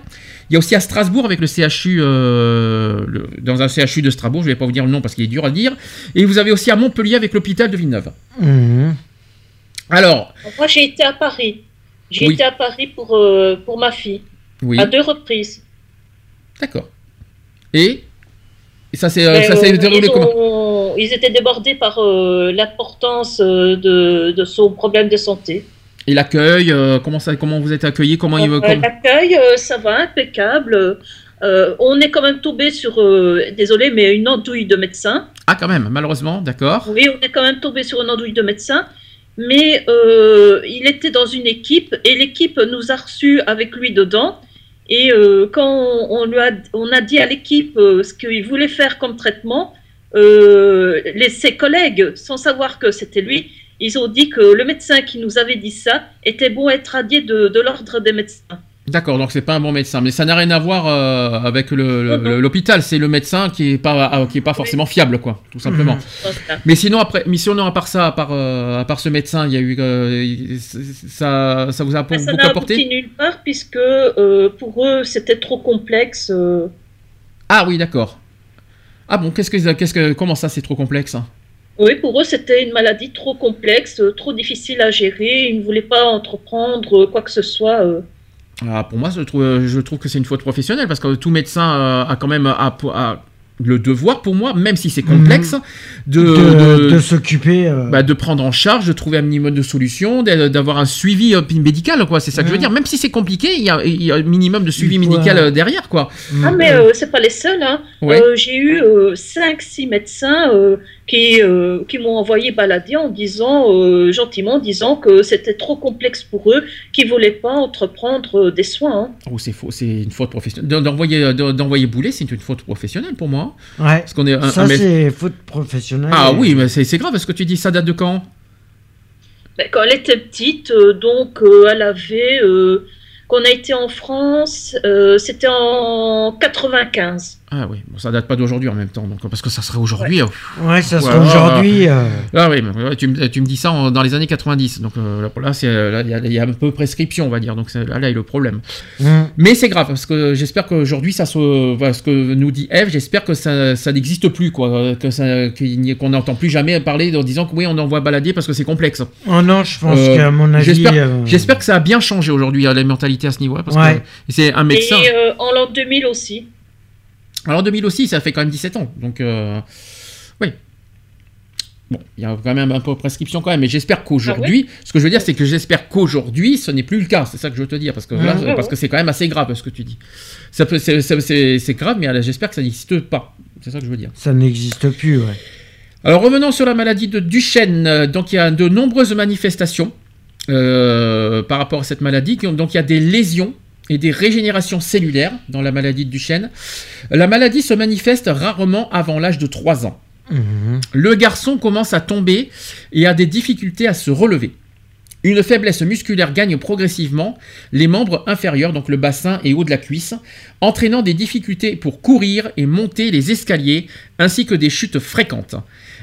Il y a aussi à Strasbourg avec le CHU, euh, le- dans un CHU de Strasbourg, je ne vais pas vous dire le nom parce qu'il est dur à dire. Et vous avez aussi à Montpellier avec l'hôpital de Villeneuve. Mhm. Alors, Moi, j'ai été à Paris. J'ai Oui. été à Paris pour, euh, pour ma fille. Oui. À deux reprises. d'accord. Et, et ça ça s'est euh, déroulé ils, comment ils étaient débordés par euh, l'importance euh, de, de son problème de santé. Et l'accueil, euh, comment, ça, comment vous êtes accueillis comment il, Euh, comment- L'accueil, euh, ça va, impeccable. Euh, on est quand même tombé sur, euh, désolé, mais une andouille de médecin. Ah, quand même, malheureusement, d'accord. Oui, on est quand même tombé sur une andouille de médecin. Mais euh, il était dans une équipe et l'équipe nous a reçus avec lui dedans. Et euh, quand on, a, dit à l'équipe euh, ce qu'il voulait faire comme traitement, euh, ses collègues, sans savoir que c'était lui, ils ont dit que le médecin qui nous avait dit ça était bon à être radié de l'ordre des médecins. D'accord, donc c'est pas un bon médecin, mais ça n'a rien à voir euh, avec l'hôpital. C'est le médecin qui est pas euh, qui est pas forcément fiable, quoi, tout simplement. Voilà. Mais sinon après, mais sinon à part ça, à part euh, à part ce médecin, il y a eu euh, ça ça vous a ça beaucoup n'a apporté? abouti nulle part puisque pour eux c'était trop complexe. Ah oui, d'accord. Ah bon, qu'est-ce que qu'est-ce que comment ça c'est trop complexe hein? Oui, pour eux, c'était une maladie trop complexe, trop difficile à gérer. Ils ne voulaient pas entreprendre quoi que ce soit. Euh. Ah, pour moi, je trouve, je trouve que c'est une faute professionnelle parce que tout médecin euh, a quand même a- a le devoir, pour moi, même si c'est complexe, de, De- de- de s'occuper, euh. bah, de prendre en charge, de trouver un minimum de solutions, d'a- d'avoir un suivi euh, médical, quoi. C'est ça que je veux Mhm. dire. Même si c'est compliqué, il y, a, il y a un minimum de suivi médical euh, derrière, quoi. Ah, mais euh, c'est pas les seuls. Hein. Ouais. Euh, J'ai eu 5-6 médecins euh, qui, euh, qui m'ont envoyé balader en disant, euh, gentiment, en disant que c'était trop complexe pour eux, qu'ils ne voulaient pas entreprendre euh, des soins. hein. Oh, c'est faux, c'est une faute professionnelle. D'en- D'envoyer, d'en- d'envoyer bouler, c'est une faute professionnelle pour moi. Ouais. Parce qu'on est un- ça, un mé- c'est faute professionnelle. Ah oui, mais c'est c'est grave. Est-ce que tu dis ça date de quand? Ben, quand elle était petite, euh, donc euh, elle avait, euh, qu'on a été en France, euh, c'était en 95. Ah oui, bon, ça date pas d'aujourd'hui en même temps, donc parce que ça serait aujourd'hui. euh, Ouais, ça serait voilà. aujourd'hui, euh. Ah oui, mais ouais, tu, me- tu me dis ça en- dans les années 90, donc euh, là, euh, là, il y, a- y a un peu prescription, on va dire, donc là, là est le problème. Mm. Mais c'est grave parce que j'espère qu'aujourd'hui ça se, voilà, ce que nous dit Eve, j'espère que ça, ça n'existe plus, quoi, que ça, qu'il n'y ait- qu'on n'entend plus jamais parler en disant que oui, on envoie balader parce que c'est complexe. Oh non, je pense Euh, qu'à mon avis. J'espère, euh, que ça a bien changé aujourd'hui euh, la mentalité à ce niveau-là, parce Ouais. que c'est un médecin. Et euh, en l'an 2000 aussi. Alors en 2000 aussi, ça fait quand même 17 ans. Donc, euh, oui. Bon, il y a quand même un peu de prescription quand même, mais j'espère qu'aujourd'hui, ce que je veux dire, c'est que j'espère qu'aujourd'hui, ce n'est plus le cas. C'est ça que je veux te dire, parce que là, Mhm. parce que c'est quand même assez grave ce que tu dis. Ça peut, c'est, c'est- c'est- c'est grave, mais j'espère que ça n'existe pas. C'est ça que je veux dire. Ça n'existe plus, ouais. Alors revenons sur la maladie de Duchenne. Donc il y a de nombreuses manifestations euh, par rapport à cette maladie. qui ont- Donc il y a des lésions et des régénérations cellulaires dans la maladie de Duchenne. La maladie se manifeste rarement avant l'âge de 3 ans. Mhm. Le garçon commence à tomber et a des difficultés à se relever. Une faiblesse musculaire gagne progressivement les membres inférieurs, donc le bassin et haut de la cuisse, entraînant des difficultés pour courir et monter les escaliers, ainsi que des chutes fréquentes.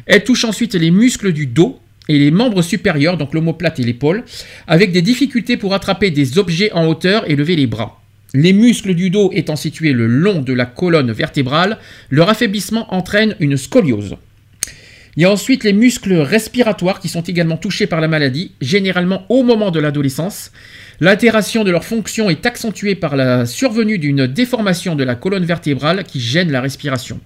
Elle touche ensuite les muscles du dos et les membres supérieurs, donc l'omoplate et l'épaule, avec des difficultés pour attraper des objets en hauteur et lever les bras. Les muscles du dos étant situés le long de la colonne vertébrale, leur affaiblissement entraîne une scoliose. Il y a ensuite les muscles respiratoires qui sont également touchés par la maladie, généralement au moment de l'adolescence. L'altération de leur fonction est accentuée par la survenue d'une déformation de la colonne vertébrale qui gêne la respiration.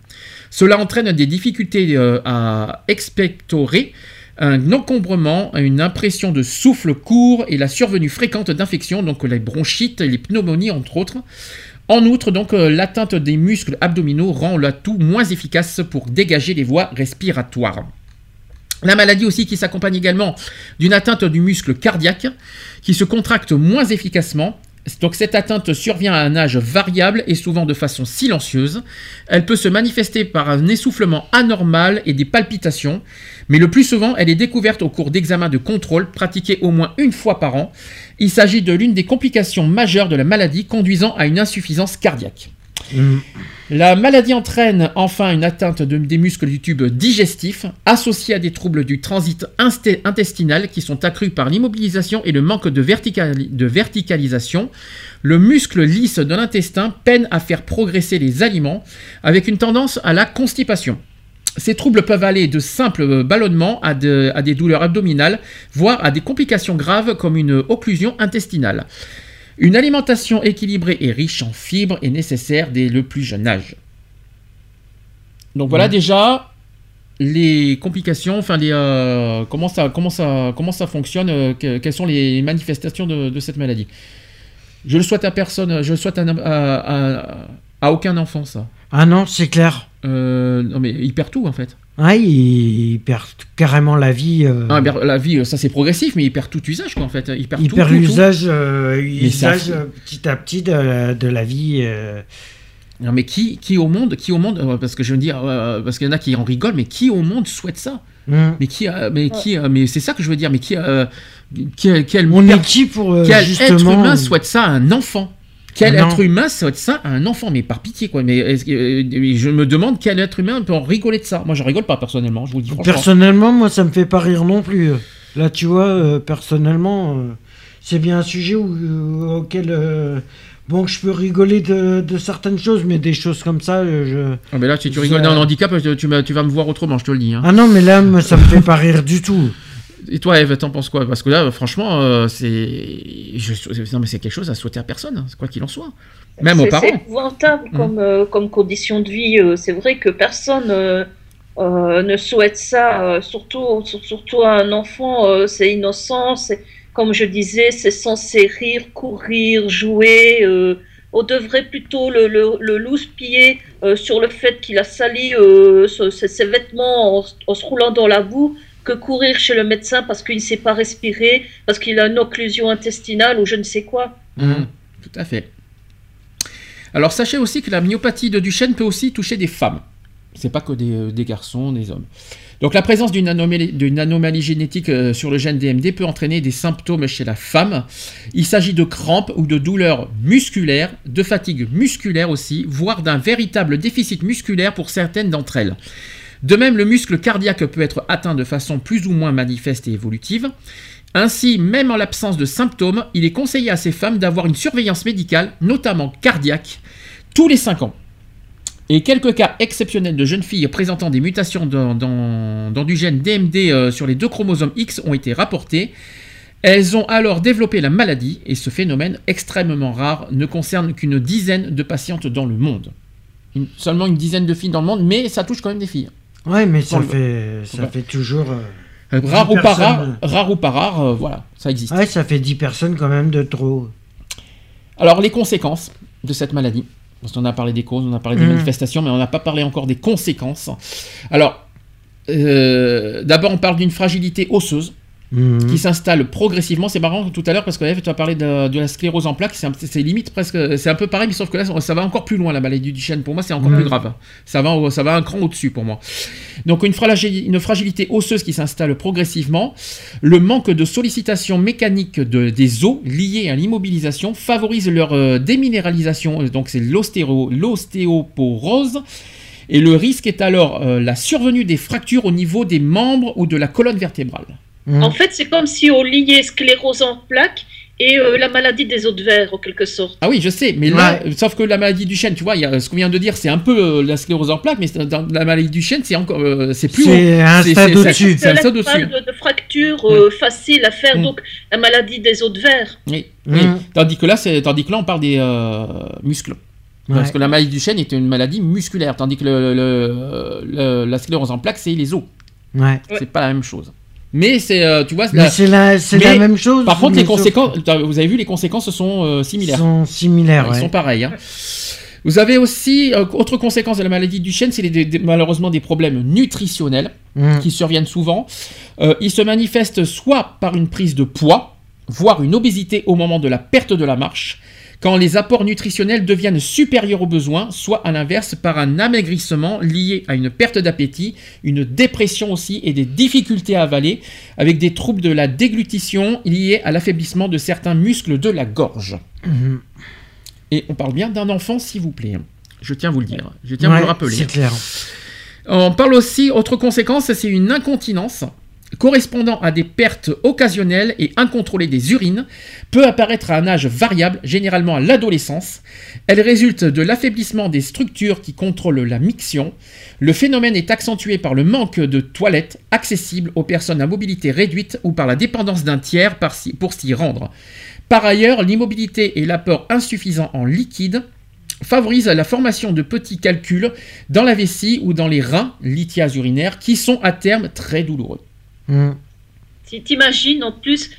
Cela entraîne des difficultés euh, à expectorer, un encombrement, une impression de souffle court et la survenue fréquente d'infections, donc les bronchites les pneumonies entre autres. En outre, donc, euh, l'atteinte des muscles abdominaux rend le tout moins efficace pour dégager les voies respiratoires. La maladie aussi qui s'accompagne également d'une atteinte du muscle cardiaque qui se contracte moins efficacement. Donc cette atteinte survient à un âge variable et souvent de façon silencieuse. Elle peut se manifester par un essoufflement anormal et des palpitations, mais le plus souvent elle est découverte au cours d'examens de contrôle pratiqués au moins une fois par an. Il s'agit de l'une des complications majeures de la maladie conduisant à une insuffisance cardiaque. La maladie entraîne enfin une atteinte de- des muscles du tube digestif, associée à des troubles du transit intestinal qui sont accrus par l'immobilisation et le manque de, verticali- de verticalisation. Le muscle lisse de l'intestin peine à faire progresser les aliments, avec une tendance à la constipation. Ces troubles peuvent aller de simples ballonnements à, de- à des douleurs abdominales, voire à des complications graves comme une occlusion intestinale. Une alimentation équilibrée et riche en fibres est nécessaire dès le plus jeune âge. Donc voilà Ouais. déjà les complications, enfin les, euh, comment, ça, comment, ça, comment ça fonctionne, euh, que- quelles sont les manifestations de, de cette maladie. Je le souhaite à personne, je le souhaite à, à- à- à aucun enfant ça. Ah non, c'est clair. Euh, non mais il perd tout en fait. Ah, il, il perd carrément la vie. euh, Ah, perd la vie, ça c'est progressif, mais il perd tout usage quoi en fait. Il perd il tout, perd tout, tout. l'usage euh, usage, euh, petit à petit de, la- de la vie. euh. Non mais qui, qui au monde, qui au monde, euh, parce que je veux dire, euh, parce qu'il y en a qui en rigolent, mais qui au monde souhaite ça? Mm. Mais qui, a- mais qui, a- mais c'est ça que je veux dire, mais qui, a- quel, quel, On per- est qui pour euh, quel justement être humain souhaite ça à un enfant? Quel Non. être humain souhaite ça à un enfant? Mais par pitié quoi. Mais que- euh, je me demande quel être humain peut en rigoler de ça. Moi je rigole pas personnellement, je vous le dis. Personnellement, moi, ça me fait pas rire non plus. Là, tu vois, euh, personnellement, euh, c'est bien un sujet où- euh, auquel. bon, je peux rigoler de, de certaines choses, mais des choses comme ça, je. Ah, mais là si tu rigoles d'un handicap, tu, tu vas- me voir autrement, je te le dis. hein. Ah non, mais là, ça me fait pas rire du tout. Et toi, Eve, t'en penses quoi? Parce que là, franchement, euh, c'est. je- Non, mais c'est quelque chose à souhaiter à personne, hein, quoi qu'il en soit. Même aux parents. C'est épouvantable Mhm. comme, euh, comme condition de vie. euh, c'est vrai que personne euh, ne souhaite ça, surtout, sur- surtout à un enfant. c'est innocent. Comme je disais, c'est censé rire, courir, jouer. on devrait plutôt le, le, le loose-piller euh, sur le fait qu'il a sali ses, ses vêtements en, en se roulant dans la boue que courir chez le médecin parce qu'il ne sait pas respirer, parce qu'il a une occlusion intestinale ou je ne sais quoi. Mhm, Tout à fait. Alors sachez aussi que la myopathie de Duchenne peut aussi toucher des femmes. C'est pas que des, euh, garçons, des hommes. Donc la présence d'une anomalie, anomalie génétique euh, sur le gène DMD peut entraîner des symptômes chez la femme. Il s'agit de crampes ou de douleurs musculaires, de fatigue musculaire aussi, voire d'un véritable déficit musculaire pour certaines d'entre elles. De même, le muscle cardiaque peut être atteint de façon plus ou moins manifeste et évolutive. Ainsi, même en l'absence de symptômes, il est conseillé à ces femmes d'avoir une surveillance médicale, notamment cardiaque, tous les 5 ans. Et quelques cas exceptionnels de jeunes filles présentant des mutations dans, du gène DMD euh, sur les deux chromosomes X ont été rapportés. Elles ont alors développé la maladie et ce phénomène extrêmement rare ne concerne qu'une dizaine de patientes dans le monde. Seulement une dizaine de filles dans le monde, mais ça touche quand même des filles. Ouais, mais ça fait, ça fait toujours. euh, Euh, Rare 10 ou pas rare, rare ou pas rare, euh, voilà, ça existe. Ouais, ça fait 10 personnes quand même de trop. Alors, les conséquences de cette maladie. Parce qu'on a parlé des causes, on a parlé des Mhm. manifestations, mais on n'a pas parlé encore des conséquences. Alors, euh, d'abord, on parle d'une fragilité osseuse Mhm. qui s'installe progressivement. C'est marrant tout à l'heure parce que Eve, tu as parlé de, de la sclérose en plaques. C'est limite presque. C'est un peu pareil, mais sauf que là, ça va encore plus loin, la maladie du chêne. Pour moi, c'est encore Mhm. plus grave. Ça va, au- ça va un cran au-dessus pour moi. Donc, une, fragili- une fragilité osseuse qui s'installe progressivement. Le manque de sollicitation mécanique de- des os liés à l'immobilisation favorise leur euh, déminéralisation. Donc, c'est l'ostéo- l'ostéoporose. Et le risque est alors euh, la survenue des fractures au niveau des membres ou de la colonne vertébrale. Mhm. En fait, c'est comme si on liait sclérose en plaques et euh, la maladie des os de verre, en quelque sorte. Ah oui, je sais, mais là, sauf que la maladie du chêne, tu vois, y a, ce qu'on vient de dire, c'est un peu euh, la sclérose en plaques, mais dans la maladie du chêne, c'est encore, euh, c'est plus C'est un C'est- stade c'est- au-dessus. C'est un stade au-dessus. parle de, de fractures euh, faciles à faire, Mm. donc la maladie des os de verre. Oui, oui. Tandis que là, c'est, tandis que là, on parle des euh, muscles. Parce Ouais. que la maladie du chêne est une maladie musculaire, tandis que le, le- le- la sclérose en plaques, c'est les os. Ouais. C'est pas la même chose. Mais c'est, euh, tu vois, c'est la, c'est la mais, même chose. Par contre, les conséquences, vous avez vu, les conséquences sont euh, similaires. sont similaires. Ils ouais. sont pareils. hein. Vous avez aussi, euh, autre conséquence de la maladie du chêne, c'est des- malheureusement des problèmes nutritionnels Mm. qui surviennent souvent. Euh, ils se manifestent soit par une prise de poids, voire une obésité au moment de la perte de la marche, quand les apports nutritionnels deviennent supérieurs aux besoins, soit à l'inverse par un amaigrissement lié à une perte d'appétit, une dépression aussi et des difficultés à avaler, avec des troubles de la déglutition liés à l'affaiblissement de certains muscles de la gorge. Mhm. Et on parle bien d'un enfant, s'il vous plaît. Je tiens à vous le dire. Je tiens à Ouais, vous le rappeler. C'est clair. On parle aussi, autre conséquence, c'est une incontinence correspondant à des pertes occasionnelles et incontrôlées des urines, peut apparaître à un âge variable, généralement à l'adolescence. Elle résulte de l'affaiblissement des structures qui contrôlent la miction. Le phénomène est accentué par le manque de toilettes accessibles aux personnes à mobilité réduite ou par la dépendance d'un tiers pour s'y rendre. Par ailleurs, l'immobilité et l'apport insuffisant en liquide favorisent la formation de petits calculs dans la vessie ou dans les reins, lithiase urinaire, qui sont à terme très douloureux. Mm. Si t'imagines en plus,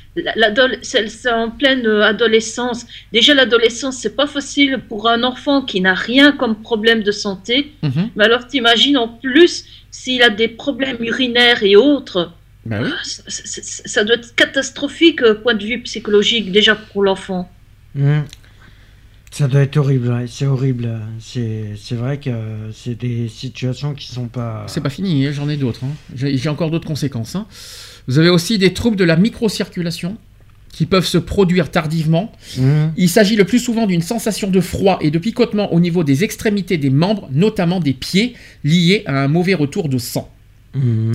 c'est en pleine euh, adolescence. Déjà l'adolescence, c'est pas facile pour un enfant qui n'a rien comme problème de santé. Mhm. Mais alors t'imagines en plus s'il a des problèmes urinaires et autres. Bah oui. Ça, ça- ça- ça doit être catastrophique euh, point de vue psychologique déjà pour l'enfant. Mm. Ça doit être horrible, ouais, c'est horrible. C'est vrai que c'est des situations qui sont pas. C'est pas fini, hein, j'en ai d'autres. hein. J'ai encore d'autres conséquences. hein. Vous avez aussi des troubles de la microcirculation qui peuvent se produire tardivement. Mhm. Il s'agit le plus souvent d'une sensation de froid et de picotement au niveau des extrémités des membres, notamment des pieds, liés à un mauvais retour de sang. Mhm.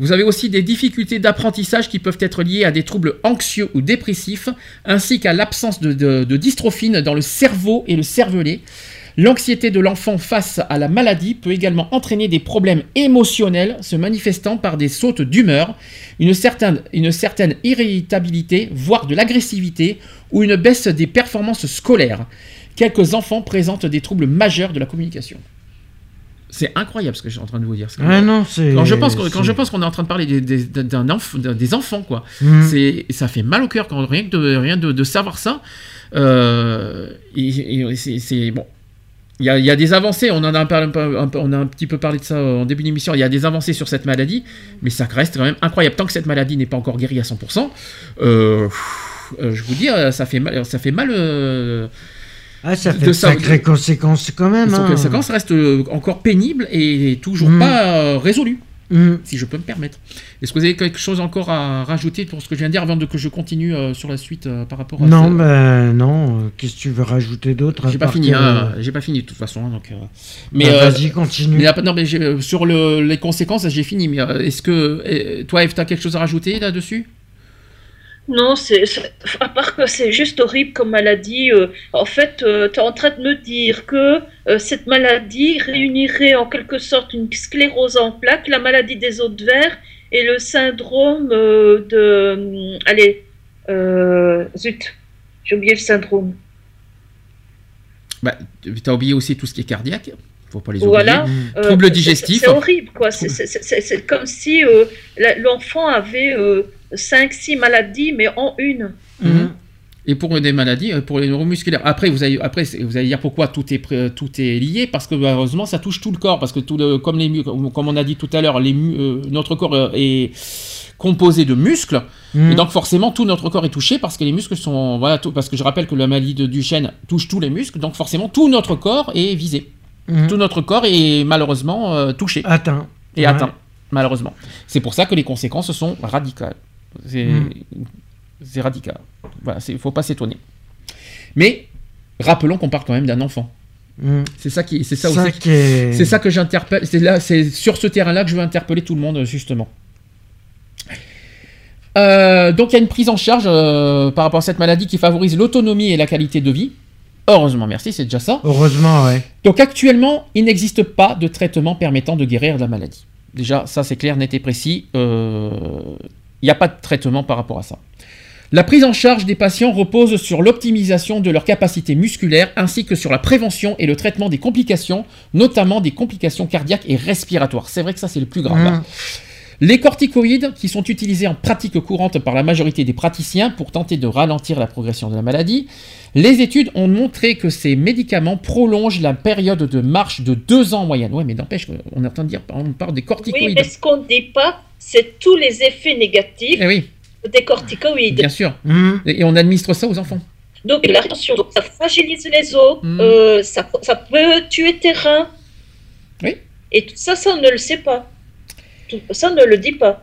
Vous avez aussi des difficultés d'apprentissage qui peuvent être liées à des troubles anxieux ou dépressifs, ainsi qu'à l'absence de, dystrophine dans le cerveau et le cervelet. L'anxiété de l'enfant face à la maladie peut également entraîner des problèmes émotionnels se manifestant par des sautes d'humeur, une certaine irritabilité, voire de l'agressivité, ou une baisse des performances scolaires. Quelques enfants présentent des troubles majeurs de la communication. C'est incroyable ce que je suis en train de vous dire. Non, Quand je pense, qu'on- quand je pense qu'on est en train de parler des, des- d'un enf- d'un- des enfants, quoi. Mhm. C'est, ça fait mal au cœur quand rien que de, rien de, de savoir ça. Euh, et, et c'est, c'est- bon. Il y, a, il y a des avancées, on en a un, peu- un peu- un peu- on a un petit peu parlé de ça en début d'émission, il y a des avancées sur cette maladie, mais ça reste quand même incroyable. Tant que cette maladie n'est pas encore guérie à 100%, euh, euh, je vous dis, ça fait mal. Ça fait mal euh, Ah, ça fait de de sa- sacrées conséquences quand même. les hein. conséquences restent euh, encore pénibles et toujours Mm. pas euh, résolues, Mm. si je peux me permettre. Est-ce que vous avez quelque chose encore à rajouter pour ce que je viens de dire avant de, que je continue euh, sur la suite par rapport à Non, ce- ben non. Qu'est-ce que tu veux rajouter d'autre J'ai pas fini, hein, j'ai pas fini de toute façon. hein, donc, euh, mais euh, vas-y, continue. mais non, mais sur le- les conséquences, j'ai fini. Mais est-ce que toi, Eve, t'as quelque chose à rajouter là-dessus? Non, c'est à part que c'est juste horrible comme maladie. euh, en fait, tu es en train de me dire que euh, cette maladie réunirait en quelque sorte une sclérose en plaques, la maladie des os de verre et le syndrome euh, de. Allez, euh, zut, j'ai oublié le syndrome. bah, T'as oublié aussi tout ce qui est cardiaque. Faut pas les Voilà. oublier. euh, Troubles c'est- digestifs. C'est horrible, quoi. C'est- comme si euh, l'enfant avait 5-6 maladies, mais en une. Mhm. Et pour des maladies, euh, pour les neuromusculaires. Après, vous allez, après, vous allez dire pourquoi tout est, tout est lié, parce que malheureusement, ça touche tout le corps, parce que tout le, comme, les, mu- comme on a dit tout à l'heure, euh, notre corps euh, est composé de muscles, Mhm. et donc forcément tout notre corps est touché parce que les muscles sont, voilà, tout- parce que je rappelle que la maladie de Duchenne touche tous les muscles, donc forcément tout notre corps est visé, Mhm. tout notre corps est malheureusement euh, touché, Atteint. et Ouais. atteint, malheureusement. C'est pour ça que les conséquences sont radicales. C'est Mhm. radical. Voilà, il faut pas s'étonner. Mais rappelons qu'on parle quand même d'un enfant. Mm. C'est ça qui, c'est ça, Ça aussi- est- c'est ça que j'interpelle. C'est là, c'est sur ce terrain-là que je veux interpeller tout le monde justement. Euh, donc il y a une prise en charge euh, par rapport à cette maladie qui favorise l'autonomie et la qualité de vie. Heureusement, merci, c'est déjà ça. Heureusement, ouais. Donc actuellement, il n'existe pas de traitement permettant de guérir de la maladie. Déjà, ça c'est clair, net et précis. Euh, Il n'y a pas de traitement par rapport à ça. La prise en charge des patients repose sur l'optimisation de leur capacité musculaire ainsi que sur la prévention et le traitement des complications, notamment des complications cardiaques et respiratoires. C'est vrai que ça c'est le plus grave. là. Mm. Les corticoïdes, qui sont utilisés en pratique courante par la majorité des praticiens pour tenter de ralentir la progression de la maladie, les études ont montré que ces médicaments prolongent la période de marche de deux ans en moyenne. Ouais, mais n'empêche, on entend dire, on parle des Oui, corticoïdes. mais ce qu'on ne dit pas, c'est tous les effets négatifs Eh oui, des corticoïdes. bien sûr. Et et on administre ça aux enfants. Donc, la tension, ça fragilise les os, Mm. euh, ça, ça peut tuer tes reins. Oui. Et tout ça, ça, on ne le sait pas. Tout- ça, ne le dit pas.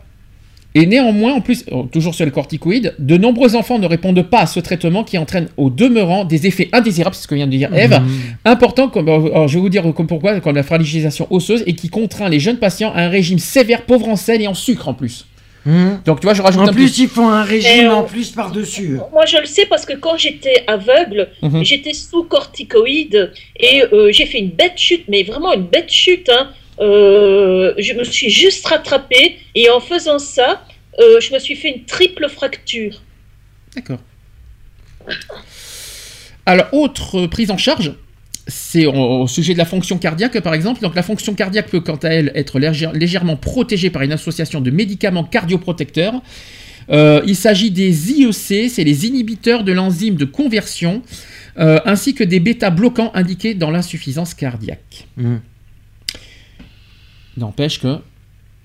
Et néanmoins, en plus, oh, toujours sur les corticoïdes, de nombreux enfants ne répondent pas à ce traitement qui entraîne au demeurant des effets indésirables, c'est ce que vient de dire Eve, Mhm. important, comme, alors, je vais vous dire comme pourquoi, comme la fragilisation osseuse, et qui contraint les jeunes patients à un régime sévère, pauvre en sel et en sucre en plus. Mhm. Donc tu vois, je rajoute En un plus, plus. ils font un régime euh, en plus par-dessus. Moi, je le sais parce que quand j'étais aveugle, Mhm. j'étais sous corticoïdes et euh, j'ai fait une bête chute, mais vraiment une bête chute. hein. Euh, je me suis juste rattrapée et en faisant ça, euh, je me suis fait une triple fracture. D'accord. Alors, autre prise en charge, c'est au, sujet de la fonction cardiaque, par exemple. Donc, la fonction cardiaque peut, quant à elle, être légère- légèrement protégée par une association de médicaments cardioprotecteurs. Euh, il s'agit des IEC, c'est les inhibiteurs de l'enzyme de conversion, euh, ainsi que des bêta-bloquants indiqués dans l'insuffisance cardiaque. Mhm. N'empêche que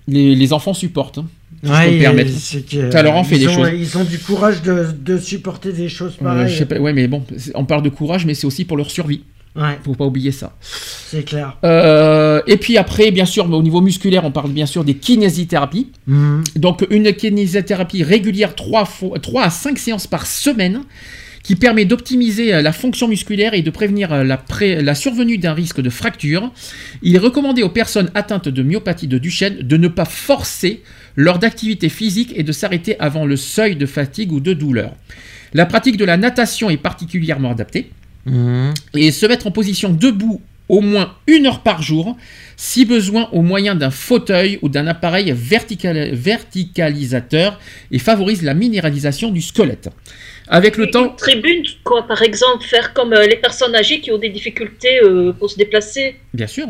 les, les enfants supportent. hein, si Ouais, permettre. que, Ça leur en fait ils des ont- choses. Ils ont du courage de, de supporter des choses Euh, pareilles. je sais pas, ouais, mais bon, on parle de courage, mais c'est aussi pour leur survie. Ouais. Faut pas oublier ça. C'est clair. Euh, et puis après, bien sûr, au niveau musculaire, on parle bien sûr des kinésithérapies. Mhm. Donc une kinésithérapie régulière 3, fois, 3 à 5 séances par semaine qui permet d'optimiser euh, la fonction musculaire et de prévenir euh, la, pré- la survenue d'un risque de fracture. Il est recommandé aux personnes atteintes de myopathie de Duchenne de ne pas forcer lors d'activité physique et de s'arrêter avant le seuil de fatigue ou de douleur. La pratique de la natation est particulièrement adaptée Mhm. et se mettre en position debout au moins une heure par jour, si besoin au moyen d'un fauteuil ou d'un appareil vertical- verticalisateur et favorise la minéralisation du squelette. Avec le temps, Tribune, quoi, par exemple, faire comme euh, les personnes âgées qui ont des difficultés euh, pour se déplacer. bien sûr.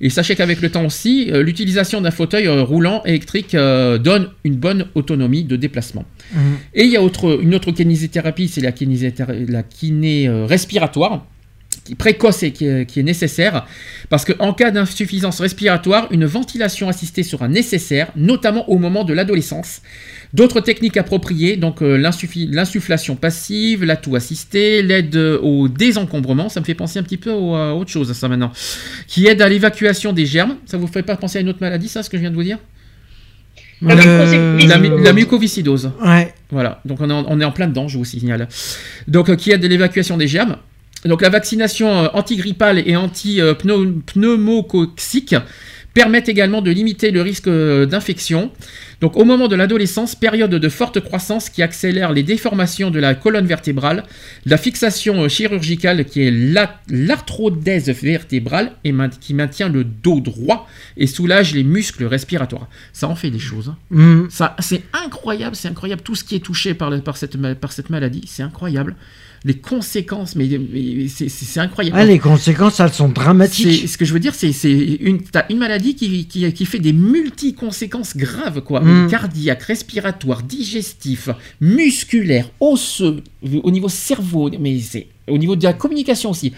Et sachez qu'avec le temps aussi, euh, l'utilisation d'un fauteuil euh, roulant électrique euh, donne une bonne autonomie de déplacement. Mhm. Et il y a autre, une autre kinésithérapie, c'est la, kinésithéra- la kiné euh, respiratoire, précoce et qui est, qui est nécessaire, parce qu'en cas d'insuffisance respiratoire, une ventilation assistée sera nécessaire, notamment au moment de l'adolescence. D'autres techniques appropriées, donc euh, l'insufflation passive, l'atout assisté, l'aide euh, au désencombrement, ça me fait penser un petit peu au- à autre chose ça maintenant, qui aide à l'évacuation des germes. Ça vous fait pas penser à une autre maladie, ça, ce que je viens de vous dire? La Euh, la, la mucoviscidose. Ouais. Voilà, donc on est, en, on est en plein dedans, je vous signale. Donc, euh, qui aide à l'évacuation des germes? Donc, la vaccination euh, antigrippale et anti-pneumococcique permettent également de limiter le risque euh, d'infection. Donc, au moment de l'adolescence, période de forte croissance qui accélère les déformations de la colonne vertébrale, la fixation euh, chirurgicale qui est la- l'arthrodèse vertébrale et qui maintient le dos droit et soulage les muscles respiratoires. Ça en fait des choses. hein. Ça, c'est incroyable, c'est incroyable tout ce qui est touché par, le- par, cette, ma- par cette maladie, c'est incroyable. Les conséquences, mais, mais c'est- incroyable. Ah, les conséquences, elles sont dramatiques. Ce que je veux dire, c'est une, une maladie qui, qui, qui fait des multi-conséquences graves, quoi. Mm. Cardiaque, respiratoire, digestif, musculaire, osseux, au niveau cerveau, mais c'est au niveau de la communication aussi.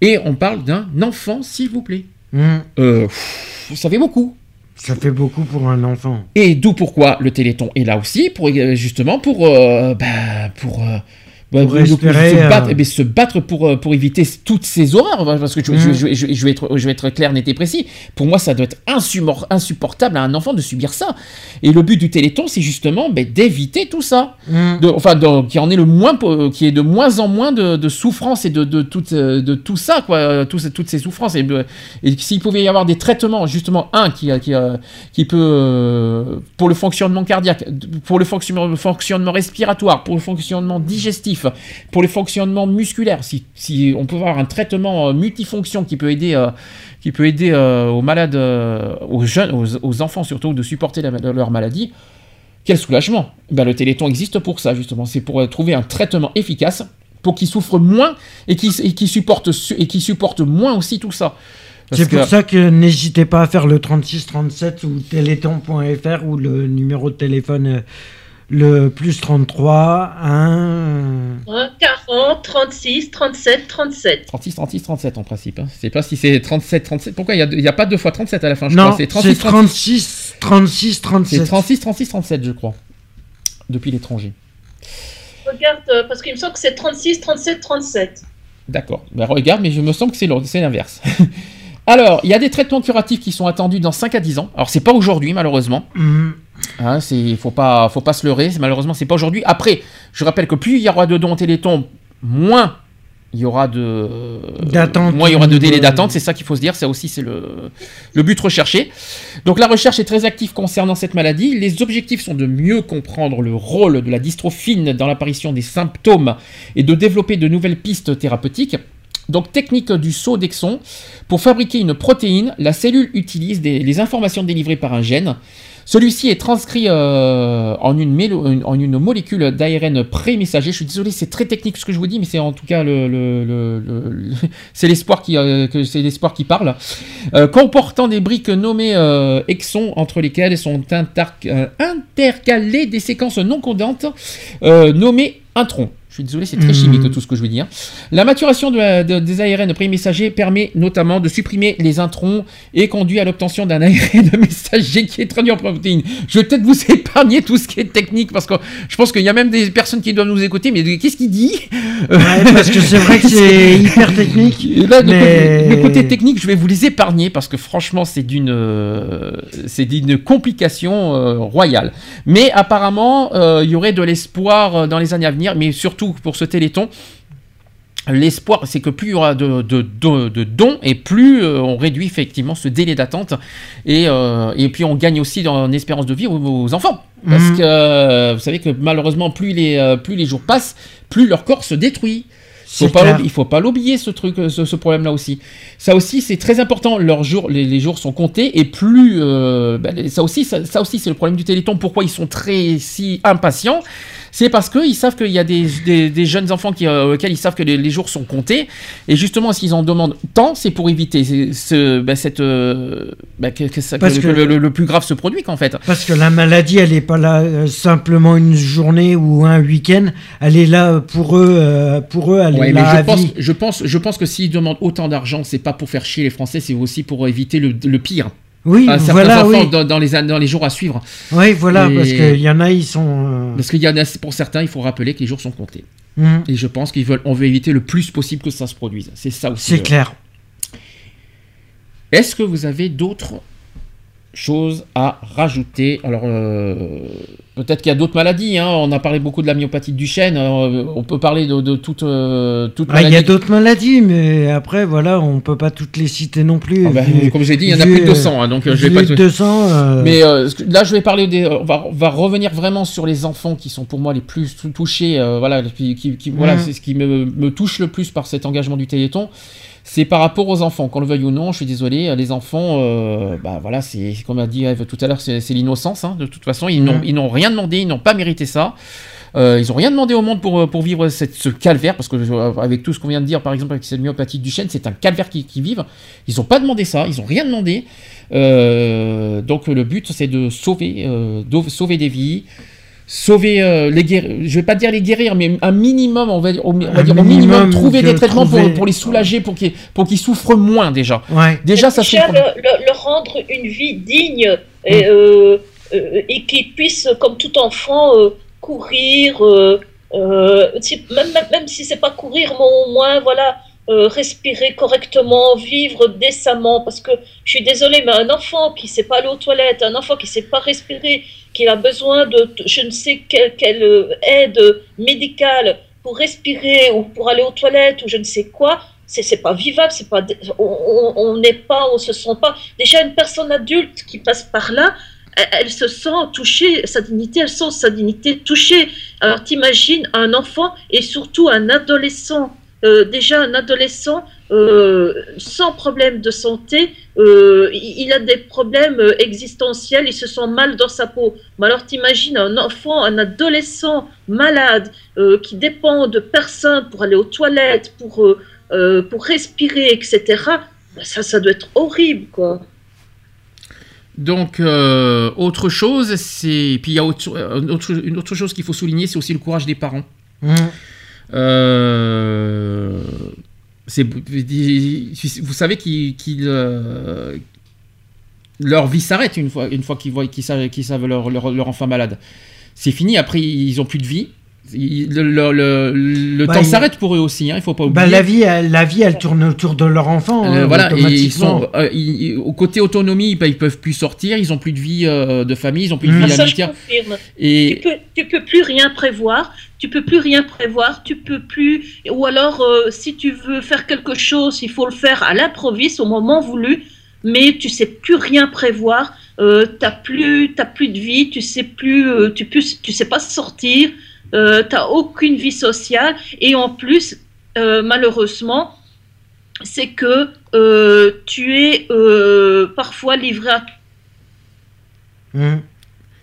Et on parle d'un enfant, s'il vous plaît. Mhm. Euh, ça fait beaucoup. Ça fait beaucoup pour un enfant. Et d'où pourquoi le Téléthon est là aussi, pour, euh, justement pour, euh, bah, pour, euh, bah, se, battre, euh, se battre pour, euh, pour éviter toutes ces horreurs. Parce que je, Mm. je- je- je- je vais être, je vais être clair, net et précis. Pour moi, ça doit être insupportable à un enfant de subir ça. Et le but du Téléthon, c'est justement ben, d'éviter tout ça. De- enfin, y en ait le moins, y ait de moins en moins de, de souffrance et de, de, tout, euh, de tout ça, quoi, tout- toutes ces souffrances. Et, et s'il pouvait y avoir des traitements, justement, un qui, qui, qui peut, pour le fonctionnement cardiaque, pour le fonctionnement respiratoire, pour le fonctionnement digestif, pour le fonctionnement musculaire, si, si on peut avoir un traitement euh, multifonction qui peut aider, euh, qui peut aider euh, aux malades, euh, aux jeunes, aux, aux enfants surtout, de supporter la- leur maladie, quel soulagement? Ben, Le Téléthon existe pour ça, justement. C'est pour trouver un traitement efficace pour qu'ils souffrent moins et qu'ils supportent, et qu'ils supportent moins aussi tout ça. C'est pour que- ça que n'hésitez pas à faire le 3637 ou téléthon.fr ou le numéro de téléphone euh, le plus 33 1 Hein, 40, 36, 37, 37. 36, 36, 37 en principe. Hein. Je sais pas si c'est 37, 37. Pourquoi il n'y a, pas deux fois 37 à la fin je Non, crois. C'est 36, c'est 36, 36, 37. C'est 36, 36, 37, je crois. Depuis l'étranger. Regarde, euh, parce qu'il me semble que c'est 36, 37, 37. D'accord. Ben, regarde, mais je me sens que c'est l'inverse. Alors, il y a des traitements curatifs qui sont attendus dans 5 à 10 ans. Alors, c'est pas aujourd'hui, malheureusement. Mhm. Hein, c'est, faut pas, faut pas se leurrer. Malheureusement, c'est pas aujourd'hui. Après, je rappelle que plus il y aura de dons au Téléthon, moins il y aura de D'attente moins il y aura au de d'attente. C'est ça qu'il faut se dire. Ça aussi, c'est le, le but recherché. Donc, la recherche est très active concernant cette maladie. Les objectifs sont de mieux comprendre le rôle de la dystrophine dans l'apparition des symptômes et de développer de nouvelles pistes thérapeutiques. Donc, technique du saut d'exon. Pour fabriquer une protéine, la cellule utilise des- les informations délivrées par un gène. Celui-ci est transcrit euh, en, une molécule d'ARN pré-messager. Je suis désolé, c'est très technique ce que je vous dis, mais c'est en tout cas euh, c'est l'espoir qui parle. Euh, comportant des briques nommées exons, entre lesquelles sont intercalées des séquences non condantes euh, nommées introns. Je suis désolé, c'est très Mhm. chimique tout ce que je veux dire. La maturation de la- de- des ARN pré-messagers permet notamment de supprimer les introns et conduit à l'obtention d'un ARN messager qui est traduit en protéines. Je vais peut-être vous épargner tout ce qui est technique parce que je pense qu'il y a même des personnes qui doivent nous écouter, mais qu'est-ce qu'il dit? Parce que c'est vrai que c'est hyper technique, Et Là, mais- le côté technique, je vais vous les épargner parce que franchement, c'est d'une, euh, c'est d'une complication euh, royale. Mais apparemment, euh, il y aurait de l'espoir dans les années à venir, mais surtout pour ce Téléthon. L'espoir, c'est que plus il y aura de, de- de- de dons et plus euh, on réduit effectivement ce délai d'attente et, euh, et puis on gagne aussi en espérance de vie aux, aux enfants. Parce Mhm. que euh, vous savez que malheureusement, plus les, plus les jours passent, plus leur corps se détruit. Faut pas il faut pas l'oublier ce truc, ce, ce problème-là aussi. Ça aussi, c'est très important. Leurs jours, les, les jours sont comptés et plus, euh, les- ça aussi, ça, ça aussi, c'est le problème du Téléthon. Pourquoi ils sont très si impatients? C'est parce qu'ils savent qu'il y a des, des- des jeunes enfants qui, euh, auxquels ils savent que les, les jours sont comptés. Et justement, s'ils en demandent tant, c'est pour éviter ce, bah, cette, euh, bah, que, que ça- que- Parce que que- le, le- le plus grave se produit qu'en fait. Parce que la maladie, elle n'est pas là euh, simplement une journée ou un week-end. Elle est là pour eux, pour eux, elle Ouais, est là je à pense, vie. je pense, je pense que s'ils demandent autant d'argent, c'est pas pour faire chier les Français, c'est aussi pour éviter le, le pire. Oui, À voilà, enfants oui. dans, dans les, an- dans les jours à suivre. Oui, voilà, Et- parce qu'il y en a, ils sont. euh, Parce qu'il y en a, pour certains, il faut rappeler que les jours sont comptés. Mhm. Et je pense qu'ils veulent, on veut éviter le plus possible que ça se produise. C'est ça aussi. C'est le- clair. Est-ce que vous avez d'autres choses à rajouter? Alors, euh, peut-être qu'il y a d'autres maladies. hein. On a parlé beaucoup de la myopathie du chêne. euh, on peut parler de, de toute, euh, toute Ah, Il y a maladie. d'autres maladies, mais après, voilà, on peut pas toutes les citer non plus. Ah bah, vu- comme j'ai dit, il y en a plus de euh, 200, hein, donc euh, je vais pas les 200. euh, Mais euh, là, je vais parler des. On va, on va revenir vraiment sur les enfants qui sont pour moi les plus tou- touchés. euh, voilà, qui, qui- qui- voilà, Mhm. c'est ce qui me, me touche le plus par cet engagement du Téléthon. C'est par rapport aux enfants, qu'on le veuille ou non. Je suis désolé, les enfants, euh, bah voilà, c'est comme a dit Eve tout à l'heure, c'est l'innocence. hein, de toute façon, ils n'ont rien demandé, ils n'ont pas mérité ça. Euh, ils n'ont rien demandé au monde pour, pour vivre cette, ce calvaire, parce que euh, avec tout ce qu'on vient de dire, par exemple avec cette myopathie du chêne, c'est un calvaire qu'ils qui vivent. Ils n'ont pas demandé ça, ils n'ont rien demandé. Euh, donc le but, c'est de sauver, euh, sauver des vies, sauver euh, les guérir. Je vais pas dire les guérir, mais un minimum, on va, dire- on va dire au minimum, minimum trouver de des traitements pour, trouver- pour les soulager, pour qu'ils pour qu'ils souffrent moins déjà. Ouais. Déjà, ça serait. Le- le- leur rendre une vie digne et, euh, euh, et qu'ils puissent, comme tout enfant, euh, courir, euh, euh, si- même, même, même si c'est pas courir, mais au moins, voilà, euh, respirer correctement, vivre décemment. Parce que je suis désolée, mais un enfant qui sait pas aller aux toilettes, un enfant qui sait pas respirer, qui a besoin de je ne sais quelle, euh, aide médicale pour respirer ou pour aller aux toilettes ou je ne sais quoi, c'est pas vivable, c'est pas, on n'est pas, on se sent pas. Déjà une personne adulte qui passe par là, elle, elle se sent touchée, sa dignité, elle sent sa dignité touchée. Alors t'imagines un enfant et surtout un adolescent, euh, déjà un adolescent euh, sans problème de santé, euh, il a des problèmes existentiels, il se sent mal dans sa peau. Mais alors t'imagines un enfant, un adolescent malade euh, qui dépend de personne pour aller aux toilettes, pour, euh, euh, pour respirer, etc. bah, ça, ça doit être horrible, quoi. Donc, euh, autre chose, c'est. Puis il y a autre- autre- une autre chose qu'il faut souligner, c'est aussi le courage des parents. Mmh. Euh, vous savez qu'ils, euh, leur vie s'arrête une fois, une fois qu'ils voient savent, qu'ils savent leur, leur, leur enfant malade. C'est fini. Après, ils ont plus de vie. Le le- le- le Bah, temps il- s'arrête pour eux aussi. Hein, il faut pas oublier. Bah, la vie, elle, la vie, elle tourne autour de leur enfant. Euh, hein, voilà, et ils sont euh, ils- au côté autonomie, bah, ils peuvent plus sortir, ils ont plus de vie euh, de famille, ils ont plus de Mmh. vie amicale. Et Tu peux, tu peux plus rien prévoir. Tu peux plus rien prévoir. Tu peux plus. Ou alors, euh, si tu veux faire quelque chose, il faut le faire à l'improviste, au moment voulu. Mais tu sais plus rien prévoir. Euh, t'as plus, plus de vie. Tu sais plus. euh, tu peux, tu sais pas sortir. Euh, t'as aucune vie sociale. Et en plus, euh, malheureusement, c'est que euh, tu es euh, parfois livré à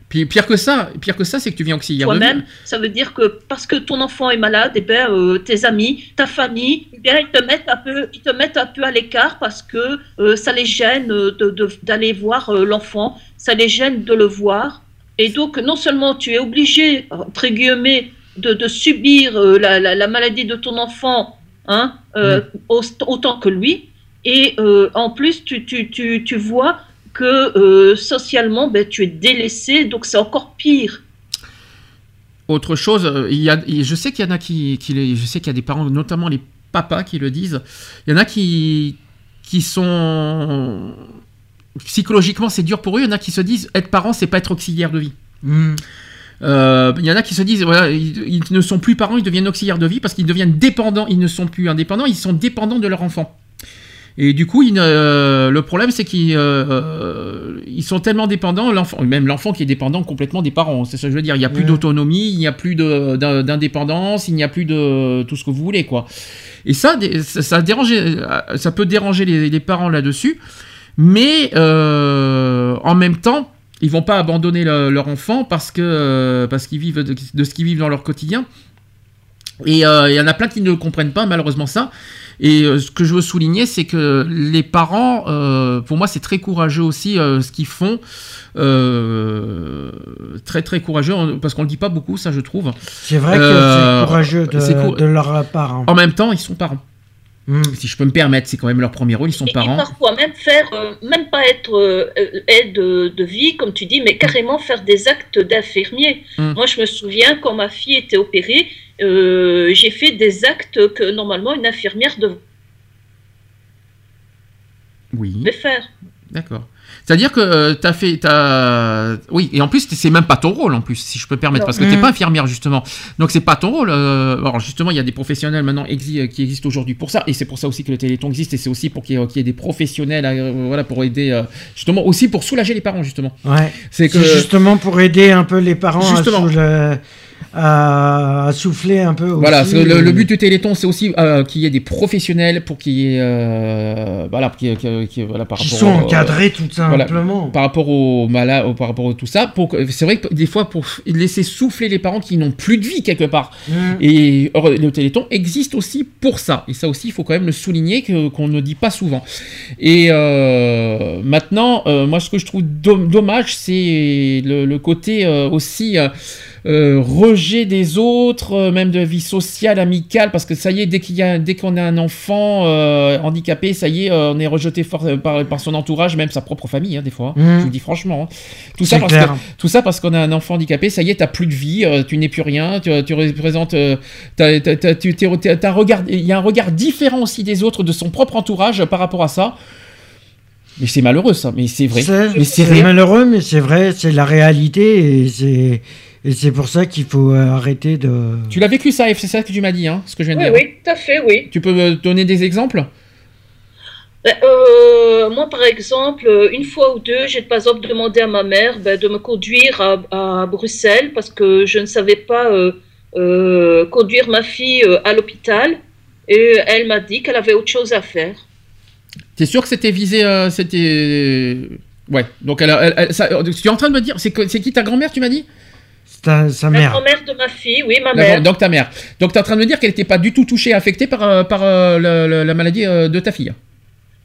puis pire que ça, pire que ça, c'est que tu viens vie. toi-même, ça veut dire que parce que ton enfant est malade, eh ben, euh, tes amis, ta famille, eh bien, ils te mettent un peu, ils te mettent un peu à l'écart parce que euh, ça les gêne euh, de- de- d'aller voir euh, l'enfant, ça les gêne de le voir. Et donc, non seulement tu es obligé, entre guillemets, de, de subir euh, la, la- la maladie de ton enfant, hein, euh, au- autant que lui, et euh, en plus, tu, tu, tu, tu vois que socialement, ben, tu es délaissé, donc c'est encore pire. Autre chose, il y a, je sais qu'il y en a qui, qui les- je sais qu'il y a des parents, notamment les papas, qui le disent. Il y en a qui, qui sont psychologiquement, c'est dur pour eux. Il y en a qui se disent être parent, c'est pas être auxiliaire de vie. Mmh. Euh, il y en a qui se disent, voilà, ils, ils ne sont plus parents, ils deviennent auxiliaires de vie parce qu'ils deviennent dépendants. Ils ne sont plus indépendants, ils sont dépendants de leur enfant. Et du coup, ils euh, le problème, c'est qu'ils euh, ils sont tellement dépendants, l'enfant, même l'enfant qui est dépendant complètement des parents. C'est ça que je veux dire. Il n'y a plus Ouais. d'autonomie, il n'y a plus d'indépendance, il n'y a plus de tout ce que vous voulez, quoi. Et ça, ça, ça, dérange- ça peut déranger les, les parents là-dessus, mais euh, en même temps, ils vont pas abandonner le- leur enfant parce que euh, parce qu'ils vivent de, de ce qu'ils vivent dans leur quotidien. Et euh, il y en a plein qui ne comprennent pas malheureusement ça. Et euh, ce que je veux souligner, c'est que les parents, euh, pour moi, c'est très courageux aussi ce qu'ils font. Très très courageux, parce qu'on le dit pas beaucoup, ça je trouve. C'est vrai que c'est courageux de, c'est cour- de leur part. hein. En même temps, ils sont parents. Si je peux me permettre, c'est quand même leur premier rôle, ils sont Et parents. parfois même faire, euh, même pas être euh, aide de, de vie, comme tu dis, mais carrément faire des actes d'infirmier. Mm. Moi, je me souviens, quand ma fille était opérée, euh, j'ai fait des actes que normalement une infirmière devrait Oui. faire. D'accord. C'est-à-dire que tu as fait. As... Oui, et en plus, c'est même pas ton rôle, en plus, si je peux me permettre, Non. parce que tu n'es Mhm. pas infirmière, justement. Donc, c'est pas ton rôle. euh, Alors, justement, il y a des professionnels maintenant exi- qui existent aujourd'hui pour ça, et c'est pour ça aussi que le Téléthon existe, et c'est aussi pour qu'il y, ait- qu'il y ait des professionnels, euh, voilà, pour aider, euh, justement, aussi pour soulager les parents, justement. Ouais. C'est que. justement pour aider un peu les parents à, Justement. à- à souffler un peu. Voilà, aussi. le, le but du Téléthon, c'est aussi euh, qu'il y ait des professionnels pour qu'il y ait, euh, voilà, ait- voilà, par Qui rapport sont au- encadrés, tout voilà, simplement. par rapport aux malades, au- par rapport à tout ça. C'est vrai que des fois, pour laisser souffler les parents qui n'ont plus de vie quelque part. Mm. Et or, le Téléthon existe aussi pour ça. Et ça aussi, il faut quand même le souligner qu'on ne dit pas souvent. Et euh, maintenant, euh, moi, ce que je trouve dom- dommage, c'est le, le côté euh, aussi euh, rejet des autres, euh, même de vie sociale, amicale, parce que ça y est, dès qu'il dès qu'on a un enfant euh, handicapé, ça y est, on est rejeté par, par son entourage, même sa propre famille, hein, des fois. hein. Mhm. Je vous le dis franchement. hein. Tout ça parce que tout ça parce qu'on a un enfant handicapé, ça y est, t'as plus de vie, tu n'es plus rien, tu, tu représentes, il y a un regard différent aussi des autres, de son propre entourage par rapport à ça. Mais c'est malheureux ça, mais c'est vrai. C'est malheureux, mais c'est vrai, c'est la réalité et c'est et c'est pour ça qu'il faut euh, arrêter de. Tu l'as vécu ça, c'est ça que tu m'as dit, hein, ce que je viens de Oui, dire. oui, tout à fait, oui. Tu peux me donner des exemples? Ben, euh, moi, par exemple, une fois ou deux, j'ai par exemple demandé à ma mère ben, de me conduire à, à Bruxelles parce que je ne savais pas euh, euh, conduire ma fille euh, à l'hôpital. Et elle m'a dit qu'elle avait autre chose à faire. T'es sûr que c'était visé, euh, c'était... Ouais, donc elle, a- elle- elle- ça- tu es en train de me dire, c'est qui ta grand-mère, tu m'as dit? Ta, sa La mère. grand-mère de ma fille, oui, ma La mère. Donc ta mère. Donc tu es en train de me dire qu'elle n'était pas du tout touchée, affectée par, euh, par euh, le- le- la maladie euh, de ta fille.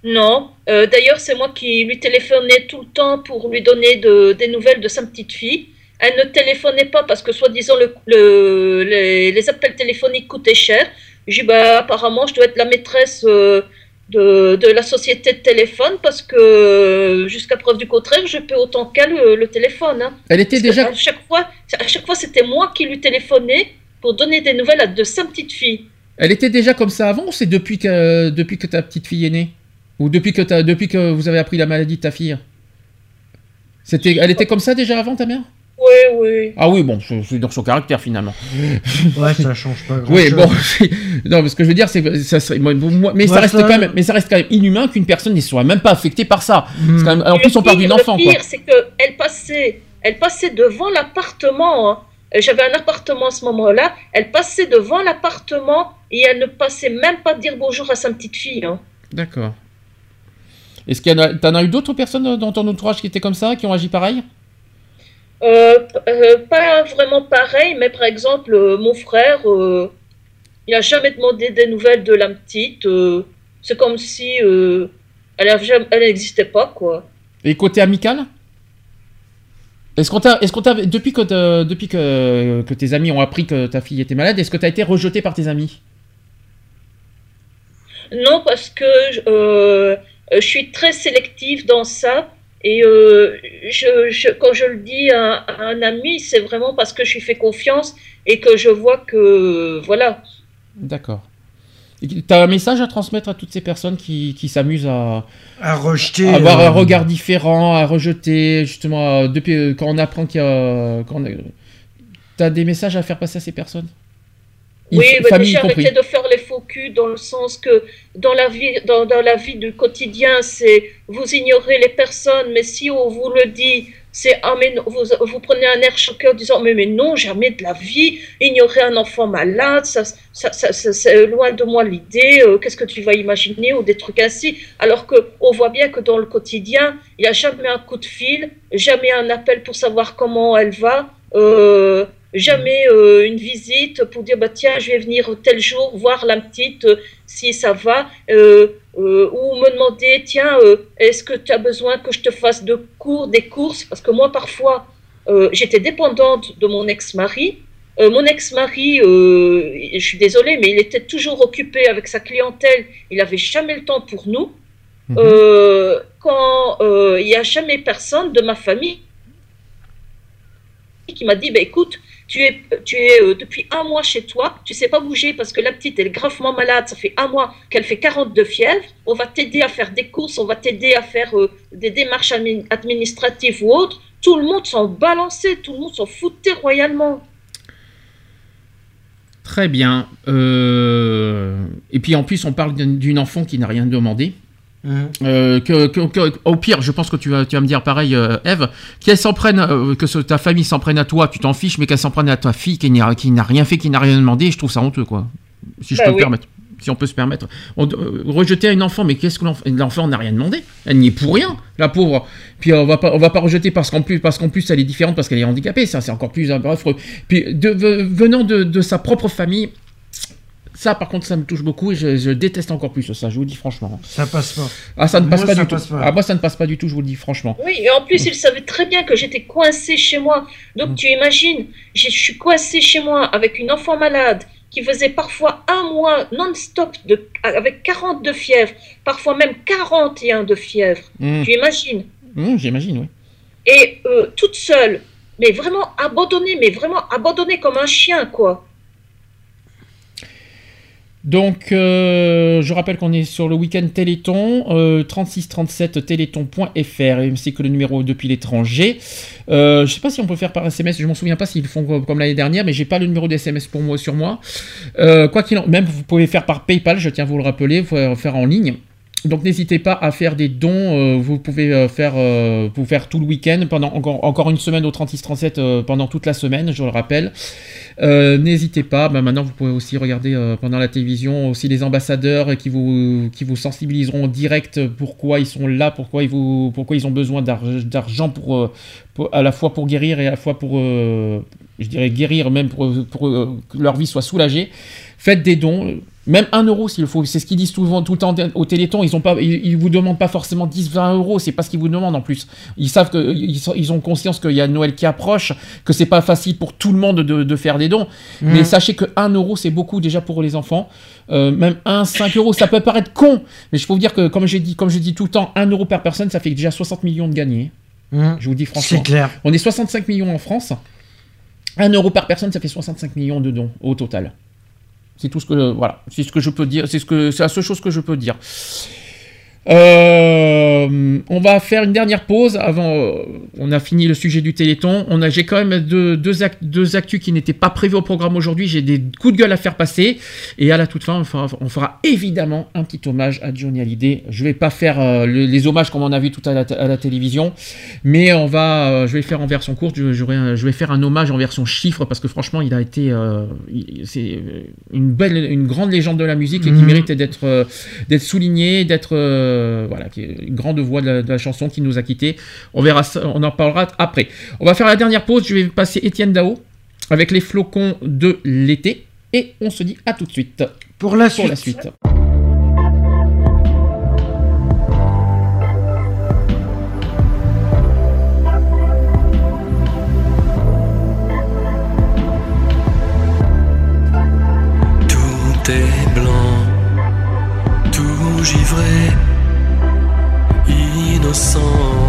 Non. Euh, D'ailleurs, c'est moi qui lui téléphonais tout le temps pour lui donner de- des nouvelles de sa petite fille. Elle ne téléphonait pas parce que, soi-disant, le, le- les, les appels téléphoniques coûtaient cher. J'ai dit, bah, apparemment, je dois être la maîtresse euh, de, de la société de téléphone parce que, euh, jusqu'à preuve du contraire, je peux autant qu'elle le, le téléphone. hein. Elle était Parce déjà- À chaque fois, à chaque fois c'était moi qui lui téléphonais pour donner des nouvelles à de sa petite fille. Elle était déjà comme ça avant ou c'est depuis que, depuis que ta petite fille est née? Ou depuis que, depuis que vous avez appris la maladie de ta fille? C'était, Elle était comme ça déjà avant ta mère? Oui, oui. Ah oui, bon, c'est dans son caractère finalement. Ouais, ça change pas grand Oui, chose. bon, non, mais ce que je veux dire, c'est que ça serait- moi, moi- mais ça reste ça- quand même, mais ça reste quand même inhumain qu'une personne ne soit même pas affectée par ça. Quand même- en plus, on parle d'une enfant, Le pire, c'est qu'elle passait, elle passait devant l'appartement. hein. Euh, J'avais un appartement à ce moment-là. Elle passait devant l'appartement et elle ne passait même pas dire bonjour à sa petite fille. hein. D'accord. Est-ce qu'il y en a, t'en as eu d'autres personnes euh, dans ton entourage qui étaient comme ça, qui ont agi pareil? Pas vraiment pareil, mais par exemple, euh, mon frère, euh, il n'a jamais demandé des nouvelles de la petite. euh, c'est comme si euh, elle n'existait pas, quoi. Et côté amical? Est-ce qu'on t'a, est-ce qu'on t'a, depuis que, depuis que, que tes amis ont appris que ta fille était malade, est-ce que tu as été rejeté par tes amis? Non, parce que euh, je suis très sélective dans ça. Et euh, je, je- quand je le dis à, à un ami, c'est vraiment parce que je lui fais confiance et que je vois que, voilà. D'accord. Tu as un message à transmettre à toutes ces personnes qui, qui s'amusent à, À rejeter. à avoir euh, un regard différent, à rejeter, justement, euh, depuis, euh, quand on apprend qu'il y a. Tu as des messages à faire passer à ces personnes? Oui, bah, famille déjà arrêtez de faire les dans le sens que dans la vie, dans, dans la vie du quotidien, c'est vous ignorez les personnes, mais si on vous le dit, c'est ah vous, vous prenez un air choqué en disant mais mais non jamais de la vie, ignorer un enfant malade, ça, ça, ça- c'est loin de moi l'idée, euh, qu'est-ce que tu vas imaginer ou des trucs ainsi, alors que on voit bien que dans le quotidien, il n'y a jamais un coup de fil, jamais un appel pour savoir comment elle va. euh, jamais euh, une visite pour dire bah tiens je vais venir tel jour voir la petite euh, si ça va euh, ou me demander tiens est-ce que tu as besoin que je te fasse de cours des courses? Parce que moi parfois j'étais dépendante de mon ex-mari. Mon ex-mari je suis désolée mais il était toujours occupé avec sa clientèle. Il avait jamais le temps pour nous. Euh, quand il n'y a jamais personne de ma famille qui m'a dit bah, écoute, tu es, tu es euh, depuis un mois chez toi, tu sais pas bouger parce que la petite est gravement malade, ça fait un mois qu'elle fait 42 fièvres, on va t'aider à faire des courses, on va t'aider à faire euh, des démarches admi- administratives ou autres. Tout le monde s'en balançait, tout le monde s'en foutait royalement. Très bien. Euh, Et puis en plus, on parle d'une enfant qui n'a rien demandé. Euh, que, que- que- au pire, je pense que tu vas, tu vas me dire pareil, euh, Eve, qu'elle s'en prenne, euh, que ce- ta famille s'en prenne à toi, tu t'en fiches, mais qu'elle s'en prenne à ta fille qui n'a qui n'a rien fait, qui n'a rien demandé, je trouve ça honteux, quoi. Si je Bah peux me oui. permettre. Si on peut se permettre. On- rejeter un enfant, mais qu'est-ce que l'enfant l'enfant n'a rien demandé Elle n'y est pour rien, la pauvre. Puis on va pas, on va pas rejeter parce qu'en plus, parce qu'en plus elle est différente, parce qu'elle est handicapée, ça c'est encore plus affreux. Puis de- venant de, de sa propre famille, ça par contre ça me touche beaucoup et je, je déteste encore plus ça, je vous le dis franchement. Ça passe pas. Ah ça ne passe Moi, pas ça du passe tout. pas. Ah moi ça ne passe pas du tout, je vous le dis franchement. Oui, et en plus, il savait très bien que j'étais coincée chez moi. Donc, tu imagines, je suis coincée chez moi avec une enfant malade qui faisait parfois un mois non-stop de, avec 40 de fièvre, parfois même 41 de fièvre. Mm. Tu imagines? Hum, J'imagine, oui. Et euh, toute seule, mais vraiment abandonnée, mais vraiment abandonnée comme un chien, quoi. Donc, euh, je rappelle qu'on est sur le week-end Téléthon, euh, 3637 téléthon.fr, ainsi que le numéro depuis l'étranger. Euh, je sais pas si on peut faire par SMS, je m'en souviens pas s'ils font comme l'année dernière, mais j'ai pas le numéro d'SMS pour moi sur moi. Euh, quoi qu'il en, même vous pouvez faire par PayPal, je tiens à vous le rappeler, vous pouvez faire en ligne. Donc n'hésitez pas à faire des dons, euh, vous pouvez euh, faire, euh, vous faire tout le week-end, pendant encore, une semaine au 3637, euh, pendant toute la semaine, je le rappelle. N'hésitez pas, bah, maintenant vous pouvez aussi regarder pendant la télévision aussi les ambassadeurs qui vous, qui vous sensibiliseront en direct pourquoi ils sont là, pourquoi ils, vous, pourquoi ils ont besoin d'ar- d'argent pour, à la fois pour guérir et à la fois pour, je dirais guérir même pour, que leur vie soit soulagée. Faites des dons, Même 1 euro s'il faut. C'est ce qu'ils disent souvent tout le temps au Téléthon. Ils ont pas, ils, ils vous demandent pas forcément 10, 20 euros. C'est pas ce qu'ils vous demandent en plus. Ils savent que ils, ont conscience qu'il y a Noël qui approche, que c'est pas facile pour tout le monde de, de faire des dons. Mhm. Mais sachez que 1 euro c'est beaucoup déjà pour les enfants. Euh, même 1, 5 euros, ça peut paraître con, mais je peux vous dire que comme comme je dis tout le temps, 1 euro par personne, ça fait déjà 60 millions de gagnés. Mhm. Je vous dis franchement. C'est clair. On est 65 millions en France. 1 euro par personne, ça fait 65 millions de dons au total. C'est tout ce que voilà, c'est ce que je peux dire, c'est ce que c'est la seule chose que je peux dire. Euh, on va faire une dernière pause avant. euh, on a fini le sujet du Téléthon. On a, j'ai quand même deux, deux, act- deux actus qui n'étaient pas prévus au programme aujourd'hui. J'ai des coups de gueule à faire passer. Et à la toute fin, on fera, on fera évidemment un petit hommage à Johnny Hallyday. Je vais pas faire euh, le- les hommages comme on a vu tout à la, à la télévision, mais on va, je vais faire en version courte. Je, vais faire un hommage en version chiffre parce que franchement, il a été, c'est une belle, une grande légende de la musique et qui Mhm. mérite d'être, d'être souligné, d'être, euh, voilà, qui est une grande voix de la, de la chanson qui nous a quittés. On verra, ça, on en parlera après. On va faire la dernière pause. Je vais passer Étienne Dao avec les flocons de l'été et on se dit à tout de suite pour la Pour la suite. suite. Tout est blanc, tout givré, innocent,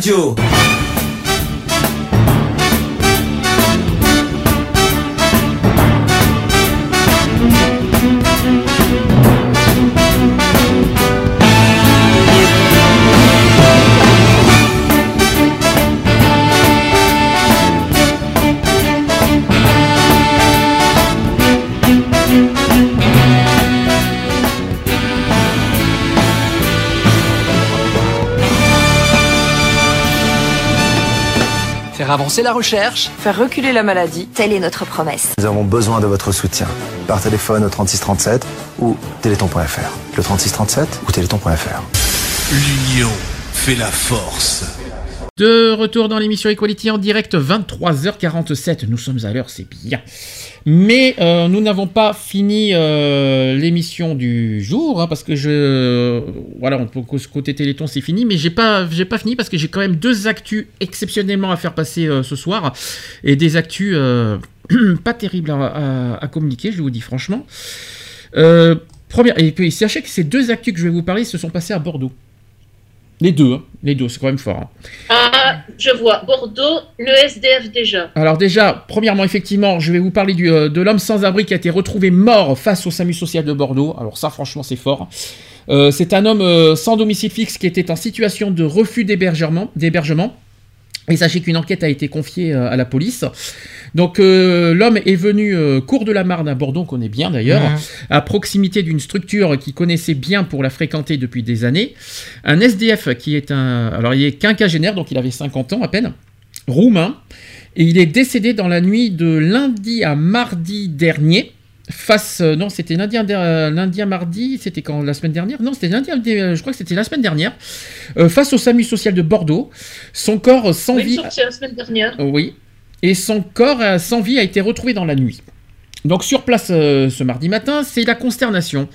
Gay Faire avancer la recherche. Faire reculer la maladie, telle est notre promesse. Nous avons besoin de votre soutien. Par téléphone au 3637 ou téléthon.fr. Le 3637 ou téléthon.fr. L'union fait la force. De retour dans l'émission Equality en direct, 23h47. Nous sommes à l'heure, c'est bien. Mais euh, nous n'avons pas fini euh, l'émission du jour, hein, parce que je. Voilà, on côté Téléthon, c'est fini, mais j'ai pas, j'ai pas fini parce que j'ai quand même deux actus exceptionnellement à faire passer euh, ce soir. Et des actus pas terribles à, communiquer, je vous dis franchement. Première, et puis sachez que ces deux actus que je vais vous parler se sont passés à Bordeaux. Les deux, hein, les deux, c'est quand même fort. hein. Ah, je vois. Bordeaux, le SDF déjà. Alors déjà, premièrement, effectivement, je vais vous parler du, euh, de l'homme sans abri qui a été retrouvé mort face au SAMU social de Bordeaux. Alors ça, franchement, c'est fort. Euh, c'est un homme euh, sans domicile fixe qui était en situation de refus d'hébergement. Et sachez qu'une enquête a été confiée euh, à la police. Donc euh, l'homme est venu euh, cours de la Marne à Bordeaux, on connaît bien d'ailleurs, à proximité d'une structure qu'il connaissait bien pour la fréquenter depuis des années. Un SDF qui est un... Alors il est quinquagénaire, donc il avait 50 ans à peine, roumain, et il est décédé dans la nuit de lundi à mardi dernier. Face, euh, non, c'était lundi, euh, mardi, c'était quand la semaine dernière? Non, c'était lundi, euh, je crois que c'était la semaine dernière. Euh, face au SAMU social de Bordeaux, son corps sans Oui, vie. c'est la semaine dernière. Oui. Et son corps sans vie a été retrouvé dans la nuit. Donc sur place euh, ce mardi matin, c'est la consternation.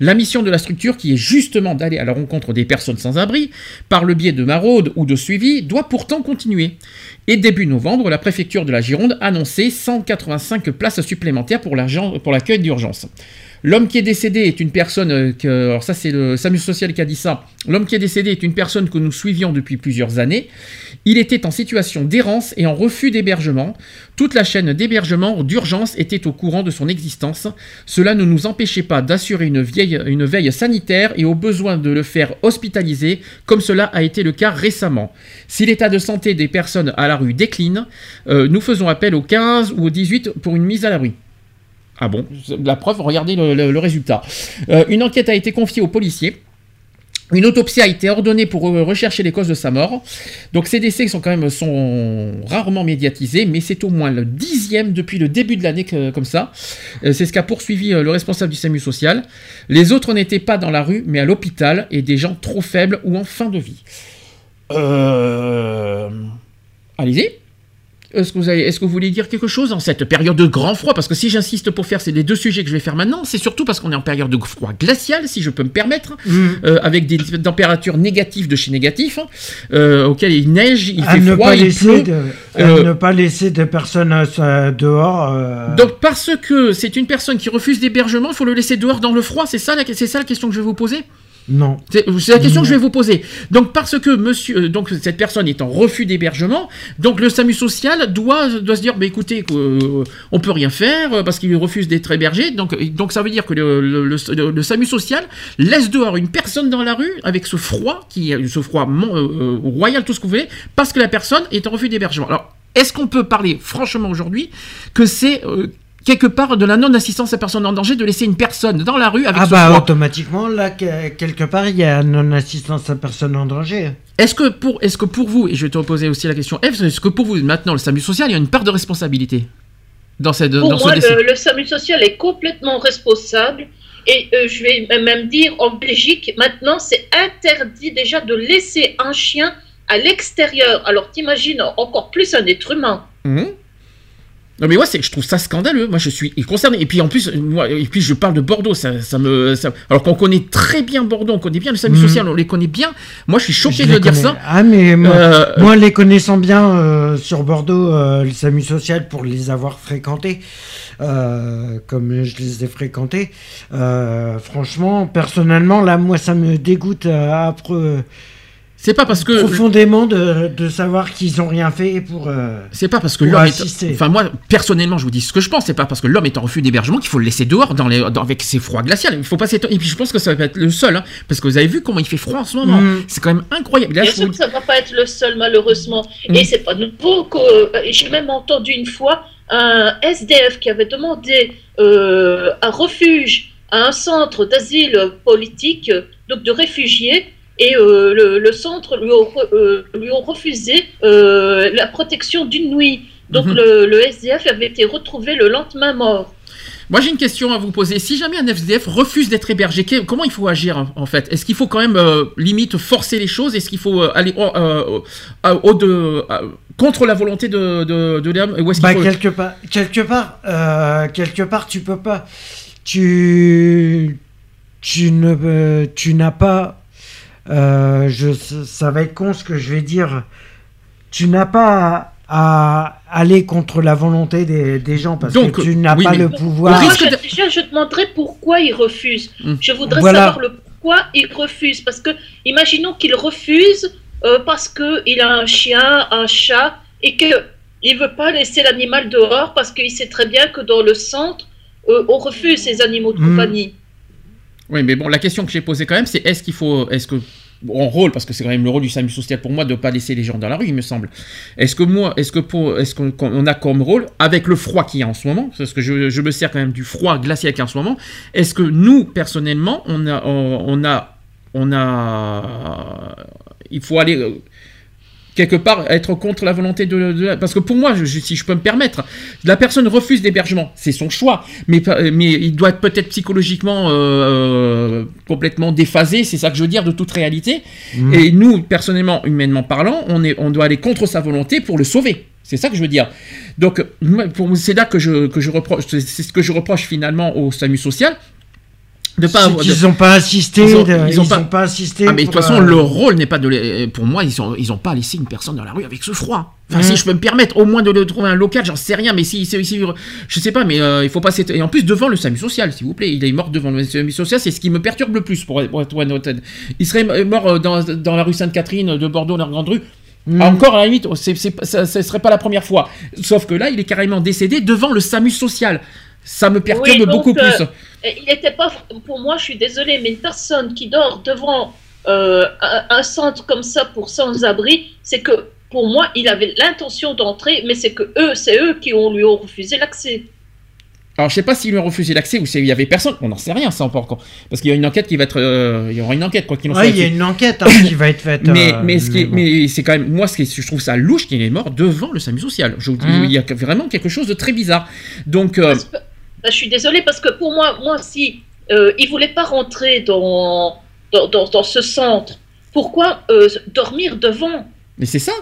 La mission de la structure, qui est justement d'aller à la rencontre des personnes sans abri, par le biais de maraudes ou de suivi, doit pourtant continuer. Et début novembre, la préfecture de la Gironde annonçait 185 places supplémentaires pour l'accueil d'urgence. L'homme qui est décédé est une personne euh, que, alors ça c'est le SAMU social qui a dit ça. L'homme qui est décédé est une personne que nous suivions depuis plusieurs années. Il était en situation d'errance et en refus d'hébergement. Toute la chaîne d'hébergement d'urgence était au courant de son existence. Cela ne nous empêchait pas d'assurer une, veille sanitaire et au besoin de le faire hospitaliser, comme cela a été le cas récemment. Si l'état de santé des personnes à la rue décline, euh, nous faisons appel au 15 ou au 18 pour une mise à l'abri. Ah bon? La preuve, regardez le résultat. Euh, une enquête a été confiée aux policiers. Une autopsie a été ordonnée pour rechercher les causes de sa mort. Donc ces décès sont quand même rarement médiatisés, mais c'est au moins le dixième depuis le début de l'année comme ça. Euh, c'est ce qu'a poursuivi euh, le responsable du SAMU social. Les autres n'étaient pas dans la rue, mais à l'hôpital, et des gens trop faibles ou en fin de vie. Euh... Allez-y. Est-ce que, vous avez- est-ce que vous voulez dire quelque chose en cette période de grand froid? Parce que si j'insiste pour faire ces les deux sujets que je vais faire maintenant, c'est surtout parce qu'on est en période de froid glacial, si je peux me permettre, Mm. euh, avec des températures négatives de chez négatif, hein, euh, auxquelles il neige, il à fait ne froid, pas il laisser pleut. de, Euh, ne pas laisser des personnes sa- dehors. euh, Donc parce que c'est une personne qui refuse d'hébergement, il faut le laisser dehors dans le froid, c'est ça, la- c'est ça la question que je vais vous poser? Non. C'est la question que je vais vous poser. Donc parce que monsieur, euh, donc cette personne est en refus d'hébergement, donc le SAMU social doit, doit se dire, bah écoutez, euh, on peut rien faire euh, parce qu'il refuse d'être hébergé. Donc, donc ça veut dire que le, le- le- le SAMU social laisse dehors une personne dans la rue avec ce froid qui, est- ce froid euh, euh, royal, tout ce que vous voulez, parce que la personne est en refus d'hébergement. Alors est-ce qu'on peut parler franchement aujourd'hui que c'est euh, quelque part de la non-assistance à personne en danger de laisser une personne dans la rue avec Ah bah automatiquement, là, que- quelque part, il y a non-assistance à personne en danger. Est-ce que, pour, est-ce que pour vous, et je vais te poser aussi la question F, est-ce que pour vous, maintenant, le SAMU social, il y a une part de responsabilité dans, cette, Pour dans ce moi, le, le SAMU social est complètement responsable. Et euh, je vais même dire, en Belgique, maintenant, c'est interdit déjà de laisser un chien à l'extérieur. Alors, t'imagines encore plus un être humain. Mhm. Non mais moi c'est, je trouve ça scandaleux. Moi je suis concerné. Et puis en plus, moi, et puis je parle de Bordeaux. Ça, ça me, ça- alors qu'on connaît très bien Bordeaux, on connaît bien le SAMU Mhm. social, on les connaît bien. Moi je suis choqué Je de dire connais. ça. Ah, mais moi, Euh, moi, les connaissant bien euh, sur Bordeaux, euh, le SAMU social, pour les avoir fréquentés, comme je les ai fréquentés, franchement, personnellement, là, moi, ça me dégoûte après. C'est pas parce que profondément de, de savoir qu'ils ont rien fait pour. euh, C'est pas parce que l'homme est. Enfin, moi, personnellement, je vous dis ce que je pense. C'est pas parce que l'homme est en refus d'hébergement qu'il faut le laisser dehors dans les, dans- avec ses froids glaciales. Il faut pas s'étonner. Et puis, je pense que ça va être le seul. hein, parce que vous avez vu comment il fait froid en ce moment. Mm. C'est quand même incroyable. Là, Bien je sûr vous- que ça ne va pas être le seul, malheureusement. Mm. Et c'est pas nouveau que euh, j'ai même entendu une fois un SDF qui avait demandé euh, un refuge à un centre d'asile politique, donc de réfugiés, et euh, le, le centre lui ont, re- euh, lui ont refusé euh, la protection d'une nuit. Donc Mhm. le, le SDF avait été retrouvé le lendemain mort. Moi, j'ai une question à vous poser. Si jamais un FDF refuse d'être hébergé, que- comment il faut agir en- fait? Est-ce qu'il faut quand même euh, limite forcer les choses? Est-ce qu'il faut euh, aller au- euh, euh, au de euh, contre la volonté de de, de l'homme Bah, faut quelque part, quelque part, euh, quelque part, tu peux pas, tu, tu ne, tu n'as pas, euh, je, ça va être con ce que je vais dire, tu n'as pas à, à aller contre la volonté des, des gens parce Donc, que tu n'as oui, pas le pouvoir. Moi, je, déjà, je demanderai pourquoi il refuse. Hmm. Je voudrais Voilà. savoir le pourquoi il refuse. Parce que, imaginons qu'il refuse euh, parce qu'il a un chien, un chat, et qu'il ne veut pas laisser l'animal dehors parce qu'il sait très bien que dans le centre, euh, on refuse ces animaux de Hmm. compagnie. Oui, mais bon, la question que j'ai posée quand même, c'est est-ce qu'il faut, est-ce que en rôle, parce que c'est quand même le rôle du SAMU social pour moi de ne pas laisser les gens dans la rue, il me semble. Est-ce que moi, est-ce que pour, est-ce qu'on a comme rôle, avec le froid qu'il y a en ce moment, parce que je, me sers quand même du froid glacial qu'il y a en ce moment, est-ce que nous, personnellement, on a, on, a, on a, il faut aller quelque part être contre la volonté de, parce que pour moi je- si je peux me permettre la personne refuse d'hébergement. C'est son choix. Mais mais il doit être peut-être psychologiquement euh, complètement déphasé. C'est ça que je veux dire de toute réalité. Mhm. et nous personnellement humainement parlant on est on doit aller contre sa volonté pour le sauver. C'est ça que je veux dire. Donc pour c'est là que je que je reproche c'est c'est ce que je reproche finalement au SAMU social de pas C'est avoir- qu'ils de- ont pas assisté, Ils ont- de- ils ont ils pas- assisté Ah mais de toute façon euh, leur rôle n'est pas de les- pour moi ils ont ils ont pas laissé une personne dans la rue avec ce froid. Enfin si je peux me permettre au moins de le trouver un local j'en sais rien mais si, si, si- je sais pas mais euh, il faut pas et en plus devant le SAMU social s'il vous plaît il est mort devant le SAMU social c'est ce qui me perturbe le plus pour, pour être honnête. Il serait mort euh, dans, dans la rue Sainte-Catherine de Bordeaux dans la grande rue. Mhm. Encore à la limite, ça, ça serait pas la première fois. Sauf que là, il est carrément décédé devant le SAMU social. Ça me perturbe Oui, donc, beaucoup euh, plus. il n'était pas, pour moi, je suis désolée, mais une personne qui dort devant euh, un, un centre comme ça pour sans-abri, c'est que pour moi, il avait l'intention d'entrer, mais c'est que eux, c'est eux qui ont, lui ont refusé l'accès. Alors, je sais pas s'ils lui ont refusé l'accès ou s'il y avait personne. On n'en sait rien, ça encore. Parce qu'il y a une enquête qui va être. euh, il y aura une enquête, quoi qu'il en soit. Ouais, il y a une enquête hein, qui va être faite. Mais, euh, mais, ce qui est- bon. mais c'est quand même. Moi, ce qui est- je trouve ça louche qu'il est mort devant le SAMU social. Je vous dis, Mhm. il y a vraiment quelque chose de très bizarre. Donc. euh, Bah, je suis désolée parce que pour moi, moi si euh, il voulait pas rentrer dans, dans, dans, dans ce centre, pourquoi euh, dormir devant? Mais c'est ça.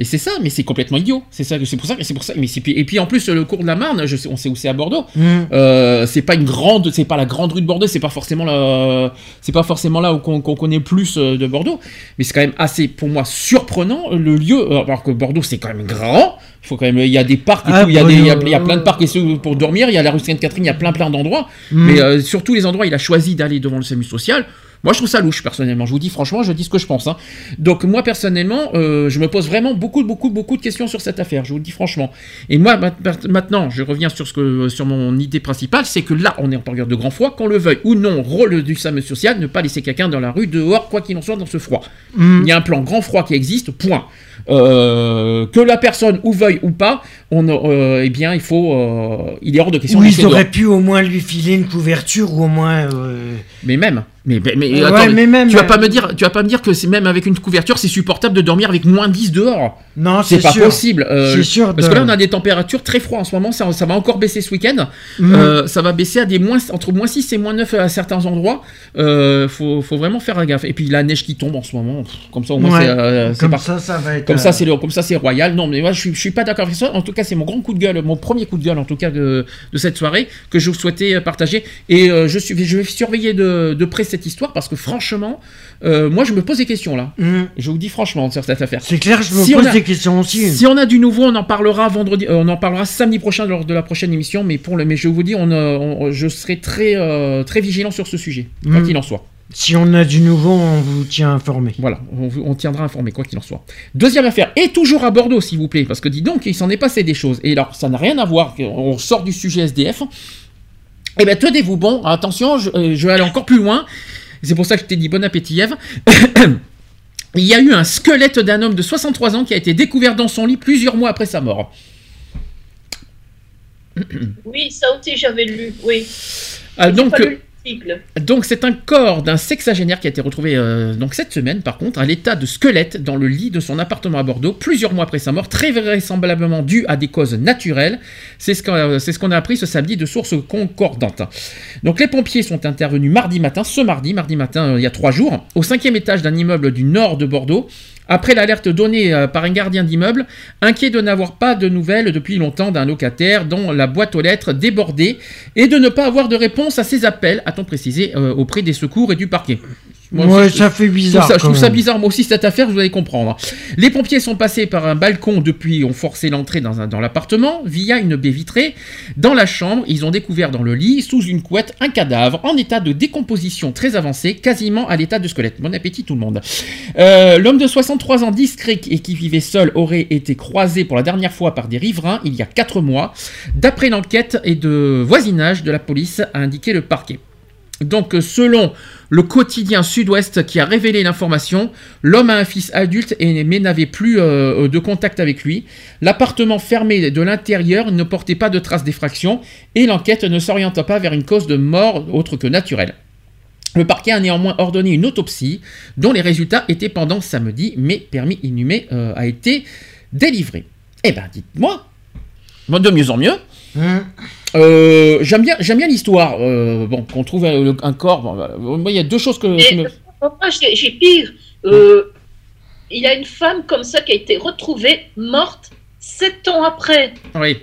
Et c'est ça, mais c'est complètement idiot. C'est ça, c'est pour ça, c'est pour ça. Mais et puis en plus le cours de la Marne, je sais, on sait où c'est à Bordeaux. Mhm. Euh, c'est pas une grande, c'est pas la grande rue de Bordeaux, c'est pas forcément la, c'est pas forcément là où qu'on qu'on connaît plus euh, de Bordeaux. Mais c'est quand même assez, pour moi, surprenant le lieu. euh, Alors que Bordeaux c'est quand même grand. Il faut quand même, il y a des parcs et Ah, tout. Il y a des, il y a, Bordeaux, il y a plein de euh, parcs et pour dormir. Il y a la rue Sainte-Catherine, il y a plein plein d'endroits. Mhm. Mais euh, sur tous les endroits, il a choisi d'aller devant le SAMU social. Moi, je trouve ça louche, personnellement. Je vous dis franchement, je dis ce que je pense. hein. Donc, moi, personnellement, euh, je me pose vraiment beaucoup, beaucoup, beaucoup de questions sur cette affaire. Je vous le dis franchement. Et moi, ma- ma- maintenant, je reviens sur, ce que, sur mon idée principale, c'est que là, on est en période de grand froid, qu'on le veuille ou non, rôle du SAMU social, ne pas laisser quelqu'un dans la rue, dehors, quoi qu'il en soit, dans ce froid. Mhm. Il y a un plan grand froid qui existe, point. Euh, que la personne ou veuille ou pas, on, euh, eh bien, il faut, euh, il est hors de question. Ils auraient pu au moins lui filer une couverture ou au moins. euh, Mais même, mais, mais, mais Ouais, attends, mais même, tu vas euh, pas me dire, tu vas pas me dire que c'est même avec une couverture, c'est supportable de dormir avec moins 10 dehors. Non, c'est pas sûr. possible. euh, C'est sûr Parce de- que là, on a des températures très froides en ce moment. Ça, ça va encore baisser ce week-end. Mhm. Euh, ça va baisser à des moins entre moins 6 et moins 9 à certains endroits. Euh, faut, faut vraiment faire gaffe. Et puis la neige qui tombe en ce moment, comme ça au moins Ouais. c'est, euh, c'est Comme ça, ça va être, Comme ça, euh, c'est comme ça, c'est royal. Non, mais moi, je suis, je suis pas d'accord avec ça. En tout cas, c'est mon grand coup de gueule, mon premier coup de gueule, en tout cas, de, de cette soirée, que je souhaitais euh, partager. Et euh, je, suis, je vais surveiller de, de près cette histoire parce que franchement, euh, moi, je me pose des questions là. Mhm. Je vous dis franchement sur cette affaire. C'est clair, je me Si pose a- des questions aussi. Si on a du nouveau, on en parlera vendredi, euh, on en parlera samedi prochain lors de la prochaine émission. Mais pour le, mais je vous dis, on, euh, on- je serai très, très vigilant sur ce sujet, quoi Mhm. qu'il en soit. Si on a du nouveau, on vous tient informé. Voilà, on, on tiendra informé, quoi qu'il en soit. Deuxième affaire, et toujours à Bordeaux, s'il vous plaît, parce que dis donc, il s'en est passé des choses. Et alors, ça n'a rien à voir, on sort du sujet SDF. Eh bien, tenez-vous bon, attention, je, euh, je vais aller encore plus loin. C'est pour ça que je t'ai dit bon appétit, Ève. Il y a eu un squelette d'un homme de 63 ans qui a été découvert dans son lit plusieurs mois après sa mort. Oui, ça aussi j'avais lu, oui. Ah, donc, lu-. Donc c'est un corps d'un sexagénaire qui a été retrouvé euh, donc cette semaine par contre à l'état de squelette dans le lit de son appartement à Bordeaux plusieurs mois après sa mort, très vraisemblablement dû à des causes naturelles. C'est ce qu'on c'est ce qu'on a appris ce samedi de sources concordantes. Donc les pompiers sont intervenus mardi matin, ce mardi, mardi matin euh, il y a trois jours, au cinquième étage d'un immeuble du nord de Bordeaux. Après l'alerte donnée euh, par un gardien d'immeuble, inquiet de n'avoir pas de nouvelles depuis longtemps d'un locataire dont la boîte aux lettres débordait et de ne pas avoir de réponse à ses appels, a-t-on précisé, euh, auprès des secours et du parquet. Ouais, aussi, je- ça fait bizarre, Je trouve ça, je quand trouve ça même. bizarre, moi aussi, cette affaire, vous allez comprendre. Les pompiers sont passés par un balcon depuis, ont forcé l'entrée dans, un- dans l'appartement via une baie vitrée. Dans la chambre, ils ont découvert dans le lit, sous une couette, un cadavre en état de décomposition très avancé, quasiment à l'état de squelette. Bon appétit tout le monde. Euh, L'homme de 63 ans discret et qui vivait seul aurait été croisé pour la dernière fois par des riverains il y a 4 mois, d'après l'enquête et de voisinage de la police, a indiqué le parquet. Donc, euh, selon le quotidien Sud-Ouest qui a révélé l'information, l'homme a un fils adulte et, mais n'avait plus euh, de contact avec lui. L'appartement fermé de l'intérieur ne portait pas de traces d'effraction et l'enquête ne s'orienta pas vers une cause de mort autre que naturelle. Le parquet a néanmoins ordonné une autopsie dont les résultats étaient pendant samedi, mais permis inhumé euh, a été délivré. Eh ben, dites-moi, moi, de mieux en mieux. Euh, j'aime bien, j'aime bien l'histoire. euh, bon, qu'on trouve un, un corps. bon, voilà. moi, il y a deux choses que. qui me- Moi, j'ai pire. Euh, il y a une femme comme ça qui a été retrouvée morte sept ans après. Oui.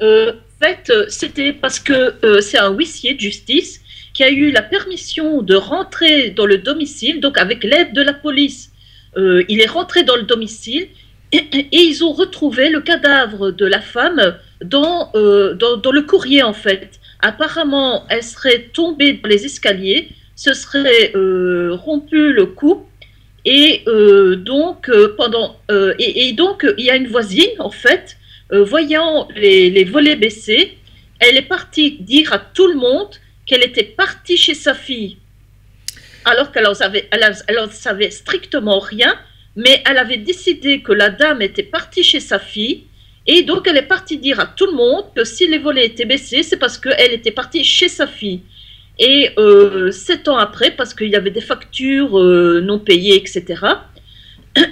En fait, c'était parce que c'est un huissier de justice qui a eu la permission de rentrer dans le domicile, donc avec l'aide de la police. Il est rentré dans le domicile et, et ils ont retrouvé le cadavre de la femme dans, euh, dans, le courrier, en fait. Apparemment, elle serait tombée dans les escaliers, se serait euh, rompu le cou et euh, donc pendant et, donc il y a une voisine en fait voyant les, volets baissés elle est partie dire à tout le monde qu'elle était partie chez sa fille alors qu'elle en savait savait strictement rien mais elle avait décidé que la dame était partie chez sa fille et donc elle est partie dire à tout le monde que si les volets étaient baissés c'est parce qu'elle était partie chez sa fille et euh, sept ans après, parce qu'il y avait des factures euh, non payées, etc.,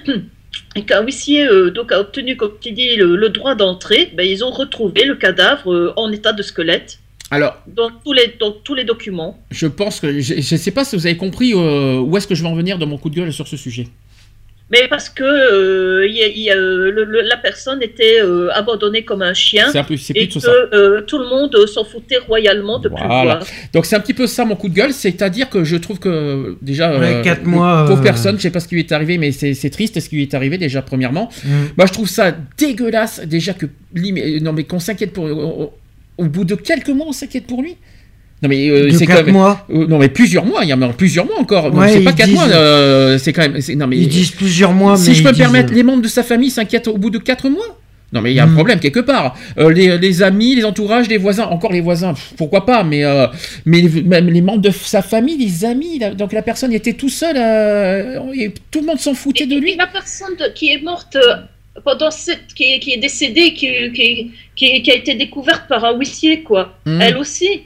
et qu'un huissier euh, donc a obtenu, comme tu dis, le, le droit d'entrée, ben, ils ont retrouvé le cadavre en état de squelette Alors, dans tous les, dans tous les documents. je pense que. Je ne sais pas si vous avez compris où est-ce que je vais en venir dans mon coup de gueule sur ce sujet. Mais parce que euh, il y a- il y a, euh, le- le- la personne était euh, abandonnée comme un chien C'est un peu- c'est et que ça. euh, tout le monde s'en foutait royalement de plus le Voilà. voir. Donc c'est un petit peu ça mon coup de gueule, c'est-à-dire que je trouve que déjà Ouais, quatre mois, pauvre euh, personne, je sais pas ce qui lui est arrivé, mais c'est c'est triste ce qui lui est arrivé déjà premièrement. Mm. Moi je trouve ça dégueulasse déjà que non mais qu'on s'inquiète pour au, au bout de quelques mois on s'inquiète pour lui. Non mais euh, c'est quatre quand même mois euh, non mais plusieurs mois, il y a plusieurs mois encore. Ouais, c'est pas quatre disent- mois, euh, c'est quand même non mais Ils disent plusieurs mois, si mais je peux me disent- permettre, les membres de sa famille s'inquiètent au bout de 4 mois? Non, mais il y a un Mm. problème quelque part. Euh, les, les amis, les entourages, les voisins, encore les voisins, pff, pourquoi pas, mais, euh, mais même les membres de sa famille, les amis, la- donc la personne était tout seul, euh, et tout le monde s'en foutait de lui. Et la personne de- qui est morte pendant cette, qui est, qui est décédée, qui, qui, qui, qui a été découverte par un huissier, quoi. Mhm. Elle aussi.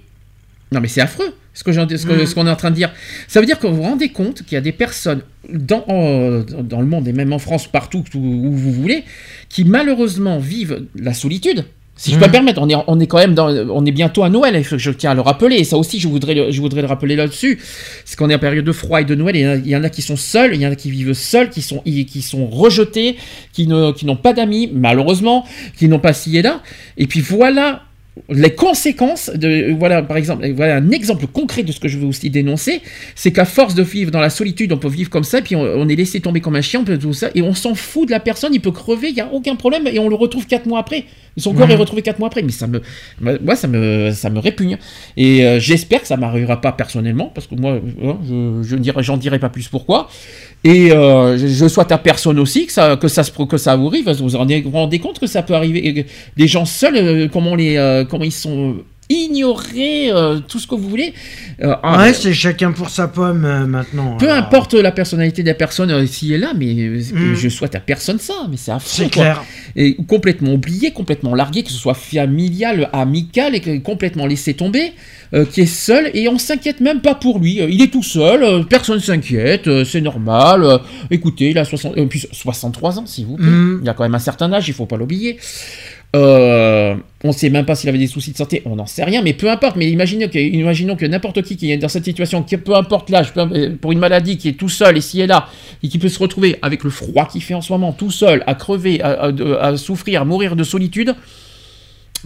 Non, mais c'est affreux ce Mm. qu'on est en train de dire. Ça veut dire que vous vous rendez compte qu'il y a des personnes dans, en- dans le monde et même en France, partout où, vous voulez, qui malheureusement vivent la solitude. Si je peux Mm. me permettre, on est, on est quand même dans, on est bientôt à Noël, et je, tiens à le rappeler, et ça aussi je voudrais le, je voudrais le rappeler là-dessus, c'est qu'on est en période de froid et de Noël, et il y en a- qui sont seuls, il y en a qui vivent seuls, qui sont, qui sont rejetés, qui ne, qui n'ont pas d'amis, malheureusement, qui n'ont pas ci et là, et puis voilà les conséquences de voilà par exemple voilà un exemple concret de ce que je veux aussi dénoncer c'est qu'à force de vivre dans la solitude on peut vivre comme ça puis on, on est laissé tomber comme un chien on peut tout ça et on s'en fout de la personne il peut crever il y a aucun problème et on le retrouve quatre mois après. Son corps est retrouvé quatre mois après mais ça me moi ça me ça me répugne. Et euh, j'espère que ça m'arrivera pas personnellement parce que moi euh, je je dirai dirai pas plus pourquoi et euh, je, je souhaite à personne aussi que ça, que ça, se, que ça vous arrive. Vous vous rendez, compte que ça peut arriver. Des gens seuls, euh, comment, les, euh, comment ils sont ignorer euh, tout ce que vous voulez. Euh, Ouais, c'est chacun pour sa pomme euh, maintenant. peu Alors, importe la personnalité de la personne euh, s'il est là, mais Mm. je souhaite à personne ça, mais c'est affreux. C'est clair. Et complètement oublié, complètement largué, que ce soit familial, amical, et complètement laissé tomber, euh, qui est seul, et on s'inquiète même pas pour lui. Il est tout seul, personne s'inquiète, euh, c'est normal. écoutez, il a 60, euh, puis 63 ans, s'il vous plaît. Mm. Il a quand même un certain âge, il faut pas l'oublier. Euh, on sait même pas s'il avait des soucis de santé, on n'en sait rien, mais peu importe. Mais imaginons que, imaginons que n'importe qui qui est dans cette situation, qui, peu importe l'âge, pour une maladie qui est tout seul ici et là, et qui peut se retrouver avec le froid qu'il fait en ce moment, tout seul, à crever, à, à- de- à souffrir, à mourir de solitude.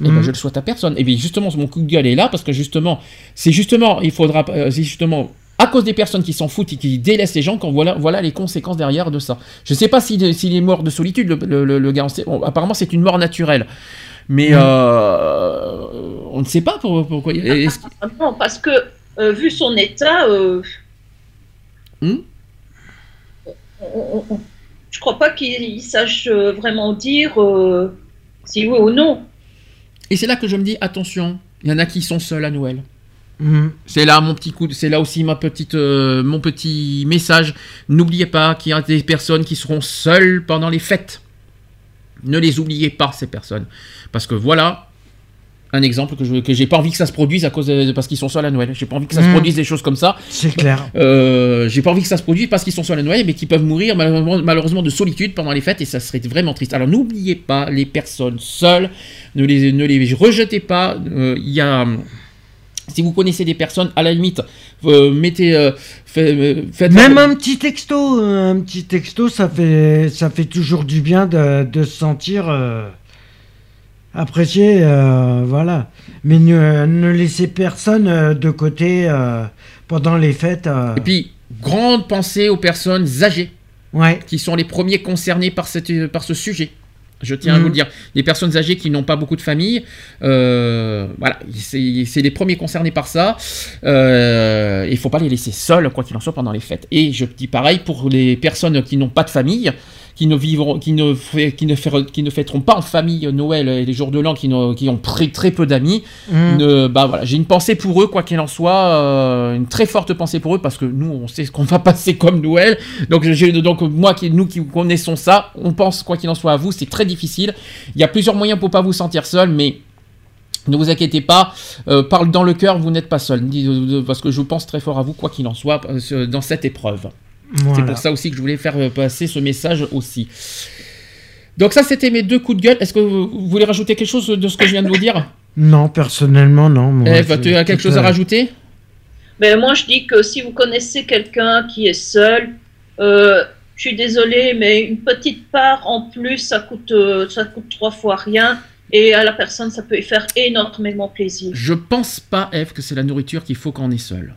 eh ben, Mhm. je le souhaite à personne. Et bien justement, mon coup de gueule est là parce que justement, c'est justement, il faudra, euh, c'est justement à cause des personnes qui s'en foutent et qui délaissent les gens, quand voilà, voilà les conséquences derrière de ça. Je sais pas s'il s'il est mort de solitude, le, le- le- le gars. apparemment, c'est une mort naturelle. Mais Mhm. euh, on ne sait pas pour- pourquoi. est-ce qu'il- Ah Non, parce que euh, vu son état, euh, Hmm? on- on- on- je crois pas qu'il sache vraiment dire euh, si oui ou non. Et c'est là que je me dis attention, il y en a qui sont seuls à Noël. Mm. C'est là mon petit coup, c'est là aussi ma petite, euh, mon petit message. N'oubliez pas qu'il y a des personnes qui seront seules pendant les fêtes. Ne les oubliez pas ces personnes, parce que voilà un exemple que je que j'ai pas envie que ça se produise à cause de, parce qu'ils sont seuls à Noël. J'ai pas envie que ça se Mm. produise des choses comme ça. C'est clair. Euh, j'ai pas envie que ça se produise parce qu'ils sont seuls à Noël, mais qu'ils peuvent mourir malheureusement, malheureusement de solitude pendant les fêtes et ça serait vraiment triste. Alors n'oubliez pas les personnes seules, ne les, ne les rejetez pas. Euh, Il y a, si vous connaissez des personnes, à la limite, euh, mettez, euh, fait- euh, faites Même un petit texto, un petit texto, ça fait, ça fait toujours du bien de, de se sentir apprécié, voilà. Mais ne, ne laissez personne de côté pendant les fêtes. Et puis, grande pensée aux personnes âgées, Ouais. qui sont les premiers concernés par, cette, par ce sujet. Je tiens à Mhm. vous le dire. Les personnes âgées qui n'ont pas beaucoup de famille, euh, voilà, c'est c'est les premiers concernés par ça. Euh, Il ne faut pas les laisser seuls, quoi qu'il en soit, pendant les fêtes. Et je dis pareil pour les personnes qui n'ont pas de famille, qui ne vivront, qui ne, qui ne, fait- qui ne fêteront pas en famille Noël et les jours de l'an, qui, qui ont très, très peu d'amis. Ne- bah voilà, j'ai une pensée pour eux, quoi qu'il en soit, euh, une très forte pensée pour eux, parce que nous, on sait ce qu'on va passer comme Noël. Donc, donc moi, qui, nous qui connaissons ça, on pense, quoi qu'il en soit, à vous, c'est très difficile. Il y a plusieurs moyens pour pas vous sentir seul, mais ne vous inquiétez pas, euh, parle dans le cœur, vous n'êtes pas seul, euh, parce que je pense très fort à vous, quoi qu'il en soit, dans cette épreuve. C'est pour ça aussi que je voulais faire euh, passer ce message aussi. Donc ça, c'était mes deux coups de gueule. Est-ce que vous, voulez rajouter quelque chose de ce que je viens de vous dire? Non, personnellement, non. moi, Eve, tu as quelque chose à rajouter? Mais moi, je dis que si vous connaissez quelqu'un qui est seul, euh, je suis désolée, mais une petite part en plus, ça coûte, euh, ça coûte trois fois rien. Et à la personne, ça peut lui faire énormément plaisir. Je pense pas, Eve, que c'est la nourriture qu'il faut quand on est seul.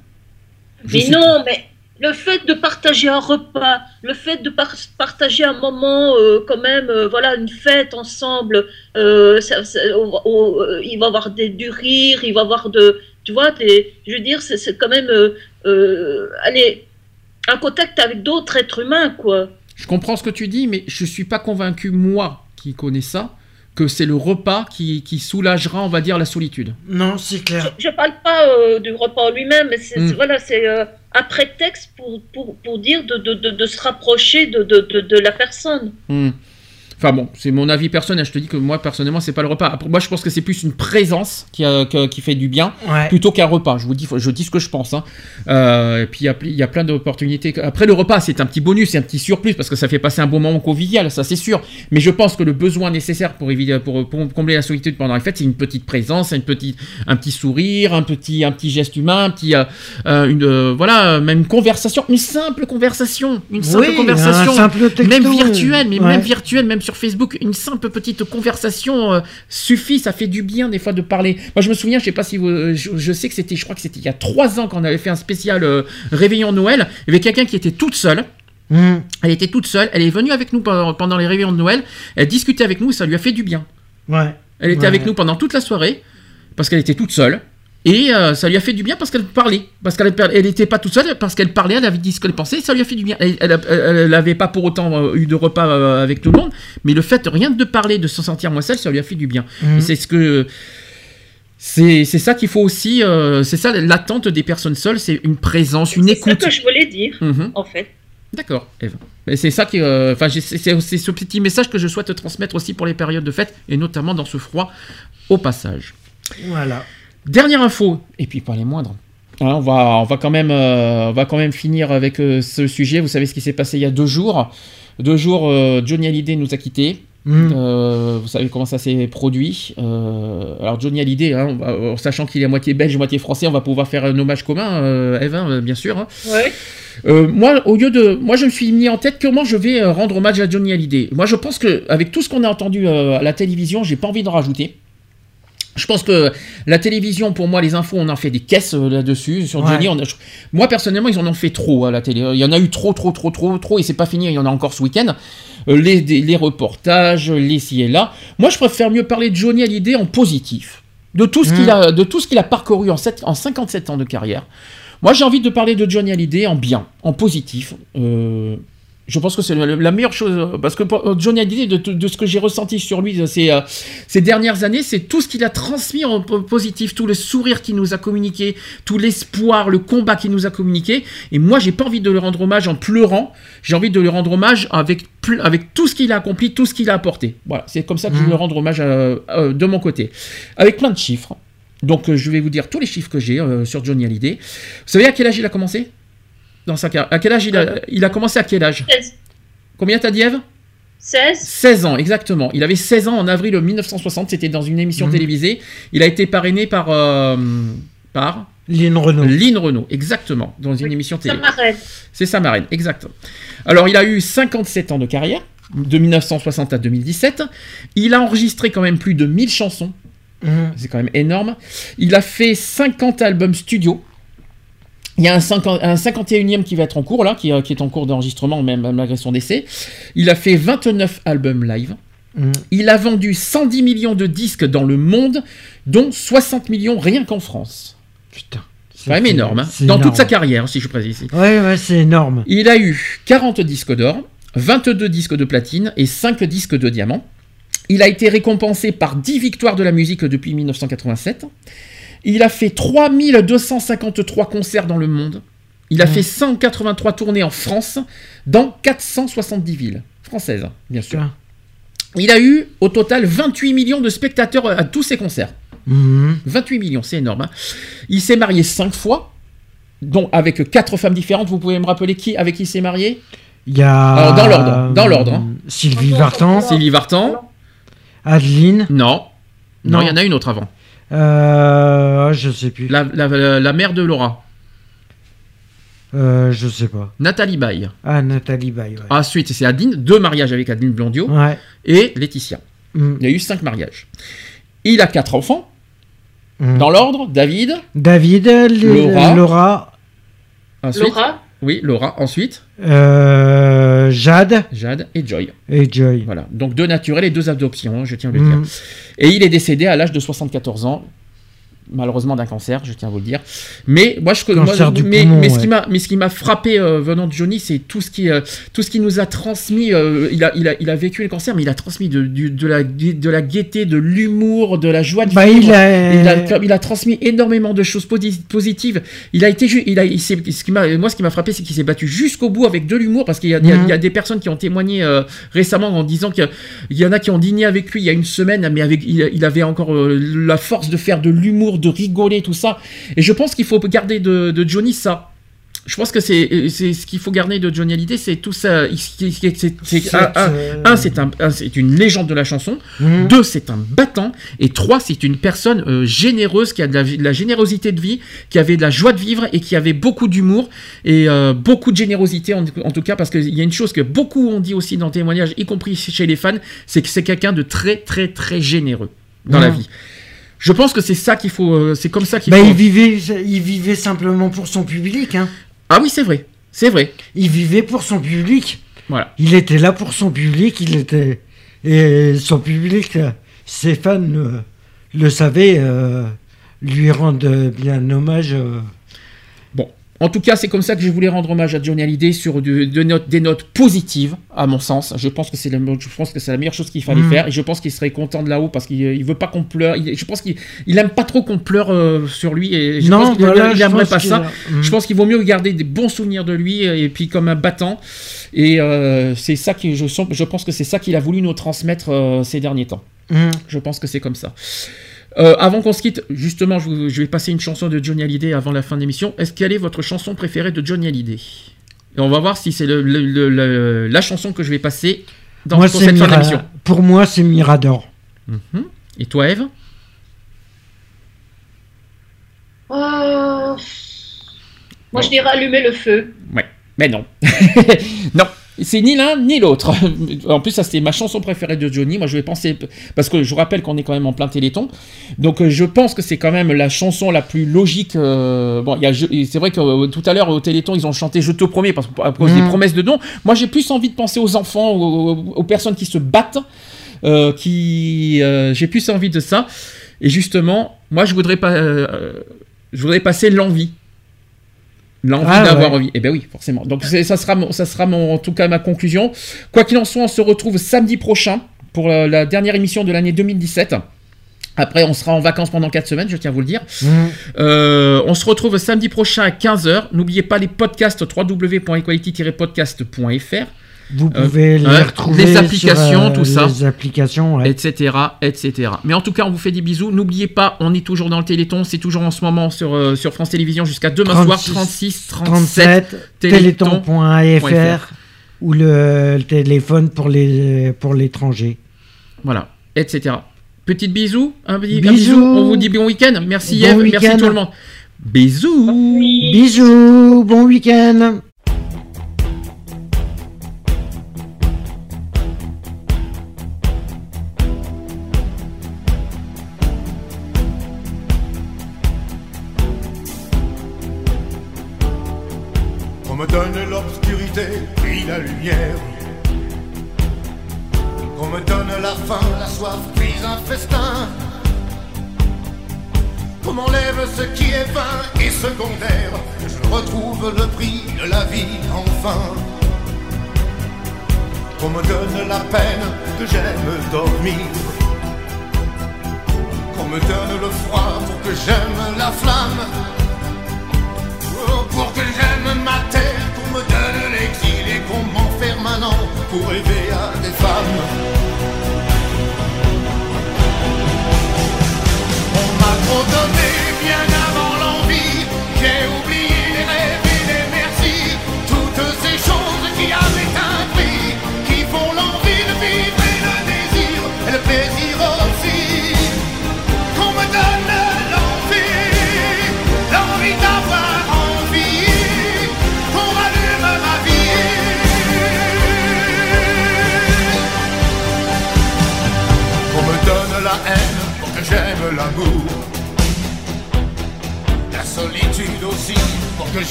Je Mais non, mais le fait de partager un repas, le fait de par- partager un moment, euh, quand même, euh, voilà, une fête ensemble, euh, ça- il va y avoir des, du rire, il va y avoir de, tu vois, des, je veux dire, c'est quand même, allez, un contact avec d'autres êtres humains, quoi. Je comprends ce que tu dis, mais je suis pas convaincu, moi, qui connais ça, que c'est le repas qui, qui soulagera, on va dire, la solitude. Non, c'est clair. Je parle pas euh, du repas en lui-même, mais c'est Mm. c'est- voilà, c'est euh, un prétexte pour, pour, pour dire de, de, de, de se rapprocher de, de, de, de la personne. Hmm. Enfin bon, c'est mon avis personnel. Je te dis que moi personnellement, c'est pas le repas. Moi, je pense que c'est plus une présence qui, a- que- qui fait du bien, Ouais. plutôt qu'un repas. Je vous dis, je dis ce que je pense. hein. Euh, et puis il y a, il y a plein d'opportunités. Après le repas, c'est un petit bonus, c'est un petit surplus parce que ça fait passer un bon moment convivial, ça c'est sûr. Mais je pense que le besoin nécessaire pour éviter, pour, pour combler la solitude pendant les fêtes, c'est une petite présence, une petite, un petit sourire, un petit, un petit geste humain, un petit, euh, euh, une, euh, voilà, même une conversation, une simple conversation, une simple Oui, conversation, un simple texto, même virtuelle, mais ouais. même virtuelle, même sur Facebook, une simple petite conversation euh, suffit, ça fait du bien des fois de parler. Moi je me souviens, je sais pas si vous, euh, je, je sais que c'était, je crois que c'était il y a trois ans qu'on avait fait un spécial euh, réveillon Noël, il y avait quelqu'un qui était toute seule. Hmm. Elle était toute seule, elle est venue avec nous pendant, pendant les réveillons de Noël, elle discutait avec nous et ça lui a fait du bien. Ouais. Elle était Ouais. avec nous pendant toute la soirée, parce qu'elle était toute seule. Et euh, ça lui a fait du bien parce qu'elle parlait. Parce qu'elle elle était pas toute seule, parce qu'elle parlait, elle avait dit ce qu'elle pensait, ça lui a fait du bien. Elle- n'avait pas pour autant euh, eu de repas euh, avec tout le monde, mais le fait rien de parler, de se sentir moins seule, ça lui a fait du bien. Et c'est ce que. C'est c'est ça qu'il faut aussi, euh, c'est ça l'attente des personnes seules, c'est une présence, une C'est ça écoute. que je voulais dire, Mhm. en fait. D'accord, Eve. Mais c'est ça qui, euh, enfin, c'est ce petit message que je souhaite transmettre aussi pour les périodes de fête et notamment dans ce froid au passage. Voilà. Dernière info, et puis pas les moindres. Hein, on, va, on, va quand même, euh, on va quand même finir avec euh, ce sujet. Vous savez ce qui s'est passé il y a deux jours. Deux jours, euh, Johnny Hallyday nous a quittés. Mm. Euh, vous savez comment ça s'est produit. Euh, alors Johnny Hallyday, hein, va- en sachant qu'il est à moitié belge, moitié français, on va pouvoir faire un hommage commun, euh, Eve, hein, bien sûr. hein. Ouais. Euh, moi, au lieu de, moi, je me suis mis en tête comment je vais rendre hommage à Johnny Hallyday. Moi, je pense que avec tout ce qu'on a entendu euh, à la télévision, j'ai pas envie d'en rajouter. Je pense que la télévision, pour moi, les infos, on en fait des caisses euh, là-dessus. Sur Ouais. Johnny, on a- je- moi, personnellement, ils en ont fait trop à la télé. Il y en a eu trop, trop, trop, trop, trop, et c'est pas fini, il y en a encore ce week-end. Euh, les, des- les reportages, les ci et là. Moi, je préfère mieux parler de Johnny Hallyday en positif. De tout ce qu'il a, de tout ce qu'il a parcouru en, en 57 ans de carrière. Moi, j'ai envie de parler de Johnny Hallyday en bien, en positif. Euh, je pense que c'est la, meilleure chose, parce que euh, Johnny Hallyday, de, de ce que j'ai ressenti sur lui euh, ces, euh, ces dernières années, c'est tout ce qu'il a transmis en po- positif, tout le sourire qu'il nous a communiqué, tout l'espoir, le combat qu'il nous a communiqué. Et moi, j'ai pas envie de le rendre hommage en pleurant. J'ai envie de le rendre hommage avec, tout ce qu'il a accompli, tout ce qu'il a apporté. Voilà, c'est comme ça que je veux Mhm. le rendre hommage de mon côté. Avec plein de chiffres. Donc, je vais vous dire tous les chiffres que j'ai euh, sur Johnny Hallyday. Vous savez à quel âge il a commencé? Dans sa carrière À quel âge il a, il a commencé à quel âge 16. Combien t'as dit Eve? 16 16 ans, exactement. Il avait 16 ans en avril 1960, c'était dans une émission Mhm. télévisée. Il a été parrainé par... euh, par Lynn Renault. Lynn Renault, exactement, dans une émission télé. C'est sa marraine, exact. Alors, il a eu 57 ans de carrière, de 1960 à 2017. Il a enregistré quand même plus de 1000 chansons. Mhm. C'est quand même énorme. Il a fait 50 albums studio. Il y a un, 50 un 51e qui va être en cours, là, qui, euh, qui est en cours d'enregistrement, même malgré son décès. Il a fait 29 albums live. Mhm. Il a vendu 110 millions de disques dans le monde, dont 60 millions rien qu'en France. Putain. C'est quand même énorme, hein. dans toute sa carrière, si je précise ici. Ouais, ouais, c'est énorme. Il a eu 40 disques d'or, 22 disques de platine et 5 disques de diamant. Il a été récompensé par 10 victoires de la musique depuis 1987. Il a fait 3253 concerts dans le monde. Il a Mhm. fait 183 tournées en France, dans 470 villes françaises, bien sûr. Putain. Il a eu au total 28 millions de spectateurs à tous ses concerts. Mhm. 28 millions, c'est énorme. hein. Il s'est marié 5 fois, dont avec 4 femmes différentes. Vous pouvez me rappeler qui avec qui il s'est marié? Il y a. Alors, dans l'ordre, dans l'ordre, hein. Sylvie Vartan. Sylvie Vartan Adeline. Non, Non. il y en a une autre avant. Euh, je sais plus. La, la- la- la mère de Laura, Euh, je sais pas. Nathalie Baye. Ah, Nathalie Baye, ouais. Ensuite, c'est Adeline, deux mariages avec Adeline Blondio Ouais. et Laetitia. Mm. Il y a eu cinq mariages. Il a quatre enfants. Mm. Dans l'ordre, David. David, Laura. Laura, Ensuite, Laura Oui, Laura. Ensuite, euh, Jade Jade et Joy. et Joy. Voilà. Donc deux naturels et deux adoptions, je tiens à le Mm. dire. Et il est décédé à l'âge de 74 ans. Malheureusement d'un cancer, je tiens à vous le dire. Mais moi, je moi, du mais, poumon, mais ce ouais. qui m'a, mais ce qui m'a frappé euh, venant de Johnny, c'est tout ce qui, euh, tout ce qui nous a transmis. euh, il a, il a, il a vécu le cancer, mais il a transmis de, du- de la, de la gaieté, de l'humour, de la joie de Bah, vivre. il a- il a, il a transmis énormément de choses posi- positives. Il a été, il a, il ce qui m'a, moi, ce qui m'a frappé, c'est qu'il s'est battu jusqu'au bout avec de l'humour, parce qu'il y a, y Mhm. il y a des personnes qui ont témoigné récemment en disant qu'il y en a qui ont dîné avec lui il y a une semaine, mais avec, il, il avait encore la force de faire de l'humour, de rigoler, tout ça. Et je pense qu'il faut garder de, de Johnny ça. Je pense que c'est ce qu'il faut garder de Johnny Hallyday, c'est tout ça. c'est- un, un- un, c'est un, un, c'est une légende de la chanson. Mhm. Deux, c'est un battant. Et trois, c'est une personne euh, généreuse qui a de la, de la générosité de vie, qui avait de la joie de vivre et qui avait beaucoup d'humour et euh, beaucoup de générosité en, en tout cas parce qu'il y a une chose que beaucoup ont dit aussi dans le témoignage, y compris chez les fans, c'est que c'est quelqu'un de très très très généreux dans la Mhm. vie. Je pense que c'est ça qu'il faut, euh, c'est comme ça qu'il Bah, faut. il vivait, il vivait simplement pour son public. Hein. Ah oui, c'est vrai, c'est vrai. Il vivait pour son public. Voilà. Il était là pour son public. Il était et son public, euh, ses fans euh, le savaient, euh, lui rendent bien hommage. euh. En tout cas, c'est comme ça que je voulais rendre hommage à Johnny Hallyday sur de, de notes, des notes positives, à mon sens. Je pense que c'est la, je pense que c'est la meilleure chose qu'il fallait Mhm. faire, et je pense qu'il serait content de là-haut parce qu'il il veut pas qu'on pleure. il- je pense qu'il il aime pas trop qu'on pleure euh, sur lui, et je Non, pense voilà, il je aimerait pas ça. Mhm. Je pense qu'il vaut mieux garder des bons souvenirs de lui, et puis comme un battant. Et euh, c'est ça qui, je, pense que c'est ça qu'il a voulu nous transmettre euh, ces derniers temps. Mhm. Je pense que c'est comme ça. Euh, avant qu'on se quitte, justement, je, vous- je vais passer une chanson de Johnny Hallyday avant la fin de l'émission. Est-ce quelle est votre chanson préférée de Johnny Hallyday? Et on va voir si c'est le- le- le- le- la chanson que je vais passer dans Moi, cette fin Mira- d'émission. Pour moi, c'est Mirador. Mhm. Et toi, Eve? Euh, Moi, je dirais allumer le feu. Ouais, mais non. non, c'est ni l'un ni l'autre. En plus, ça c'était ma chanson préférée de Johnny. Moi, je vais penser parce que je vous rappelle qu'on est quand même en plein Téléthon, donc euh, je pense que c'est quand même la chanson la plus logique. euh, Bon, je- c'est vrai que euh, tout à l'heure au Téléthon, ils ont chanté "Je te promets" parce que à cause des Mhm. promesses de dons. Moi, j'ai plus envie de penser aux enfants, aux, aux personnes qui se battent, euh, qui, j'ai plus envie de ça. Et justement, moi, je voudrais pas, je voudrais passer l'envie. L'envie Ah, d'avoir ouais. envie. Eh ben oui, forcément. Donc ça sera, ça sera mon, en tout cas ma conclusion. Quoi qu'il en soit, on se retrouve samedi prochain pour la, la dernière émission de l'année 2017. Après, on sera en vacances pendant 4 semaines, je tiens à vous le dire. Mhm. Euh, on se retrouve samedi prochain à 15h. N'oubliez pas les podcasts www.equality-podcast.fr. Vous Euh, pouvez les retrouver les applications, sur, euh, tout ça Les applications, ouais. etc., etc. Mais en tout cas, on vous fait des bisous. N'oubliez pas, on est toujours dans le Téléthon. C'est toujours en ce moment sur, euh, sur France Télévisions jusqu'à demain soir, 36, 37, téléthon.fr ou le, le téléphone pour les pour l'étranger. Voilà, etc. Petite bisou, un, petit- un Bisous. bisou. On vous dit bon week-end. Merci Bon Eve, merci week-end. tout le monde. Bisous. Bisous, bon week-end.